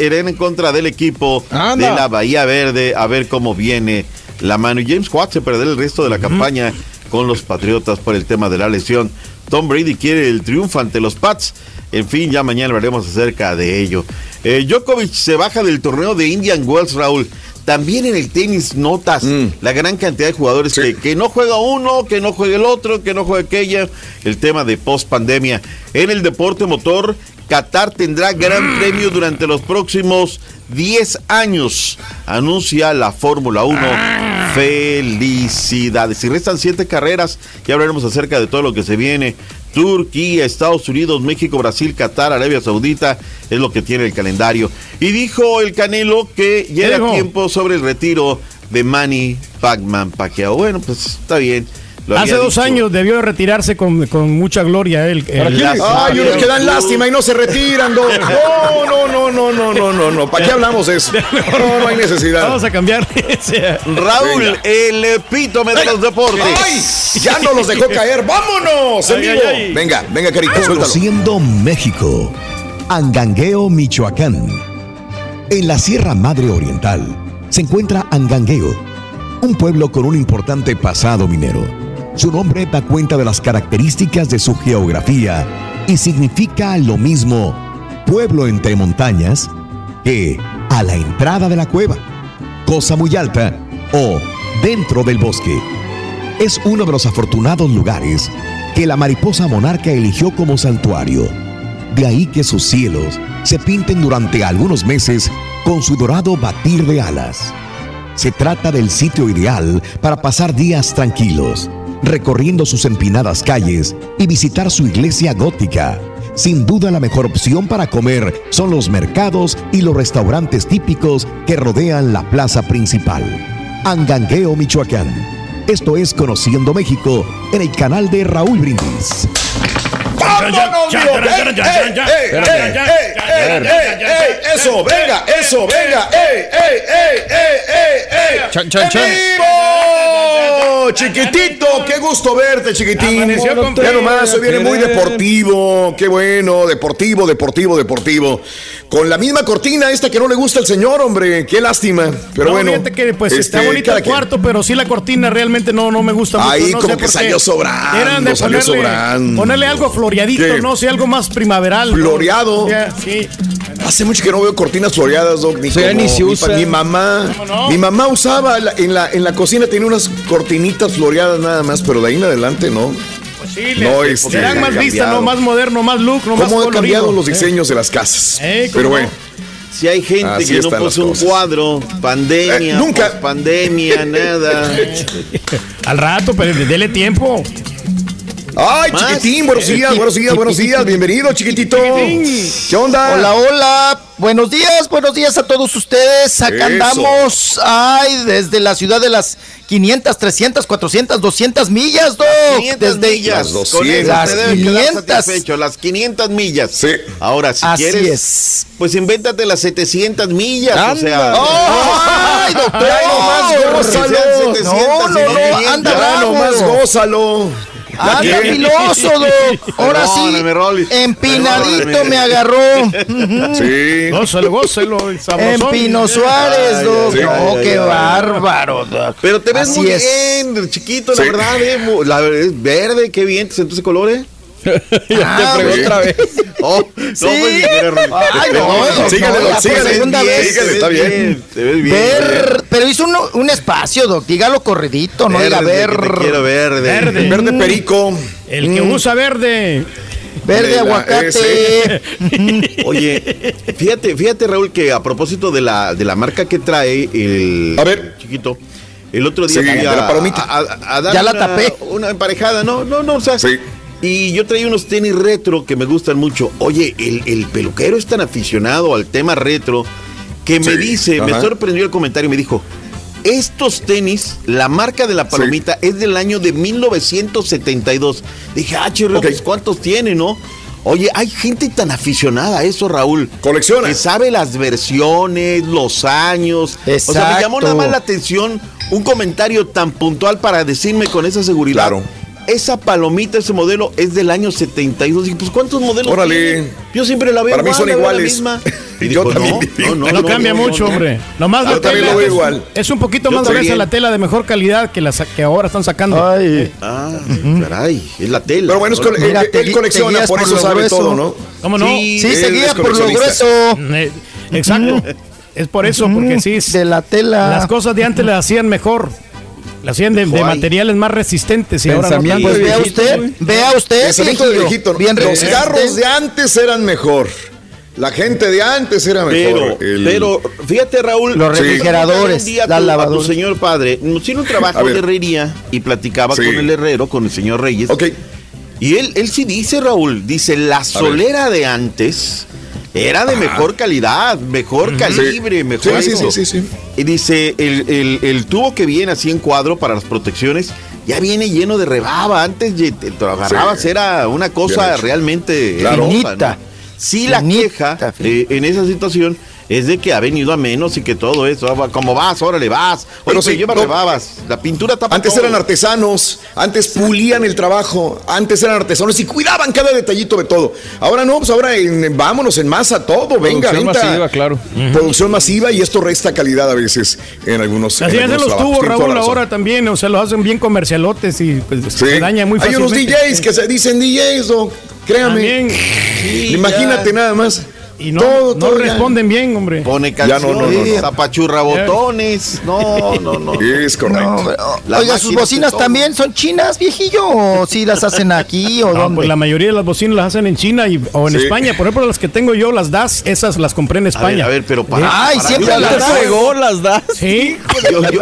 irán en contra del equipo de la Bahía Verde. A ver cómo viene la mano. Y James Watt se perderá el resto de la campaña con los Patriotas por el tema de la lesión. Tom Brady quiere el triunfo ante los Pats. En fin, ya mañana hablaremos acerca de ello. Eh, Djokovic se baja del torneo de Indian Wells, Raúl. También en el tenis notas mm. la gran cantidad de jugadores que, no juega uno, que no juega el otro, que no juega aquella. El tema de post pandemia. En el deporte motor, Qatar tendrá gran mm. premio durante los próximos 10 años. Anuncia la Fórmula 1. Ah. Felicidades. Y restan 7 carreras. Ya hablaremos acerca de todo lo que se viene. Turquía, Estados Unidos, México, Brasil, Qatar, Arabia Saudita, es lo que tiene el calendario. Y dijo el Canelo que llega tiempo sobre el retiro de Manny Pacman Pacquiao. Bueno, pues está bien. Hace dos años debió de retirarse con, mucha gloria él. Ay, unos que dan lástima y no se retiran. No, no, no, no, no, no, no, no. ¿Para qué hablamos de eso? No, no hay necesidad. Vamos a cambiar. Raúl, el epítome de los deportes. Ay, ya no los dejó caer. ¡Vámonos! En vivo. Venga, venga, carito, Conociendo México. Angangueo, Michoacán. En la Sierra Madre Oriental se encuentra Angangueo, un pueblo con un importante pasado minero su nombre da cuenta de las características de su geografía y significa lo mismo pueblo entre montañas que a la entrada de la cueva, cosa muy alta o dentro del bosque. Es uno de los afortunados lugares que la mariposa monarca eligió como santuario. De ahí que sus cielos se pinten durante algunos meses con su dorado batir de alas. Se trata del sitio ideal para pasar días tranquilos recorriendo sus empinadas calles y visitar su iglesia gótica. Sin duda la mejor opción para comer son los mercados y los restaurantes típicos que rodean la plaza principal. Angangueo, Michoacán. Esto es Conociendo México en el canal de Raúl Brindis. Eso, venga, eso, venga. Chan, chan, chan chiquitito, qué gusto verte, chiquitín. Ya nomás, hoy viene muy deportivo, qué bueno, deportivo, deportivo, deportivo. Con la misma cortina esta que no le gusta al señor, hombre, qué lástima. Pero bueno. Fíjate que pues está este, bonito el cuarto, pero sí la cortina realmente no, no me gusta mucho. Ahí como que salió sobrando, Eran de salió ponerle, sobrando. Ponerle algo floreadito, no sé, algo más primaveral. Floreado. sí. Hace mucho que no veo cortinas floreadas, Doc. Ni, mi mamá. Mi mamá usaba en, la, en la cocina, tenía unas cortinitas floreadas nada más, pero de ahí en adelante no. Pues sí, no, este, serán más vistas, no más moderno, más look, no ¿Cómo han cambiado los diseños de las casas? Eh, pero bueno. Si hay gente que no puso un cuadro, pandemia, eh, nunca pandemia, nada. Al rato, pero dele tiempo. Ay, chiquitín, buenos días, buenos días, buenos días. Bienvenido, chiquitito. ¿Qué onda? Hola, hola. Buenos días, buenos días a todos ustedes. Acá andamos, ay, desde la ciudad de las 500, 300, 400, 200 millas, Doc. 500 Desde millas. Las Con eso 200. te Las debes quedar 500. satisfecho, las 500 millas. Sí. Ahora, si Así quieres, es. pues invéntate las 700 millas, o sea. ¡Ay, doctor! Ya nomás gózalo. Que sean 700 No, no, no, 500. anda Ya nomás gózalo. Anda ¿Qué? filoso, Doc. Ahora sí, empinadito me agarró. Sí. Gózalo, gózalo. Empino Suárez, Doc. ay, qué bárbaro, Doc. Pero te ves Así muy es. bien, chiquito, la Sí. verdad, eh, es verde, qué bien, te sentó ese color, ¿eh? Ah, te fregó sí. otra vez. Oh, no, Sí. pues. Ay, no, Pero- no, sígale, no, ya segunda bien, vez. sígale, te está bien. Te ves bien. Ver, pero hizo uno- un espacio, Doc. Dígalo corridito, no diga Verde, ver. te quiero verde. Verde. Verde perico. El que usa verde. Verde aguacate. Oye, fíjate, fíjate, Raúl, que a propósito de la, de la marca que trae el A ver. chiquito, el otro día Sí, a, la a- a dar Ya la una- tapé. Una emparejada, no, no, no, o sea, Sí. Y yo traía unos tenis retro que me gustan mucho. Oye, el, el peluquero es tan aficionado al tema retro que me dice, me sorprendió el comentario, me dijo, estos tenis, la marca de la palomita es del año de 1972. Dije, ah, chirro, Ok. pues, ¿cuántos tiene, no? Oye, hay gente tan aficionada a eso, Raúl. Colecciona. Que sabe las versiones, los años. O sea, me llamó nada más la atención un comentario tan puntual para decirme con esa seguridad. Claro. Esa palomita, ese modelo es del año 72. Dije, pues ¿cuántos modelos Órale. tiene? Yo siempre la veo Para mí son la veo la iguales. misma. Y Yo también no, no, no, No, cambia no, mucho, hombre. Nomás Yo la también tela lo veo es- igual. Es un poquito Yo más gruesa la tela de mejor calidad que las que ahora están sacando. Ay. Ah, caray, es la tela. Pero bueno, es cole- Mira, él, te él gui- colecciona, por por eso lo sabe grueso. todo, ¿no? ¿Cómo no? Sí, él se es guía por lo grueso. Exacto. Es por eso, porque sí. De la tela. Las cosas de antes las hacían mejor. Las hacían de, materiales más resistentes y ahora no. Pues vea usted, vea usted, Pensamiento de viejito. Bien Los resistente. carros de antes eran mejor. La gente de antes era Pero, mejor. El- pero, fíjate, Raúl. Los sí. refrigeradores, Un día las tu- a tu lavadoras. señor padre hicieron un trabajo de herrería y platicaba Sí. con el herrero, con el señor Reyes. Ok. Y él, él sí dice, Raúl, dice, la solera de antes era de mejor calidad, mejor calibre, mejor... Sí, sí, sí, sí, sí. Y dice, el, el- el tubo que viene así en cuadro para las protecciones, ya viene lleno de rebaba. Antes lo agarrabas, Sí. era una cosa realmente Claro. hermosa, Finita. ¿no? Sí, la Finita, queja eh, en esa situación es de que ha venido a menos y que todo eso, como vas, órale, vas. Oye, Pero sí, lleva no. rebabas. La pintura tapa Antes todo. eran artesanos, antes pulían el trabajo, antes eran artesanos y cuidaban cada detallito de todo. Ahora no, pues ahora en- vámonos en masa todo, venga, Producción venta. masiva, claro. Producción masiva y esto resta calidad a veces en algunos. Así en algunos los trabajos. toda Raúl, ahora también. O sea, los hacen bien comercialotes y pues, Sí. se daña muy Hay fácilmente. unos DJs que se dicen DJs, créame. También. Imagínate nada más. Y no, Todo, no todo ya. responden bien, hombre. Pone Ya no, canciones, no, no, no. zapachurra botones. No, no, no. Es correcto. No, oiga, sus bocinas también son chinas, viejillo, o si las hacen aquí o No, dónde. pues la mayoría de las bocinas las hacen en China y, o en Sí. España. Por ejemplo, las que tengo yo, las DAS, esas las compré en A ver, España. a ver, pero para. Ay, para- siempre las ¿Te das. fregó las das? Sí. yo- yo-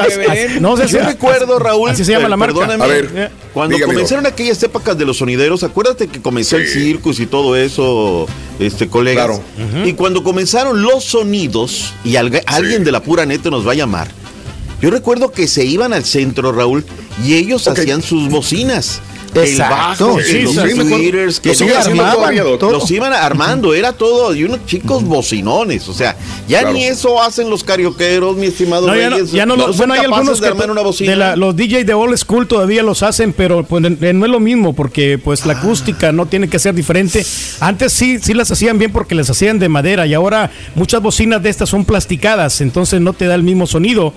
No sé si Yo recuerdo, Raúl. Así se llama la marca. perdóname, A ver, Cuando comenzaron aquellas épocas de los sonideros, acuérdate que comenzó el circus y todo eso, este colegas. Claro. Y cuando comenzaron los sonidos, y alguien de la pura neta nos va a llamar. Yo recuerdo que se iban al centro, Raúl, y ellos hacían sus bocinas. Exacto. El bajo, Sí, los tweeters, que no- los iban armando, era todo, y unos chicos bocinones, o sea, ya Claro. ni eso hacen los carioqueros, mi estimado No, ya no, ya no, son bueno, hay algunos de que armar to- una bocina. de la- los DJs de old school todavía los hacen, pero pues, eh, no es lo mismo porque pues Ah. la acústica no tiene que ser diferente. Antes sí, sí las hacían bien porque les hacían de madera y ahora muchas bocinas de estas son plasticadas, entonces no te da el mismo sonido.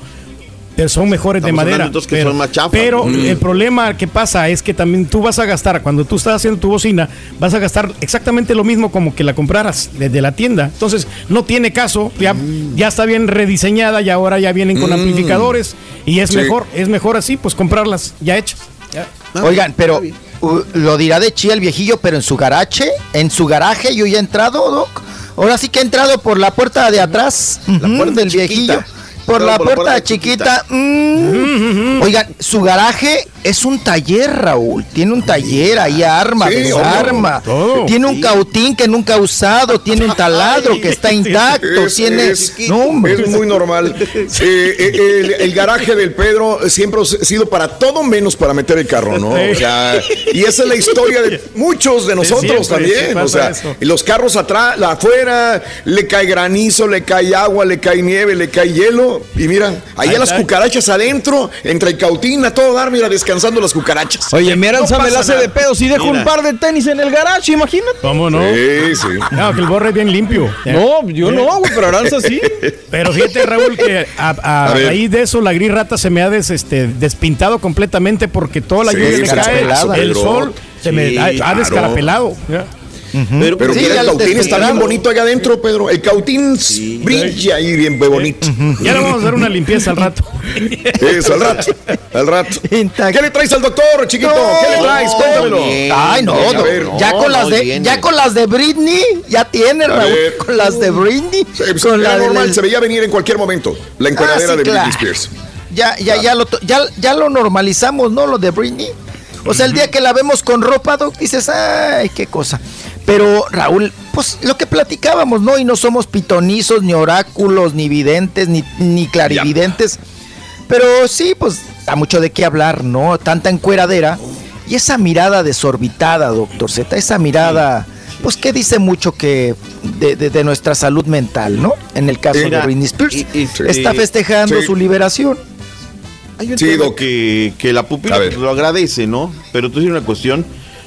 Pero son mejores de madera. que pero son más chafas, pero ¿no? el problema que pasa es que también tú vas a gastar, cuando tú estás haciendo tu bocina, vas a gastar exactamente lo mismo como que la compraras desde la tienda. Entonces, no tiene caso, ya, Mm. ya está bien rediseñada y ahora ya vienen con amplificadores y es Sí. mejor, es mejor así, pues comprarlas ya hechas. Ya. Oigan, pero uh, lo dirá de chía el viejillo, pero en su garaje, en su garaje yo ya he entrado, Doc. Ahora sí que he entrado por la puerta de atrás ujú, puerta del chiquita. Por la puerta chiquita. mm. Oigan, su garaje es un taller, Raúl. Tiene un taller ahí, arma, Sí, desarma. todo. Tiene un cautín que nunca ha usado. Tiene un taladro que está intacto. Es, tiene. es- no, es muy normal. Eh, eh, el, el garaje del Pedro siempre ha sido para todo menos para meter el carro, ¿no? O sea, y esa es la historia de muchos de nosotros siempre, también. O sea, eso. los carros atrás, la afuera, le cae granizo, le cae agua, le cae nieve, le cae hielo. Y mira, allá Ahí las está. cucarachas adentro, entre el cautín, a todo dar, mira, descansando las cucarachas. Oye, mi Aranza No me la hace de nada. pedo si dejo Mira. un par de tenis en el garage, imagínate. ¿Cómo no? Sí, sí. No, que el borre es bien limpio. No, yo no, güey, pero Aranza sí. Pero fíjate, Raúl, que a, a raíz de eso la gris rata se me ha des- este, despintado completamente porque toda la Sí, lluvia le cae, descarapelado, el sol se me ha, ha claro. Pero, Pero Sí, mira, el cautín está bien bonito allá adentro, Pedro. El cautín brilla ahí bien bonito. Ya le vamos a dar una limpieza al rato. Eso, al rato. Al rato. ¿Qué le traes al doctor, chiquito? No, ¿Qué le traes? no, Cuéntamelo. Ay, no, no, ver. ya no, con las no, de ya con las de Britney, ya tiene Raúl, ver. con las de Britney, Sí, pues, con era la normal, la- se veía venir en cualquier momento. La encuadradera Ah, sí, de Britney claro. Spears. Ya, ya, ya lo, ya, ya lo normalizamos, ¿no? Lo de Britney. O sea, el día que la vemos con ropa, Doc, dices, ay, qué cosa. Pero, Raúl, pues lo que platicábamos, ¿no? Y no somos pitonizos, ni oráculos, ni videntes, ni, ni clarividentes. Pero sí, pues da mucho de qué hablar, ¿no? Tanta encueradera. Y esa mirada desorbitada, doctor Z, esa mirada, pues que dice mucho que de, de- de nuestra salud mental, ¿no? En el caso Mira, de Britney Spears, y- y- está festejando sí. su liberación. Hay un Sí, tema que, que la pupila lo agradece, ¿no? Pero tú tienes una cuestión.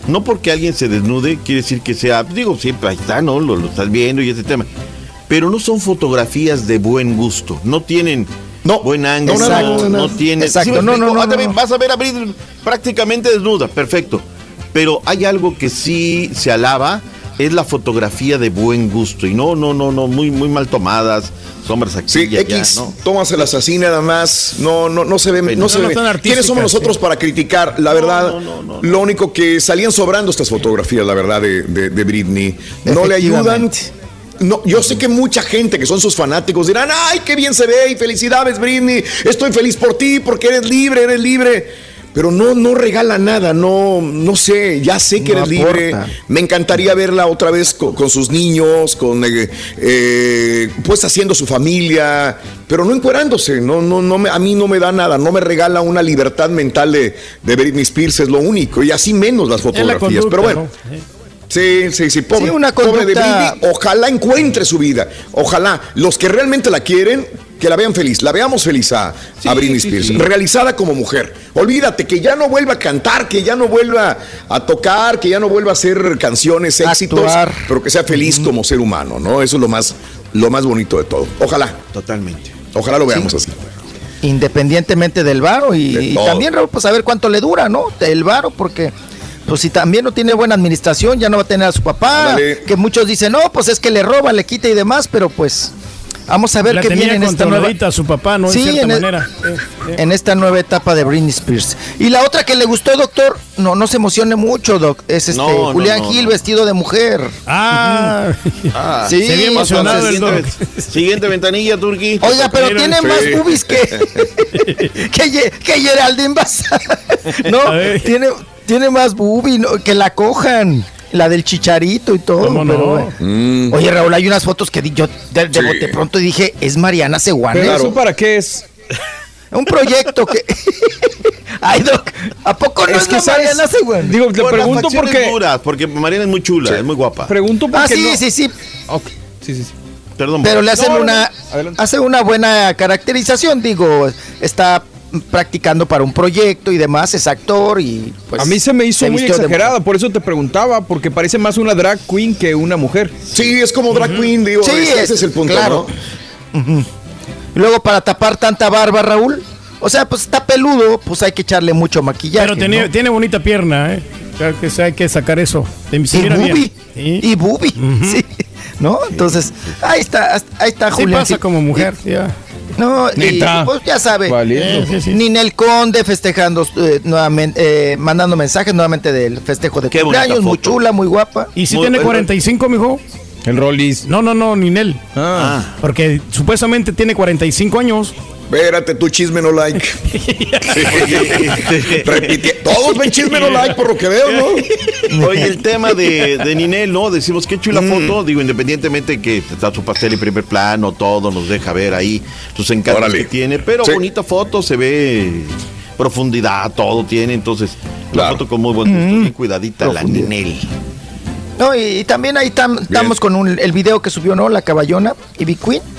No porque alguien se desnude quiere decir que sea. Digo, siempre ahí está, ¿no? Lo, lo estás viendo y ese tema. Pero no son fotografías de buen gusto. No tienen No. buen ángulo. No, No, tienen. Exacto, no, explico? no, no, Ah, también no. Vas a ver a Britney prácticamente desnuda. Perfecto. Pero hay algo que sí se alaba. Es la fotografía de buen gusto. Y no, no, no, no. Muy, muy mal tomadas. Sombras aquí Sí, y allá, X, ¿no? tómaselas así nada más. No, no, no se ve. Pero No se no ve. tan ¿Quiénes somos nosotros sí. para criticar? La verdad, lo único que salían sobrando estas fotografías, la verdad, de, de, de Britney. No le ayudan. No, yo sé que mucha gente que son sus fanáticos dirán, ay, qué bien se ve y felicidades, Britney. Estoy feliz por ti porque eres libre, eres libre. Pero no, no regala nada, no, no sé, ya sé que No eres libre. Me encantaría verla otra vez con, con sus niños, con eh, eh, pues haciendo su familia, pero no encuerándose. No, no, no me, a mí no me da nada, no me regala una libertad mental de, de Britney Spears, es lo único, y así menos las la fotografías. conducta, pero bueno. ¿no? Sí, sí, sí, pobre, Sí, una pobre de Britney, ojalá encuentre su vida, ojalá los que realmente la quieren, que la vean feliz, la veamos feliz a, a Britney sí, Spears, sí. realizada como mujer. Olvídate que ya no vuelva a cantar, que ya no vuelva a tocar, que ya no vuelva a hacer canciones, éxitos, Actuar. pero que sea feliz como ser humano, ¿no? Eso es lo más, lo más bonito de todo. Ojalá, Totalmente. ojalá lo veamos así. independientemente del varo y, De y también Raúl, pues a ver cuánto le dura, ¿no? El varo, porque pues si también no tiene buena administración, ya no va a tener a su papá, que muchos dicen, no, pues es que le roba, le quita y demás, pero pues vamos a ver La qué tenía viene en esta nueva su papá, ¿no? Sí, en cierta en el- manera. Eh, eh. en esta nueva etapa de Britney Spears. Y la otra que le gustó, doctor, no, no se emocione mucho, doc, es este No, Julián no, Gil no. vestido de mujer. Ah, Ah, Sí, se vio emocionado el doc. Siguiente, ventanilla, Turki. Oiga, pero tiene sí. más boobies que que, que Geraldine Bazán. No, tiene, tiene más boobies ¿no? que la cojan. La del chicharito y todo. ¿Cómo no? pero, bueno. Mm. Oye, Raúl, hay unas fotos que di- yo de, de Sí. bote pronto dije, es Mariana Seguane. ¿Pero eso para qué es? Un proyecto que. Ay, Doc, ¿a poco no es, Es que la sabes- Mariana Seguane? Digo, te Por pregunto porque... duras, porque Mariana es muy chula, es muy guapa. Pregunto porque Ah, sí, no- sí, sí. Ok, Sí, sí, sí. Perdón. Pero le hacen No, no, una, no. Adelante. hace una buena caracterización, digo, está practicando para un proyecto y demás, es actor y pues a mí se me hizo muy vistió de exagerada, por eso te preguntaba, porque parece más una drag queen que una mujer. Sí, es como drag queen, digo, Sí, ese, es- ese es el punto, claro. ¿no? luego para tapar tanta barba, Raúl, o sea, pues está peludo, pues hay que echarle mucho maquillaje. Pero tiene, ¿no? tiene bonita pierna, ¿eh? Claro que sí, hay que sacar eso. Se y mira bien. bubi, Sí. y bubi, sí, ¿no? Entonces, ahí está, ahí está Sí Julián. pasa como mujer, ya. No, y, Neta. pues ya sabe. Sí, sí, sí. Ninel Conde festejando eh, nuevamente, eh, mandando mensajes nuevamente del festejo de Qué cumpleaños, muy chula, muy guapa. ¿Y si Muy tiene bueno. 45, mijo? El Rollis. No, no, no, Ninel. Ah. Porque supuestamente tiene 45 años. Espérate, tu chisme no like. Todos ven chisme no like por lo que veo, ¿no? Oye, el tema de, de Ninel, ¿no? Decimos que hecho la mm. foto, digo, independientemente que está su pastel en primer plano, todo nos deja ver ahí sus encantos que tiene, pero bonita foto, se ve profundidad, todo tiene, entonces la foto con muy buen gusto, mm. cuidadita la Ninel. No, y, también ahí estamos con el video que subió, ¿no? La caballona, Ivy Queen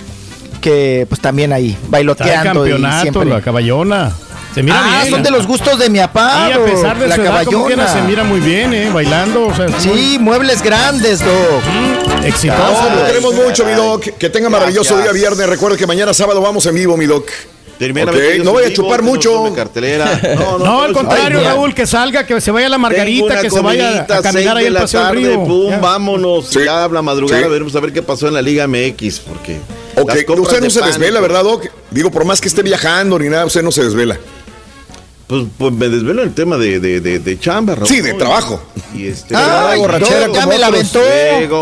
que pues también ahí bailoteando. Está campeonato, siempre... la caballona. Se mira ah, bien. son de los gustos de mi papá. Y a pesar de la su caballona. se mira muy bien, ¿eh? Bailando. O sea, sí, muebles grandes, Doc. Mm, exitoso. No, queremos mucho, mi Doc. Que tenga maravilloso día viernes. Recuerda que mañana sábado vamos en vivo, mi Doc. Okay, no voy a chupar mucho. Cartelera. No, no, no al contrario, Raúl, que salga, que se vaya a la Margarita, que se vaya a caminar ahí el paseo tarde, del río. Pum, vámonos. Sí. Ya habla madrugada, veremos a ver qué pasó en la Liga MX, porque Ok, usted no se desvela, ¿verdad, Doc? Digo, por más que esté viajando ni nada, usted no se desvela. Pues, pues me desvelo el tema de, de, de, de chamba, Raúl. Sí, de trabajo. Y este, ah, borrachera ya me la aventó.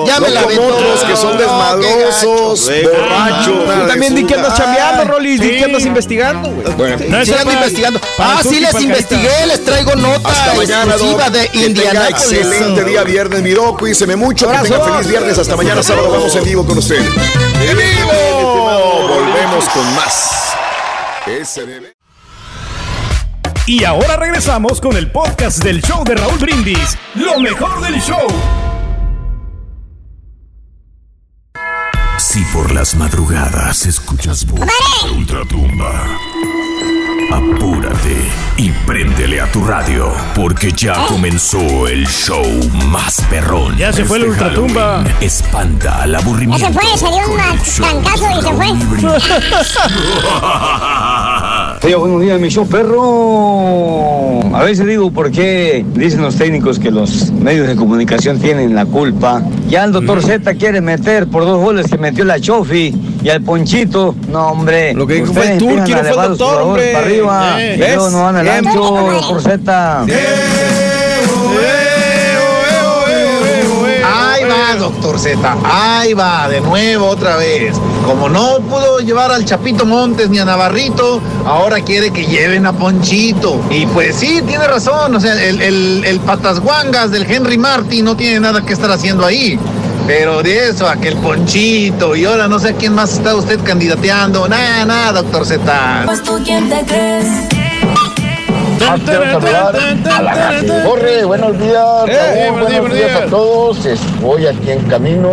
Ya me la aventó. otros que son desmadrosos, borrachos. Tú también di que andas chambeando, Rolis. Di que andas investigando, güey. Bueno. sí, ando investigando. Ah, sí, les investigué. Les traigo nota Hasta mañana, de Indiana. Excelente día viernes, mi Doc. Cuídense mucho. Que tenga feliz viernes. Hasta mañana sábado. Vamos en vivo con usted. ¡En vivo! Volvemos con más. Debe. Y ahora regresamos con el podcast del show de Raúl Brindis, lo mejor del show. Si por las madrugadas escuchas voz de ultratumba, apúrate y préndele a tu radio, porque ya comenzó el show más perrón. Ya se fue el este ultratumba. Espanta al aburrimiento. Ya se fue, se dio un tancazo y se fue. Oye, buenos días, mi show perro. A veces digo por qué dicen los técnicos que los medios de comunicación tienen la culpa. Ya el doctor Z quiere meter por dos goles que metió la Chofi y al Ponchito. No, hombre. Lo que dijo fue el Turqui, no fue el doctor, hombre. Para arriba. Eh, no van al ancho, doctor Z. doctor Z. Ahí va, de nuevo, otra vez. Como no pudo llevar al Chapito Montes ni a Navarrito, ahora quiere que lleven a Ponchito. Y pues sí, tiene razón. O sea, el, el, el patasguangas del Henry Martin no tiene nada que estar haciendo ahí. Pero de eso, aquel ponchito, y ahora no sé a quién más está usted candidateando. Nada, nada, doctor Z. Pues tú quién te crees. Corre, buenos días. Eh, buenos, días, a todos. Voy aquí en camino.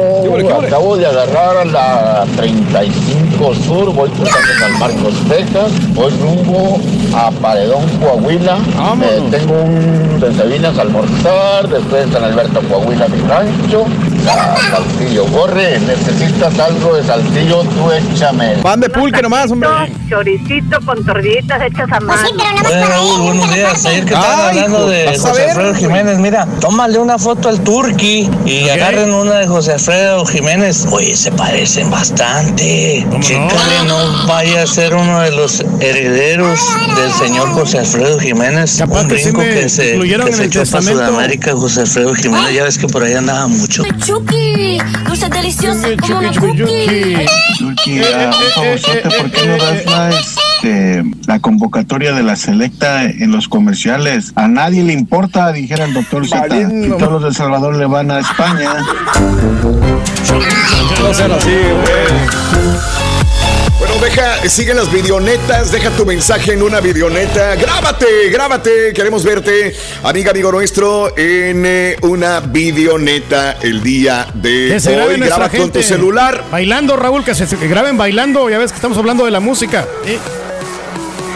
Acabo de agarrar a la 35 Sur. Voy cruzando San Marcos, Texas. Voy rumbo a Paredón, Coahuila. Eh, tengo un de Sabinas almorzar. Después San Alberto, Coahuila, mi rancho. Saltillo, corre, necesitas algo de saltillo, tú échame. Pan de pulque nomás, hombre. Choricito con tortillitas hechas a mano. Pues sí, pero para buenos días. Ayer que estaban hablando de José Alfredo Jiménez, mira, tómale una foto al Turqui y agarren una de José Alfredo Jiménez. Oye, se parecen bastante. Chécale, no? vaya a ser uno de los herederos del señor José Alfredo Jiménez. Capaz un brinco que, se, que se echó para Sudamérica, José Alfredo Jiménez. Ya ves que por ahí andaba mucho. Chucky, dulce delicioso como Chucky, Chucky, ¿por qué no das la, este, la convocatoria de la selecta en los comerciales? A nadie le importa, dijera el doctor Z. Y todos los de Salvador le van a España. No sean así, güey. Bueno, deja, sigue las videonetas, deja tu mensaje en una videoneta. Grábate, grábate, queremos verte, amiga, amigo nuestro, en eh, una videoneta el día de hoy. Graba con tu celular. Bailando, Raúl, que se graben bailando, ya ves que estamos hablando de la música.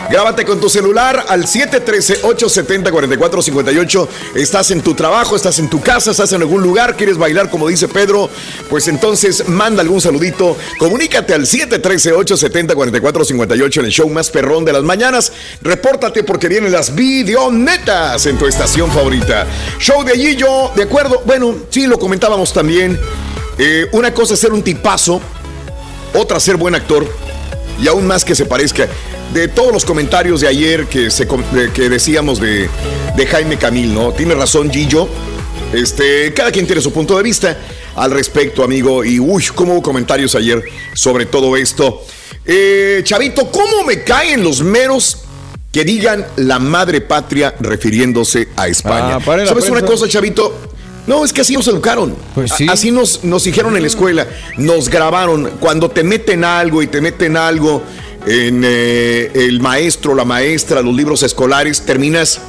Grábate con tu celular al 713-870-4458. Estás en tu trabajo, estás en tu casa, estás en algún lugar, quieres bailar como dice Pedro, pues entonces manda algún saludito. Comunícate al 713-870-4458 en el show más perrón de las mañanas. Repórtate porque vienen las videonetas en tu estación favorita. Show de allí yo, de acuerdo, bueno, sí, lo comentábamos también. Eh, una cosa es ser un tipazo, otra ser buen actor y aún más que se parezca de todos los comentarios de ayer que, se, que decíamos de, de, Jaime Camil, ¿no? Tiene razón Gillo. Este, cada quien tiene su punto de vista. al respecto, amigo. Y uy, cómo hubo comentarios ayer sobre todo esto. Eh, Chavito, ¿cómo me caen los meros que digan la madre patria refiriéndose a España? Ah, ¿Sabes una cosa, Chavito? No, es que así nos educaron. Pues sí. Así nos, nos dijeron en la escuela, nos grabaron. Cuando te meten algo y te meten algo en eh, el maestro, la maestra, los libros escolares, terminas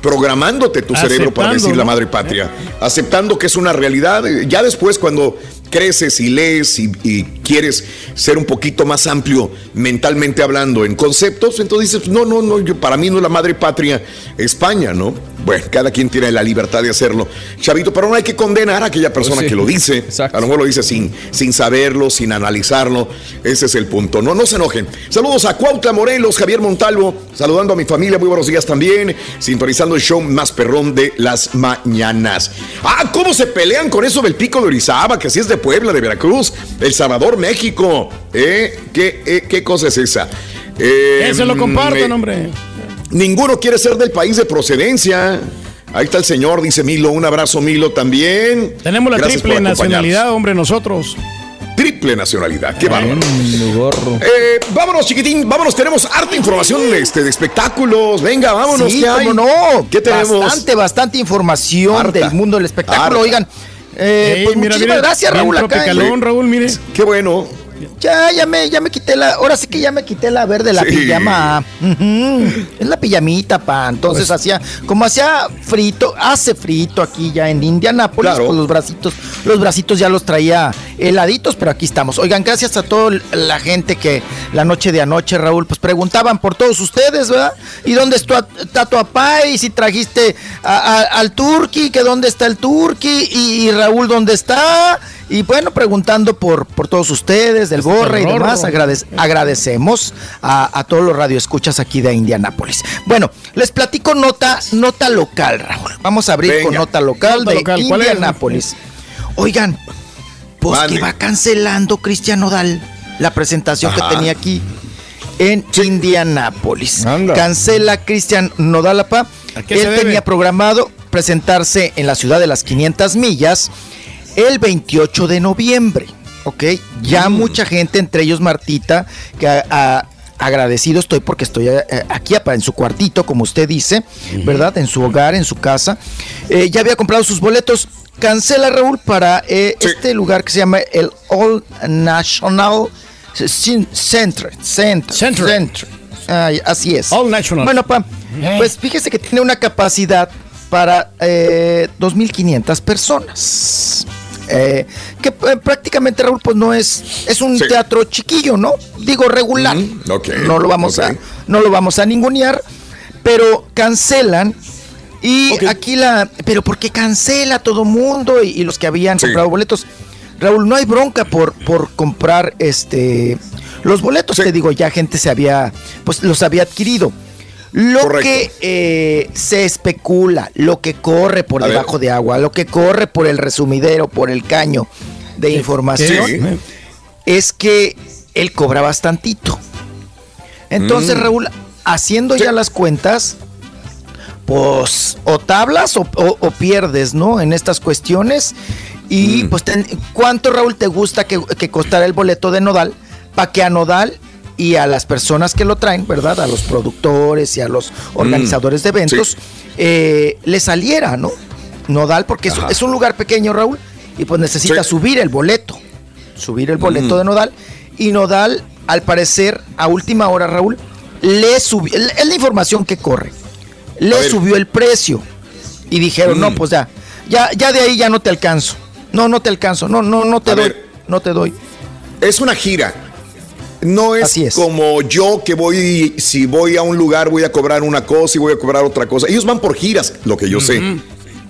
programándote tu cerebro para decir la madre patria, aceptando que es una realidad. Ya después cuando creces y lees y, y quieres ser un poquito más amplio mentalmente hablando en conceptos, entonces dices, no, no, no, yo, para mí no es la madre patria España, ¿no? Bueno, cada quien tiene la libertad de hacerlo. Chavito, pero no hay que condenar a aquella persona Pues sí. que lo dice. A lo mejor lo dice sin, sin saberlo, sin analizarlo. Ese es el punto. No, no se enojen. Saludos a Cuautla Morelos, Javier Montalvo, saludando a mi familia. Muy buenos días también. Sintonizando el show más perrón de las mañanas. Ah, ¿cómo se pelean con eso del pico de Orizaba? Que así es de Puebla, de Veracruz, El Salvador, México. ¿Eh? ¿Qué, eh, qué cosa es esa? Eh, Que se lo compartan, mm, hombre. Ninguno quiere ser del país de procedencia. Ahí está el señor, dice Milo. Un abrazo, Milo, también. Tenemos la Gracias triple nacionalidad, hombre, nosotros. Triple nacionalidad. Qué bárbaro. Gorro. Eh, vámonos, chiquitín. Vámonos. Tenemos harta información este, de espectáculos. Venga, vámonos. Sí, ¿Qué hay? no. ¿Qué tenemos? Bastante, bastante información Harta. del mundo del espectáculo. Harta. Oigan, eh, Ey, pues mira, muchísimas mira, gracias, Raúl. Acá, Raúl, mire. Qué bueno. Ya, ya me, ya me quité la. Ahora sí que ya me quité la verde, la Sí. pijama. Es la pijamita, pa. Entonces Pues- hacía, como hacía frito, hace frito aquí ya en Indianápolis, Claro. pues los bracitos, los bracitos ya los traía heladitos, pero aquí estamos. Oigan, gracias a toda la gente que la noche de anoche, Raúl, pues preguntaban por todos ustedes, ¿verdad? ¿Y dónde está, está tu papá? Y si trajiste a- a- al Turqui, que dónde está el Turqui, y, y Raúl, ¿dónde está? Y bueno, preguntando por, por todos ustedes, del Borre y demás, agradec- agradecemos a, a todos los radioescuchas aquí de Indianápolis. Bueno, les platico nota, nota local, Raúl. Vamos a abrir con nota local Nota de local. Indianápolis. Oigan, pues Mande. que va cancelando Cristian Nodal la presentación Ajá. que tenía aquí en Indianápolis. Anda. Cancela Cristian Nodalapa. ¿A qué se Él tenía programado presentarse en la ciudad de las 500 millas el 28 de noviembre. ¿Ok? Ya Mm. mucha gente, entre ellos Martita, que a- a- agradecido estoy porque estoy eh, aquí en su cuartito, como usted dice, ¿verdad? En su hogar, en su casa. Eh, ya había comprado sus boletos. Cancela Raúl para eh, Sí. este lugar que se llama el All National Cen- Center. Center. Center. Center. Ay, así es. All National. Bueno, pa, pues fíjese que tiene una capacidad para eh, 2.500 personas. Eh, que eh, prácticamente, Raúl, pues no es, es un Sí. teatro chiquillo, ¿no? Digo, regular. Mm, no lo vamos a, no lo vamos a ningunear, pero cancelan. Y aquí la, pero ¿por qué cancela todo mundo y, y los que habían Sí. comprado boletos? Raúl, no hay bronca por, por comprar este los boletos, Sí. te digo, ya gente se había, pues los había adquirido. Lo Correcto. que eh, se especula, lo que corre por A ver. debajo de agua, lo que corre por el resumidero, por el caño de información, Sí. es que él cobra bastantito. Entonces, Mm. Raúl, haciendo Sí. ya las cuentas, pues o tablas o, o- o pierdes, ¿no? En estas cuestiones. Y Mm. pues, ten- ¿cuánto, Raúl, te gusta que, que costara el boleto de Nodal? Para que a Nodal y a las personas que lo traen, ¿verdad? A los productores y a los organizadores de eventos, eh, le saliera, ¿no? Nodal, porque es, un lugar pequeño, Raúl, y pues necesita Sí. subir el boleto. Subir el boleto Mm. de Nodal. Y Nodal, al parecer, a última hora, Raúl, le subió, es la información que corre, le subió el precio. Y dijeron, Mm. no, pues ya, ya, ya de ahí ya no te alcanzo. No, no te alcanzo, no, no, no te A doy, ver. no te doy. Es una gira. No es, Así es. como yo que voy, si voy a un lugar voy a cobrar una cosa y voy a cobrar otra cosa. Ellos van por giras, lo que yo sé.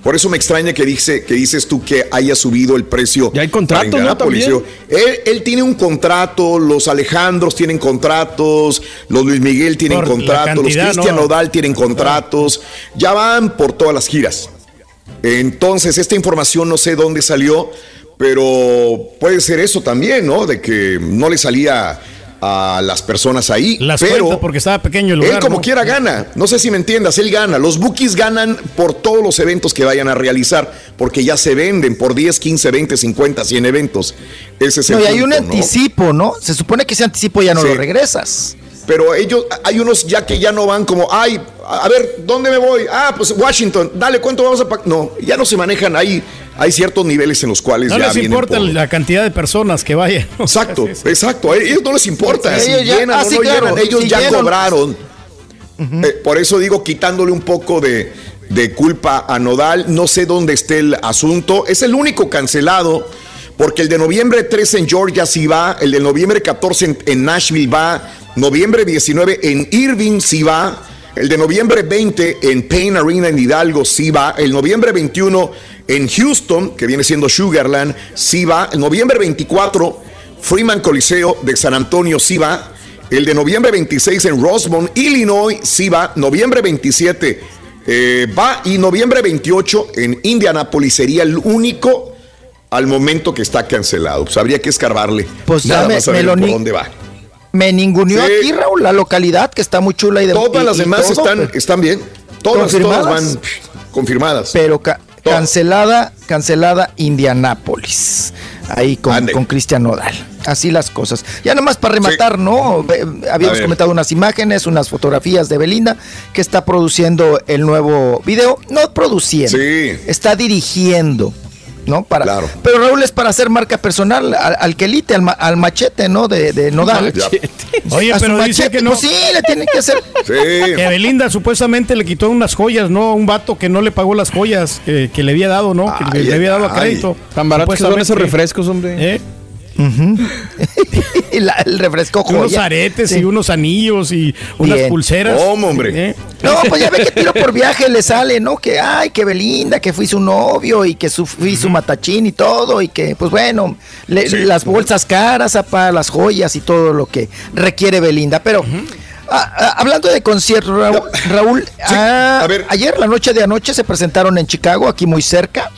Por eso me extraña que, dice, que dices tú que haya subido el precio. Ya hay contrato, para ¿no? También. Él, él tiene un contrato, los Alejandros tienen contratos, los Luis Miguel tienen Por contratos, los Cristian ¿no? Nodal tienen contratos. Ya van por todas las giras. Entonces, esta información no sé dónde salió, pero puede ser eso también, ¿no? De que no le salía a las personas ahí, Las pero porque estaba pequeño el lugar. él como ¿no? quiera gana. No sé si me entiendas, él gana. Los bookies ganan por todos los eventos que vayan a realizar, porque ya se venden por 10, 15, 20, 50, 100 eventos. Ese es el No, y hay un anticipo, ¿no? Se supone que ese anticipo ya no Sí. lo regresas. Pero ellos, hay unos ya que ya no van como, ay, a ver, ¿dónde me voy? Ah, pues Washington, dale, ¿cuánto vamos a pagar? No, ya no se manejan ahí. Hay ciertos niveles en los cuales No ya les vienen importa por- la cantidad de personas que vayan. Exacto, exacto. A ellos no les importa. Sí, si ellos ya- llenan ah, o sí, no claro, llenan, ellos si ya llenan. cobraron. Eh, por eso digo, quitándole un poco de, de culpa a Nodal. No sé dónde esté el asunto. Es el único cancelado. Porque el de noviembre 13 en Georgia sí va, el de noviembre 14 en, en Nashville va, noviembre 19 en Irving sí va, el de noviembre 20 en Payne Arena en Hidalgo sí va, el noviembre 21 en Houston, que viene siendo Sugarland, sí va, el noviembre 24 Freeman Coliseo de San Antonio sí va, el de noviembre 26 en Rosemont, Illinois sí va, noviembre 27 eh, va y noviembre 28 en Indianapolis sería el único al momento que está cancelado. Pues habría que escarbarle. Pues Nada más a ver por dónde va. Me ninguneó Sí. aquí, Raúl, la localidad, que está muy chula y de Todas y- las y demás todo, están, pero- están bien. Todas, ¿Confirmadas? todas van confirmadas. Pero ca- cancelada, cancelada Indianápolis. Ahí con, con Cristian Nodal. Así las cosas. Ya nomás para rematar, ¿no? Habíamos comentado unas imágenes, unas fotografías de Belinda que está produciendo el nuevo video. No produciendo, está dirigiendo. ¿No? Para, Pero Raúl es para hacer marca personal al, al quelite, al, ma- al machete, ¿no? De, de Nodal. Oye, A pero dice machete, que no. pues sí, le tienen que hacer. Que Belinda supuestamente le quitó unas joyas, ¿no? A un vato que no le pagó las joyas que, que le había dado, ¿no? Que le, le había dado a crédito. Tan baratos que son esos refrescos, hombre. ¿Eh? La- el refresco Y unos joya. aretes Sí. y unos anillos y unas Bien. pulseras. ¿Cómo, hombre? ¿Eh? No, pues ya ve que tiro por viaje le sale, ¿no? Que, ay, que Belinda, que fui su novio y que su, fui su matachín y todo, y que, pues bueno, le- las bolsas caras, apa, las joyas y todo lo que requiere Belinda. Pero, ah, ah, hablando de conciertos, Raúl, Raúl, ah, ayer, la noche de anoche, se presentaron en Chicago, aquí muy cerca.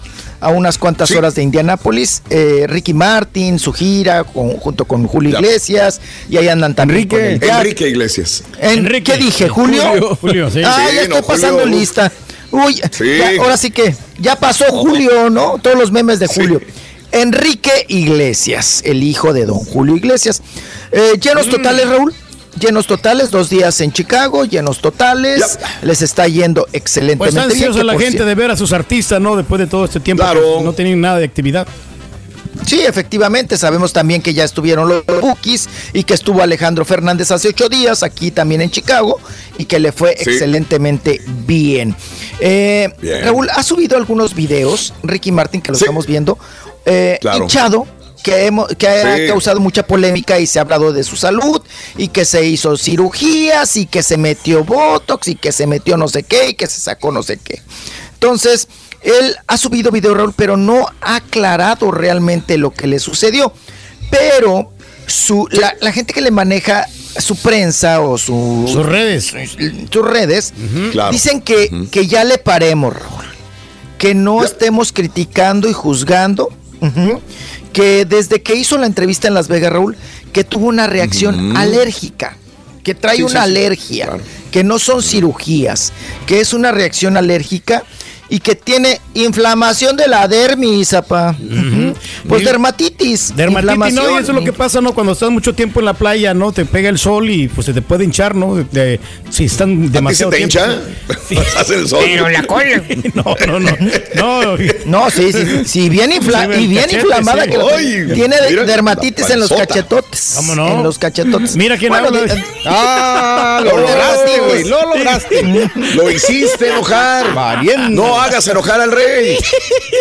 A unas cuantas horas de Indianápolis, eh, Ricky Martin, su gira, con- junto con Julio Ya. Iglesias, y ahí andan también con el Jack. Enrique Iglesias. En- ¿Qué dije? ¿Julio? Julio, Julio, sí. Ah, Sí, ya no, estoy pasando Julio, lista. Uy, Sí. ya, ahora sí que ya pasó Julio, ¿no? Todos los memes de Julio. Enrique Iglesias, el hijo de don Julio Iglesias. Eh, llenos totales, Raúl. Llenos totales, dos días en Chicago, llenos totales. Les está yendo Pues excelentemente está bien. ansiosa la gente de ver a sus artistas, ¿no? Después de todo este tiempo Claro. que no tenían nada de actividad. Sí, efectivamente, sabemos también que ya estuvieron los Bookies y que estuvo Alejandro Fernández hace ocho días aquí también en Chicago y que le fue Sí. excelentemente bien. Eh, Bien. Raúl, ha subido algunos videos, Ricky Martin, que lo estamos viendo, eh, Claro. hinchado, que, hemos- que ha Sí. causado mucha polémica y se ha hablado de su salud y que se hizo cirugías y que se metió Botox y que se metió no sé qué y que se sacó no sé qué. Entonces, él ha subido video, Raúl, pero no ha aclarado realmente lo que le sucedió. Pero su, la, la gente que le maneja su prensa o su, Sus redes. sus redes Claro. dicen que, que ya le paremos, Raúl. Que no estemos criticando y juzgando. Que desde que hizo la entrevista en Las Vegas, Raúl, que tuvo una reacción alérgica. Que trae Sí, una sí, alergia. Que no son cirugías. Que es una reacción alérgica. Y que tiene inflamación de la dermis, apa. Pues dermatitis. Dermatitis, no, y eso es lo que pasa, ¿no? Cuando estás mucho tiempo en la playa, ¿no? Te pega el sol y pues se te puede hinchar, ¿no? De- de- si están demasiado te tiempo. hincha? Estás en el sol. Pero la cola. no, no, no. No, No, sí, sí, sí, bien, infla- Sí, y bien cachete, inflamada sí. que la- Ay, tiene mira, dermatitis en los cachetotes. ¿Cómo no? En los cachetotes. Mira quién Bueno, habla. de- Ah, lo Lo lograste, lograste, güey. Lo lograste. Lo hiciste enojar. Valiendo. No hagas enojar al rey.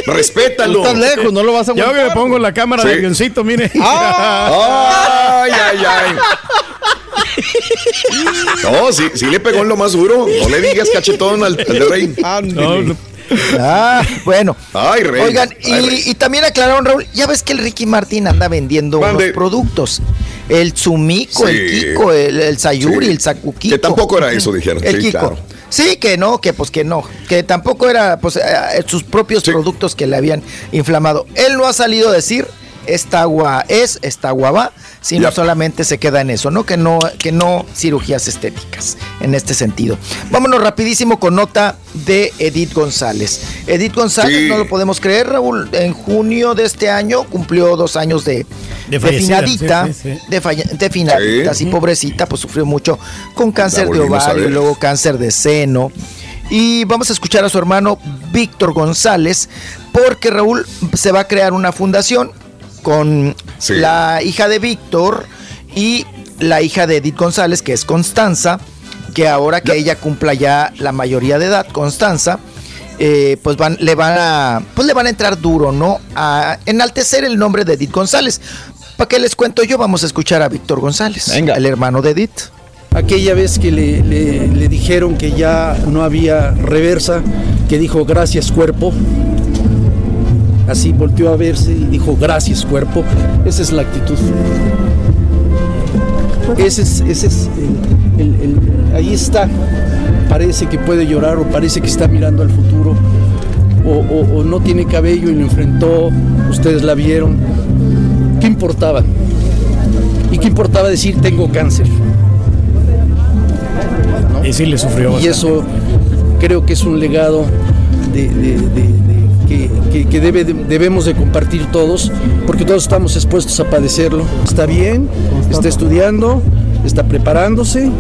Respétalo. Estás lejos, no lo vas a Yo aguantar. que me pongo la cámara Sí. de avioncito, mire. Ah. Ay, ay, ay. No, sí, sí le pegó en lo más duro. No le digas cachetón al, al de rey. No, no. Ah, bueno. Ay, rey. Oigan, Ay, rey. y, también aclararon, Raúl, ya ves que el Ricky Martin anda vendiendo Mande. unos productos. El Tsumiko, el. Kiko, el, el Sayuri, Sí. el Sakukiko. Que tampoco era eso, dijeron. El Sí, Kiko. claro. Sí, que no, que pues que no, que tampoco era pues eh, sus propios productos que le habían inflamado. Él no ha salido a decir esta agua es, esta agua va, sino solamente se queda en eso, ¿no? Que no, que no cirugías estéticas en este sentido. Vámonos rapidísimo con nota de Edith González. Edith González, no lo podemos creer, Raúl, en junio de este año cumplió dos años de, de, finadita, de, finadita, así pobrecita, pues sufrió mucho con cáncer de ovario, luego cáncer de seno. Y vamos a escuchar a su hermano Víctor González, porque Raúl se va a crear una fundación con la hija de Víctor y la hija de Edith González, que es Constanza, que ahora que ella cumpla ya la mayoría de edad, Constanza, eh, pues van, le van a, pues le van a entrar duro, ¿no? A enaltecer el nombre de Edith González. ¿Para qué les cuento yo? Vamos a escuchar a Víctor González, el hermano de Edith. Aquella vez que le, le dijeron que ya no había reversa, que dijo gracias cuerpo, así volteó a verse y dijo, gracias cuerpo. Esa es la actitud. Ese es, ese es el, ahí está. Parece que puede llorar o parece que está mirando al futuro. O, no tiene cabello y lo enfrentó, ustedes la vieron. ¿Qué importaba? ¿Y qué importaba decir tengo cáncer? Y sí le sufrió. Y eso creo que es un legado de que, debe, debemos de compartir todos, porque todos estamos expuestos a padecerlo. Está bien, está estudiando, está preparándose,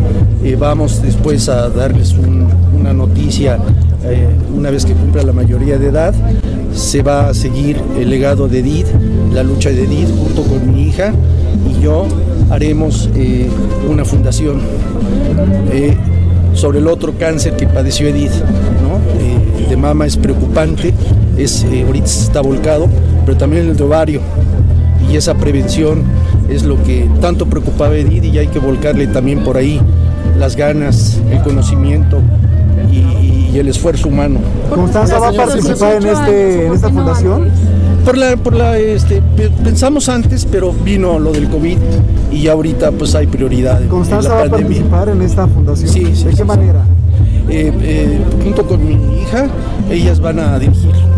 eh, vamos después a darles una noticia eh, una vez que cumpla la mayoría de edad. Se va a seguir el legado de Edith, la lucha de Edith junto con mi hija y yo haremos eh, una fundación sobre el otro cáncer que padeció Edith. ¿no? de mama es preocupante es, eh, ahorita está volcado, pero también el de ovario. Y esa prevención es lo que tanto preocupaba a Edith y hay que volcarle también por ahí las ganas, el conocimiento y, el esfuerzo humano. ¿Constanza va a participar en, este, en esta fundación? Por la, por la, este, pensamos antes, pero vino lo del COVID y ya ahorita pues hay prioridades. ¿Constanza va a participar en esta fundación? Sí, ¿De qué manera? Eh, eh, junto con mi hija, ellas van a dirigir.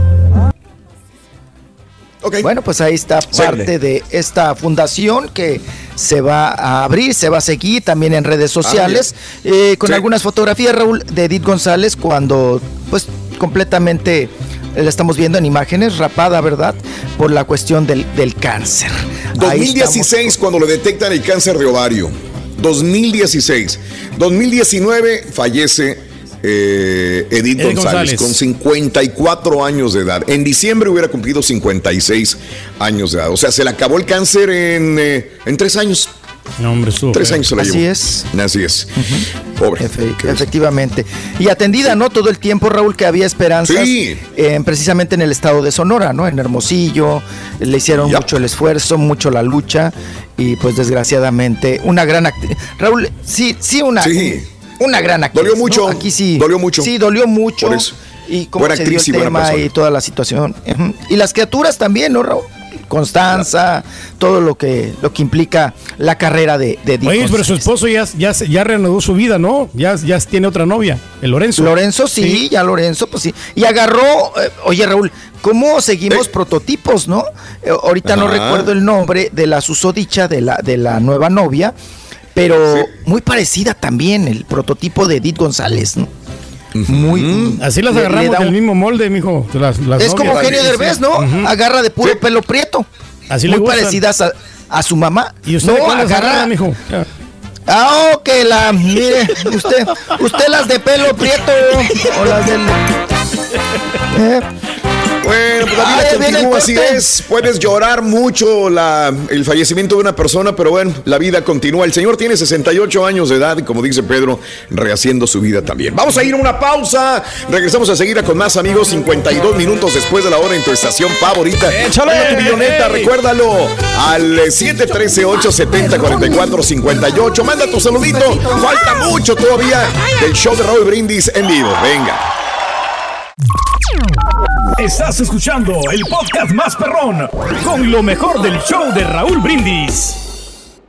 Bueno, pues ahí está parte de esta fundación que se va a abrir, se va a seguir también en redes ah, sociales, eh, con algunas fotografías, Raúl, de Edith González, cuando pues completamente la estamos viendo en imágenes, rapada, ¿verdad? Por la cuestión del, del cáncer. 2016, cuando le detectan el cáncer de ovario. 2016. 2019 fallece eh, Edith, González, con 54 años de edad. En diciembre hubiera cumplido 56 años de edad. O sea, se le acabó el cáncer en, eh, en tres años. No, hombre, Tres años se la Así es. Así es. Pobre. efectivamente. Y atendida, ¿no? Todo el tiempo, Raúl, que había esperanzas. Sí. precisamente en el estado de Sonora, ¿no? En Hermosillo. Le hicieron mucho el esfuerzo, mucho la lucha. Y pues desgraciadamente, una gran actriz. Raúl, sí, sí, una. Sí una gran actriz. Dolió mucho. Aquí sí. Dolió mucho. Sí, dolió mucho. Y cómo se dio el tema y toda la situación. Y las criaturas también, ¿no, Raúl? Constanza, todo lo que, lo que implica la carrera de, de Oye, pero su esposo ya, ya, ya reanudó su vida, ¿no? Ya, ya tiene otra novia, el Lorenzo. Lorenzo, sí, ya Lorenzo, pues sí. Y agarró, eh, oye Raúl, ¿cómo seguimos prototipos, no? Eh, ahorita no recuerdo el nombre de la susodicha de la, de la nueva novia, pero muy parecida también el prototipo de Edith González, ¿no? Muy, Así las agarramos del mismo molde, mijo. es como Genio Derbez, ¿no? Agarra de puro pelo prieto. Así muy parecidas a, su mamá. ¿Y usted no, agarra, mijo? Ah, oh, que la, mire, usted, usted las de pelo prieto o las del... ¿Eh? Bueno, pues la vida continúa, así es. Puedes llorar mucho la, el fallecimiento de una persona, pero bueno, la vida continúa. El señor tiene 68 años de edad y como dice Pedro, rehaciendo su vida también. Vamos a ir a una pausa. Regresamos a seguir con más amigos 52 minutos después de la hora en tu estación favorita. Échale. tu milloneta, recuérdalo al 713-870-4458. Manda tu saludito. Falta mucho todavía del show de Raúl Brindis en vivo. Venga. Estás escuchando el podcast más perrón con lo mejor del show de Raúl Brindis.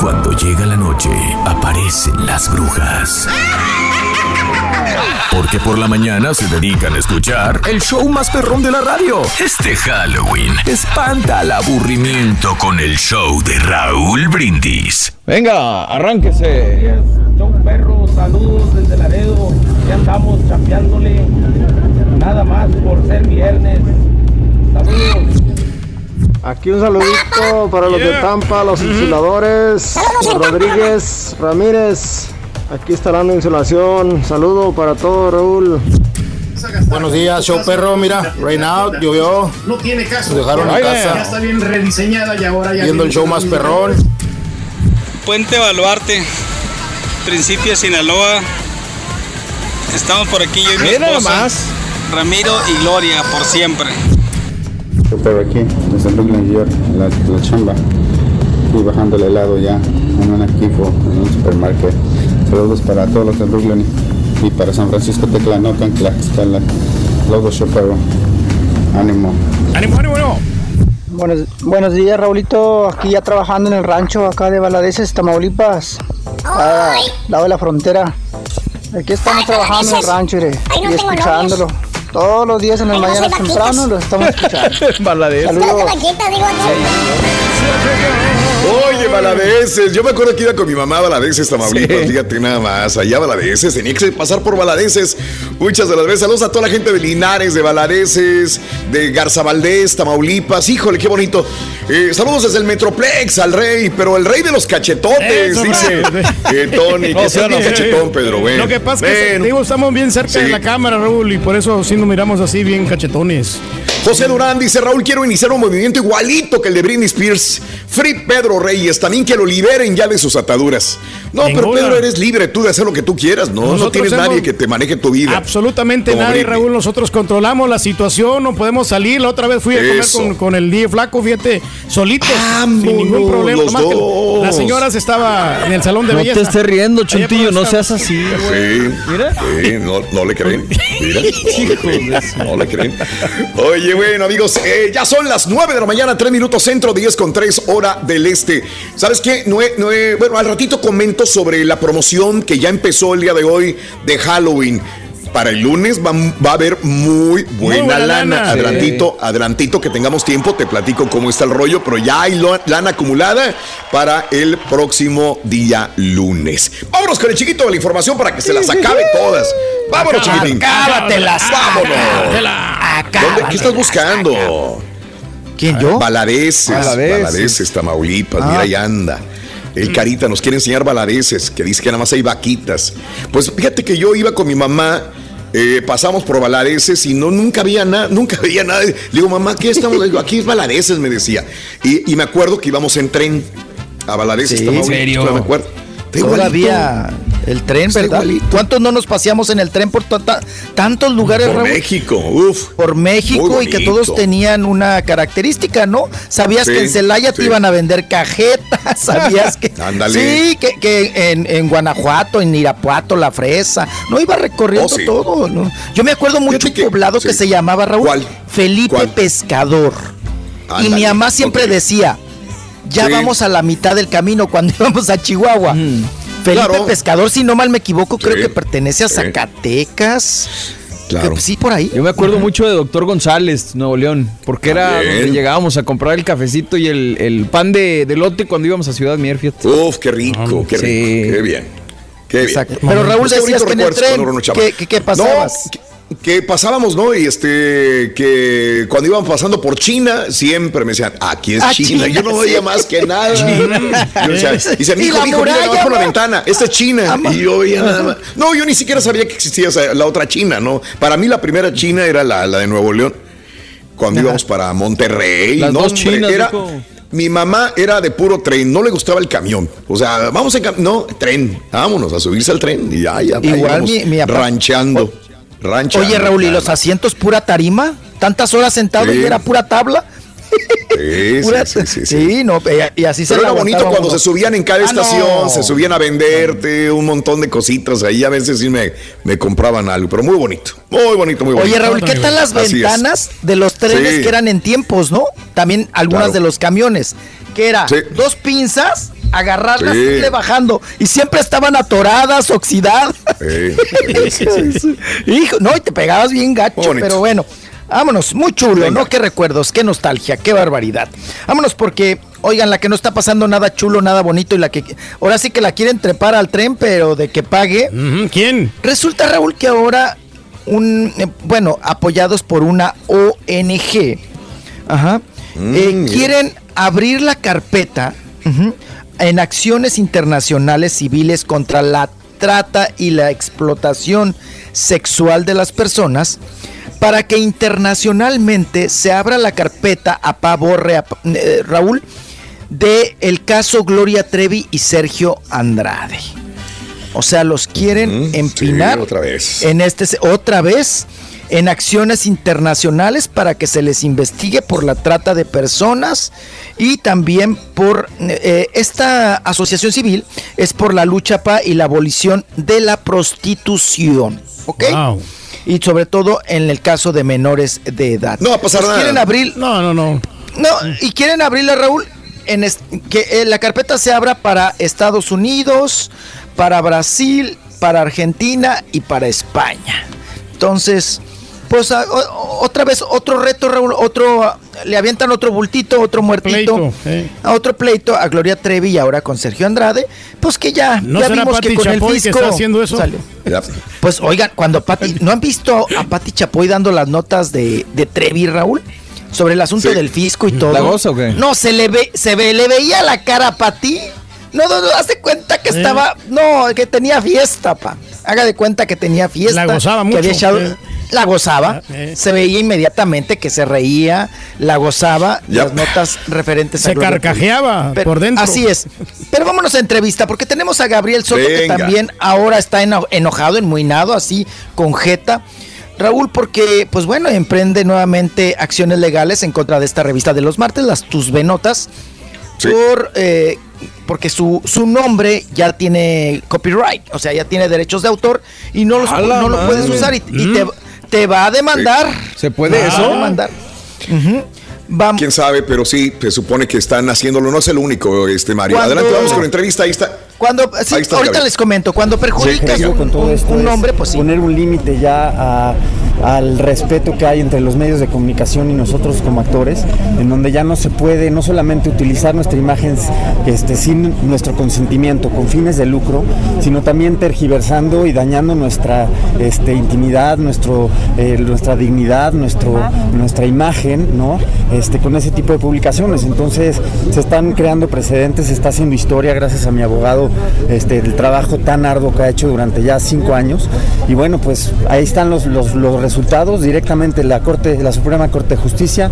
Cuando llega la noche, aparecen las brujas. Porque por la mañana se dedican a escuchar el show más perrón de la radio. Este Halloween espanta al aburrimiento con el show de Raúl Brindis. Venga, arránquese. Show perro, saludos desde Laredo. Ya andamos chambeándole. Nada más por ser viernes. Saludos. Aquí un saludito para los de Tampa, los insuladores, Rodríguez, Ramírez. Aquí está dando insulación. Saludo para todos, Raúl. Buenos días, show perro. Mira, rain out, llovió. No tiene caso. Nos dejaron en casa. Ya está bien rediseñada y ahora ya. Viendo el show más perrón. Puente Baluarte, Principio Sinaloa. Estamos por aquí yo y mi Mira esposa, nomás. Ramiro y Gloria, por siempre. Yo pero aquí, desde Brooklyn, New York, la, la chamba. Y bajando el helado ya en un equipo, en un supermercado. Saludos para todos los de Brooklyn y para San Francisco Teclanocan, Tlaxcala, Logos Chopero. Ánimo. ¡Ánimo, ánimo, ánimo! Buenos, buenos días, Raulito. Aquí ya trabajando en el rancho acá de Valadeses, Tamaulipas. Al lado de la frontera. Aquí estamos trabajando en el rancho mire, Ay, no y escuchándolo. Todos los días en las mañanas temprano lo estamos escuchando. Saludos. vaquita, digo Oye, Baladeces, yo me acuerdo que iba con mi mamá a Baladeces, Tamaulipas, fíjate nada más, allá Baladeces, tenía que pasar por Baladeces muchas de las veces. Saludos a toda la gente de Linares, de Baladeces, de Garza Valdés, Tamaulipas, híjole, qué bonito. Eh, saludos desde el Metroplex al rey, pero el rey de los cachetotes, Eso, dice eh, Tony, que sea sí, sí. cachetón, Pedro. Lo que pasa es que digo, estamos bien cerca Sí. de la cámara, Raúl, y por eso sí nos miramos así bien cachetones. José Durán dice, Raúl, quiero iniciar un movimiento igualito que el de Britney Spears. Free Pedro Reyes, también que lo liberen ya de sus ataduras. No, pero. Pedro, eres libre tú de hacer lo que tú quieras, ¿no? no tienes nadie que te maneje tu vida. Absolutamente nadie, Britney. Raúl. Nosotros controlamos la situación, no podemos salir. La otra vez fui a comer con, con el DJ Flaco, fíjate, solitos, sin ningún problema. los Nomás que dos. la señora se estaba en el salón de No belleza. te estés riendo, Chuntillo, no seas así. Sí, Mira. sí, no, no le creen. Mira. No le creen. Oye, bueno, amigos, eh, ya son las 9 de la mañana, 3 minutos centro, 10 con 3 hora del este. ¿Sabes qué? No he- no he- bueno, al ratito comento sobre la promoción que ya empezó el día de hoy de Halloween. Para el lunes va, va a haber muy buena, buena lana. lana. Adelantito, adelantito que tengamos tiempo, te platico cómo está el rollo, pero ya hay lana acumulada para el próximo día lunes. Vámonos con el chiquito de la información para que se las acabe todas. Vámonos, chiquitín. Acábatelas. Vámonos. Acábatelas. ¿Dónde- ¿Qué estás buscando? ¿Quién, yo? Baladeces. Baladeces. Baladeces, Tamaulipas. Ah. Mira, ahí anda. El Carita nos quiere enseñar baladeces, que dice que nada más hay vaquitas. Pues fíjate que yo iba con mi mamá, eh, pasamos por baladeces y no, nunca había nada, nunca había nada. Le digo, mamá, ¿qué estamos? Digo, aquí es baladeces, me decía. Y, y me acuerdo que íbamos en tren a baladeces, Sí. ¿en serio? me acuerdo. Todavía. El tren, Está ¿verdad? igualito. ¿Cuántos no nos paseamos en el tren por tantos lugares, Por Raúl? México, uf. Por México y que todos tenían una característica, ¿no? Sabías Sí, que en Celaya te iban a vender cajetas, sabías que... Ándale. Sí, que, que en, en Guanajuato, en Irapuato, La Fresa, no iba recorriendo Oh, sí. todo, ¿no? Yo me acuerdo mucho un poblado que se llamaba, Raúl, ¿Cuál? Felipe ¿Cuál? Pescador. y mi mamá siempre decía, ya vamos a la mitad del camino cuando íbamos a Chihuahua. Felipe Claro. Pescador, si no mal me equivoco, creo Sí. que pertenece a Sí. Zacatecas. Claro. Que, sí, por ahí. Yo me acuerdo mucho de Doctor González, Nuevo León, porque era También. donde llegábamos a comprar el cafecito y el, el pan de, de lote cuando íbamos a Ciudad Mier, fíjate. Uf, qué rico, qué rico, Sí. qué bien. Qué bien. Exacto. Pero Raúl, Pues decías que en el tren. ¿qué- qué- qué pasabas? No, que, pasábamos, ¿no? Y este, que cuando íbamos pasando por China, siempre me decían, aquí es China. China, Yo no veía sí. más que nada. China. Yo decía, dice, mi Y hijo, la mi hijo, mira, abajo la ventana, esta es China. Ama. Y yo veía nada más. No, yo ni siquiera sabía que existía la otra China, ¿no? Para mí la primera China era la, la de Nuevo León. Cuando íbamos para Monterrey. Las no, dos hombre, chinas, era, dijo. mi mamá era de puro tren, no le gustaba el camión. O sea, vamos en cam- no, tren, vámonos a subirse al tren y ya, ya, Igual mi- mi papá- ranchando, Oye, Raúl, ¿y los asientos pura tarima? ¿Tantas horas sentado Sí. y era pura tabla? Sí, sí, Pura- sí, sí, sí. Sí, no, eh, y así se Pero la era bonito cuando uno. se subían en cada Ah, estación, no. se subían a venderte un montón de cositas. Ahí a veces sí me, me compraban algo, pero muy bonito, muy bonito, muy bonito. Oye, Raúl, ¿qué tal las Así es. ventanas de los trenes que eran en tiempos, no? También algunas Claro. de los camiones, que era dos pinzas agarrarlas Sí. y irle bajando. Y siempre estaban atoradas, oxidadas. Hijo, no, y te pegabas bien gacho, Bonito. pero bueno. Vámonos, muy chulo, ¿no? Qué recuerdos, qué nostalgia, qué barbaridad. Vámonos porque, oigan, la que no está pasando nada chulo, nada bonito y la que ahora sí que la quieren trepar al tren, pero de que pague. ¿Quién? Resulta, Raúl, que ahora un, eh, bueno, apoyados por una ONG, ajá, eh, quieren abrir la carpeta ujú, en acciones internacionales civiles contra la trata y la explotación sexual de las personas para que internacionalmente se abra la carpeta a Pavorre, a- eh, Raúl, de el caso Gloria Trevi y Sergio Andrade. O sea, los quieren empinar otra vez. en este otra vez en acciones internacionales para que se les investigue por la trata de personas y también por eh, esta asociación civil es por la lucha para y la abolición de la prostitución, ¿ok? Y sobre todo en el caso de menores de edad. No va a pasar nada. Quieren abrir No, no, no. no, y quieren abrirla, Raúl, en es- que eh, la carpeta se abra para Estados Unidos, para Brasil, para Argentina y para España. Entonces, pues a- o- otra vez otro reto, Raúl, otro ah, le avientan otro bultito, otro muertito, Pleito, eh. a otro pleito a Gloria Trevi y ahora con Sergio Andrade, pues que ya, ¿No ya será vimos Pati que con Chapoy el que fisco está haciendo eso? salió. Pues oigan, cuando Pati, ¿no han visto a Pati Chapoy dando las notas de, de Trevi, Raúl? Sobre el asunto del fisco y todo. ¿La goza o qué? No, se le ve, se ve, le veía la cara a Pati. No, no, no, hace cuenta que estaba, no, que tenía fiesta, pa. Haga de cuenta que tenía fiesta. La gozaba que mucho, había echado-. La gozaba, eh. se veía inmediatamente que se reía, la gozaba, Ya. las notas referentes a Se Gloria Trevi. carcajeaba Pero- por dentro. Así es. Pero vámonos a entrevista, porque tenemos a Gabriel Soto, que también ahora está eno- enojado, enmuinado, así, con jeta. Raúl, porque, pues bueno, emprende nuevamente acciones legales en contra de esta revista de los martes, las Tus Venotas, por, eh, porque su, su nombre ya tiene copyright, o sea, ya tiene derechos de autor y no, los, A no lo puedes usar y, y te, te va a demandar. ¿Se puede va eso? a demandar. Ujú. Vamos. Quién sabe, pero sí, se supone que están haciéndolo. No es el único, este Mario. Cuando- Adelante, vamos con la entrevista. Ahí está. Cuando, sí, Ahí está, ahorita Gabriel. les comento, cuando perjudicas Sí, un, con todo un- esto un es nombre, pues sí. Poner un límite ya a- al respeto que hay entre los medios de comunicación y nosotros como actores, en donde ya no se puede no solamente utilizar nuestra imagen este, sin nuestro consentimiento, con fines de lucro, sino también tergiversando y dañando nuestra este, intimidad, nuestro, eh, nuestra dignidad, nuestro, nuestra imagen, ¿no? Este, con ese tipo de publicaciones. Entonces se están creando precedentes, se está haciendo historia gracias a mi abogado, este, el trabajo tan arduo que ha hecho durante ya cinco años. Y bueno, pues ahí están los, los, los resultados. Directamente la Corte, la Suprema Corte de Justicia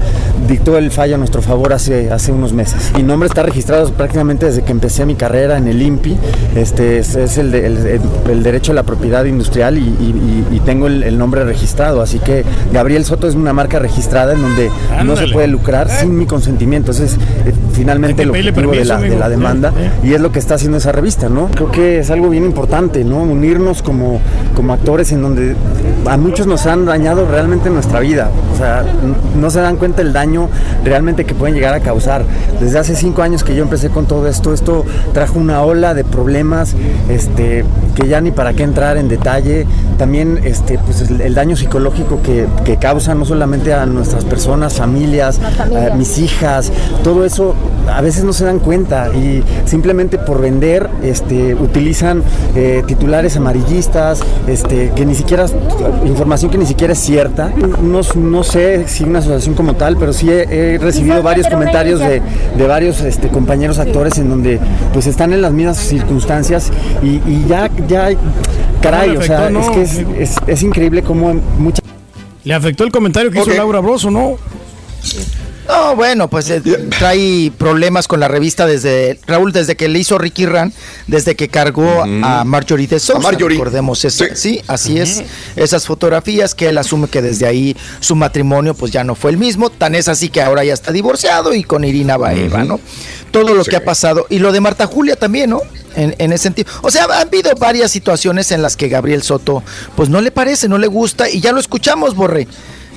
dictó el fallo a nuestro favor hace, hace unos meses. Mi nombre está registrado prácticamente desde que empecé mi carrera en el INPI. Este es, es el, de- el- el- derecho a la propiedad industrial y, y- y- tengo el, el nombre registrado. Así que Gabriel Soto es una marca registrada en donde no se Ándale. puede lucrar sin mi consentimiento. Ese es eh, finalmente el objetivo de permiso, la, de la demanda Eh, y es lo que está haciendo esa revista, ¿no? Creo que es algo bien importante, ¿no? Unirnos como, como actores en donde a muchos nos han dañado realmente nuestra vida. O sea, no se dan cuenta el daño realmente que pueden llegar a causar. Desde hace cinco años que yo empecé con todo esto, esto trajo una ola de problemas este, que ya ni para qué entrar en detalle. También este, pues, el, el daño psicológico que, que causa no solamente a nuestras personas, familias, a mis hijas, todo eso a veces no se dan cuenta y simplemente por vender este, utilizan eh, titulares amarillistas, este, que ni siquiera, información que ni siquiera es cierta. No, no sé si una asociación como tal, pero sí he, he recibido varios comentarios de, de varios este, compañeros actores en donde pues están en las mismas circunstancias y, y ya, ya, caray, o sea, es que es, es- es increíble cómo muchas Le afectó el comentario que Ok. hizo Laura Broso, ¿no? No, bueno, pues eh, trae problemas con la revista desde Raúl, desde que le hizo Ricky Ran, desde que cargó a Marjorie de Sousa. Marjorie. Recordemos eso. Sí, así es. Esas fotografías que él asume que desde ahí su matrimonio pues ya no fue el mismo. Tan es así que ahora ya está divorciado y con Irina Baeva, ¿no? Todo lo que ha pasado. Y lo de Marta Julia también, ¿no? En, en ese sentido. O sea, ha habido varias situaciones en las que Gabriel Soto pues no le parece, no le gusta y ya lo escuchamos, Borre.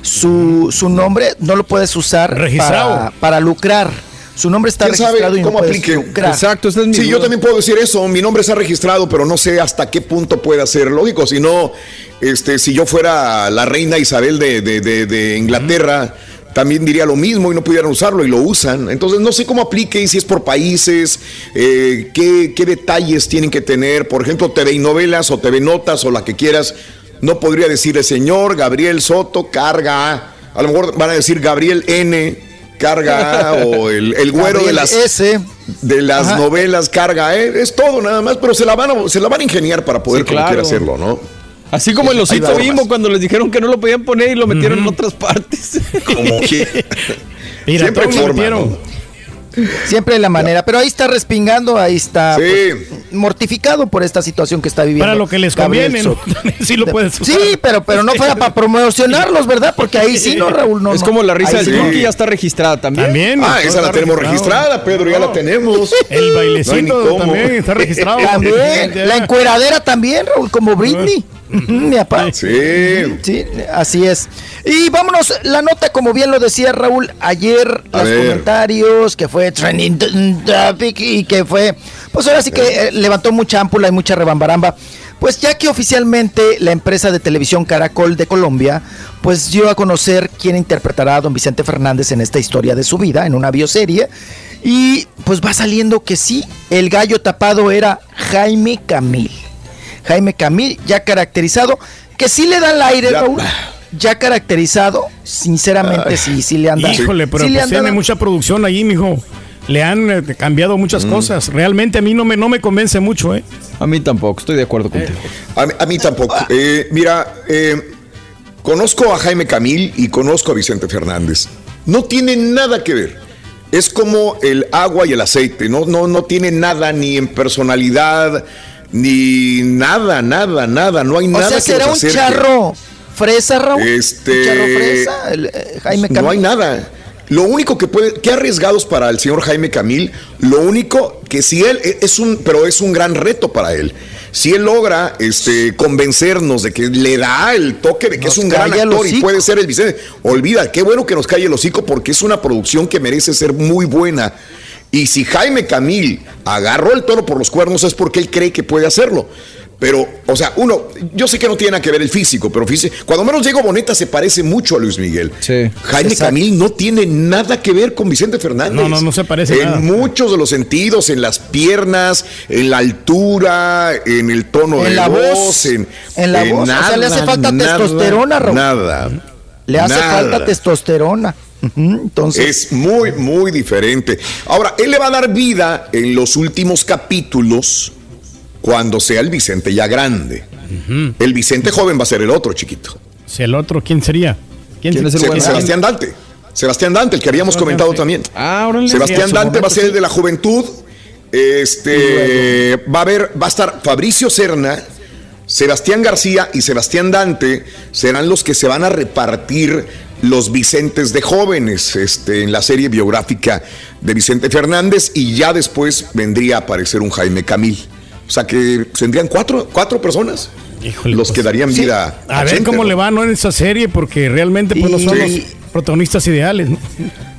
Su, su nombre no lo puedes usar Registrado. para, para lucrar. Su nombre está ¿Quién sabe registrado y no cómo puedes aplique? lucrar. Exacto, esta es mi Sí, yo también puedo decir eso. Mi nombre está registrado, pero no sé hasta qué punto pueda ser lógico. Si no, este, si yo fuera la reina Isabel de, de- de- de Inglaterra, también diría lo mismo y no pudieran usarlo y lo usan. Entonces no sé cómo aplique y si es por países, eh, qué, qué detalles tienen que tener. Por ejemplo, TV y novelas o TV Notas o la que quieras. No podría decir el señor Gabriel Soto carga A. A lo mejor van a decir Gabriel N. Carga A o el, el güero de las S. de las Ajá. novelas carga, ¿eh? es todo nada más, pero se la van a, se la van a ingeniar para poder Sí, como claro. quiera hacerlo, ¿no? Así como el osito. Bimbo cuando les dijeron que no lo podían poner y lo metieron en otras partes. Como que Mira, siempre hay todo lo forma, metieron. ¿no? Siempre de la manera, pero ahí está respingando, ahí está Sí. pues, mortificado por esta situación que está viviendo. Para lo que les Gabriel conviene, ¿no? Soto. sí lo puedes usar. Sí, pero, pero no fuera para promocionarlos, ¿verdad? Porque ahí sí, no, Raúl, no. es no. como la risa Ahí del sí. Ya está registrada también. También. Ah, esa la tenemos registrada, Pedro, ya la tenemos. El bailecito también está registrado. También, la encueradera también, Raúl, como Britney. Mi papá. Sí. Sí, así es. Y vámonos, la nota, como bien lo decía Raúl, ayer A los ver. comentarios, que fue trending topic y que fue, pues ahora sí que eh, levantó mucha ámpula y mucha rebambaramba. Pues ya que oficialmente la empresa de televisión Caracol de Colombia, pues dio a conocer quién interpretará a don Vicente Fernández en esta historia de su vida, en una bioserie. Y pues va saliendo que sí, el gallo tapado era Jaime Camil. Jaime Camil, ya caracterizado, que sí le da el aire, Ya. Raúl. Ya caracterizado, sinceramente sí, sí le anda. Híjole, pero sí pues tiene mucha producción ahí, mijo. Le han eh, cambiado Mm. muchas cosas. Realmente a mí no me, no me convence mucho, ¿eh? A mí tampoco, estoy de acuerdo contigo. A, mí- a mí tampoco. Eh, mira, eh, conozco a Jaime Camil y conozco a Vicente Fernández. No tiene nada que ver. Es como el agua y el aceite. No, no, no tiene nada ni en personalidad, ni nada, nada, nada. No hay O nada sea, que será un acerque. charro fresa, Raúl. Este, ¿Un charro fresa? el, eh, Jaime Camil. No hay nada. Lo único que puede, qué arriesgados para el señor Jaime Camil, lo único que si él e, es un, pero es un gran reto para él. Si él logra este, convencernos de que le da el toque de que Nos es un gran actor y puede ser el Vicente, olvida, qué bueno que nos calle el hocico porque es una producción que merece ser muy buena. Y si Jaime Camil agarró el toro por los cuernos es porque él cree que puede hacerlo. Pero, o sea, uno, yo sé que no tiene nada que ver el físico, pero fíjese, cuando menos Diego Boneta se parece mucho a Luis Miguel. Sí. Jaime Exacto. Camil no tiene nada que ver con Vicente Fernández. No, no, no se parece En nada. muchos de los sentidos, en las piernas, en la altura, en el tono En de la voz, voz, en, en la voz. O sea, le hace falta nada, testosterona, Raúl. Nada. Le hace nada. falta testosterona. Entonces, Es muy, muy diferente. Ahora, él le va a dar vida en los últimos capítulos cuando sea el Vicente ya grande. El Vicente joven va a ser el otro chiquito. Si el otro, ¿quién sería? ¿Quién es el Se-? Sebastián Dante. Sebastián Dante, el que habíamos Sebastián, comentado también. Ah, órale. Sebastián Dante va a ser el sí. de la juventud. Este va a haber, va a estar Fabricio Serna, Sebastián García y Sebastián Dante serán los que se van a repartir los Vicentes de jóvenes este, en la serie biográfica de Vicente Fernández y ya después vendría a aparecer un Jaime Camil. O sea que tendrían cuatro, cuatro personas Híjole, los pues, que darían vida A ver Chente, cómo ¿no? le va ¿no? en esa serie, porque realmente pues, no son los protagonistas ideales. ¿no?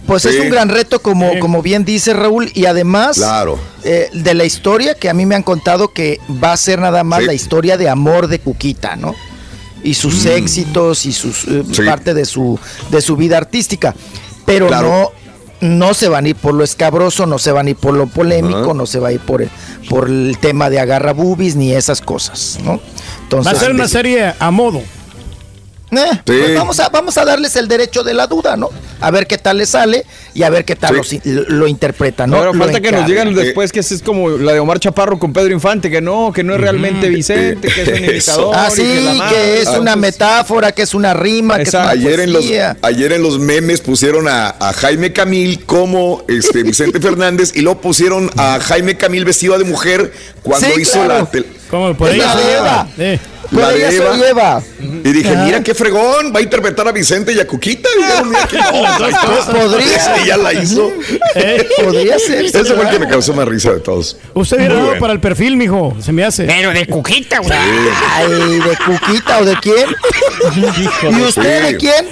pues Sí. es un gran reto, como, Sí. como bien dice Raúl, y además Claro. eh, de la historia que a mí me han contado que va a ser nada más Sí. la historia de amor de Cuquita, ¿no? Y sus éxitos y sus eh, Mm. Sí. parte de su de su vida artística, pero Claro. no no se van a ir por lo escabroso, no se van a ir por lo polémico, no se va a ir por el, por el tema de agarra bubis ni esas cosas, ¿no? Entonces, Va a ser una serie a modo. Eh, pues vamos, a, vamos a darles el derecho de la duda, ¿no? A ver qué tal le sale y a ver qué tal Sí. lo, lo, lo interpreta, ¿no? Lo falta que nos digan después que es como la de Omar Chaparro con Pedro Infante, que no, que no es realmente Vicente, que es un imitador. Ah, sí, que, es una metáfora, que es una rima, que es Exacto. una Ayer en, los, ayer en los memes pusieron a, a Jaime Camil como este, Vicente Fernández y luego pusieron a Jaime Camil vestido de mujer cuando Sí, hizo claro. la... Como por ahí la. Eh, la de soy Eva. Eva. Y dije, Ajá. mira qué fregón, va a interpretar a Vicente y a Cuquita. Y dijeron, mira qué- Las dos cosas. Podría. Sí, ya la hizo. Podría ser. Ese fue el que me causó más risa de todos. Usted hubiera dado bueno. para el perfil, mijo. Se me hace. Pero de cuquita, güey. Ay, ¿de Cuquita o de quién? ¿Y usted Sí. de quién?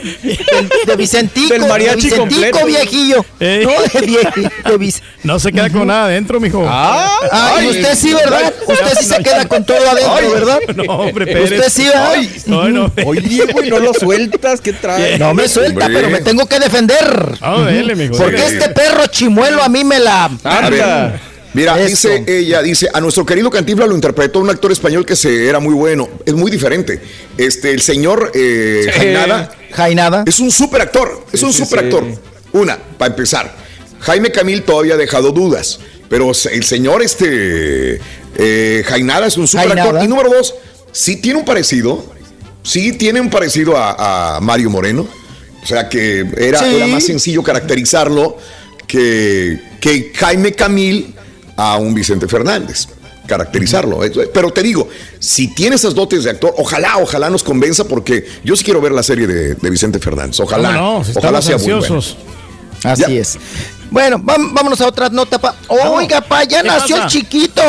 De Vicentico. Del mariachi de Vicentico, completo. viejillo. Ey. No, de, vie- de Vic- No se queda con nada adentro, mijo. Ah, y usted sí, ¿verdad? Usted sí se queda con todo adentro, ¿verdad? No, hombre, Pérez. Usted sí, ¿verdad? Ay, no, no. Oye, güey, no lo sueltas, ¿qué trae? No me suelta, Hombre. pero me tengo que defender. Ah, dele, mijo. Porque Sí. este perro chimuelo a mí me la... A ver, Mira, Eso. dice ella, dice, a nuestro querido Cantinflas lo interpretó un actor español que se era muy bueno. Es muy diferente. Este, el señor eh, Sí. Jainada Jainada. es un super actor. Es Sí, un sí, super sí. actor. Una, para empezar. Jaime Camil todavía ha dejado dudas. Pero el señor este eh, Jainada es un super actor. Y número dos, sí tiene un parecido. Sí tiene un parecido a, a Mario Moreno. O sea que era, Sí. era más sencillo caracterizarlo que, que Jaime Camil a un Vicente Fernández. Caracterizarlo. Eso- Pero te digo, si tiene esas dotes de actor, ojalá, ojalá nos convenza, porque yo sí quiero ver la serie de, de Vicente Fernández. Ojalá. ¿Cómo no? Si ojalá sea muy buena. ansiosos. Así Ya. es. Bueno, vámonos a otra nota. Pa. Oiga, pa, ya ¿Qué nació el chiquito.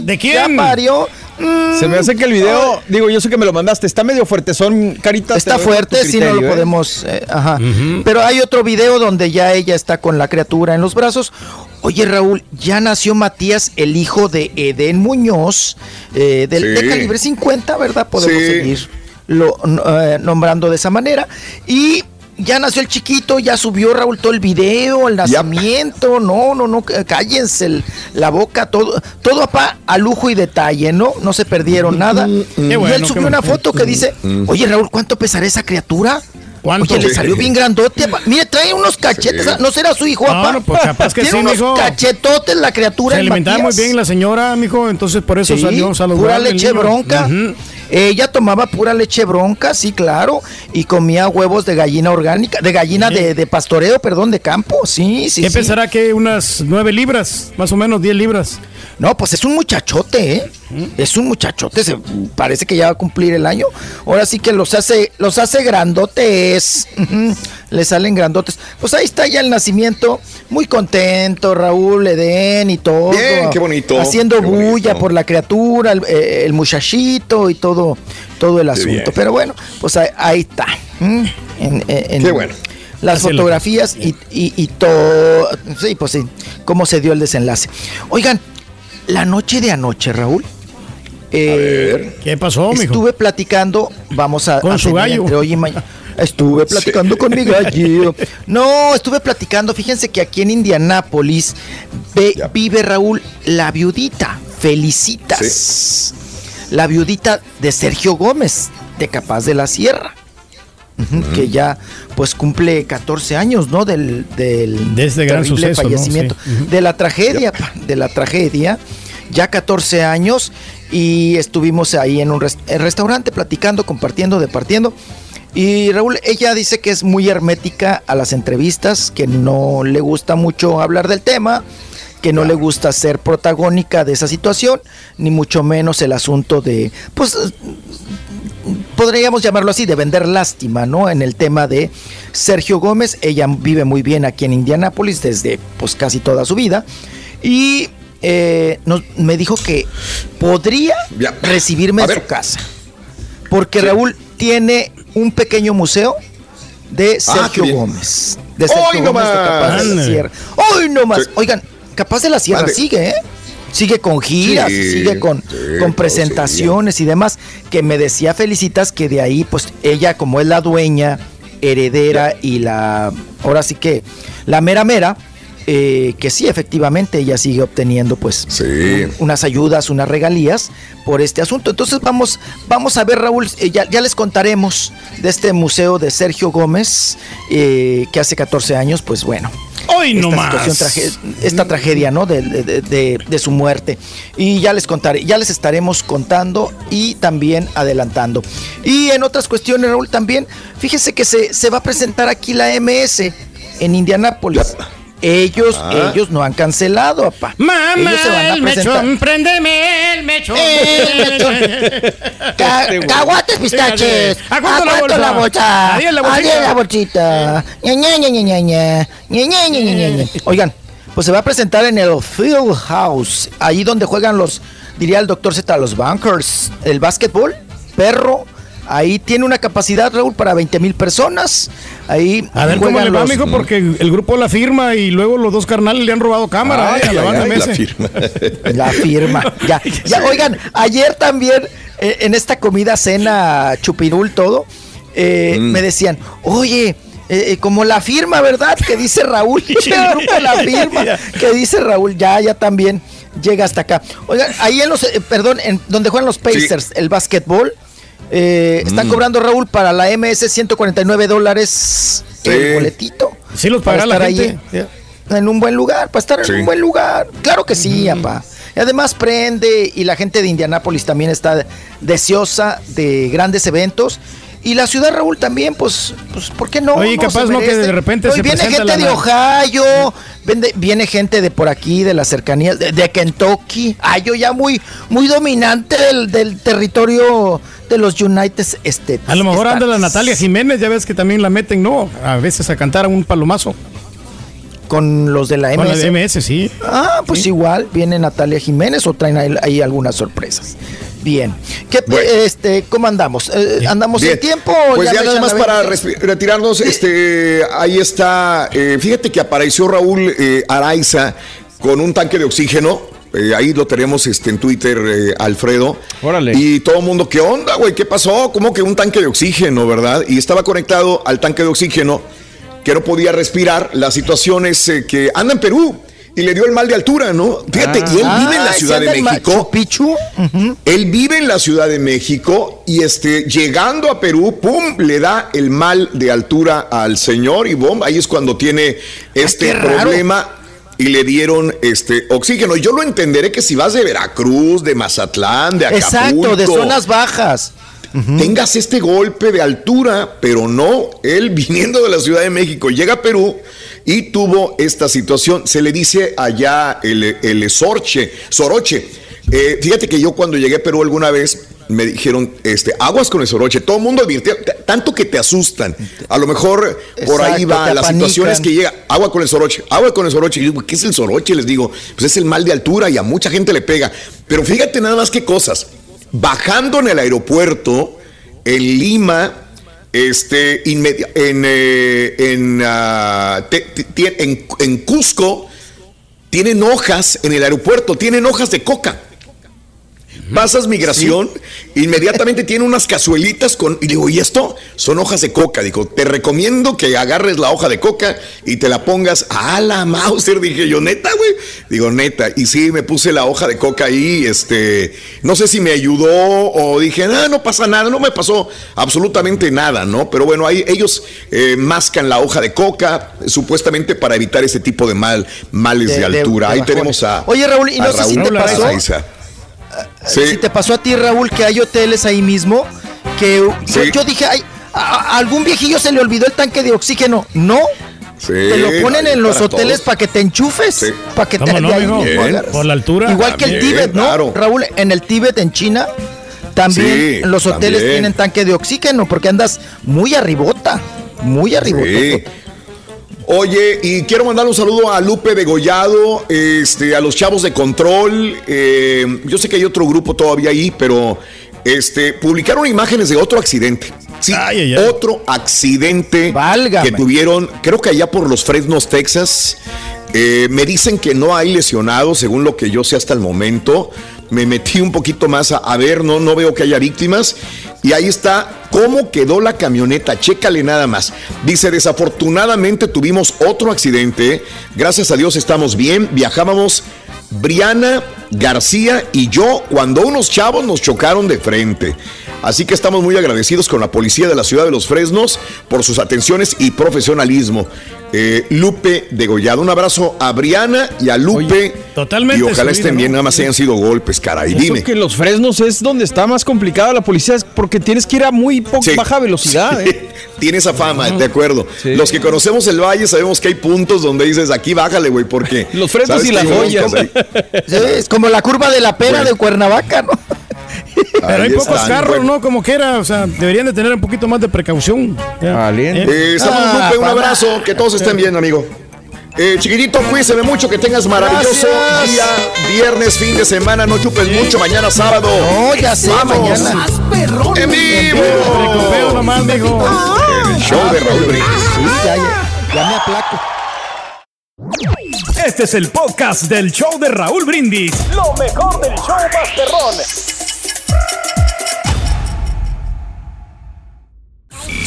¿De quién? Ya parió. Mm, Se me hace que el video, digo, yo sé que me lo mandaste, está medio fuerte, son caritas. Está fuerte, si no lo podemos. eh, ajá. Pero hay otro video donde ya ella está con la criatura en los brazos. Oye, Raúl, ya nació Matías, el hijo de Eden Muñoz, eh, del, Sí. de calibre 50, ¿verdad? Podemos Sí. seguir lo, eh, nombrando de esa manera. Y ya nació el chiquito, ya subió Raúl todo el video, el nacimiento. No, no, no, cállense el- la boca, todo, todo apá, a lujo y detalle, ¿no? No se perdieron nada. y bueno, él qué subió una foto que dice, oye Raúl, ¿cuánto pesará esa criatura? ¿Cuánto? Oye, le salió bien grandote. Mire, trae unos cachetes. Sí. ¿No será su hijo, No, apá? no, pues capaz que Tiene sí, unos mijo. cachetotes la criatura. Se alimentaba muy bien la señora, mijo, entonces por eso Sí, salió saludable. pura leche bronca. Ella tomaba pura leche bronca, sí, claro, y comía huevos de gallina orgánica, de gallina de, de pastoreo, perdón, de campo, sí, sí. ¿Qué sí. pensará que unas nueve libras? Más o menos diez libras. No, pues es un muchachote, ¿eh? Es un muchachote, se, parece que ya va a cumplir el año. Ahora sí que los hace, los hace grandotes. Le salen grandotes. Pues ahí está ya el nacimiento. Muy contento, Raúl, Edén y todo. Bien, qué bonito, Haciendo qué bulla bonito. por la criatura, el, eh, el muchachito y todo, todo el asunto. bien. Pero bueno, pues ahí, ahí está. Qué bueno. Las Así fotografías y, y, y todo. Sí, pues sí. Cómo se dio el desenlace. Oigan, la noche de anoche, Raúl. eh, ¿Qué pasó, mijo? Estuve platicando, vamos a, Con a su gallo. entre hoy y mañana. Estuve platicando con mi gallo. No, estuve platicando. Fíjense que aquí en Indianápolis ve- vive Raúl la viudita. Felicitas. La viudita de Sergio Gómez, de Capaz de la Sierra. Que ya pues cumple 14 años, ¿no? Del, del De este gran terrible suceso, ¿no? fallecimiento. Sí. De la tragedia, de la tragedia. Ya 14 años y estuvimos ahí en un res- en restaurante platicando, compartiendo, departiendo. Y Raúl, ella dice que es muy hermética a las entrevistas, que no le gusta mucho hablar del tema, que no le gusta ser protagónica de esa situación, ni mucho menos el asunto de, pues, podríamos llamarlo así, de vender lástima, ¿no? En el tema de Sergio Gómez. Ella vive muy bien aquí en Indianápolis desde pues casi toda su vida. Y eh, nos- me dijo que podría recibirme A en su casa. Porque Raúl tiene un pequeño museo de Ah, Sergio. Gómez. De Sergio ¡Hoy Gómez de! Capaz de la. Sierra. ¡Hoy nomás! Oigan, Capaz de la Sierra sigue, ¿eh? Sigue con giras, Sí, sigue con, sí, con presentaciones y demás. Que me decía Felicitas que de ahí, pues ella, como es la dueña, heredera y la. Ahora sí que la mera mera. Eh, que sí, efectivamente, ella sigue obteniendo pues Sí. unas ayudas, unas regalías por este asunto. Entonces vamos, vamos a ver, Raúl, eh, ya, ya les contaremos de este museo de Sergio Gómez, eh, que hace 14 años, pues bueno. Hoy esta nomás. situación traje- esta tragedia, ¿no? De, de- de- de su muerte. Y ya les contaré, ya les estaremos contando y también adelantando. Y en otras cuestiones, Raúl, también, fíjese que se, se va a presentar aquí la MS en Indianápolis. Ellos, ah. ellos no han cancelado, papá. Mamá, ellos se van a el mechón, préndeme el mechón. El mechón. Este caguates pistaches. ¿A cuánto, la, bolsa? la bolsa? Adiós la bolsita. Adiós la bolsita. Oigan, pues se va a presentar en el Field House, ahí donde juegan los, diría el doctor Z, los bunkers, el básquetbol, perro, Ahí tiene una capacidad, Raúl, para 20 mil personas. Ahí a ver cómo le va, mijo, porque el grupo la firma y luego los dos carnales le han robado cámara eh, a la banda La firma. La firma. Ya, ya oigan, ayer también eh, en esta comida, cena, chupirul, todo, eh, mm. me decían, oye, como la firma, ¿verdad? Que dice Raúl. la firma. Que dice Raúl, ya, ya también llega hasta acá. Oigan, ahí en los, perdón, en donde juegan los Pacers, el básquetbol, eh, están mm. cobrando, Raúl, para la MS 149 dólares el boletito. Sí, los pagará la gente. en un buen lugar, para estar en un buen lugar. Claro que sí, mm. papá. Y además prende y la gente de Indianápolis también está deseosa de grandes eventos. Y la ciudad, Raúl, también, pues, pues ¿por qué no? Oye, capaz no que de repente se viene gente de Ohio, viene, gente de por aquí, de las cercanías, de, Kentucky. Ay, yo ya muy, muy dominante del, territorio de los United States. A lo mejor anda la Natalia Jiménez, ya ves que también la meten, ¿no? A veces a cantar a un palomazo. Con los de la MS. Con la de MS, sí. Ah, pues igual viene Natalia Jiménez o traen ahí algunas sorpresas. Bien. ¿Qué, este, ¿Cómo andamos? Eh, ¿Andamos en tiempo? Pues ya, nada más para retirarnos, este, ahí está. Eh, fíjate que apareció Raúl eh, Araiza con un tanque de oxígeno. Ahí lo tenemos este, en Twitter, Alfredo. Órale. Y todo el mundo, ¿qué onda, güey? ¿Qué pasó? ¿Cómo que un tanque de oxígeno, verdad? Y estaba conectado al tanque de oxígeno que no podía respirar. La situación es que anda en Perú y le dio el mal de altura, ¿no? Fíjate, y él vive en la ah, Ciudad de México. Pichu. Él vive en la Ciudad de México y este, llegando a Perú, pum, le da el mal de altura al señor y bom, ahí es cuando tiene este problema y le dieron este oxígeno. Yo lo entenderé que si vas de Veracruz, de Mazatlán, de Acapulco. Exacto, de zonas bajas. Tengas este golpe de altura, pero no, él viniendo de la Ciudad de México llega a Perú y tuvo esta situación. Se le dice allá el, el sorche, soroche. Eh, fíjate que yo cuando llegué a Perú alguna vez me dijeron, este, aguas con el soroche. Todo el mundo advirtió, tanto que te asustan. A lo mejor por ahí va. La situación es que llega, agua con el soroche, agua con el soroche. Y yo digo, ¿qué es el soroche? Les digo, pues es el mal de altura y a mucha gente le pega. Pero fíjate nada más qué cosas. Bajando en el aeropuerto, en Lima, este, en, eh, ah, en, en, Cusco tienen hojas en el aeropuerto, tienen hojas de coca. Pasas migración, inmediatamente tiene unas cazuelitas con. Y digo, ¿y esto? Son hojas de coca. Digo, te recomiendo que agarres la hoja de coca y te la pongas a la Mauser. Dije yo, neta, güey. Digo, neta. Y sí, me puse la hoja de coca ahí. Este, no sé si me ayudó o dije, no, no pasa nada. No me pasó absolutamente nada, ¿no? Pero bueno, ahí ellos eh, mascan la hoja de coca, supuestamente para evitar ese tipo de mal, males de, altura. ahí tenemos a. Oye, Raúl, y no sé si te pasó. Si te pasó a ti, Raúl, que hay hoteles ahí mismo, que yo, dije, ay, a, algún viejillo se le olvidó el tanque de oxígeno. No. te lo ponen en los hoteles para que te enchufes, para que te no, por la altura. Igual que el Tíbet, ¿no? Raúl, en el Tíbet, en China, también los hoteles tienen tanque de oxígeno porque andas muy arribota, muy arribota. Oye, y quiero mandar un saludo a Lupe Degollado, este, a los chavos de control. Eh, yo sé que hay otro grupo todavía ahí, pero este, publicaron imágenes de otro accidente. Sí, otro accidente que tuvieron, creo que allá por los Fresnos, Texas. Eh, me dicen que no hay lesionados, según lo que yo sé hasta el momento. Me metí un poquito más a, ver, no, no veo que haya víctimas. Y ahí está cómo quedó la camioneta. Chécale nada más. Dice, desafortunadamente tuvimos otro accidente. Gracias a Dios estamos bien. Viajábamos Briana, García y yo cuando unos chavos nos chocaron de frente. Así que estamos muy agradecidos con la policía de la ciudad de Los Fresnos por sus atenciones y profesionalismo. Eh, Lupe Degollado. Un abrazo a Briana y a Lupe. totalmente. Y ojalá estén bien, nada más hayan sido golpes, caray. Dime. Eso que los fresnos es donde está más complicada la policía, es porque tienes que ir a muy po- baja velocidad. Sí. ¿eh? Tiene esa fama, de acuerdo. Los que conocemos el valle sabemos que hay puntos donde dices aquí bájale, güey, porque. Los fresnos ¿sabes y las joyas. es como la curva de la pera de Cuernavaca, ¿no? Pero hay pocos carros, bueno. ¿no? Como que era, o sea, deberían de tener un poquito más de precaución. Eh, saludos, Ah, Lupe, un papá. abrazo, que todos estén bien, amigo. Eh, chiquitito, cuídese mucho, que tengas maravilloso Gracias. día, viernes, fin de semana, no chupes mucho, mañana sábado. No, ya sé, Vamos. mañana. En vivo. Recopeo nomás, mijo. El show de Raúl Brindis. Sí, ya, ya, ya me aplaco. Este es el podcast del show de Raúl Brindis. Lo mejor del show Masterrón.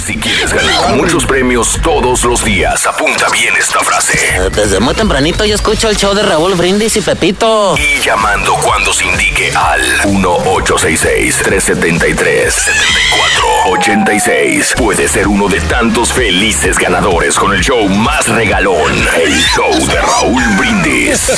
Si quieres ganar muchos premios todos los días, apunta bien esta frase. Desde muy tempranito yo escucho el show de Raúl Brindis y Pepito. Y llamando cuando se indique al 1-866-373-7486. Puede ser uno de tantos felices ganadores con el show más regalón, el show de Raúl Brindis.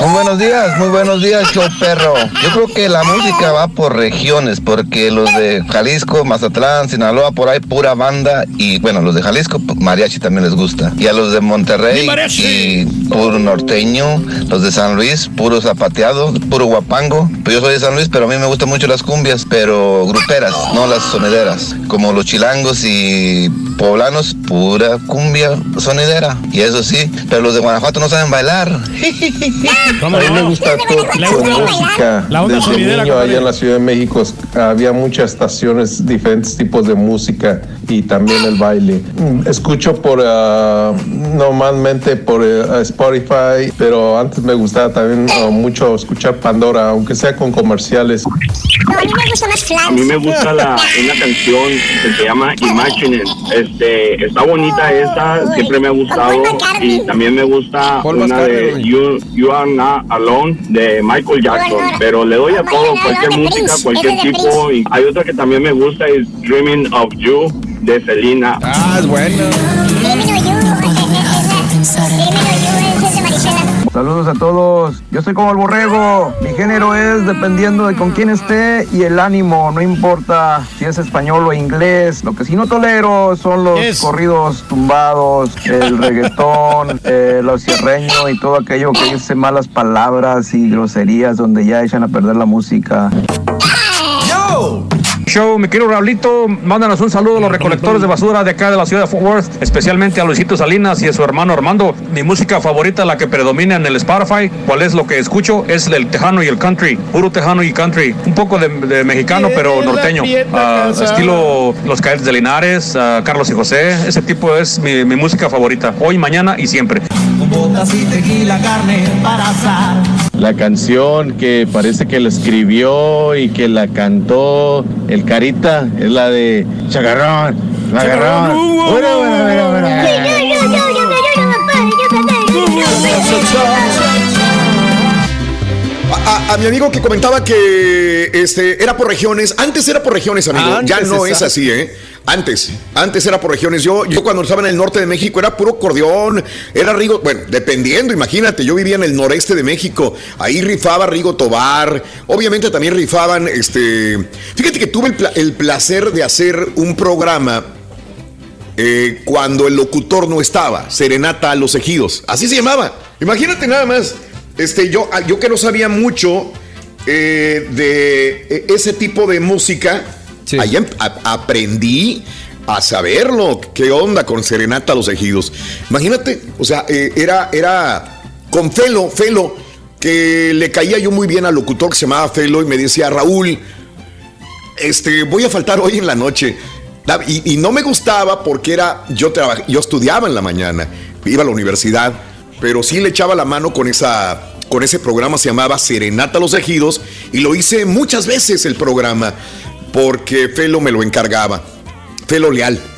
Muy buenos días, muy buenos días, show perro. Yo creo que la música va por regiones, porque los de Jalisco, Mazatlán, Sinaloa, por ahí pura banda, y bueno, los de Jalisco, mariachi también les gusta. Y a los de Monterrey, y puro norteño, los de San Luis, puro zapateado, puro guapango. Pues yo soy de San Luis, pero a mí me gustan mucho las cumbias, pero gruperas, no las sonideras. Como los chilangos y poblanos, pura cumbia sonidera. Y eso sí, pero los de Guanajuato no saben bailar. A mí me gusta todo tipo de música. La onda Desde sonidera, niño allá en la Ciudad de México había muchas estaciones, diferentes tipos de música y también el baile. Mm, Escucho por ah, normalmente por eh, Spotify, pero antes me gustaba también ah, mucho escuchar Pandora, aunque sea con comerciales. No, a mí me gusta más A mí me gusta la, una canción que se llama Imagine. Este, está bonita esa, siempre me ha gustado. Y también me gusta una de you, you Are Not Alone de Michael Jackson. Pero le doy a todo, cualquier música, cualquier tipo. Y hay otra que también me gusta, es Dreaming of You de Selena. Ah, es buena. Saludos a todos. Yo soy como el borrego. Mi género es dependiendo de con quién esté y el ánimo. No importa si es español o inglés. Lo que sí no tolero son los corridos tumbados, el reggaetón, eh, los cierreños y todo aquello que dice malas palabras y groserías donde ya echan a perder la música. Show, mi querido Raulito, mándanos un saludo a los recolectores de basura de acá de la ciudad de Fort Worth, especialmente a Luisito Salinas y a su hermano Armando. Mi música favorita, la que predomina en el Spotify, ¿cuál es lo que escucho? Es el tejano y el country, puro tejano y country. Un poco de, de mexicano, pero norteño. Ah, estilo Los Cadetes de Linares, ah, Carlos y José, ese tipo es mi, mi música favorita, hoy, mañana y siempre. botas y tequila, carne para asar. La canción que parece que la escribió y que la cantó el Carita es la de Chagarrón. Chagarrón. Bueno. A, a- a mi amigo que comentaba que este, era por regiones, antes era por regiones, amigo, ya no es así, ¿eh? Antes, antes era por regiones. Yo, yo cuando estaba en el norte de México era puro cordeón, era Rigo, bueno, dependiendo, imagínate, yo vivía en el noreste de México, ahí rifaba Rigo Tobar, obviamente también rifaban, este, fíjate que tuve el, pla- el placer de hacer un programa eh, cuando el locutor no estaba, Serenata a los Ejidos, así se llamaba. Imagínate nada más, este, yo, yo que no sabía mucho eh, de eh, ese tipo de música, em- aprendí a saberlo, qué onda con Serenata a los Ejidos. Imagínate, o sea, eh, era, era con Felo, Felo, que le caía yo muy bien al locutor que se llamaba Felo y me decía, Raúl, este, voy a faltar hoy en la noche. Y no me gustaba porque era, yo, trabaj- yo estudiaba en la mañana, iba a la universidad, pero sí le echaba la mano con, esa, con ese programa, se llamaba Serenata a los Ejidos, y lo hice muchas veces el programa, porque Felo me lo encargaba, Felo Leal.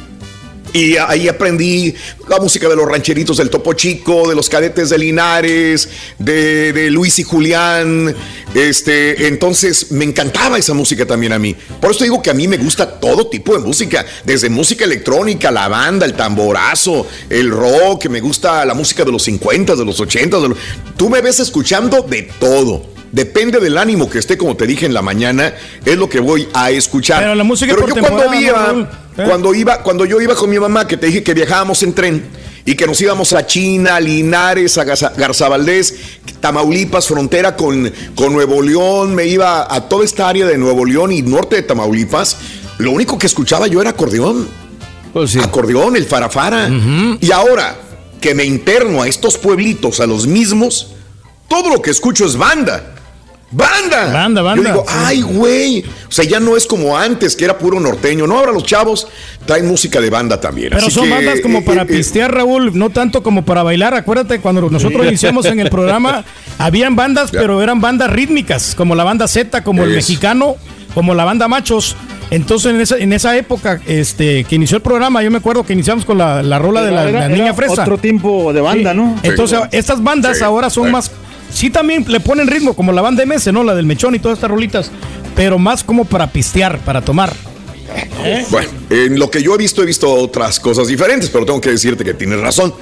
Y ahí aprendí la música de los rancheritos del Topo Chico, de los cadetes de Linares, de, de, Luis y Julián. Este, entonces me encantaba esa música también a mí. Por eso digo que a mí me gusta todo tipo de música, desde música electrónica, la banda, el tamborazo, el rock, me gusta la música de los 50, de los 80. De los... Tú me ves escuchando de todo. Depende del ánimo que esté, como te dije en la mañana, es lo que voy a escuchar. Pero la música Pero por yo cuando iba. ¿Eh? cuando iba, cuando yo iba con mi mamá, que te dije que viajábamos en tren y que nos íbamos a China, a Linares, a Garza- Garzabaldés, Tamaulipas, frontera con, con Nuevo León, me iba a toda esta área de Nuevo León y norte de Tamaulipas, lo único que escuchaba yo era acordeón. Acordeón, el farafara. Y ahora que me interno a estos pueblitos, a los mismos, todo lo que escucho es banda. ¡Banda! Banda, banda, Yo digo, sí. ay, güey. O sea, ya no es como antes, que era puro norteño. No, ahora los chavos traen música de banda también. Pero Así son que, bandas como eh, para eh, pistear, Raúl, no tanto como para bailar. Acuérdate, cuando nosotros iniciamos en el programa, habían bandas, pero eran bandas rítmicas, como la banda Z, como el mexicano, como la banda Machos. Entonces, en esa, en esa época este, que inició el programa, yo me acuerdo que iniciamos con la, la rola de la, Era- la era niña fresa. Otro tiempo de banda, Sí. ¿no? Entonces, estas bandas Sí. ahora son Sí. más. Sí, también le ponen ritmo, como la banda MS, ¿no? La del Mechón y todas estas rolitas. Pero más como para pistear, para tomar. Bueno, en lo que yo he visto, he visto otras cosas diferentes, pero tengo que decirte que tienes razón.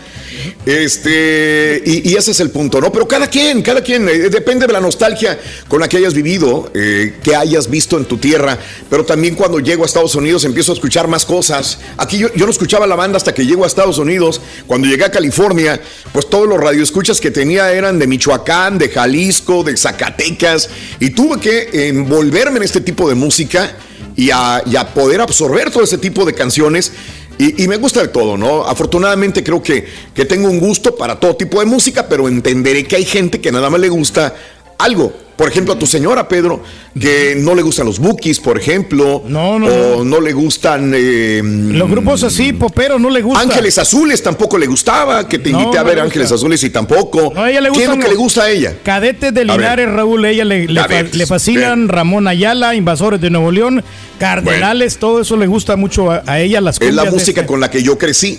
Este, y, y ese es el punto, ¿no? Pero cada quien, cada quien, eh, depende de la nostalgia con la que hayas vivido, eh, que hayas visto en tu tierra, pero también cuando llego a Estados Unidos empiezo a escuchar más cosas. Aquí yo, yo no escuchaba la banda hasta que llego a Estados Unidos. Cuando llegué a California, pues todos los radioescuchas que tenía eran de Michoacán, de Jalisco, de Zacatecas, y tuve que envolverme en este tipo de música y a, poder absorber todo ese tipo de canciones. Y, y me gusta de todo, ¿no? Afortunadamente creo que, que tengo un gusto para todo tipo de música, pero entenderé que hay gente que nada más le gusta algo. Por ejemplo, a tu señora, Pedro, que no le gustan los bookies, por ejemplo. No, no, O no le gustan... eh, Los grupos así, popero, no le gusta. Ángeles Azules tampoco le gustaba, que te No, invité a no ver le Ángeles gusta. Azules y tampoco. No, a ella le ¿Qué es lo que le gusta a ella? Cadetes de A ver. Linares, Raúl, ella le, le, A fa- ver, le fascinan Ramón Ayala, Invasores de Nuevo León, Cardenales, todo eso le gusta mucho a, a ella, las Es la de música este. con la que yo crecí.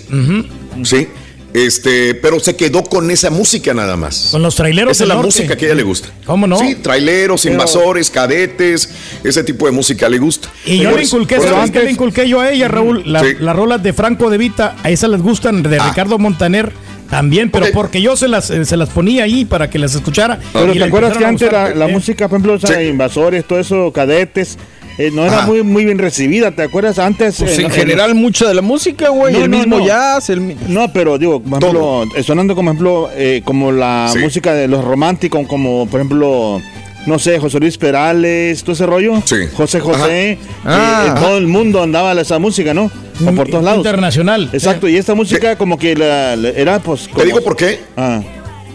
Sí. Este, pero se quedó con esa música nada más. Con los traileros Esa es la norte. música que a ella le gusta. ¿Cómo no? Sí, traileros, Pero- invasores, cadetes, ese tipo de música le gusta. Y yo le inculqué, ¿sabes qué antes- le inculqué yo a ella, Raúl? La- Sí. Las rolas de Franco de Vita, a esas les gustan, de Ah. Ricardo Montaner también, pero porque yo se las, eh, se las ponía ahí para que las escuchara. Pero y te acuerdas que antes la, música, por ejemplo, o sea, invasores, todo eso, cadetes, eh, no era Ajá. muy, muy bien recibida, ¿te acuerdas? Antes. Pues eh, en general mucha de la música, güey, No, el no, mismo no. jazz, el No, pero digo, por ejemplo, eh, sonando como ejemplo, eh, como la Sí. música de los románticos, como por ejemplo, no sé, José Luis Perales, todo ese rollo. José José, Ajá. que en Ah. todo el mundo andaba esa música, ¿no? O por todos lados. Internacional. Exacto, y esta música como que la- la- era pues... Te digo por qué. Ah.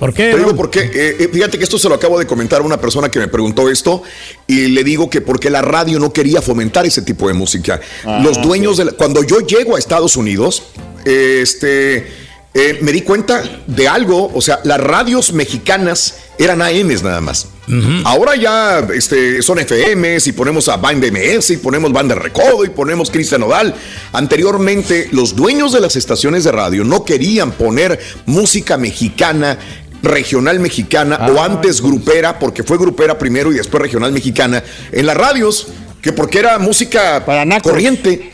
¿Por qué? Te digo por qué. Eh, eh, fíjate que esto se lo acabo de comentar a una persona que me preguntó esto y le digo que porque la radio no quería fomentar ese tipo de música. Ah, Los dueños de la- cuando yo llego a Estados Unidos, este, eh, me di cuenta de algo. O sea, las radios mexicanas eran AMs nada más. Ahora ya este, son FMs y ponemos a Band MS y ponemos Banda Recodo y ponemos Cristian Nodal. Anteriormente, los dueños de las estaciones de radio no querían poner música mexicana regional mexicana o antes grupera, porque fue grupera primero y después regional mexicana, en las radios, que porque era música corriente,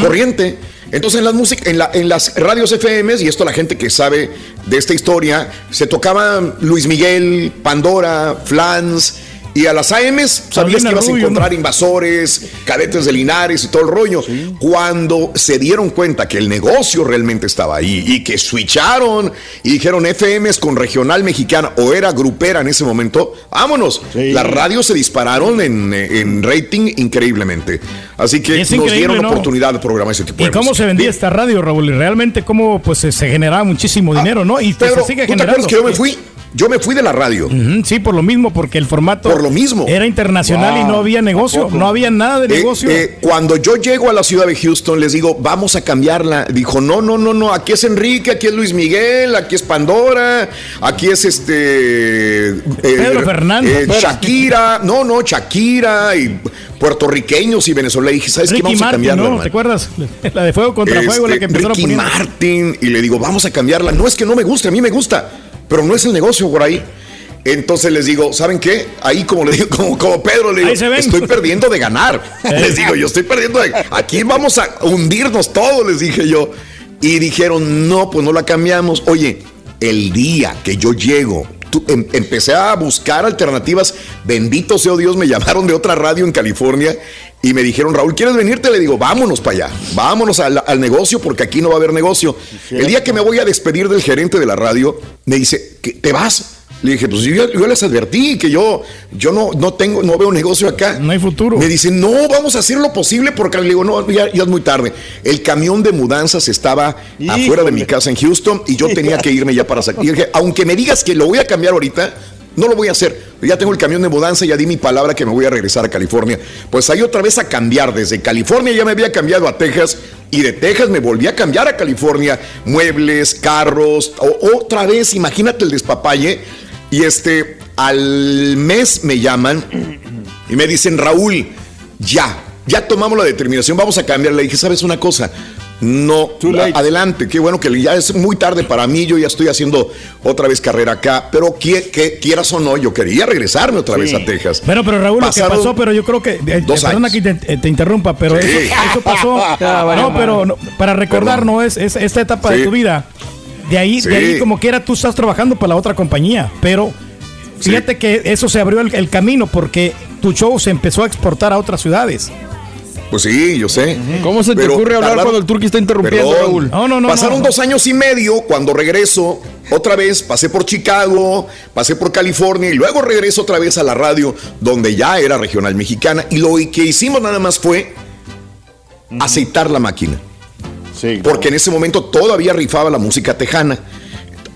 corriente. Entonces en las, música, en, la- en las radios FMs, y esto la gente que sabe de esta historia, se tocaban Luis Miguel, Pandora, Flans, y a las AMs sabías que ibas a encontrar invasores, cadetes de Linares y todo el rollo. Cuando se dieron cuenta que el negocio realmente estaba ahí y que switcharon y dijeron FMs con regional mexicana o era grupera en ese momento, vámonos. Las radios se dispararon en, en rating increíblemente. Así que nos dieron ¿no? oportunidad de programar ese tipo ¿Y de cómo música. se vendía esta radio, Raúl? Y realmente cómo pues se, generaba muchísimo dinero, ¿no? Y Pedro, se sigue ¿tú te generando. acuerdas que yo me fui? Yo me fui de la radio. sí, por lo mismo, porque el formato. Por lo mismo. Era internacional y no había negocio. No había nada de Eh, negocio. eh, cuando yo llego a la ciudad de Houston, les digo, vamos a cambiarla. Dijo, no, no, no, no, aquí es Enrique, aquí es Luis Miguel, aquí es Pandora, aquí es este. eh, Pedro Fernández. Shakira, no, no, Shakira y puertorriqueños y venezolanos. Le dije, ¿sabes qué? Vamos a cambiarla. ¿no? hermano". ¿Te acuerdas? La de fuego contra fuego, la Este, que empezaron Ricky poniendo. Martin y le digo, vamos a cambiarla. No es que no me guste, a mí me gusta, pero no es el negocio por ahí. Entonces les digo, ¿saben qué? Ahí como le digo, como, como Pedro le digo, estoy perdiendo de ganar. Les digo, yo estoy perdiendo de Aquí vamos a hundirnos todos, les dije yo. Y dijeron, no, pues no la cambiamos. Oye, el día que yo llego, tú- em- empecé a buscar alternativas. Bendito sea Dios, me llamaron de otra radio en California y me dijeron, Raúl, ¿quieres venirte? Le digo, vámonos para allá, vámonos al, al negocio porque aquí no va a haber negocio. El día que me voy a despedir del gerente de la radio, me dice, ¿qué, ¿te vas? Le dije, pues yo, les advertí que yo, yo no, no tengo, no veo negocio acá. No hay futuro. Me dice, no, vamos a hacer lo posible porque le digo, no, ya, ya es muy tarde. El camión de mudanzas estaba afuera de mi casa en Houston y yo tenía que irme ya para sacar. Y dije, aunque me digas que lo voy a cambiar ahorita, no lo voy a hacer. Ya tengo el camión de mudanza, ya di mi palabra que me voy a regresar a California. Pues ahí otra vez a cambiar. Desde California ya me había cambiado a Texas y de Texas me volví a cambiar a California. Muebles, carros, otra vez, imagínate el despapalle. Y este, al mes me llaman y me dicen, Raúl, ya, ya tomamos la determinación, vamos a cambiar. Le dije, ¿sabes una cosa? No, adelante, qué bueno que ya es muy tarde para mí, yo ya estoy haciendo otra vez carrera acá, pero que, que- quieras o no, yo quería regresarme otra vez a Texas. Bueno, pero Raúl, lo que pasó, pero yo creo que. eh, dos perdona años. que te, eh, te interrumpa, pero Sí. eso, eso pasó. Vale, no, pero no, para recordar, no es, es esta etapa de tu vida. De ahí, de ahí, como quiera, tú estás trabajando para la otra compañía. Pero fíjate que eso se abrió el, el camino porque tu show se empezó a exportar a otras ciudades. Pues sí, yo sé. ¿Cómo se te Pero ocurre hablar tardaron- cuando el turqui está interrumpiendo, Perdón. Raúl? No, no, no. Pasaron no. dos años y medio cuando regreso. Otra vez pasé por Chicago, pasé por California y luego regreso otra vez a la radio donde ya era regional mexicana. Y lo que hicimos nada más fue aceitar la máquina. Porque en ese momento todavía rifaba la música tejana.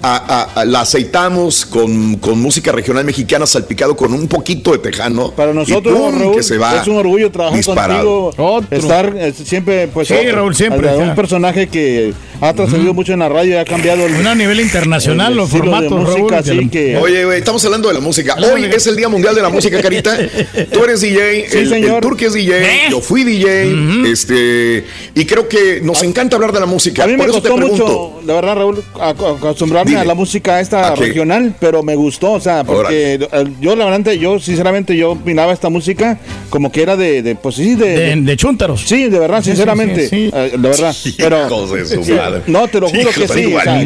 A- a- a- la aceitamos con, con música regional mexicana salpicado con un poquito de tejano. Para nosotros. Raúl, que se va es un orgullo trabajar disparado. contigo. Estar eh, siempre, pues. Sí, Raúl, siempre. Un personaje que ha trascendido mucho en la radio y ha cambiado el. a nivel internacional, el los de formatos, música, Raúl, así la- que. Oye, güey, estamos hablando de la música. Hoy es el Día Mundial de la Música, Carita. Tú eres DJ, Sí, el, señor. el Turque es DJ, yo fui DJ, este, y creo que nos encanta hablar de la música. A mí me Por eso te pregunto. mucho, de verdad, Raúl, ac- acostumbrarme La música esta ¿A qué? regional, pero me gustó, o sea, porque eh, yo, la verdad, yo, sinceramente, yo opinaba esta música como que era de, de pues sí, de... De, de chúntaros. Sí, de verdad, sí, sinceramente, sí, sí. eh, de verdad, pero... Hijos de su Sí, madre. No, te lo juro que sí, o sea,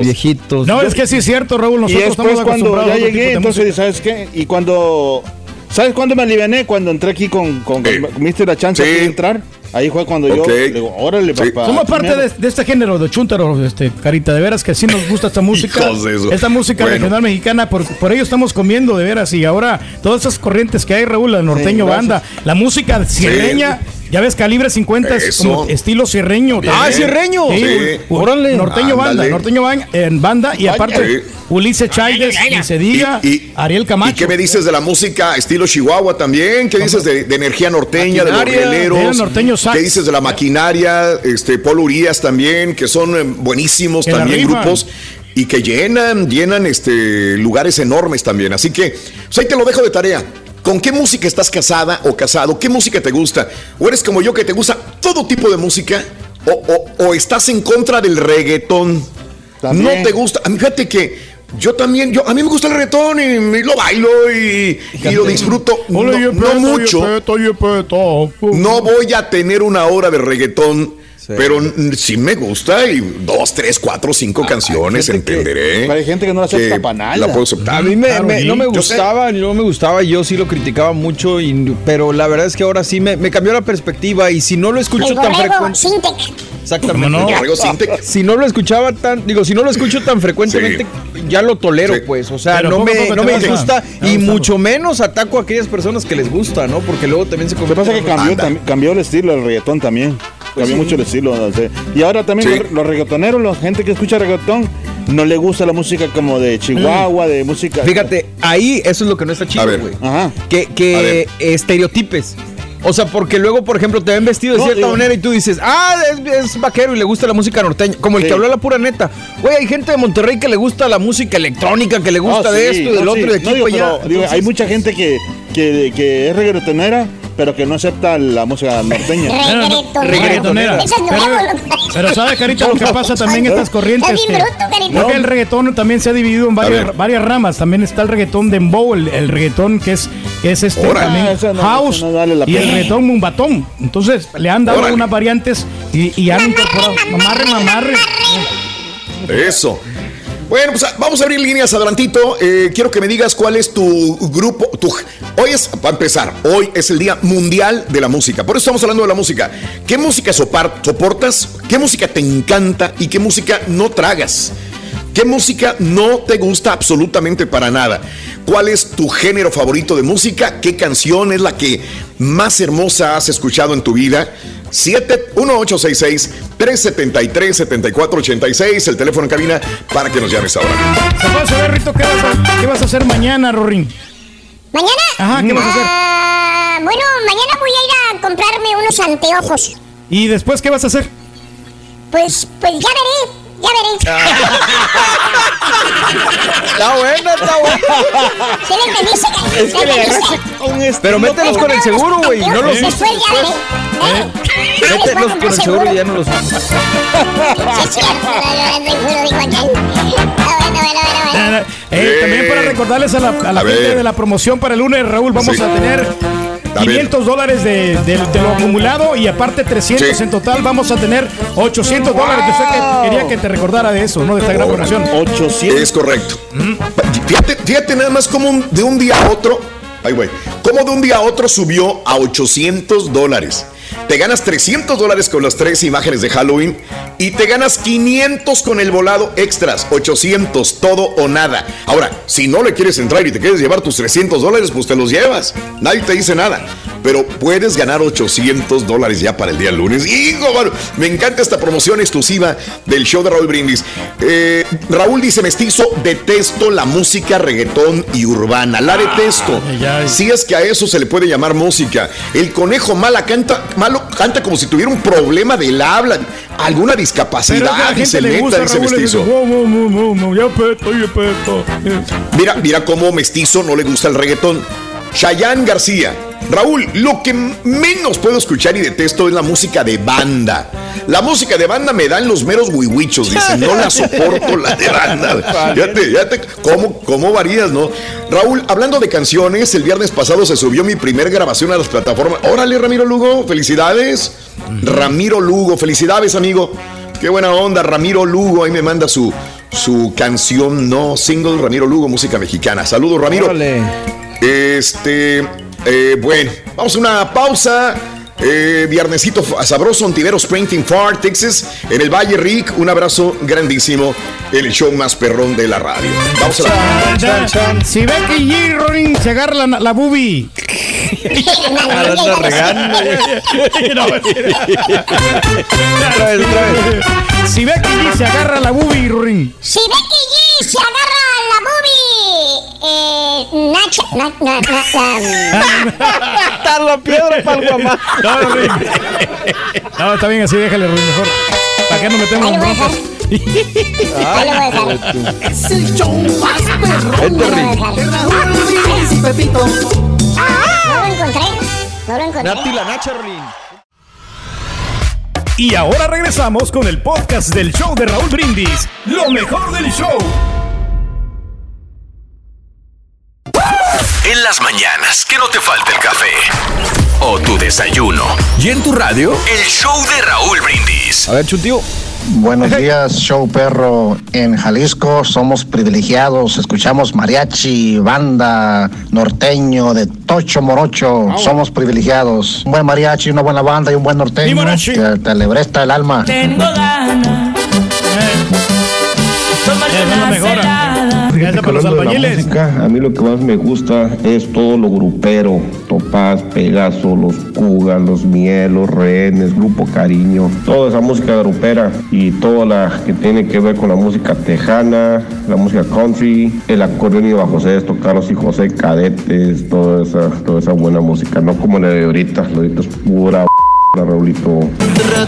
viejitos. No, es que sí es cierto, Raúl. y Nosotros después estamos cuando ya llegué, entonces, música. ¿sabes qué? Y cuando... ¿Sabes cuándo me aliviané? Cuando entré aquí con, con, Sí. con- me diste la chance Sí. de entrar. Ahí fue cuando yo le digo, órale, Sí. papá. Somos parte primero". de, de este género de chúntaros, este, Carita, de veras que sí nos gusta esta música. Hijos de eso. Esta música Bueno. regional mexicana, por, por ello estamos comiendo de veras. Y ahora todas esas corrientes que hay, Raúl, la norteño Sí, banda, la música sierreña, ya ves, calibre 50 es como estilo sierreño. Ah, sierreño. Sí, Sí. Órale. Norteño banda, norteño banda, en banda y aparte Sí. Ulises Chávez, ni se diga, Y- y- Ariel Camacho. ¿Y qué me dices de la música estilo Chihuahua también? ¿Qué dices de, de energía norteña, de los Maquinaria, rieleros? de norteño sax. ¿Qué dices de la maquinaria? Este, Paul Urias también, que son eh, buenísimos también grupos y que llenan, llenan este, lugares enormes también. Así que, pues ahí te lo dejo de tarea. ¿Con qué música estás casada o casado? ¿Qué música te gusta? ¿O eres como yo que te gusta todo tipo de música? ¿O, o- o estás en contra del reggaetón? También. No te gusta. A mí fíjate que yo también, yo, a mí me gusta el reggaetón y, y lo bailo y, y lo disfruto. No, no mucho. No voy a tener una hora de reggaetón. Pero mm, sí me gusta y dos, tres, cuatro, cinco canciones, que- entenderé. pero hay gente que no la acepta pa' nada. La puedo aceptar. A mí me, Claro, me- sí. no me gustaba, no me gustaba, yo sí lo criticaba mucho, y- pero la verdad es que ahora sí me, me cambió la perspectiva y si no lo escucho El tan frecuente, exactamente, ¿Cómo no? Si no lo escuchaba tan, digo, si no lo escucho tan frecuentemente, ya lo tolero, Sí. pues, o sea, Pero no me, no me gusta y mucho menos ataco a aquellas personas que les gusta, ¿no? Porque luego también se Lo que pasa es que cambió, cambió el estilo del reggaetón también. Cambió mucho el estilo. no sé. Y ahora también Sí. los, los reggaetoneros, la gente que escucha reggaetón, no le gusta la música como de Chihuahua, de música. Fíjate, ahí eso es lo que no está chido, güey. Que, que estereotipes. O sea, porque luego, por ejemplo, te ven vestido de No, cierta digo- manera y tú dices, ah, es, es vaquero y le gusta la música norteña. Como el Sí. que habló la pura neta. Güey, hay gente de Monterrey que le gusta la música electrónica, que le gusta Ah, de sí, esto y del no, otro y de aquí No, digo, para allá. pero, digo, hay Entonces- mucha gente que, que, que es reggaetonera, pero que no acepta la música norteña. Reggaetonera. Es Pero, ¿sabes, Carita, lo que pasa también en estas corrientes? Estás bien que- bruto, Carita. creo que el reggaetón también se ha dividido en varias, varias ramas. También está el reggaetón dembow, el, el reggaetón que es, que es este también Ah, no- house no vale y el reggaetón mumbatón. Entonces le han dado Órale. unas variantes y, y han incorporado mamarre, mamarre. Eso. Bueno, pues vamos a abrir líneas adelantito. Eh, quiero que me digas cuál es tu grupo. Tu, hoy es, para empezar, hoy es el Día Mundial de la Música. Por eso estamos hablando de la música. ¿Qué música soportas? ¿Qué música te encanta? ¿Y qué música no tragas? ¿Qué música no te gusta absolutamente para nada? ¿Cuál es tu género favorito de música? ¿Qué canción es la que más hermosa has escuchado en tu vida? 1866-373-7486, el teléfono en cabina para que nos llames ahora. ¿Se puede saber, Rito, qué vas a, qué vas a hacer mañana, Rorín? ¿Mañana? Ajá, ¿qué vas a hacer? Ah, bueno, mañana voy a ir a comprarme unos anteojos. ¿Y después qué vas a hacer? Pues, pues ya veré, ya veré. Está buena, está buena. ¿Sí le entendiste? Es que le agarraste con Pero mételos con el seguro, güey. No los Después uses. ya veré. ¿Eh? Ah, a Mételos con el seguro y ya no los uses. Es cierto. Ah, bueno, bueno, bueno, bueno. Eh, también para recordarles a la, a la A gente de la promoción para el lunes, Raúl, vamos a tener. 500 dólares de, de- de lo acumulado y aparte 300 Sí. en total vamos a tener 800 dólares. Yo sé que quería que te recordara de eso, ¿no? De esta gran promoción. 800. Es correcto. Fíjate, fíjate nada más como un- de un día a otro, ay güey, como de un día a otro subió a 800 dólares. Te ganas 300 dólares con las tres imágenes de Halloween y te ganas 500 con el volado extras, 800, todo o nada. Ahora, si no le quieres entrar y te quieres llevar tus 300 dólares, pues te los llevas. Nadie te dice nada. Pero puedes ganar 800 dólares ya para el día lunes. Hijo, mano, me encanta esta promoción exclusiva del show de Raúl Brindis. Eh, Raúl dice, mestizo, detesto la música reggaetón y urbana. La detesto. Si es que a eso se le puede llamar música. El conejo mala canta, malo canta como si tuviera un problema del habla, alguna discapacidad, dice neta, dice mestizo. Mira, mira cómo mestizo no le gusta el reggaetón. Chayanne García. Raúl, lo que menos puedo escuchar y detesto es la música de banda. La música de banda me dan los meros huihuichos, dice. No la soporto la de banda. Fíjate, fíjate cómo, cómo varías, ¿no? Raúl, hablando de canciones, el viernes pasado se subió mi primer grabación a las plataformas. Órale, Ramiro Lugo, felicidades. Ramiro Lugo, felicidades, amigo. Qué buena onda, Ramiro Lugo. Ahí me manda su, su canción, no single, Ramiro Lugo, música mexicana. Saludos, Ramiro. Órale. Este, eh, bueno, vamos a una pausa. Eh, viernesito sabroso, Ontivero Springfield Far, Texas, en el Valle Rick. Un abrazo grandísimo. El show más perrón de la radio. Vamos a la. Chan, chan. Si ve que G. Rorín se agarra la, la boobie. Anda regando. No, Otra vez, otra vez. Si ve que G se agarra la boobie, Rorín. Si Becky G se agarra la movie, eh, Nacho, na, na, na, na, Está la piedra para el guamá. No, Rorín. No, está bien así, déjale, Rorín, mejor. ¿Para qué nos metemos en broncas? Ahí lo voy a dejar. Es el show más perrón. Este. De Raúl Brindis y Pepito. No lo encontré, no lo encontré. Nati la Nacha. Y ahora regresamos con el podcast del show de Raúl Brindis. Lo mejor del show. En las mañanas, que no te falte el café. O tu desayuno. Y en tu radio, el show de Raúl Brindis. A ver, chutío. Buenos días, show perro. En Jalisco somos privilegiados, escuchamos mariachi, banda, norteño, de tocho morocho. Somos privilegiados. Un buen mariachi, una buena banda y un buen norteño mariachi. que te alebresta el alma. Tengo ganas. Eh, no mejora. Hablando de la albañiles. música, a mí lo que más me gusta es todo lo grupero. Topaz, Pegaso, los Cugas, los Miel, los Rehenes, Grupo Cariño. Toda esa música grupera y toda la que tiene que ver con la música tejana, la música country, el acordeón y bajo sexto, Carlos y José Cadetes, toda esa, toda esa buena música. No como la de ahorita, de ahorita es pura Raulito.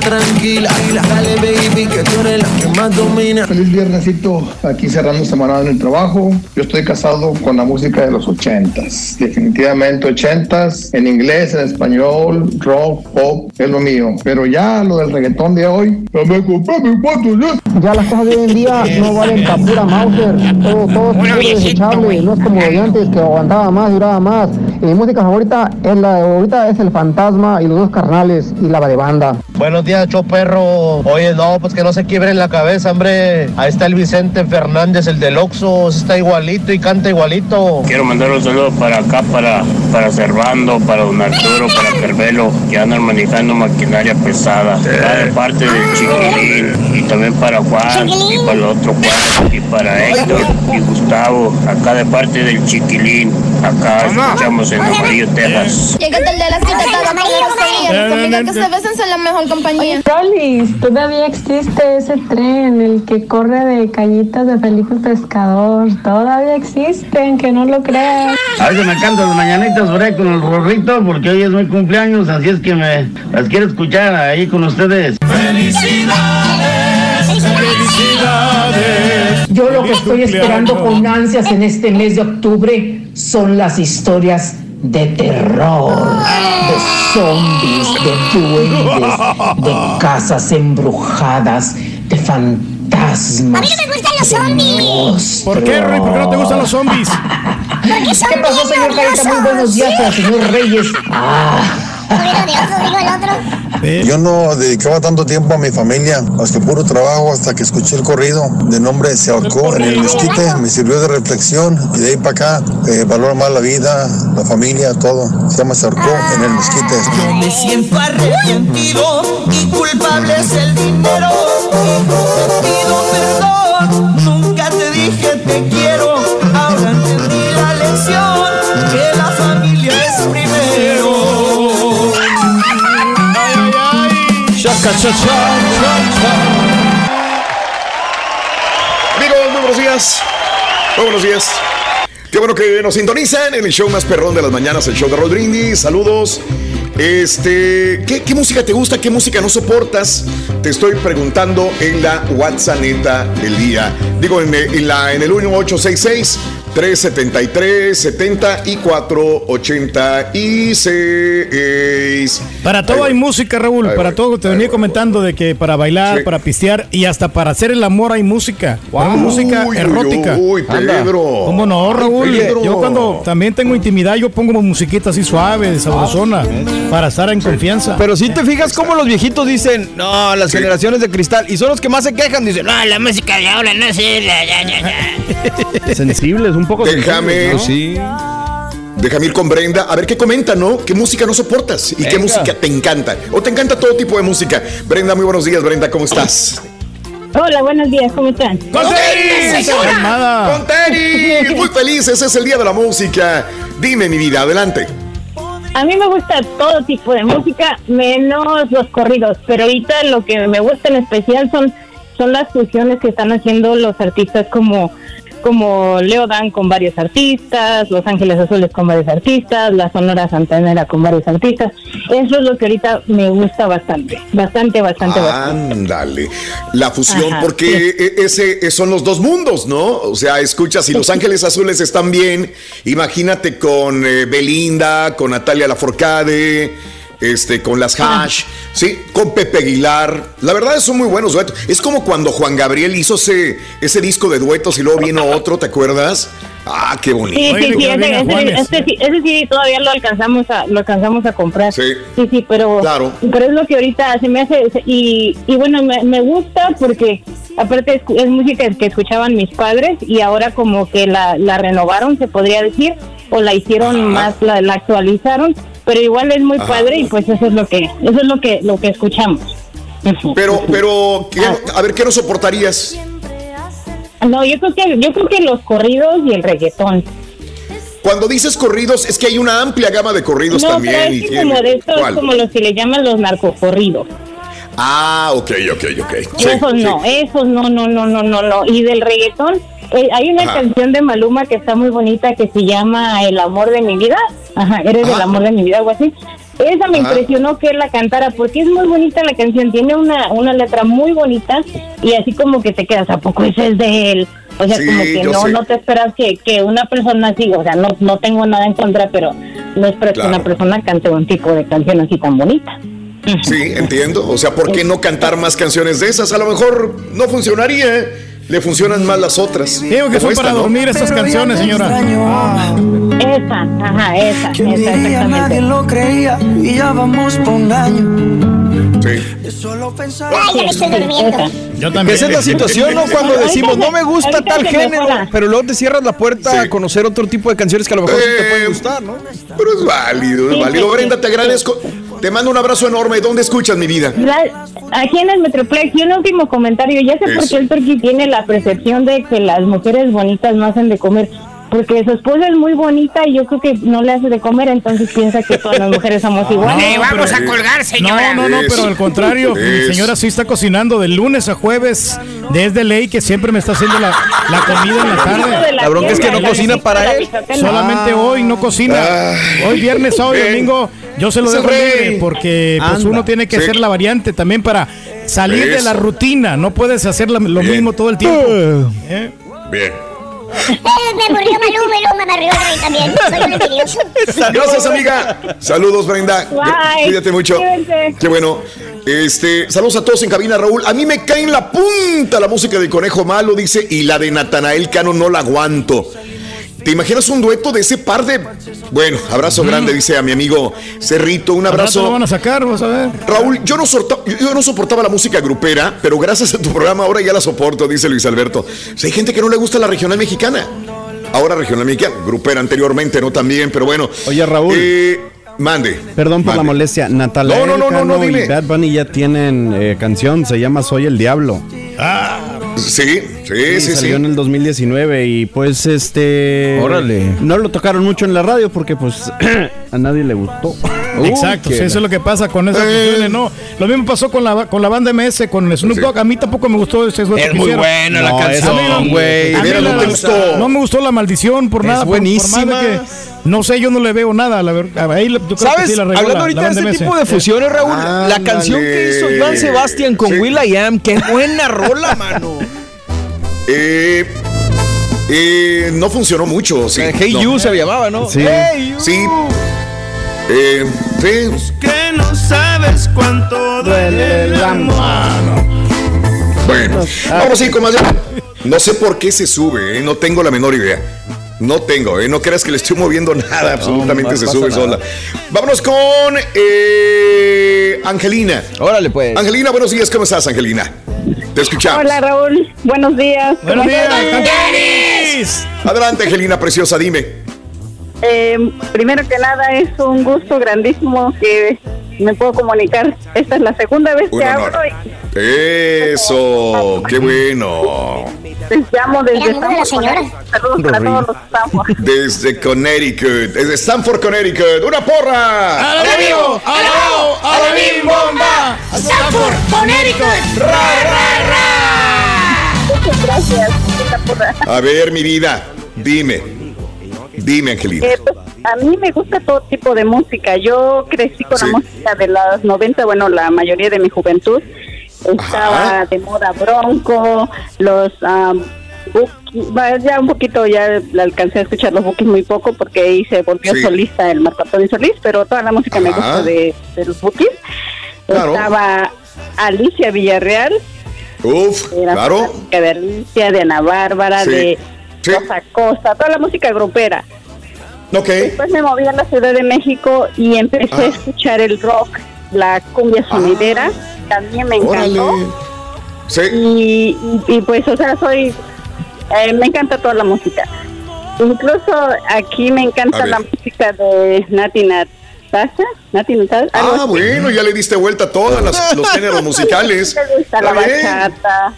Tranquila, dale baby, que tú eres la que más domina. Feliz viernesito, aquí cerrando semana en el trabajo. Yo estoy casado con la música de los ochentas. Definitivamente ochentas, en inglés, en español, rock, pop, es lo mío. Pero ya lo del reggaetón de hoy, ya me compré mi cuatro ya. Ya las cosas de hoy en día no valen para pura Mauser. Todo, todo es desechable. No es como de antes que aguantaba más, duraba más. Y mi música favorita es la de ahorita es El Fantasma y Los Dos Carnales y la de banda. Buenos días, Choperro. Oye, no, pues que no se quiebre en la cabeza, hombre. Ahí está el Vicente Fernández, el del Oxxo. Está igualito y canta igualito. Quiero mandar un saludo para acá, para, para Servando, para Don Arturo, para Carvelo, que andan manejando maquinaria pesada. Acá de parte del Chiquilín, y también para Juan, y para el otro Juan, y para Héctor, y Gustavo, acá de parte del Chiquilín. Acá escuchamos en Amarillo, Texas. Llégate el de las que te toca Mis amigas que se besan son la mejor compañía. Rolis, todavía existe ese tren, el que corre de callitas de Felipe Pescador. Todavía existen, que no lo creas. A veces me canto las mañanitas por ahí con el rorrito porque hoy es mi cumpleaños, así es que me las quiero escuchar ahí con ustedes. Yo lo que estoy esperando con ansias en este mes de octubre son las historias de terror, de zombies, de duendes, de casas embrujadas, de fantasmas. A mí no me gustan los zombies. ¿Por qué, Rey? ¿Por qué no te gustan los zombies? ¿Qué pasó, señor Carita? Muy buenos días para el señor Reyes. Ah. Yo no dedicaba tanto tiempo a mi familia, más que puro trabajo, hasta que escuché el corrido de nombre Se ahorcó en el mezquite. Me sirvió de reflexión y de ahí para acá eh, valoro más la vida, la familia, todo. Se llama Se ahorcó en el mezquite. Yo me siento arrepentido y culpable es el dinero. Te pido perdón, nunca te dije te quiero. Cha, cha, cha. Amigos, muy buenos días. Muy buenos días. Qué bueno que nos sintonizan en el show más perrón de las mañanas, el show de Brindis. Saludos. Este, ¿qué, qué música te gusta? ¿Qué música no soportas? Te estoy preguntando en la WhatsApp neta del día. Digo, en, en la, en el 1866 373 74 86. Para todo hay música, Raúl. Ahí para voy, todo. Te ahí venía voy. comentando de que para bailar, Sí. para pistear y hasta para hacer el amor hay música. Hay música Uy, uy, erótica. uy, Pedro. ¿Cómo no, Ay, Raúl? Pedro. Yo cuando también tengo intimidad, yo pongo musiquita así suave, sabrosona, para estar en confianza. Pero si te fijas cómo los viejitos dicen, no, las generaciones de cristal, y son los que más se quejan, dicen, no, la música de ahora no ya". Sensibles, un poco Déjame. Déjame ir con Brenda. A ver qué comenta, ¿no? ¿Qué música no soportas? ¿Y qué música te encanta? ¿O te encanta todo tipo de música? Brenda, muy buenos días, Brenda, ¿cómo estás? Hola, buenos días, ¿cómo están? ¡Con tenis! ¡Con tenis! Muy feliz, ese es el día de la música. Dime, mi vida, adelante. A mí me gusta todo tipo de música, menos los corridos, pero ahorita lo que me gusta en especial son, son las fusiones que están haciendo los artistas como, como Leo Dan con varios artistas, Los Ángeles Azules con varios artistas, la Sonora Santanera con varios artistas. Eso es lo que ahorita me gusta bastante, bastante, bastante, bastante. Ándale. La fusión, Ajá, porque e- ese e- son los dos mundos, ¿no? O sea, escucha, si Los Ángeles Azules están bien, imagínate con eh, Belinda, con Natalia Laforcade, este, con las Hash, sí, con Pepe Aguilar. La verdad son muy buenos duetos. Es como cuando Juan Gabriel hizo ese, ese disco de duetos y luego vino otro, ¿te acuerdas? Ah, qué bonito. Sí, sí, sí, ese, ese- ese sí, ese sí todavía lo alcanzamos a, lo alcanzamos a comprar. Sí. Sí, sí, pero, Claro. pero es lo que ahorita se me hace, se- y, y bueno, me, me gusta porque aparte es, es música que escuchaban mis padres y ahora como que la, la renovaron, se podría decir, o la hicieron más, la, la actualizaron, pero igual es muy Ajá. padre y pues eso es lo que, eso es lo que, lo que escuchamos. Pero, pero, ¿qué- a ver, ¿qué no soportarías? No, yo creo que yo creo que los corridos y el reggaetón. Cuando dices corridos, es que hay una amplia gama de corridos no, también. pero y es que tiene- como de estos, ¿Cuál? como los que le llaman los narcocorridos. Ah, ok, ok, ok. Sí, esos sí. no, esos no, no, no, no, no, no. Y del reggaetón, eh, hay una Ajá. canción de Maluma que está muy bonita que se llama El amor de mi vida. Ajá, eres el Ajá. amor de mi vida, algo así. Esa me Ajá. impresionó que él la cantara porque es muy bonita la canción, tiene una, una letra muy bonita y así como que te quedas, ¿a poco ese es de él? O sea, Sí, como que no, sé. no te esperas que, que una persona así, o sea, no, no tengo nada en contra, pero no esperas Claro. que una persona cante un tipo de canción así tan bonita. Sí, entiendo. O sea, ¿por qué no cantar más canciones de esas? A lo mejor no funcionaría. Le funcionan más las otras. Digo que son esta, para ¿no? dormir estas canciones, señora. Esa, ajá, esa, esa, día nadie exactamente. lo creía y ya vamos por un año. Sí. De solo pensar. Ay, yo me estoy durmiendo. Yo también. Esa es la situación, ¿no? Cuando decimos, no me gusta ahorita tal género, pero luego te cierras la puerta a conocer otro tipo de canciones que a lo mejor sí te Eh, pueden gustar, ¿no? Pero es válido, es Sí, válido. sí, Brenda, sí, te sí. agradezco. Te mando un abrazo enorme. ¿Dónde escuchas mi vida? La- aquí en el Metroplex, y un último comentario, ya sé por Eso. qué el Turqui tiene la percepción de que las mujeres bonitas no hacen de comer, porque su esposa es muy bonita y yo creo que no le hace de comer, entonces piensa que todas las mujeres somos iguales. No, vamos a colgar, señora. No, no, no, pero al contrario, mi señora sí está cocinando de lunes a jueves, desde ley que siempre me está haciendo la, la comida en la tarde. La bronca es que no cocina para él. Solamente hoy no cocina. Ah. Hoy viernes, sábado domingo yo se lo dejo rey. libre porque pues Anda. uno tiene que Sí. hacer la variante también para salir de la rutina. No puedes hacer la- lo Bien. mismo todo el tiempo. ¿Eh? Bien. Me aburrió Maluma y luego me aburrió el rey también. Soy un envidioso. Gracias, amiga. Saludos, Brenda. Bye. Cuídate mucho. Cuídense. Qué bueno. Este, saludos a todos en cabina, Raúl. A mí me cae en la punta la música del Conejo Malo, dice, y la de Natanael Cano no la aguanto. ¿Te imaginas un dueto de ese par de... Bueno, abrazo grande, dice a mi amigo Cerrito. Un Al rato lo abrazo. van a sacar, vas a ver. Raúl, yo no, sorta- yo no soportaba la música grupera, pero gracias a tu programa ahora ya la soporto, dice Luis Alberto. Sea, hay gente que no le gusta la regional mexicana. Ahora regional mexicana, grupera anteriormente, ¿no? También, pero bueno. Oye, Raúl. Eh, mande. Perdón por la molestia. Natalia No, no, no, no, no, dime. Bad Bunny ya tienen eh, canción, se llama Soy el Diablo. Sí, sí, sí, sí. salió en el 2019 y pues este... Órale. No lo tocaron mucho en la radio porque pues a nadie le gustó. Exacto, sí, eso es lo que pasa con esas Eh. canciones, ¿no? Lo mismo pasó con la, con la banda MS, con Snoop Sí. Dogg. A mí tampoco me gustó ese Es que muy buena la No, canción, esa- güey. La- no te gustó. No me gustó la maldición por Es nada. por- por buenísima. que- no sé, yo no le veo nada. La ahí yo creo que ¿Sabes? sí la regó Hablando la- ahorita la de este MS. tipo de fusiones, Raúl, la canción que hizo Iván Sebastián con Sí. Will I Am, qué buena rola, mano. Eh, eh, no funcionó mucho, sí. hey no. You se llamaba, ¿no? Sí. Hey You. Sí. Eh, sí. Que no sabes cuánto duele la mano. Bueno, vamos a ir con más. No sé por qué se sube, ¿eh? no tengo la menor idea. No tengo, ¿eh? no creas que le estoy moviendo nada, absolutamente no se sube nada. sola. Vámonos con eh, Angelina. Órale, pues. Angelina, buenos días, ¿cómo estás, Angelina? Te escuchamos. Hola Raúl, buenos días. Buenos ¿Cómo días. Adelante, Angelina, preciosa, dime. Eh, primero que nada es un gusto grandísimo que me puedo comunicar. Esta es la segunda vez Un que honor. hablo y Eso, qué bueno. les llamo desde la Stanford. Saludos para todos los Stanford. Desde Connecticut, desde Stanford, Connecticut. ¡Una porra! ¡Al amigo! ¡Al amigo! ¡Al amigo! bomba! Stanford, Connecticut. Muchas gracias. Linda porra. A ver, mi vida, dime. Dime, Angelina. Eh, pues, a mí me gusta todo tipo de música. Yo crecí con Sí. la música de los 90, bueno, la mayoría de mi juventud. Estaba Ajá. de moda Bronco, los um, ya un poquito, ya la alcancé a escuchar los Bookies muy poco porque ahí se volvió Sí. solista el Marco Antonio Solís, pero toda la música me Ajá. gusta de, de los Bookies. Claro. Estaba Alicia Villarreal, Uf, claro. de Alicia, de Ana Bárbara, Sí. de Sí. Rosa Costa, toda la música grupera. Ok. Después me moví a la Ciudad de México y empecé a Ah. escuchar el rock, la cumbia sonidera, también me encantó. Sí. Y, y- y, pues, o sea, soy, eh, me encanta toda la música. Incluso aquí me A encanta la música de Nati Natasha, Nati Natasha, Ah, así. bueno, ya le diste vuelta a todos los géneros musicales. Me gusta la bien. bachata.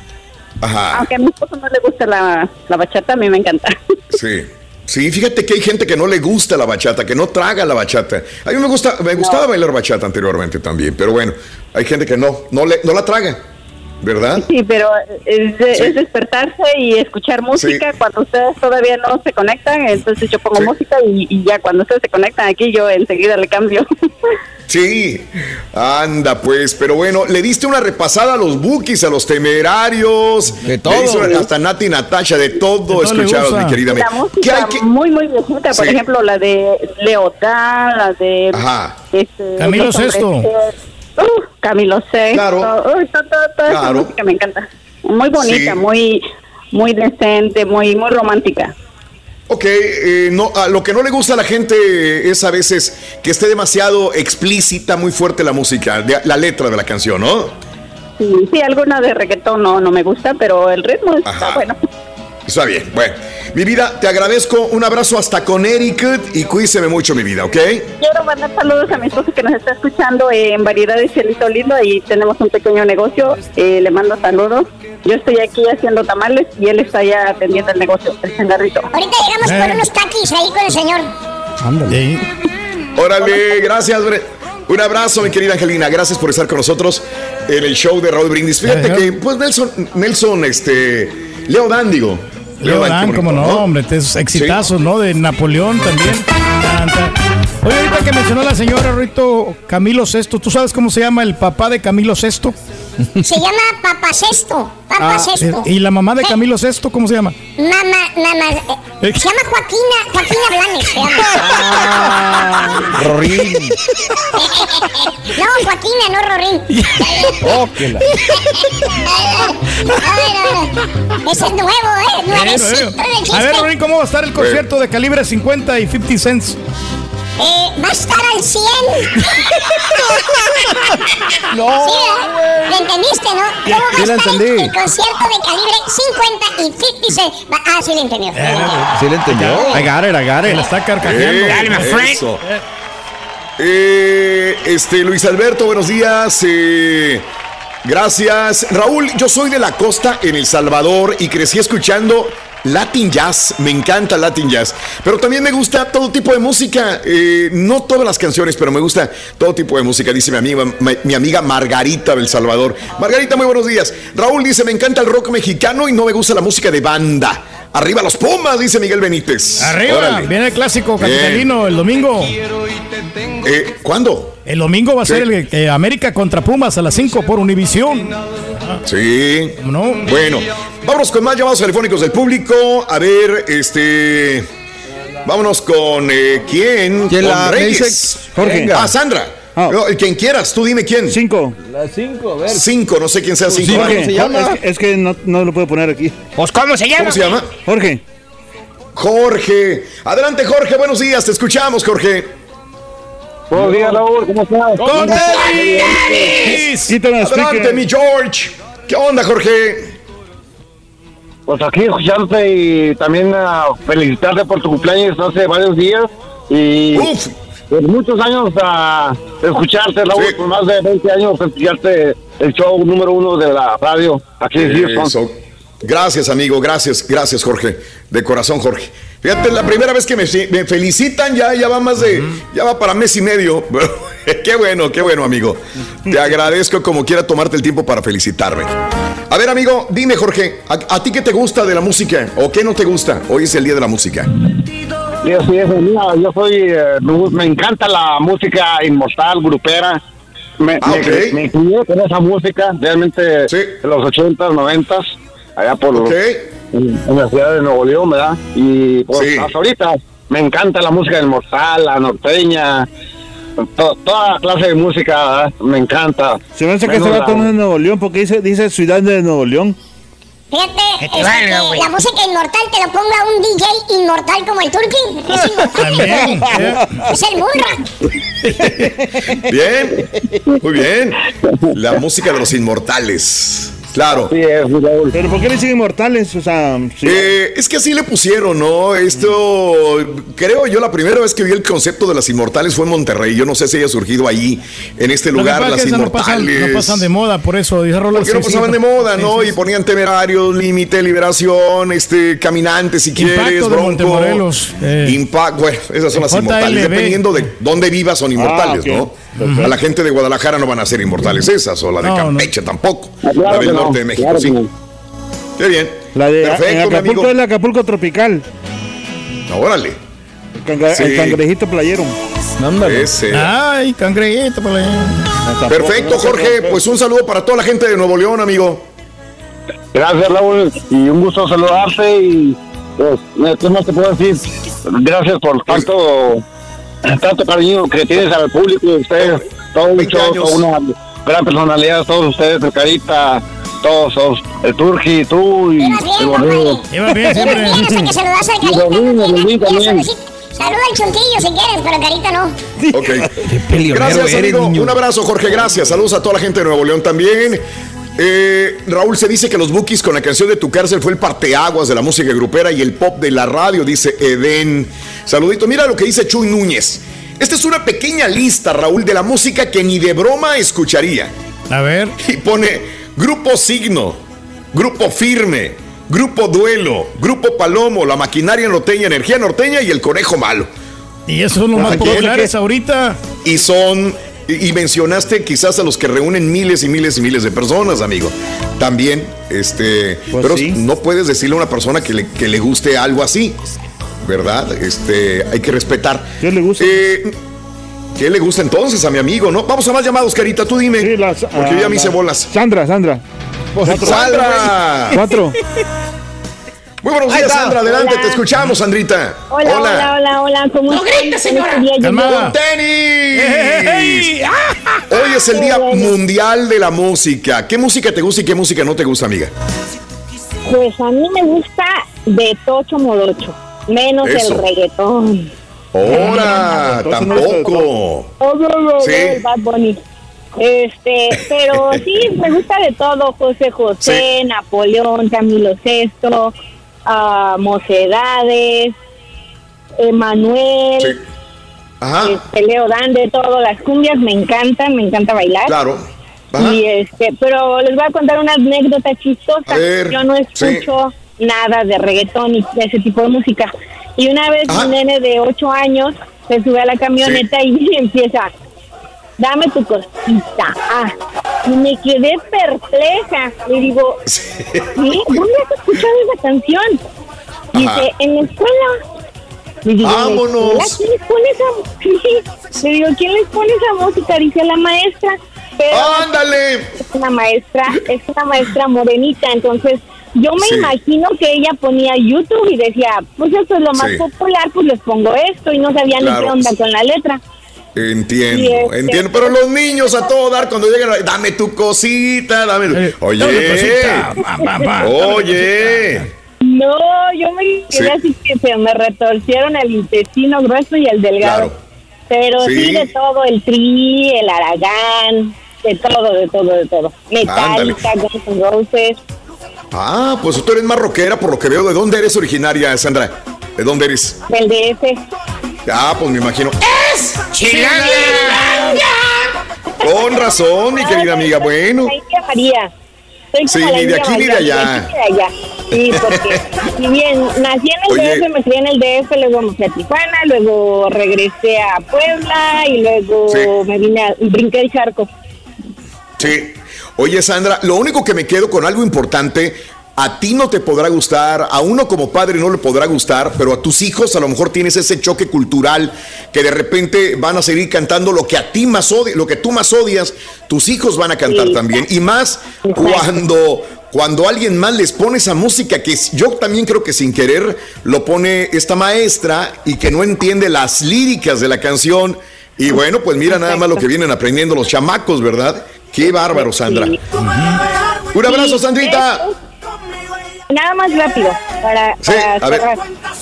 Ajá. Aunque a mi esposo no le gusta la, la bachata, a mí me encanta. Sí. Sí, fíjate que hay gente que no le gusta la bachata, que no traga la bachata. A mí me gusta, me gustaba bailar bachata anteriormente también, pero bueno, hay gente que no, no le, no la traga, ¿verdad? Sí, pero es, de- es despertarse y escuchar música cuando ustedes todavía no se conectan. Entonces yo pongo música y, y ya cuando ustedes se conectan aquí, yo enseguida le cambio. Sí, anda pues, pero bueno, le diste una repasada a los bookies, a los temerarios, de todo. hasta Nati y Natasha, de todo, todo le escucharon, gusta. mi querida. La música muy, muy viejita. Por ejemplo, la de Leotard, la de... Ajá. este, Camilo Hombres. Uh, Camilo Sesto. Claro. Esa Claro. música me encanta. Muy bonita, Sí. muy muy decente, muy muy romántica. Ok, eh, no, a lo que no le gusta a la gente es a veces que esté demasiado explícita, muy fuerte la música, la letra de la canción, ¿no? Sí, sí, alguna de reggaetón no, no me gusta, pero el ritmo está bueno. Está bien, bueno. Mi vida, te agradezco, un abrazo hasta Connecticut y cuídese mucho, mi vida, ¿ok? Quiero mandar saludos a mi esposo que nos está escuchando en Variedades Cielito Lindo y tenemos un pequeño negocio. Eh, le mando saludos. Yo estoy aquí haciendo tamales y él está allá atendiendo el negocio, el changarrito. Ahorita llegamos por unos taquis ahí con el señor. Ándale. Órale, gracias, Bre- Un abrazo, mi querida Angelina. Gracias por estar con nosotros en el show de Raúl Brindis. Fíjate Ajá. que, pues, Nelson, Nelson, este, Leo Dan, digo. Leo Dan, como no, hombre, este es exitazo, ¿no? De Napoleón también. Oye, ahorita que mencionó la señora Rito Camilo Sesto, ¿tú sabes cómo se llama el papá de Camilo Sesto? Se llama Papacesto. Papacesto. ¿Y la mamá de Camilo Sesto, cómo se llama? Mamá, mamá. eh, se llama Joaquina, Joaquina Blanes. Se llama. Rorín. no, Joaquina, no Rorín. Oh, que la- Ay, no, no. Ese es nuevo, ¿eh? Nuevecito A ver. Rorín, ¿cómo va a estar el concierto de calibre 50 y 50 cents? Eh, va a estar al 100. No, Sí. ¿Lo entendiste, no? ¿Cómo va Sí a lo estar el, entendí. el concierto de calibre 50 y 50 cents? Va- Ah, sí lo entendió. ¿Sí le entendió? I got it, I got it. La está carcajeando. Eh, eso. Eh, este, Luis Alberto, buenos días. eh, gracias. Raúl, yo soy de la costa en El Salvador y crecí escuchando Latin Jazz. Me encanta Latin Jazz. Pero también me gusta todo tipo de música. eh, no todas las canciones, pero me gusta todo tipo de música, dice mi amiga, mi, mi amiga Margarita del Salvador. Margarita, muy buenos días. Raúl dice, me encanta el rock mexicano y no me gusta la música de banda. Arriba los Pumas, dice Miguel Benítez. Arriba, Órale. viene el clásico capitalino el domingo. Eh, ¿Cuándo? El domingo va a ser el eh, América contra Pumas a las 5 por Univisión. Sí. No. Bueno, vámonos con más llamados telefónicos del público. A ver, este. Vámonos con eh, quién. ¿Quién Con la- Reyes. dice- Jorge. Ah, Sandra. No, el quien quieras, tú dime quién. Cinco. Las 5, a ver. Cinco, no sé quién sea cinco. ¿cómo Jorge, se llama? Es, que- es que no, no lo puedo poner aquí. Pues, ¿cómo se ¿Cómo se llama? Jorge. Jorge. Adelante, Jorge. Buenos días. Te escuchamos, Jorge. Buenos días, Raúl. ¿Cómo estás? ¡Con el Adelante, mi George. ¿Qué onda, Jorge? Pues aquí escuchándote y también a felicitarte por tu cumpleaños hace varios días. Y Uf. pues, muchos años a escucharte, Raúl, Sí. por más de 20 años, escucharte el show número uno de la radio aquí en Houston. Eso. Gracias, amigo. Gracias, gracias, Jorge. De corazón, Jorge. Fíjate, la primera vez que me, me felicitan ya, ya va más de, ya va para mes y medio. qué bueno, qué bueno, amigo. Te agradezco como quiera tomarte el tiempo para felicitarme. A ver, amigo, dime, Jorge, ¿a, a ti qué te gusta de la música o qué no te gusta? Hoy es el día de la música. Sí, así es, mira, yo soy, eh, me, encanta la música inmortal, grupera. Me, Ah, me, con esa música, realmente Sí. de los 80s, 90s, allá por Ok. En, en la ciudad de Nuevo León, ¿verdad? Y pues, Sí. hasta ahorita me encanta la música inmortal, la norteña, to- toda clase de música, ¿verdad? me encanta. Se me hace que vato la- no es de Nuevo León porque dice, dice ciudad de Nuevo León. Fíjate, este, que la música inmortal te lo ponga un DJ inmortal como el Turki. Es inmortal. Es el Munra. Bien, muy bien. La música de los inmortales. Claro. Sí, es, Raúl. ¿Pero por qué le dicen inmortales? O sea, sí. Eh, es que así le pusieron, ¿no? Esto, creo yo, la primera vez que vi el concepto de las inmortales fue en Monterrey. Yo no sé si haya surgido allí, en este lugar, las no pasan, inmortales. no pasan de moda, por eso dice Rolando. Porque no pasaban de moda, ¿no? sí, Y ponían temerarios, límite, liberación, este, caminante, si Impacto quieres, bronco. Eh. Impacto, bueno, esas son las JLB. inmortales. Dependiendo de dónde vivas, son inmortales, Ah, ok. ¿no? Perfecto. A la gente de Guadalajara no van a ser inmortales esas, o la de No, no. Campeche tampoco. La del norte de México, claro sí. no. Qué bien. La de en Perfecto, Acapulco es el Acapulco tropical. Órale. El, canga- Sí. el cangrejito playero. Ese. Ay, cangrejito, por ahí. Perfecto, Jorge. Pues un saludo para toda la gente de Nuevo León, amigo. Gracias, Raúl, y un gusto saludarte y pues, ¿qué más te puedo decir? Gracias por tanto, tanto cariño que tienes al público y ustedes, todo un 20 show, años. toda una gran personalidad, todos ustedes, el Carita, todos, el Turki, tú y el Borrego. Iba bien, siempre. bien hasta que saludaste al Y carita. También. Saluda al chontillo si quieres, pero carita no. Ok. Gracias, amigo. Un abrazo, Jorge. Gracias. Saludos a toda la gente de Nuevo León también. Eh, Raúl, se dice que los Bookies con la canción de Tu Cárcel fue el parteaguas de la música grupera y el pop de la radio, dice Eden. Saludito. Mira lo que dice Chuy Núñez. Esta es una pequeña lista, Raúl, de la música que ni de broma escucharía. A ver. Y pone Grupo Signo, Grupo Firme, Grupo Duelo, Grupo Palomo, La Maquinaria Norteña, Energía Norteña y El Conejo Malo. Y eso es lo más populares ahorita. Y son, y, y mencionaste quizás a los que reúnen miles y miles y miles de personas, amigo. También, este, Pues pero sí. no puedes decirle a una persona que le, que le guste algo así, ¿verdad? Este, hay que respetar. ¿Qué le gusta? Eh, ¿Qué le gusta entonces a mi amigo, no? Vamos a más llamados, Carita, tú dime. Sí, las- porque yo ya me ah, hice la- bolas. Sandra, Sandra. ¡Sandra! Cuatro. Muy buenos días. Sandra. Adelante, Hola. te escuchamos, Sandrita. Hola, hola, hola, hola. ¿Cómo No grites, señora. Calmada. ¡Tenis! Hoy es el Día Mundial de la Música. ¿Qué música te gusta y qué música no te gusta, amiga? Pues a mí me gusta de tocho morocho, menos Eso. el reggaetón. Ahora, Entonces no es de tampoco. Sí. Sí. Bad Bunny. Este, pero sí, me gusta de todo, José José, Napoleón, Camilo Sesto, ah, Mocedades, Emanuel, Sí. Ajá, este, Leo Dan, de todo, las cumbias me encantan, me encanta bailar. claro. Ajá. Y este, pero les voy a contar una anécdota chistosa. A ver, Yo no escucho nada de reggaetón y de ese tipo de música. Y una vez Ajá. un nene de 8 años se sube a la camioneta y empieza, dame tu cosita. Ah, y me quedé perpleja. Le digo, Sí. ¿Dónde has escuchado esa canción? Dice, en la escuela. Le digo, ¿en la Vámonos. ¿Quién les pone esa Le digo, ¿quién les pone esa música? Dice la maestra. Pero ¡Ándale! es una maestra, es una maestra morenita, entonces yo me Sí. imagino que ella ponía YouTube y decía, pues esto es lo más Sí. popular, pues les pongo esto y no sabía ni qué onda con la letra. Entiendo, este- entiendo. Pero los niños a todo dar cuando llegan, dame tu cosita, dame. Eh, Oye, dame cosita, oye. No, yo me quedé Sí. así que se me retorcieron el intestino grueso y el delgado. Claro. Pero sí. Sí. de todo, el tri, el aragán, de todo, de todo, de todo. Metallica, Guns N' Roses. Ah, pues tú eres más rockera por lo que veo. ¿De dónde eres originaria, Sandra? ¿De dónde eres? del DF. Ah, pues me imagino. ¡Es Con razón, mi querida amiga. Bueno, María. Soy Sí, ni de aquí ni de allá. aquí ni de allá. Sí, porque si bien nací en el Oye. DF, me crié en el DF, luego me fui a Tijuana, luego regresé a Puebla y luego Sí. me vine a, brinqué el charco. sí. Oye, Sandra, lo único que me quedo con algo importante. A ti no te podrá gustar, a uno como padre no le podrá gustar, pero a tus hijos a lo mejor tienes ese choque cultural que de repente van a seguir cantando lo que a ti más odias, lo que tú más odias, tus hijos van a cantar Sí. también. Y más cuando, cuando alguien más les pone esa música que yo también creo que sin querer lo pone esta maestra y que no entiende las líricas de la canción. Y bueno, pues mira nada más lo que vienen aprendiendo los chamacos, ¿verdad? Qué bárbaro, Sandra. Sí. Un abrazo, Sí, Sandrita. Nada más rápido, para, Sí, para a ver.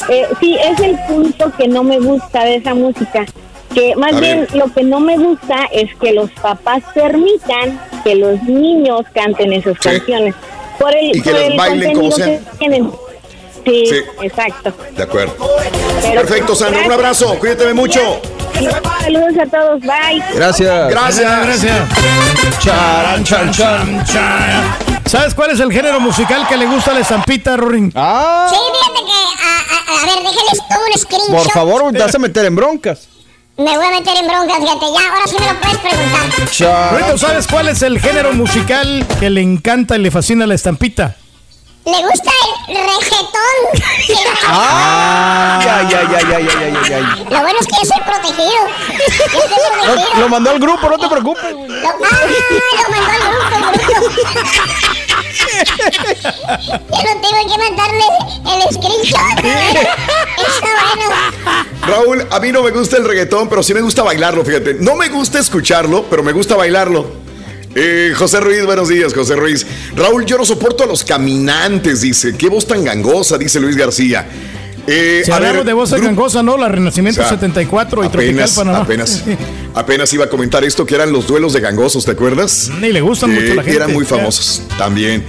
Eh, sí, es el punto que no me gusta de esa música. Que más A bien ver. lo que no me gusta es que los papás permitan que los niños canten esas canciones. Por el, Y que por los el bailen como que tienen. Sí, Sí. exacto. De acuerdo. Pero- Perfecto, Sandra. Un abrazo. Cuídate mucho. Saludos a todos, bye. Gracias. Gracias. Gracias. Charan, chan, chan, ¿Sabes cuál es el género musical que le gusta a la estampita, Rorin? Ah, Sí, fíjate que, a, a- a ver, déjenles un screenshot. por favor, te vas a meter en broncas. Me voy a meter en broncas, fíjate, ya, ahora sí me lo puedes preguntar. Charan, ¿sabes cuál es el género musical que le encanta y le fascina a la estampita? le gusta el rejetón. ¡Ah! Ay, ay, ay, ay, ay, ay, ay. Lo bueno es que yo soy protegido. Yo soy protegido. Lo, mandó al grupo, no te preocupes. Lo, ah, lo mandó al grupo, el grupo. Yo no tengo que mandarle el screenshot. Está bueno. Raúl, a mí no me gusta el reggaetón, pero sí me gusta bailarlo, fíjate. No me gusta escucharlo, pero me gusta bailarlo. Eh, José Ruiz, buenos días, José Ruiz. Raúl, yo no soporto a los caminantes, dice. Qué voz tan gangosa, dice Luis García. Eh, Si a hablamos ver, de voz gangosa, ¿no? La Renacimiento O sea, 74 y Tropical apenas, Panamá. apenas, apenas iba a comentar esto, que eran los duelos de gangosos, ¿te acuerdas? Ni le gustan mucho a la gente. Eran muy famosos también.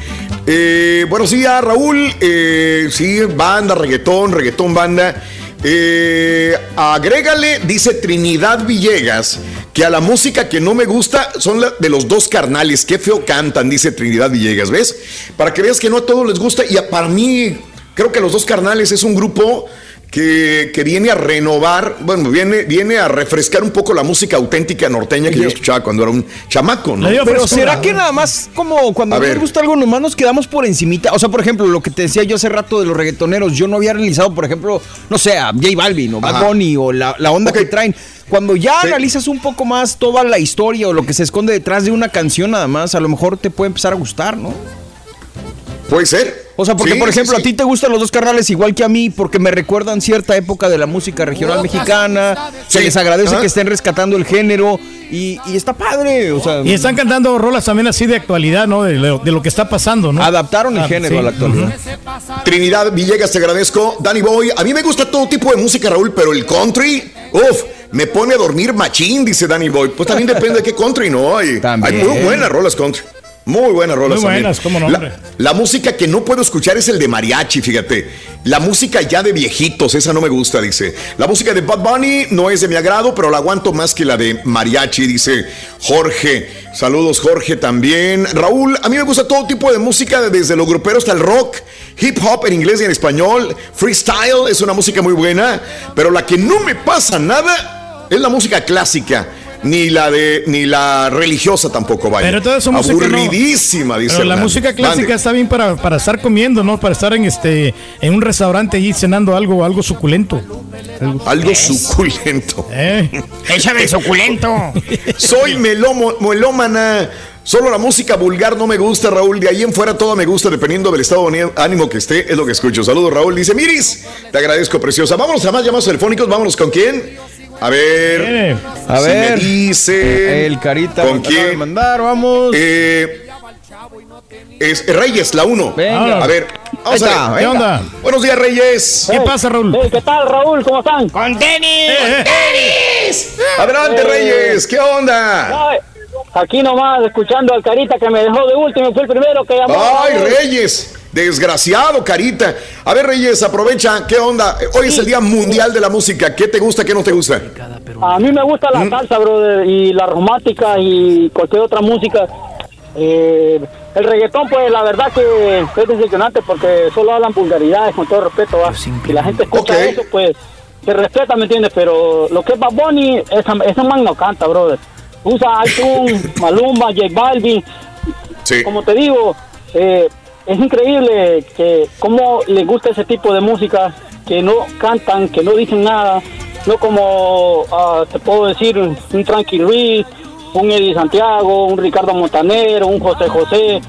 Eh, buenos días, Raúl. Eh, sí, banda, reggaetón, reggaetón, banda. Eh, agrégale, dice Trinidad Villegas, que a la música que no me gusta son la de los dos carnales. Qué feo cantan, dice Trinidad Villegas, ¿ves? Para que veas que no a todos les gusta. Y a- para mí, creo que los dos carnales es un grupo que, que viene a renovar, bueno, viene, viene a refrescar un poco la música auténtica norteña que yo escuchaba cuando era un chamaco, ¿no? Pero será que nada más como cuando A nos ver. gusta algo nomás nos quedamos por encimita? O sea, por ejemplo, lo que te decía yo hace rato de los reggaetoneros, yo no había realizado, por ejemplo, no sé, a J Balvin o Bad. Bunny o la, la onda que traen. Cuando ya analizas un poco más toda la historia o lo que se esconde detrás de una canción nada más, a lo mejor te puede empezar a gustar, ¿no? Puede ser. O sea, porque Sí, por ejemplo sí. a ti te gustan los dos carnales igual que a mí porque me recuerdan cierta época de la música regional mexicana, se les agradece Ajá. que estén rescatando el género y, y está padre, o sea... Y están cantando rolas también así de actualidad, ¿no? De lo, de lo que está pasando, ¿no? Adaptaron el Ah, género sí. a la actualidad. Trinidad Villegas, te agradezco. Danny Boy, a mí me gusta todo tipo de música, Raúl, pero el country, uff, me pone a dormir machín, dice Danny Boy. Pues también depende de qué country, ¿no? Hay, hay muy buenas rolas country. Muy buenas rolas Muy buenas, cómo no, La, hombre. la música que no puedo escuchar es el de mariachi, fíjate. La música ya de viejitos, esa no me gusta, dice. La música de Bad Bunny no es de mi agrado, pero la aguanto más que la de mariachi, dice Jorge. Saludos, Jorge, también. Raúl, a mí me gusta todo tipo de música, desde lo grupero hasta el rock, hip hop en inglés y en español. Freestyle es una música muy buena, pero la que no me pasa nada es la música clásica. Ni la de, ni la religiosa tampoco, vaya. Pero toda esa música no. Aburridísima, dice Pero la música clásica Mande. está bien para, para estar comiendo, ¿no? Para estar en este en un restaurante allí cenando algo, algo suculento. Algo suculento. ¿Eh? Échame suculento. Soy melomo- melómana. Solo la música vulgar no me gusta, Raúl. De ahí en fuera todo me gusta, dependiendo del estado de ánimo que esté, es lo que escucho. Saludos, Raúl. Dice, Miris, te agradezco, preciosa. Vámonos a más llamados telefónicos. Vámonos con quién. A ver. A si ver. Me dice. El Carita ¿Con quién? mandar, vamos. Eh, es Reyes, la 1. Venga. A ver. Vamos a ver. ¿qué onda? Buenos días, Reyes. ¿Qué pasa, Raúl? ¿Qué tal, Raúl? ¿Cómo están? ¡Con tenis! Adelante, Eh, Reyes. ¿Qué onda? Ay, Aquí nomás, escuchando al Carita que me dejó de último, fue el primero que llamó. Ay, Reyes, desgraciado, carita. A ver, Reyes, aprovecha, ¿qué onda? Hoy es el Día Mundial de la Música. ¿Qué te gusta, qué no te gusta? A mí me gusta ¿Mm? la salsa, brother, y la romántica y cualquier otra música. Eh, el reggaetón, pues la verdad que es decepcionante porque solo hablan vulgaridades, con todo respeto. ¿va? Si la gente escucha eso, pues se respeta, ¿me entiendes? Pero lo que es Bad Bunny, esa, esa man no canta, brother. Usa iTunes, Malumba, J Balvin. Como te digo, eh, es increíble que cómo les gusta ese tipo de música, que no cantan, que no dicen nada, no como, ah, te puedo decir, un Frankie Ruiz, un Eddie Santiago, un Ricardo Montanero, un José José.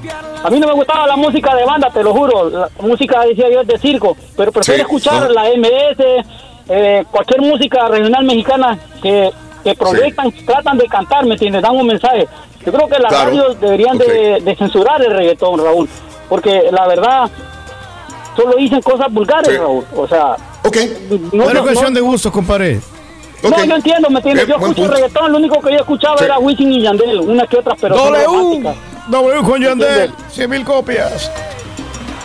A mí no me gustaba la música de banda, te lo juro, la música, decía yo, es de circo, pero prefiero Sí, escuchar no. la MS, eh, cualquier música regional mexicana que, que proyectan, tratan de cantar, ¿me entiendes? Dan un mensaje. Yo creo que las Claro. radios deberían de, de censurar el reggaetón, Raúl, porque la verdad solo dicen cosas vulgares, Raúl. O sea, Ok. no, Pero no- cuestión de gusto, compadre. No, yo entiendo, ¿me entiendes? Yo escucho reggaetón, lo único que yo escuchaba era Wisin y Yandel, una que otra, pero W, W con Yandel, 100 mil copias.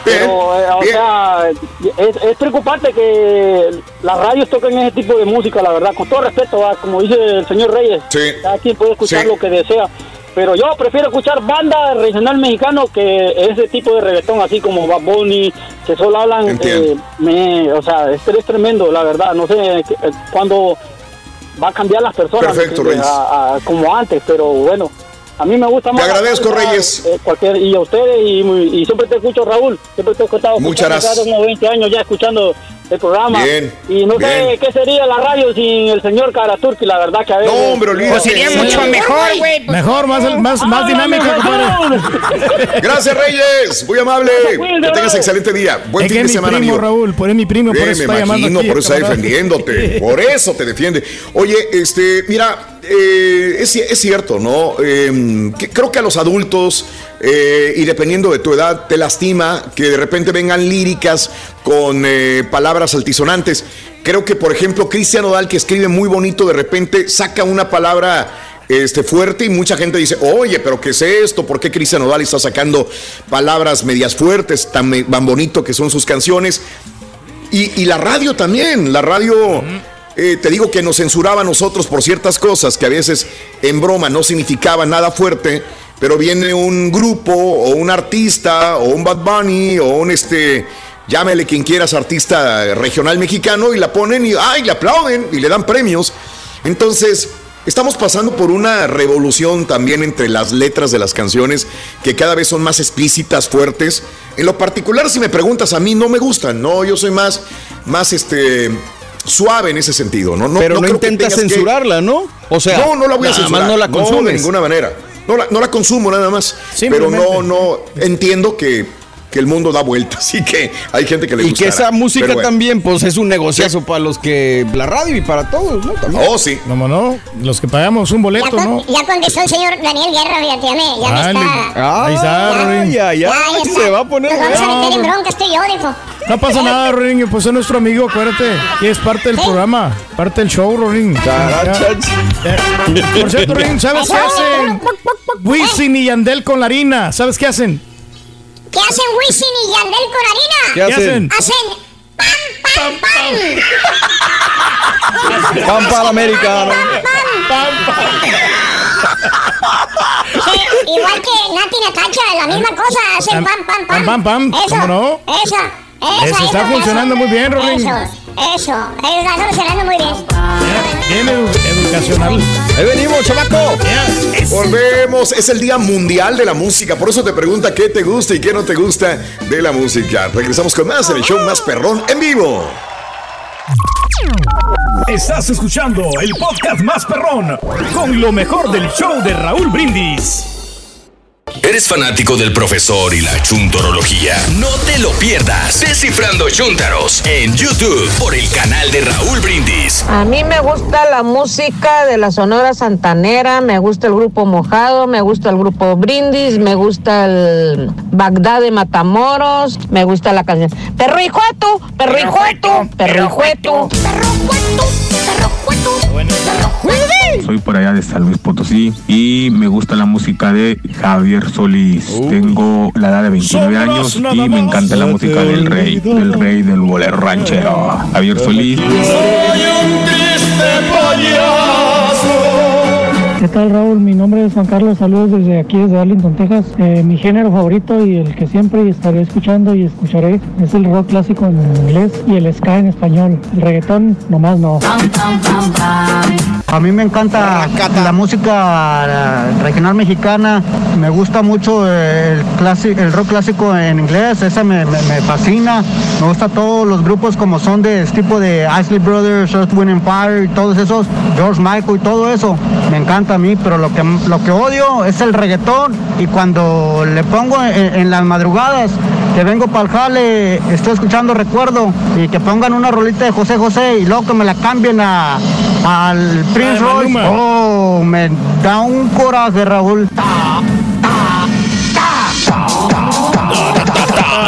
Pero, eh, o sea, es, es, preocupante que las radios toquen ese tipo de música, la verdad, con todo respeto, como dice el señor Reyes, cada quien puede escuchar lo que desea. Pero yo prefiero escuchar banda regional mexicano que ese tipo de reggaetón, así como Bad Bunny, que solo hablan. Eh, me, o sea, es, es tremendo, la verdad. No sé eh, cuándo va a cambiar las personas Perfecto, como antes, pero bueno. A mí me gusta más. Te agradezco, Reyes. Eh, cualquier, y a ustedes, y, y, siempre te escucho, Raúl. Siempre te he escuchado. Muchas gracias. unos 20 años ya escuchando el programa. Bien. Y no sé qué sería la radio sin el señor Karaturki, la verdad que a ver. No, hombre, olvídate. Pues sería mucho mejor, güey. Mejor, más, más, más dinámico, Gracias, Reyes. Muy amable. Que tengas excelente día. Buen fin de semana, primo, Raúl, por mi primo, por eso está llamando por eso está defendiéndote. Por eso te defiende. Oye, este, mira, eh, es, es, cierto, ¿no? Eh, creo que a los adultos, eh, y dependiendo de tu edad, te lastima que de repente vengan líricas con palabras altisonantes. Creo que, por ejemplo, Cristian Odal, que escribe muy bonito, de repente saca una palabra este, fuerte y mucha gente dice, oye, pero ¿qué es esto? ¿Por qué Cristian Odal está sacando palabras medias fuertes, tan, tan bonito que son sus canciones? Y la radio también, la radio... Eh, te digo que nos censuraba a nosotros por ciertas cosas que a veces en broma no significaban nada fuerte, pero viene un grupo o un artista o un Bad Bunny o un este, llámele quien quieras, artista regional mexicano y la ponen y ¡ay! le aplauden y le dan premios. Entonces, estamos pasando por una revolución también entre las letras de las canciones que cada vez son más explícitas, fuertes. En lo particular, si me preguntas, a mí no me gustan, no, yo soy más, más este suave en ese sentido. No, no, Pero no, intenta censurarla, ¿no? O sea, no, no la voy a censurar. no la consumes. de ninguna manera. No la, no la consumo nada más. Pero no, no, entiendo que que el mundo da vueltas y que hay gente que le gusta. Y que esa música también, pues es un negociazo para los que. La radio y para todos, ¿no? También. Oh, sí. No, no. Los que pagamos un boleto, ya ¿no? Ya contestó el señor Daniel Guerra, fíjate, ya me, ya me está. Ah, ahí está, ya, ya, ya, se va a poner. Nos vamos a meter en bronca, estoy yo, dijo. No pasa nada, Rorín, pues es nuestro amigo, acuérdate, que es parte del programa, parte del show, Rorín. Por cierto, Rorín, ¿sabes qué hacen? Wisin y Yandel con la harina, ¿sabes qué hacen? ¿Qué hacen Wisin y Yandel con harina? ¿Qué hacen? Hacen pam, pam, pam. Pam para americano. Pam, pam. Sí, igual que Nati Natacha, la misma cosa, hacen pam, pam, pam. Pam, pam, pam. Eso, ¿Cómo no? Eso, eso. Eso está eso, funcionando eso. muy bien, Rorín. Eso, eso, está funcionando muy bien. Bien edu educacional. Ahí venimos, chamaco. Volvemos, es el Día Mundial de la Música, por eso te pregunta qué te gusta y qué no te gusta de la música. Regresamos con más en el show más perrón en vivo. Estás escuchando el podcast más perrón con lo mejor del show de Raúl Brindis. ¿Eres fanático del profesor y la chuntorología? No te lo pierdas. Descifrando Chuntaros en YouTube por el canal de Raúl Brindis. A mí me gusta la música de la Sonora Santanera, me gusta el grupo Mojado, me gusta el grupo Brindis, me gusta el Bagdad de Matamoros, me gusta la canción Perro Hijueto, Perro Hijueto, Perro Hijueto. Soy por allá de San Luis Potosí y me gusta la música de Javier Solís. Tengo la edad de 29 años y me encanta la música del rey, del rey del bolero ranchero. Javier Solís. ¿Qué tal Raúl? Mi nombre es Juan Carlos, saludos desde aquí, desde Arlington, Texas. Eh, mi género favorito y el que siempre estaré escuchando y escucharé es el rock clásico en inglés y el ska en español. El reggaetón nomás no. A mí me encanta la música regional mexicana, me gusta mucho el, rock clásico en inglés, esa me, fascina, me gusta todos los grupos como son de tipo de Isley Brothers, Earth, Wind and Fire todos esos, George Michael y todo eso, me encanta a mí, pero lo que, lo que odio es el reggaetón. Y cuando le pongo en, en las madrugadas que vengo para el jale, estoy escuchando recuerdo y que pongan una rolita de José José y luego que me la cambien a, al Prince Royce, oh, me da un coraje, Raúl.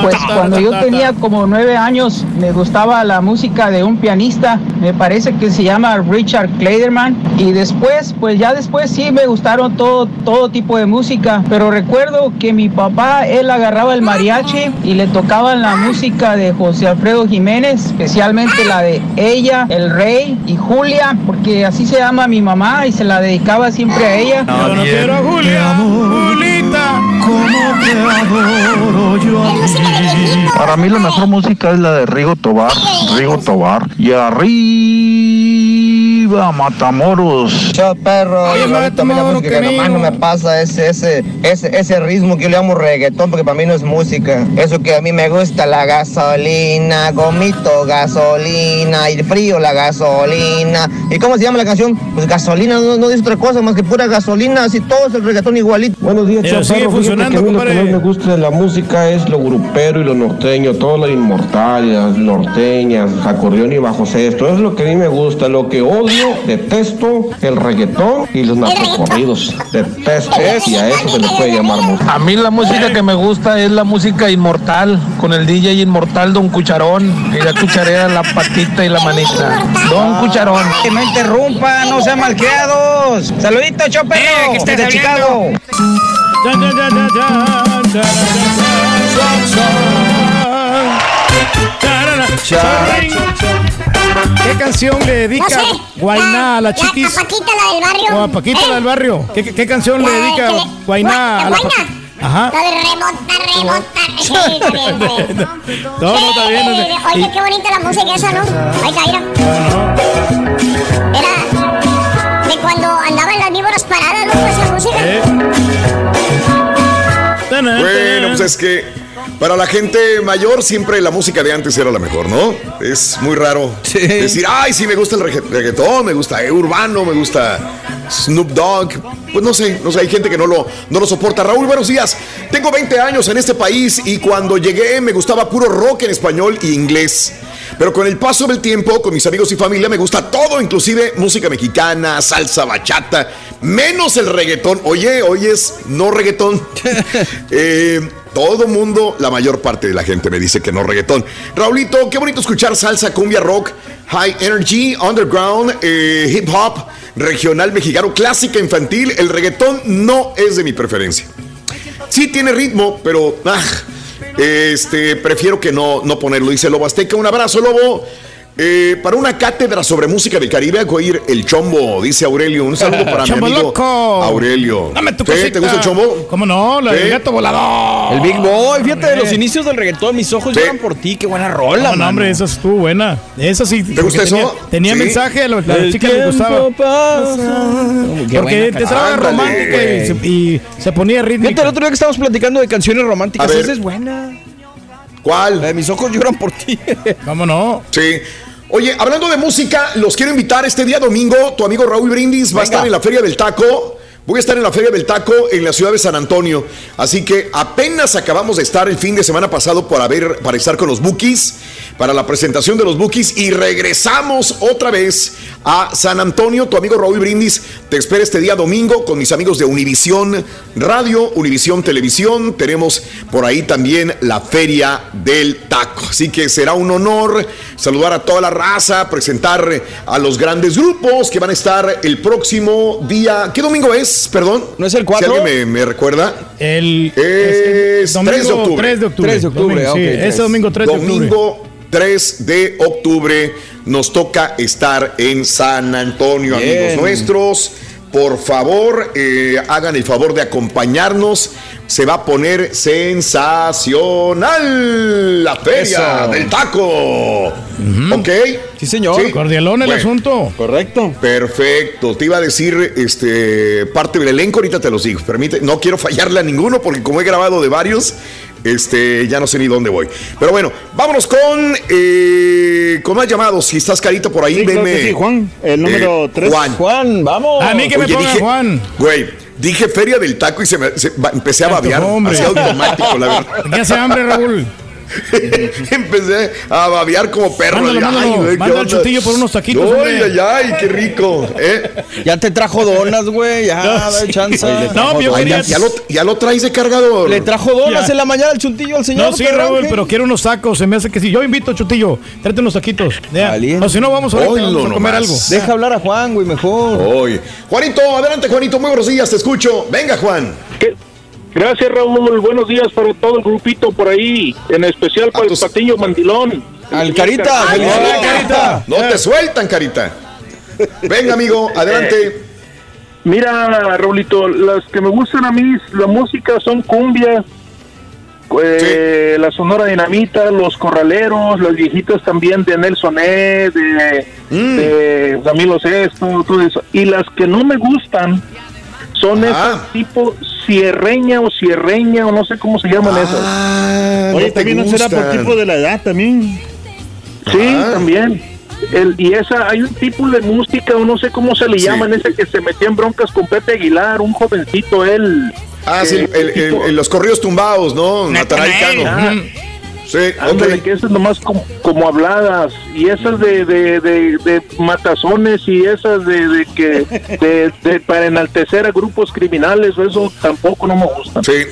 Pues cuando yo tenía como nueve años me gustaba la música de un pianista, me parece que se llama Richard Kleiderman y después, pues ya después sí me gustaron todo, todo tipo de música, pero recuerdo que mi papá, él agarraba el mariachi y le tocaban la música de José Alfredo Jiménez, especialmente la de Ella, El Rey y Julia, porque así se llama mi mamá y se la dedicaba siempre a ella. Yo no quiero a Julia, Te adoro yo Para mí la mejor música es la de Rigo Tobar. Rigo Tobar. Y arriba, Matamoros. Yo, perro, yo ahorita a mí la música que nomás no me pasa ese, ese, ese, ese ritmo que yo le llamo reggaetón, porque para mí no es música. Eso que a mí me gusta, la gasolina, gomito, gasolina, y frío, la gasolina. ¿Y cómo se llama la canción? Pues gasolina, no, no dice otra cosa más que pura gasolina, así todo es el reggaetón igualito. Buenos días, Pero sigue Fíjate funcionando, que a mí lo que más me gusta de la música es lo grupero y lo norteño, todo lo inmortal, las norteñas, acordeón y bajo sexto. Es lo que a mí me gusta. Lo que odio, detesto el reggaetón y los narcocorridos. Detesto. Y a eso se le puede llamar música. A mí la música que me gusta es la música inmortal, con el DJ inmortal Don Cucharón, y la cucharera, la patita y la manita. Don Cucharón. Que no interrumpa, no sean malcriados. Saludito, Chopero, Eh, que desde Chicago. ¿Qué canción le dedica No sé. Guainá a la La chiquis? Paquita, la del barrio. O a Paquita, la del ¿Eh? barrio. ¿Qué, qué- qué canción le La de dedica le- Guainá a la Guainá. Paquita? Ajá. La de remontar, remontar. Bien. No, no, está bien. no Eh. Oye, Y- qué bonita la música esa, ¿no? Ahí está, mira. Era de cuando andaban las víboras paradas, ¿no? Esa música. Eh. Bueno, pues es que para la gente mayor siempre la música de antes era la mejor, ¿no? Es muy raro decir, ay, sí, me gusta el regga- reggaetón, me gusta el urbano, me gusta Snoop Dogg. Pues no sé, no sé, hay gente que no lo, no lo soporta. Raúl, buenos días. Tengo 20 años en este país y cuando llegué me gustaba puro rock en español y inglés. Pero con el paso del tiempo, con mis amigos y familia, me gusta todo, inclusive música mexicana, salsa, bachata, menos el reggaetón. Oye, oyes, no reggaetón. Eh, todo mundo, la mayor parte de la gente me dice que no reggaetón. Raulito, qué bonito escuchar salsa, cumbia, rock, high energy, underground, eh, hip hop, regional mexicano, clásica infantil. El reggaetón no es de mi preferencia. Sí tiene ritmo, pero ah, este, prefiero que no, no ponerlo. Dice Lobo Azteca, un abrazo, Lobo. Eh, para una cátedra sobre música del Caribe, hago ir el chombo, dice Aurelio. Un saludo para mi amigo loco. Aurelio. Dame tu ¿Sí? ¿Te gusta el chombo? ¿Cómo no? La del ¿Sí? gato volador. El Big Boy, fíjate de los inicios del reggaetón, mis ojos Sí. lloran por ti, qué buena rola, No, hombre, esa estuvo buena. Esa sí. ¿Te gusta tenía, eso? Tenía Sí. mensaje a la, la chica que le gustaba. pasa. Qué Porque Ándale, romántica y se, y se ponía rítmica. Fíjate, el otro día que estábamos platicando de canciones románticas, esa es buena. ¿Cuál? La de mis ojos lloran por ti. ¿Cómo no? Sí. Oye, hablando de música, los quiero invitar este día domingo. Tu amigo Raúl Brindis va a estar en la Feria del Taco. Voy a estar en la Feria del Taco en la ciudad de San Antonio. Así que apenas acabamos de estar el fin de semana pasado para ver, para estar con los Bookies, para la presentación de los Bookies y regresamos otra vez a San Antonio. Tu amigo Raúl Brindis te espera este día domingo con mis amigos de Univisión Radio, Univisión Televisión. Tenemos por ahí también la Feria del Taco. Así que será un honor saludar a toda la raza, presentar a los grandes grupos que van a estar el próximo día. ¿Qué domingo es? Perdón. ¿No es el 4? Si alguien me, me recuerda. El Es domingo 3 de octubre. 3 de octubre. 3 de octubre, Domingo, sí, tres. domingo 3 de octubre. Domingo 3 de octubre nos toca estar en San Antonio, Bien. amigos nuestros. Por favor, eh, hagan el favor de acompañarnos. Se va a poner sensacional la feria Eso. del taco. ¿Ok? Sí, señor. Cordialón el Bueno. asunto. Correcto. Perfecto. Te iba a decir este, parte del elenco, ahorita te los digo. Permite, no quiero fallarle a ninguno porque como he grabado de varios, este, ya no sé ni dónde voy. Pero bueno, vámonos con, eh, con más llamados. Si estás carito por ahí, Sí, venme. sí, Juan, el número Eh, tres. Juan. Juan, vamos. A mí que me Oye, ponga dije- Juan. Güey, dije feria del taco y se me, se- empecé a babear. hombre. Así automático, la verdad. ¿Qué hace hambre, Raúl? Empecé a babear como perro. Mándalo, Ay, mándalo. güey, ¿qué Manda al onda? chutillo por unos taquitos, Ay, hombre. ay, ay, qué rico. ¿eh? Ya te trajo donas, güey. Ya, dale chance. No, yo Ay, quería... ya, ya lo, ya lo traes de cargador. Le trajo donas Ya. en la mañana al chuntillo al señor. No, sí, Raúl, ¿qué? pero quiero unos tacos. Se me hace que sí. Yo invito, Chutillo. Tráete unos taquitos. Ya. Valiente. O si no, vamos a, vamos a comer nomás. algo. Deja hablar a Juan, güey, mejor. Hoy. Juanito, adelante, Juanito. Muy buenos días, te escucho. Venga, Juan. Gracias, Raúl. Buenos días para todo el grupito por ahí, en especial para el Patiño Mandilón. Al Carita, felicidades, Carita. No te sueltan, Carita. Venga, amigo, adelante. Mira, Raulito, las que me gustan a mí, la música son cumbia, eh, la Sonora Dinamita, los Corraleros, las viejitas también de Nelson E, de, Mm. de Camilo Sesto, todo eso. Y las que no me gustan son esas tipo cierreña o cierreña o no sé cómo se llaman esas. Ah, Oye, también no será por tipo de la edad también. Sí, también. El, y esa, hay un tipo de música, o no sé cómo se le Sí. llaman, ese que se metía en broncas con Pepe Aguilar, un jovencito, él. Ah, sí, eh, el- el- tipo- el- los corridos tumbados, ¿no? Natanael Cano. Sí, ándale, ok. que esas nomás como, como habladas, y esas de, de, de, de matazones, y esas de, de que de, de para enaltecer a grupos criminales, eso tampoco no me gusta. Sí.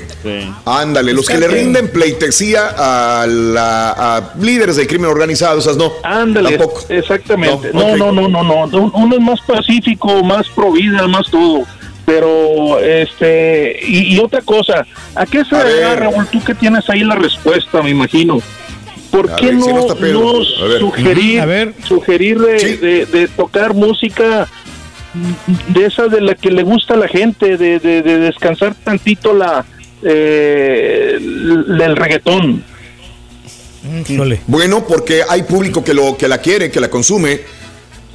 Ándale, los que le rinden pleitesía a, la, a líderes del crimen organizado, esas no. Ándale, Tampoco. exactamente. No, No, no, no, no, no, Uno es más pacífico, más pro vida, más todo. Pero, este, y, y otra cosa, ¿a qué se agarra, Raúl? Tú que tienes ahí la respuesta, me imagino. ¿Por A qué ver, si no, A sugerir, A ver. sugerir de, de- de tocar música de esa de la que le gusta a la gente, de, de- de descansar tantito la eh, el, el reggaetón? Bueno, porque hay público que, lo, que la quiere, que la consume.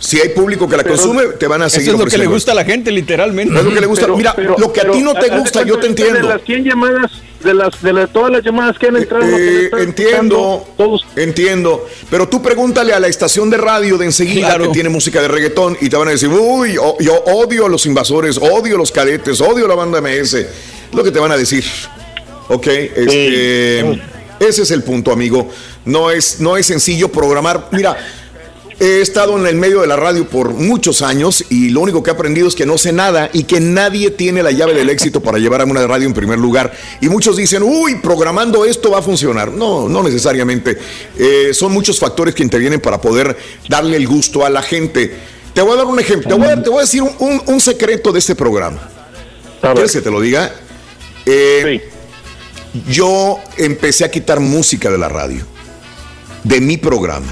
Si hay público que la Pero- consume, te van a Eso seguir es lo que le gusta a la gente, literalmente. Es lo que le gusta. Pero- Mira, pero- lo que a ti no te gusta, yo te entiendo. De las 100 llamadas, de las de la- todas las llamadas que han entrado, que le Eh, entiendo, todos entiendo. Pero tú pregúntale a la estación de radio de enseguida Claro. que tiene música de reggaetón y te van a decir, uy, o- yo odio a los invasores, odio a los cadetes, odio a la banda MS. Lo que te van a decir. Ok, este, ese es el punto, amigo. No es, no es sencillo programar. Mira, he estado en el medio de la radio por muchos años y lo único que he aprendido es que no sé nada y que nadie tiene la llave del éxito para llevar a una radio en primer lugar. Y muchos dicen, uy, programando esto va a funcionar. No, no necesariamente. Eh, son muchos factores que intervienen para poder darle el gusto a la gente. Te voy a dar un ejemplo, te voy a, te voy a decir un, un- un secreto de este programa. ¿Quieres que te lo diga? Eh, Yo empecé a quitar música de la radio, de mi programa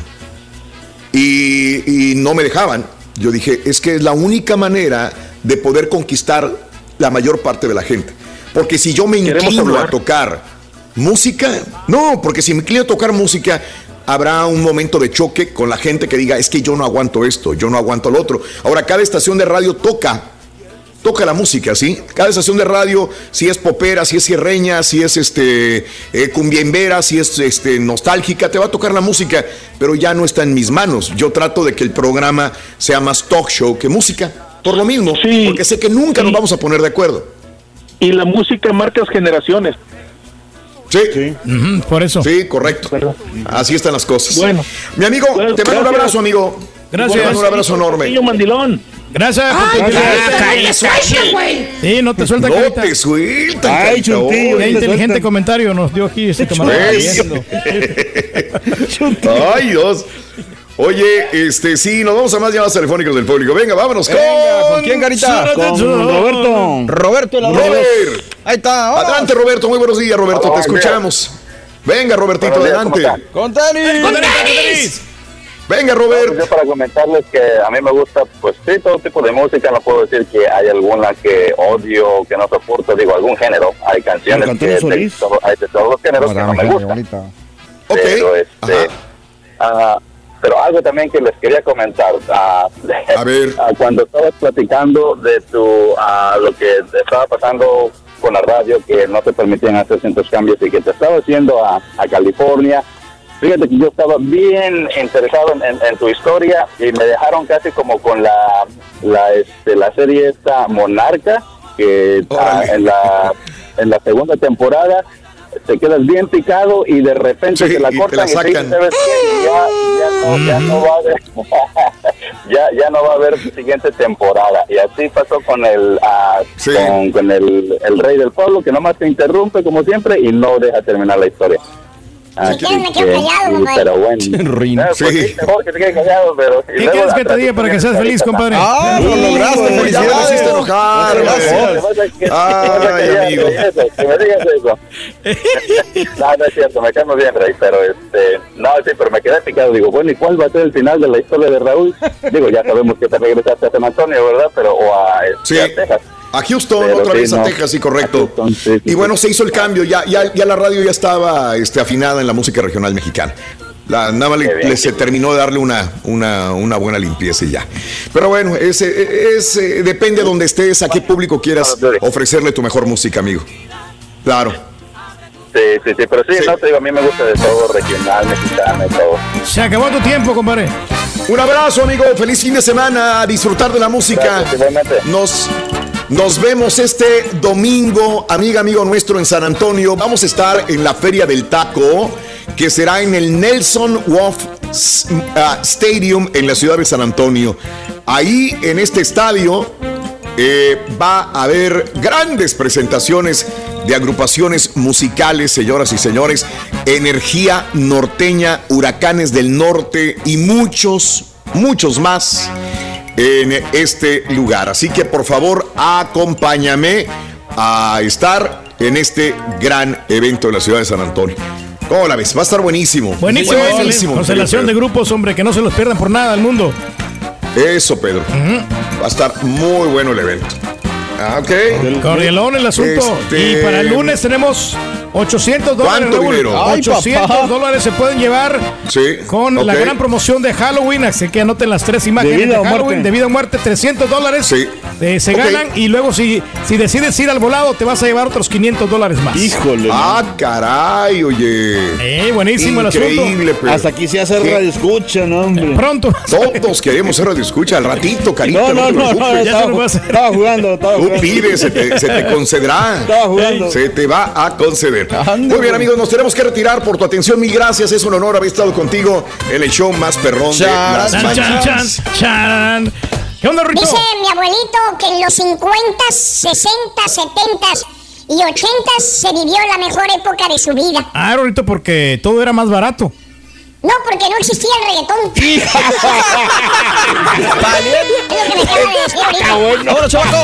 y, y no me dejaban. Yo dije, es que es la única manera de poder conquistar la mayor parte de la gente. Porque si yo me inclino a tocar música, no, porque si me inclino a tocar música, habrá un momento de choque con la gente que diga, es que yo no aguanto esto, yo no aguanto lo otro. Ahora, cada estación de radio toca toca la música, ¿sí? Cada estación de radio, si es popera, si es sierreña, si es este eh, cumbiembera, si es este nostálgica, te va a tocar la música, pero ya no está en mis manos. Yo trato de que el programa sea más talk show que música, por lo mismo, porque sé que nunca nos vamos a poner de acuerdo. y la música marcas generaciones. Sí. Por eso. Sí, correcto. Así están las cosas. Bueno. Mi amigo, Bueno, te mando un abrazo, amigo. Gracias. Te mando un abrazo enorme. Mandilón. Gracias. Ay, por tu- güey. Sí, no te suelta No carita. te sueltan, Ay, chuntillo. Qué inteligente comentario nos dio aquí este camarada. Ay, Dios. Oye, este, sí, nos vamos a más llamadas telefónicas del público. Venga, vámonos con... Venga, ¿con quién, Carita? Con Roberto. Roberto el Robert. Ahí está. Adelante, Roberto. Muy buenos días, Roberto. Hola, Te escuchamos. Venga, Robertito, Buenos días, ¿cómo adelante. Con tenis. Con tenis. Venga, Robert. Yo para comentarles que a mí me gusta, pues sí, todo tipo de música. No puedo decir que hay alguna que odio, que no soporto. Digo, algún género. Hay canciones que de, todo- hay de todos los géneros que no me gustan. Pero, este, ah, pero algo también que les quería comentar. ah, A ver. ah, cuando estabas platicando de tu ah, lo que te estaba pasando con la radio, que no te permitían hacer ciertos cambios y que te estaba haciendo a, a California. Fíjate que yo estaba bien interesado en, en- en tu historia y me dejaron casi como con la, la, este, la serie esta Monarca, que en, la, en la segunda temporada. Te quedas bien picado y de repente Sí, te la y te cortan la y, te sacan. dicen, ¿sabes qué? Ya, ya, no, ya no va a haber ya, ya no va a haber siguiente temporada y así pasó con el ah, con, con el, el rey del pueblo que nomás te interrumpe como siempre y no deja terminar la historia Así quieres me quedo que, callado, compadre. pero bueno Ah, pues sí, mejor que te quedes callado pero ¿Qué luego quieres que te diga para que seas feliz, compadre? Ah, lo lograste, felicidades. Me hiciste enojar, lo es Ay, amigo. Que me digas eso. No, no es cierto, me caemos bien, Rey, pero este, no, sí, pero me quedé picado. Digo, bueno, ¿y cuál va a ser el final de la historia de Raúl? Digo, ya sabemos que te regresaste a San Antonio, ¿verdad? Pero, o a, este, Sí. a Texas. A Houston, Pero otra sí, vez a no. Texas, sí, correcto. y bueno, se hizo el cambio, ya, ya, ya la radio ya estaba este, afinada en la música regional mexicana. La, nada más le, le- se terminó de darle una, una, una buena limpieza y ya. Pero bueno, es, es, eh, depende de donde estés, a qué público quieras ofrecerle tu mejor música, amigo. Claro. Sí, sí, sí, pero sí, no te digo, a mí me gusta de todo, regional, mexicano y todo. Se acabó tu tiempo, compadre. Un abrazo, amigo. Feliz fin de semana. A disfrutar de la música. Nos, nos vemos este domingo, amiga, amigo nuestro, en San Antonio. Vamos a estar en la Feria del Taco, que será en el Nelson Wolf ah, Stadium en la ciudad de San Antonio. Ahí, en este estadio, eh, va a haber grandes presentaciones de agrupaciones musicales, señoras y señores, Energía Norteña, Huracanes del Norte y muchos, muchos más en este lugar. Así que por favor, acompáñame a estar en este gran evento de la ciudad de San Antonio. ¿Cómo la ves? Va a estar buenísimo. Buenísimo. Buenísimo. Constelación de grupos, hombre, que no se los pierdan por nada al mundo. Eso, Pedro. Va a estar muy bueno el evento. Ah, ok. Corrielón el asunto. Este- Y para el lunes tenemos 800 dólares. ¿Cuánto Raúl. dinero? Ay, 800 papá. dólares se pueden llevar Sí. con la gran promoción de Halloween. Así que anoten las tres imágenes De de, vida o Halloween. muerte. De vida o muerte, 300 dólares. Sí. Eh, se ganan y luego si, si decides ir al volado te vas a llevar otros 500 dólares más. Híjole. Ah, caray, oye. Eh, buenísimo el asunto. Hasta aquí se hace ¿Qué? radio escucha, ¿no, hombre? Pronto. Todos queremos ser radio escucha al ratito, carita. No, no, no, no, voy a estaba, estaba jugando, estaba Tú pides, se te, se te concederá. Se te va a conceder. Muy bien, amigos, nos tenemos que retirar por tu atención. Mil gracias. Es un honor haber estado contigo en el show más perrón de las Chan, chan, mañanas. chan, chan. ¿Qué onda, Rito? Dice mi abuelito que en los 50, 60, 70 y 80 se vivió la mejor época de su vida. Ah, Rito, porque todo era más barato. No, porque no existía el reggaetón. es lo que me acaba de decir ahorita. ¡Vámonos, chavaco!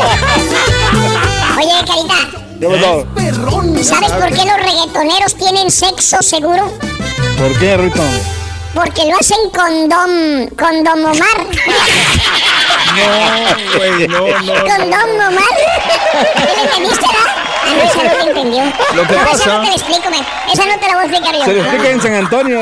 Oye, Carita, ¿sabes por qué los reggaetoneros tienen sexo seguro? ¿Por qué, Rito? Porque lo hacen con Dom, con Dom Omar. No, güey, no, no. Con Dom Omar. ¿Te lo entendiste, no? Ah, no, esa no te entendió. Lo que pasa- no te la explico, man. Esa no te la voy a explicar yo. Se lo explica en San Antonio.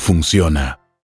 funciona.